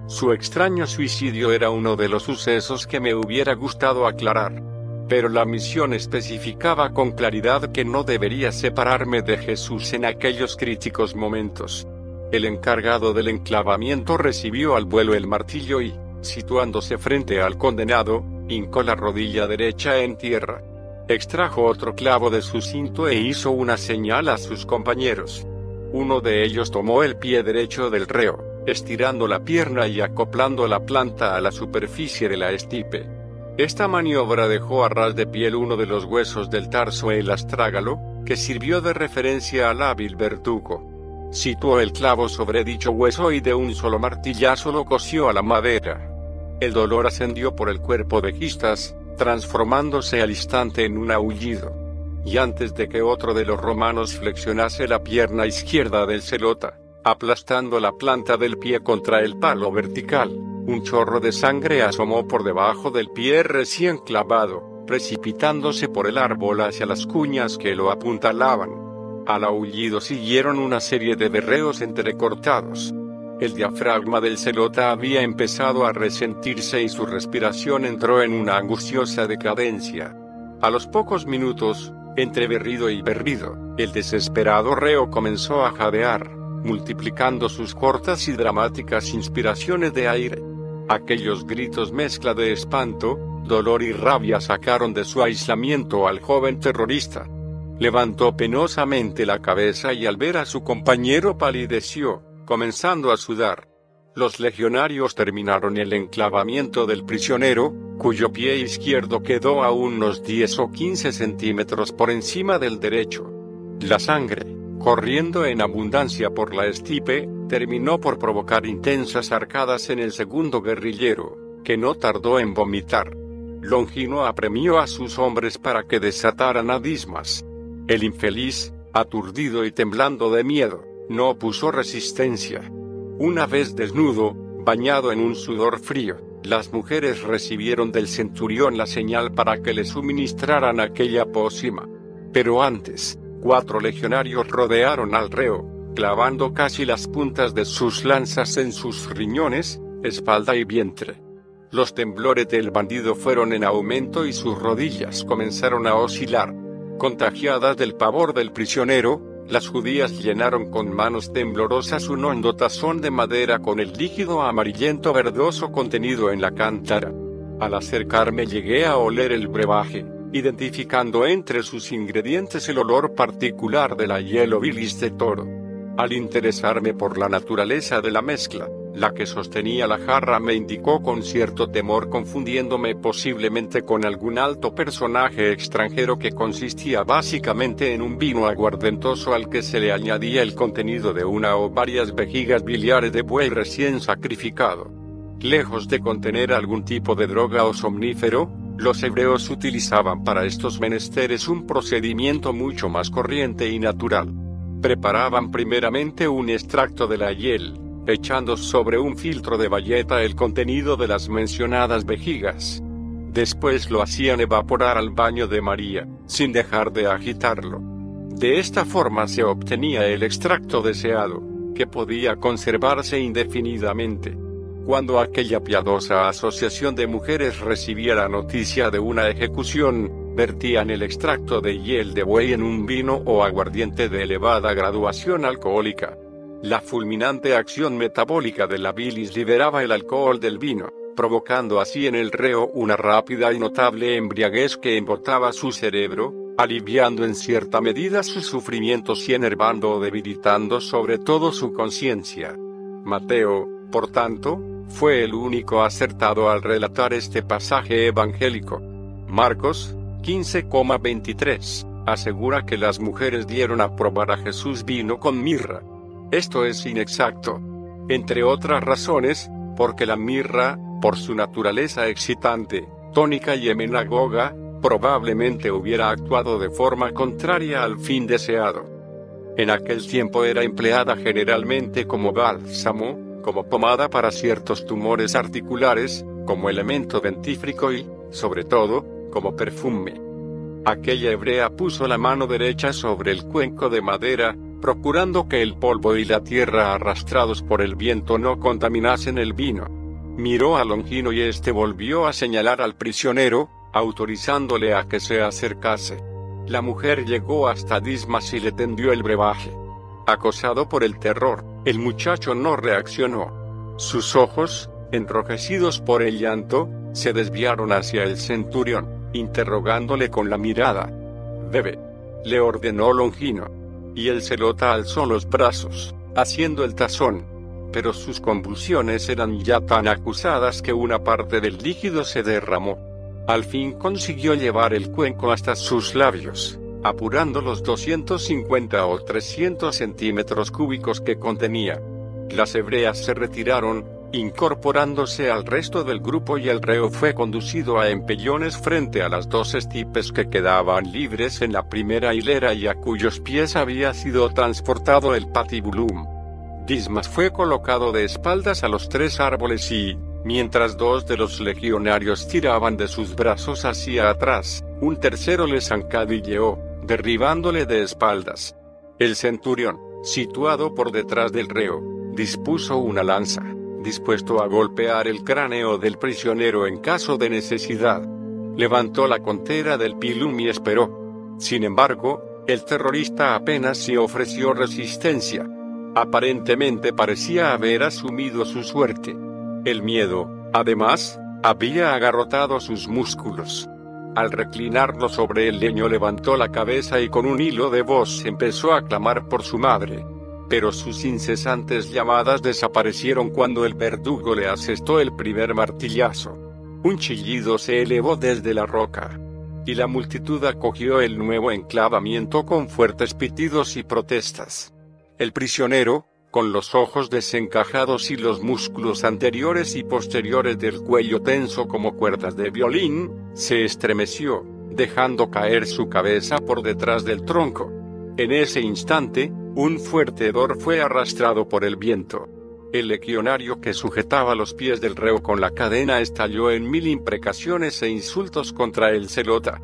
Su extraño suicidio era uno de los sucesos que me hubiera gustado aclarar. Pero la misión especificaba con claridad que no debería separarme de Jesús en aquellos críticos momentos. El encargado del enclavamiento recibió al vuelo el martillo y, situándose frente al condenado, hincó la rodilla derecha en tierra. Extrajo otro clavo de su cinto e hizo una señal a sus compañeros. Uno de ellos tomó el pie derecho del reo, estirando la pierna y acoplando la planta a la superficie de la estipe. Esta maniobra dejó a ras de piel uno de los huesos del tarso el astrágalo, que sirvió de referencia al hábil verdugo. Situó el clavo sobre dicho hueso y de un solo martillazo lo cosió a la madera. El dolor ascendió por el cuerpo de Gistas, transformándose al instante en un aullido. Y antes de que otro de los romanos flexionase la pierna izquierda del celota, aplastando la planta del pie contra el palo vertical, un chorro de sangre asomó por debajo del pie recién clavado, precipitándose por el árbol hacia las cuñas que lo apuntalaban. Al aullido siguieron una serie de berreos entrecortados. El diafragma del celota había empezado a resentirse y su respiración entró en una angustiosa decadencia. A los pocos minutos, entre berrido y berrido, el desesperado reo comenzó a jadear, multiplicando sus cortas y dramáticas inspiraciones de aire. Aquellos gritos mezcla de espanto, dolor y rabia sacaron de su aislamiento al joven terrorista. Levantó penosamente la cabeza y al ver a su compañero palideció comenzando a sudar. Los legionarios terminaron el enclavamiento del prisionero, cuyo pie izquierdo quedó a unos 10 o 15 centímetros por encima del derecho. La sangre, corriendo en abundancia por la estipe, terminó por provocar intensas arcadas en el segundo guerrillero, que no tardó en vomitar. Longino apremió a sus hombres para que desataran a Dismas. El infeliz, aturdido y temblando de miedo, no opuso resistencia. Una vez desnudo, bañado en un sudor frío, las mujeres recibieron del centurión la señal para que le suministraran aquella pócima. Pero antes, cuatro legionarios rodearon al reo, clavando casi las puntas de sus lanzas en sus riñones, espalda y vientre. Los temblores del bandido fueron en aumento y sus rodillas comenzaron a oscilar. Contagiadas del pavor del prisionero, las judías llenaron con manos temblorosas un hondo tazón de madera con el líquido amarillento verdoso contenido en la cántara. Al acercarme llegué a oler el brebaje, identificando entre sus ingredientes el olor particular de la hielo bilis de toro. Al interesarme por la naturaleza de la mezcla, la que sostenía la jarra me indicó con cierto temor confundiéndome posiblemente con algún alto personaje extranjero que consistía básicamente en un vino aguardentoso al que se le añadía el contenido de una o varias vejigas biliares de buey recién sacrificado. Lejos de contener algún tipo de droga o somnífero, los hebreos utilizaban para estos menesteres un procedimiento mucho más corriente y natural. Preparaban primeramente un extracto de la hiel, echando sobre un filtro de bayeta el contenido de las mencionadas vejigas. Después lo hacían evaporar al baño de María, sin dejar de agitarlo. De esta forma se obtenía el extracto deseado, que podía conservarse indefinidamente. Cuando aquella piadosa asociación de mujeres recibía la noticia de una ejecución, vertían el extracto de hiel de buey en un vino o aguardiente de elevada graduación alcohólica. La fulminante acción metabólica de la bilis liberaba el alcohol del vino, provocando así en el reo una rápida y notable embriaguez que embotaba su cerebro, aliviando en cierta medida sus sufrimientos y enervando o debilitando sobre todo su conciencia. Mateo, por tanto, fue el único acertado al relatar este pasaje evangélico. Marcos, 15,23, asegura que las mujeres dieron a probar a Jesús vino con mirra. Esto es inexacto. Entre otras razones, porque la mirra, por su naturaleza excitante, tónica y emenagoga, probablemente hubiera actuado de forma contraria al fin deseado. En aquel tiempo era empleada generalmente como bálsamo, como pomada para ciertos tumores articulares, como elemento dentífrico y, sobre todo, como perfume. Aquella hebrea puso la mano derecha sobre el cuenco de madera, procurando que el polvo y la tierra arrastrados por el viento no contaminasen el vino. Miró a Longino y éste volvió a señalar al prisionero, autorizándole a que se acercase. La mujer llegó hasta Dismas y le tendió el brebaje. Acosado por el terror, el muchacho no reaccionó. Sus ojos, enrojecidos por el llanto, se desviaron hacia el centurión, interrogándole con la mirada. Bebe. Le ordenó Longino y el celota alzó los brazos, haciendo el tazón. Pero sus convulsiones eran ya tan acusadas que una parte del líquido se derramó. Al fin consiguió llevar el cuenco hasta sus labios, apurando los 250 o 300 centímetros cúbicos que contenía. Las hebreas se retiraron, incorporándose al resto del grupo y el reo fue conducido a empellones frente a las dos estipes que quedaban libres en la primera hilera y a cuyos pies había sido transportado el patibulum. Dismas fue colocado de espaldas a los tres árboles y, mientras dos de los legionarios tiraban de sus brazos hacia atrás, un tercero le zancadilleó, derribándole de espaldas. El centurión, situado por detrás del reo, dispuso una lanza dispuesto a golpear el cráneo del prisionero en caso de necesidad. Levantó la contera del pilum y esperó. Sin embargo, el terrorista apenas se ofreció resistencia. Aparentemente parecía haber asumido su suerte. El miedo, además, había agarrotado sus músculos. Al reclinarlo sobre el leño levantó la cabeza y con un hilo de voz empezó a clamar por su madre pero sus incesantes llamadas desaparecieron cuando el verdugo le asestó el primer martillazo. Un chillido se elevó desde la roca. Y la multitud acogió el nuevo enclavamiento con fuertes pitidos y protestas. El prisionero, con los ojos desencajados y los músculos anteriores y posteriores del cuello tenso como cuerdas de violín, se estremeció, dejando caer su cabeza por detrás del tronco. En ese instante, un fuerte hedor fue arrastrado por el viento. El legionario que sujetaba los pies del reo con la cadena estalló en mil imprecaciones e insultos contra el celota.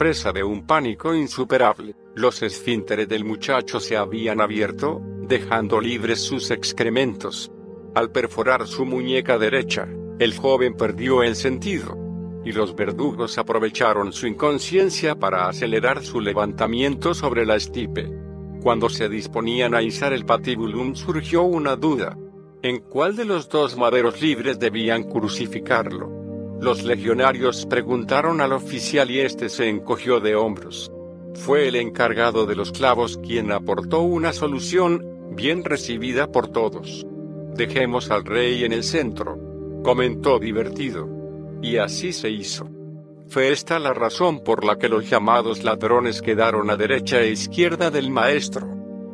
Presa de un pánico insuperable, los esfínteres del muchacho se habían abierto, dejando libres sus excrementos. Al perforar su muñeca derecha, el joven perdió el sentido. Y los verdugos aprovecharon su inconsciencia para acelerar su levantamiento sobre la estipe. Cuando se disponían a izar el patibulum surgió una duda. ¿En cuál de los dos maderos libres debían crucificarlo? Los legionarios preguntaron al oficial y éste se encogió de hombros. Fue el encargado de los clavos quien aportó una solución, bien recibida por todos. Dejemos al rey en el centro, comentó divertido. Y así se hizo. Fue esta la razón por la que los llamados ladrones quedaron a derecha e izquierda del maestro.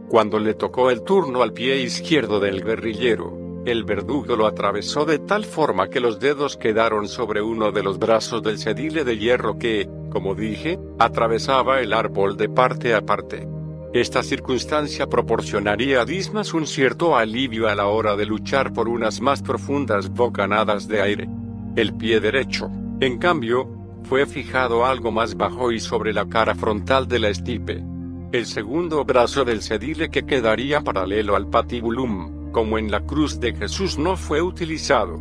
Cuando le tocó el turno al pie izquierdo del guerrillero, el verdugo lo atravesó de tal forma que los dedos quedaron sobre uno de los brazos del cedile de hierro que, como dije, atravesaba el árbol de parte a parte. Esta circunstancia proporcionaría a Dismas un cierto alivio a la hora de luchar por unas más profundas bocanadas de aire. El pie derecho, en cambio, fue fijado algo más bajo y sobre la cara frontal de la estipe. El segundo brazo del cedile que quedaría paralelo al patibulum, como en la cruz de Jesús no fue utilizado.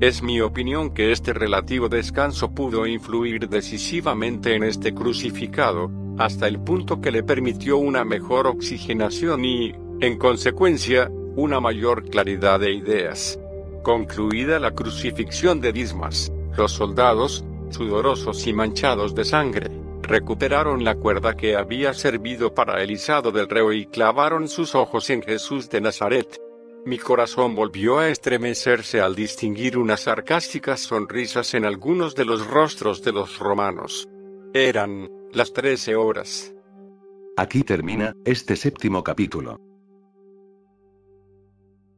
Es mi opinión que este relativo descanso pudo influir decisivamente en este crucificado, hasta el punto que le permitió una mejor oxigenación y, en consecuencia, una mayor claridad de ideas. Concluida la crucifixión de Dismas, los soldados, sudorosos y manchados de sangre, recuperaron la cuerda que había servido para el izado del reo y clavaron sus ojos en Jesús de Nazaret. Mi corazón volvió a estremecerse al distinguir unas sarcásticas sonrisas en algunos de los rostros de los romanos. Eran las trece horas. Aquí termina este séptimo capítulo.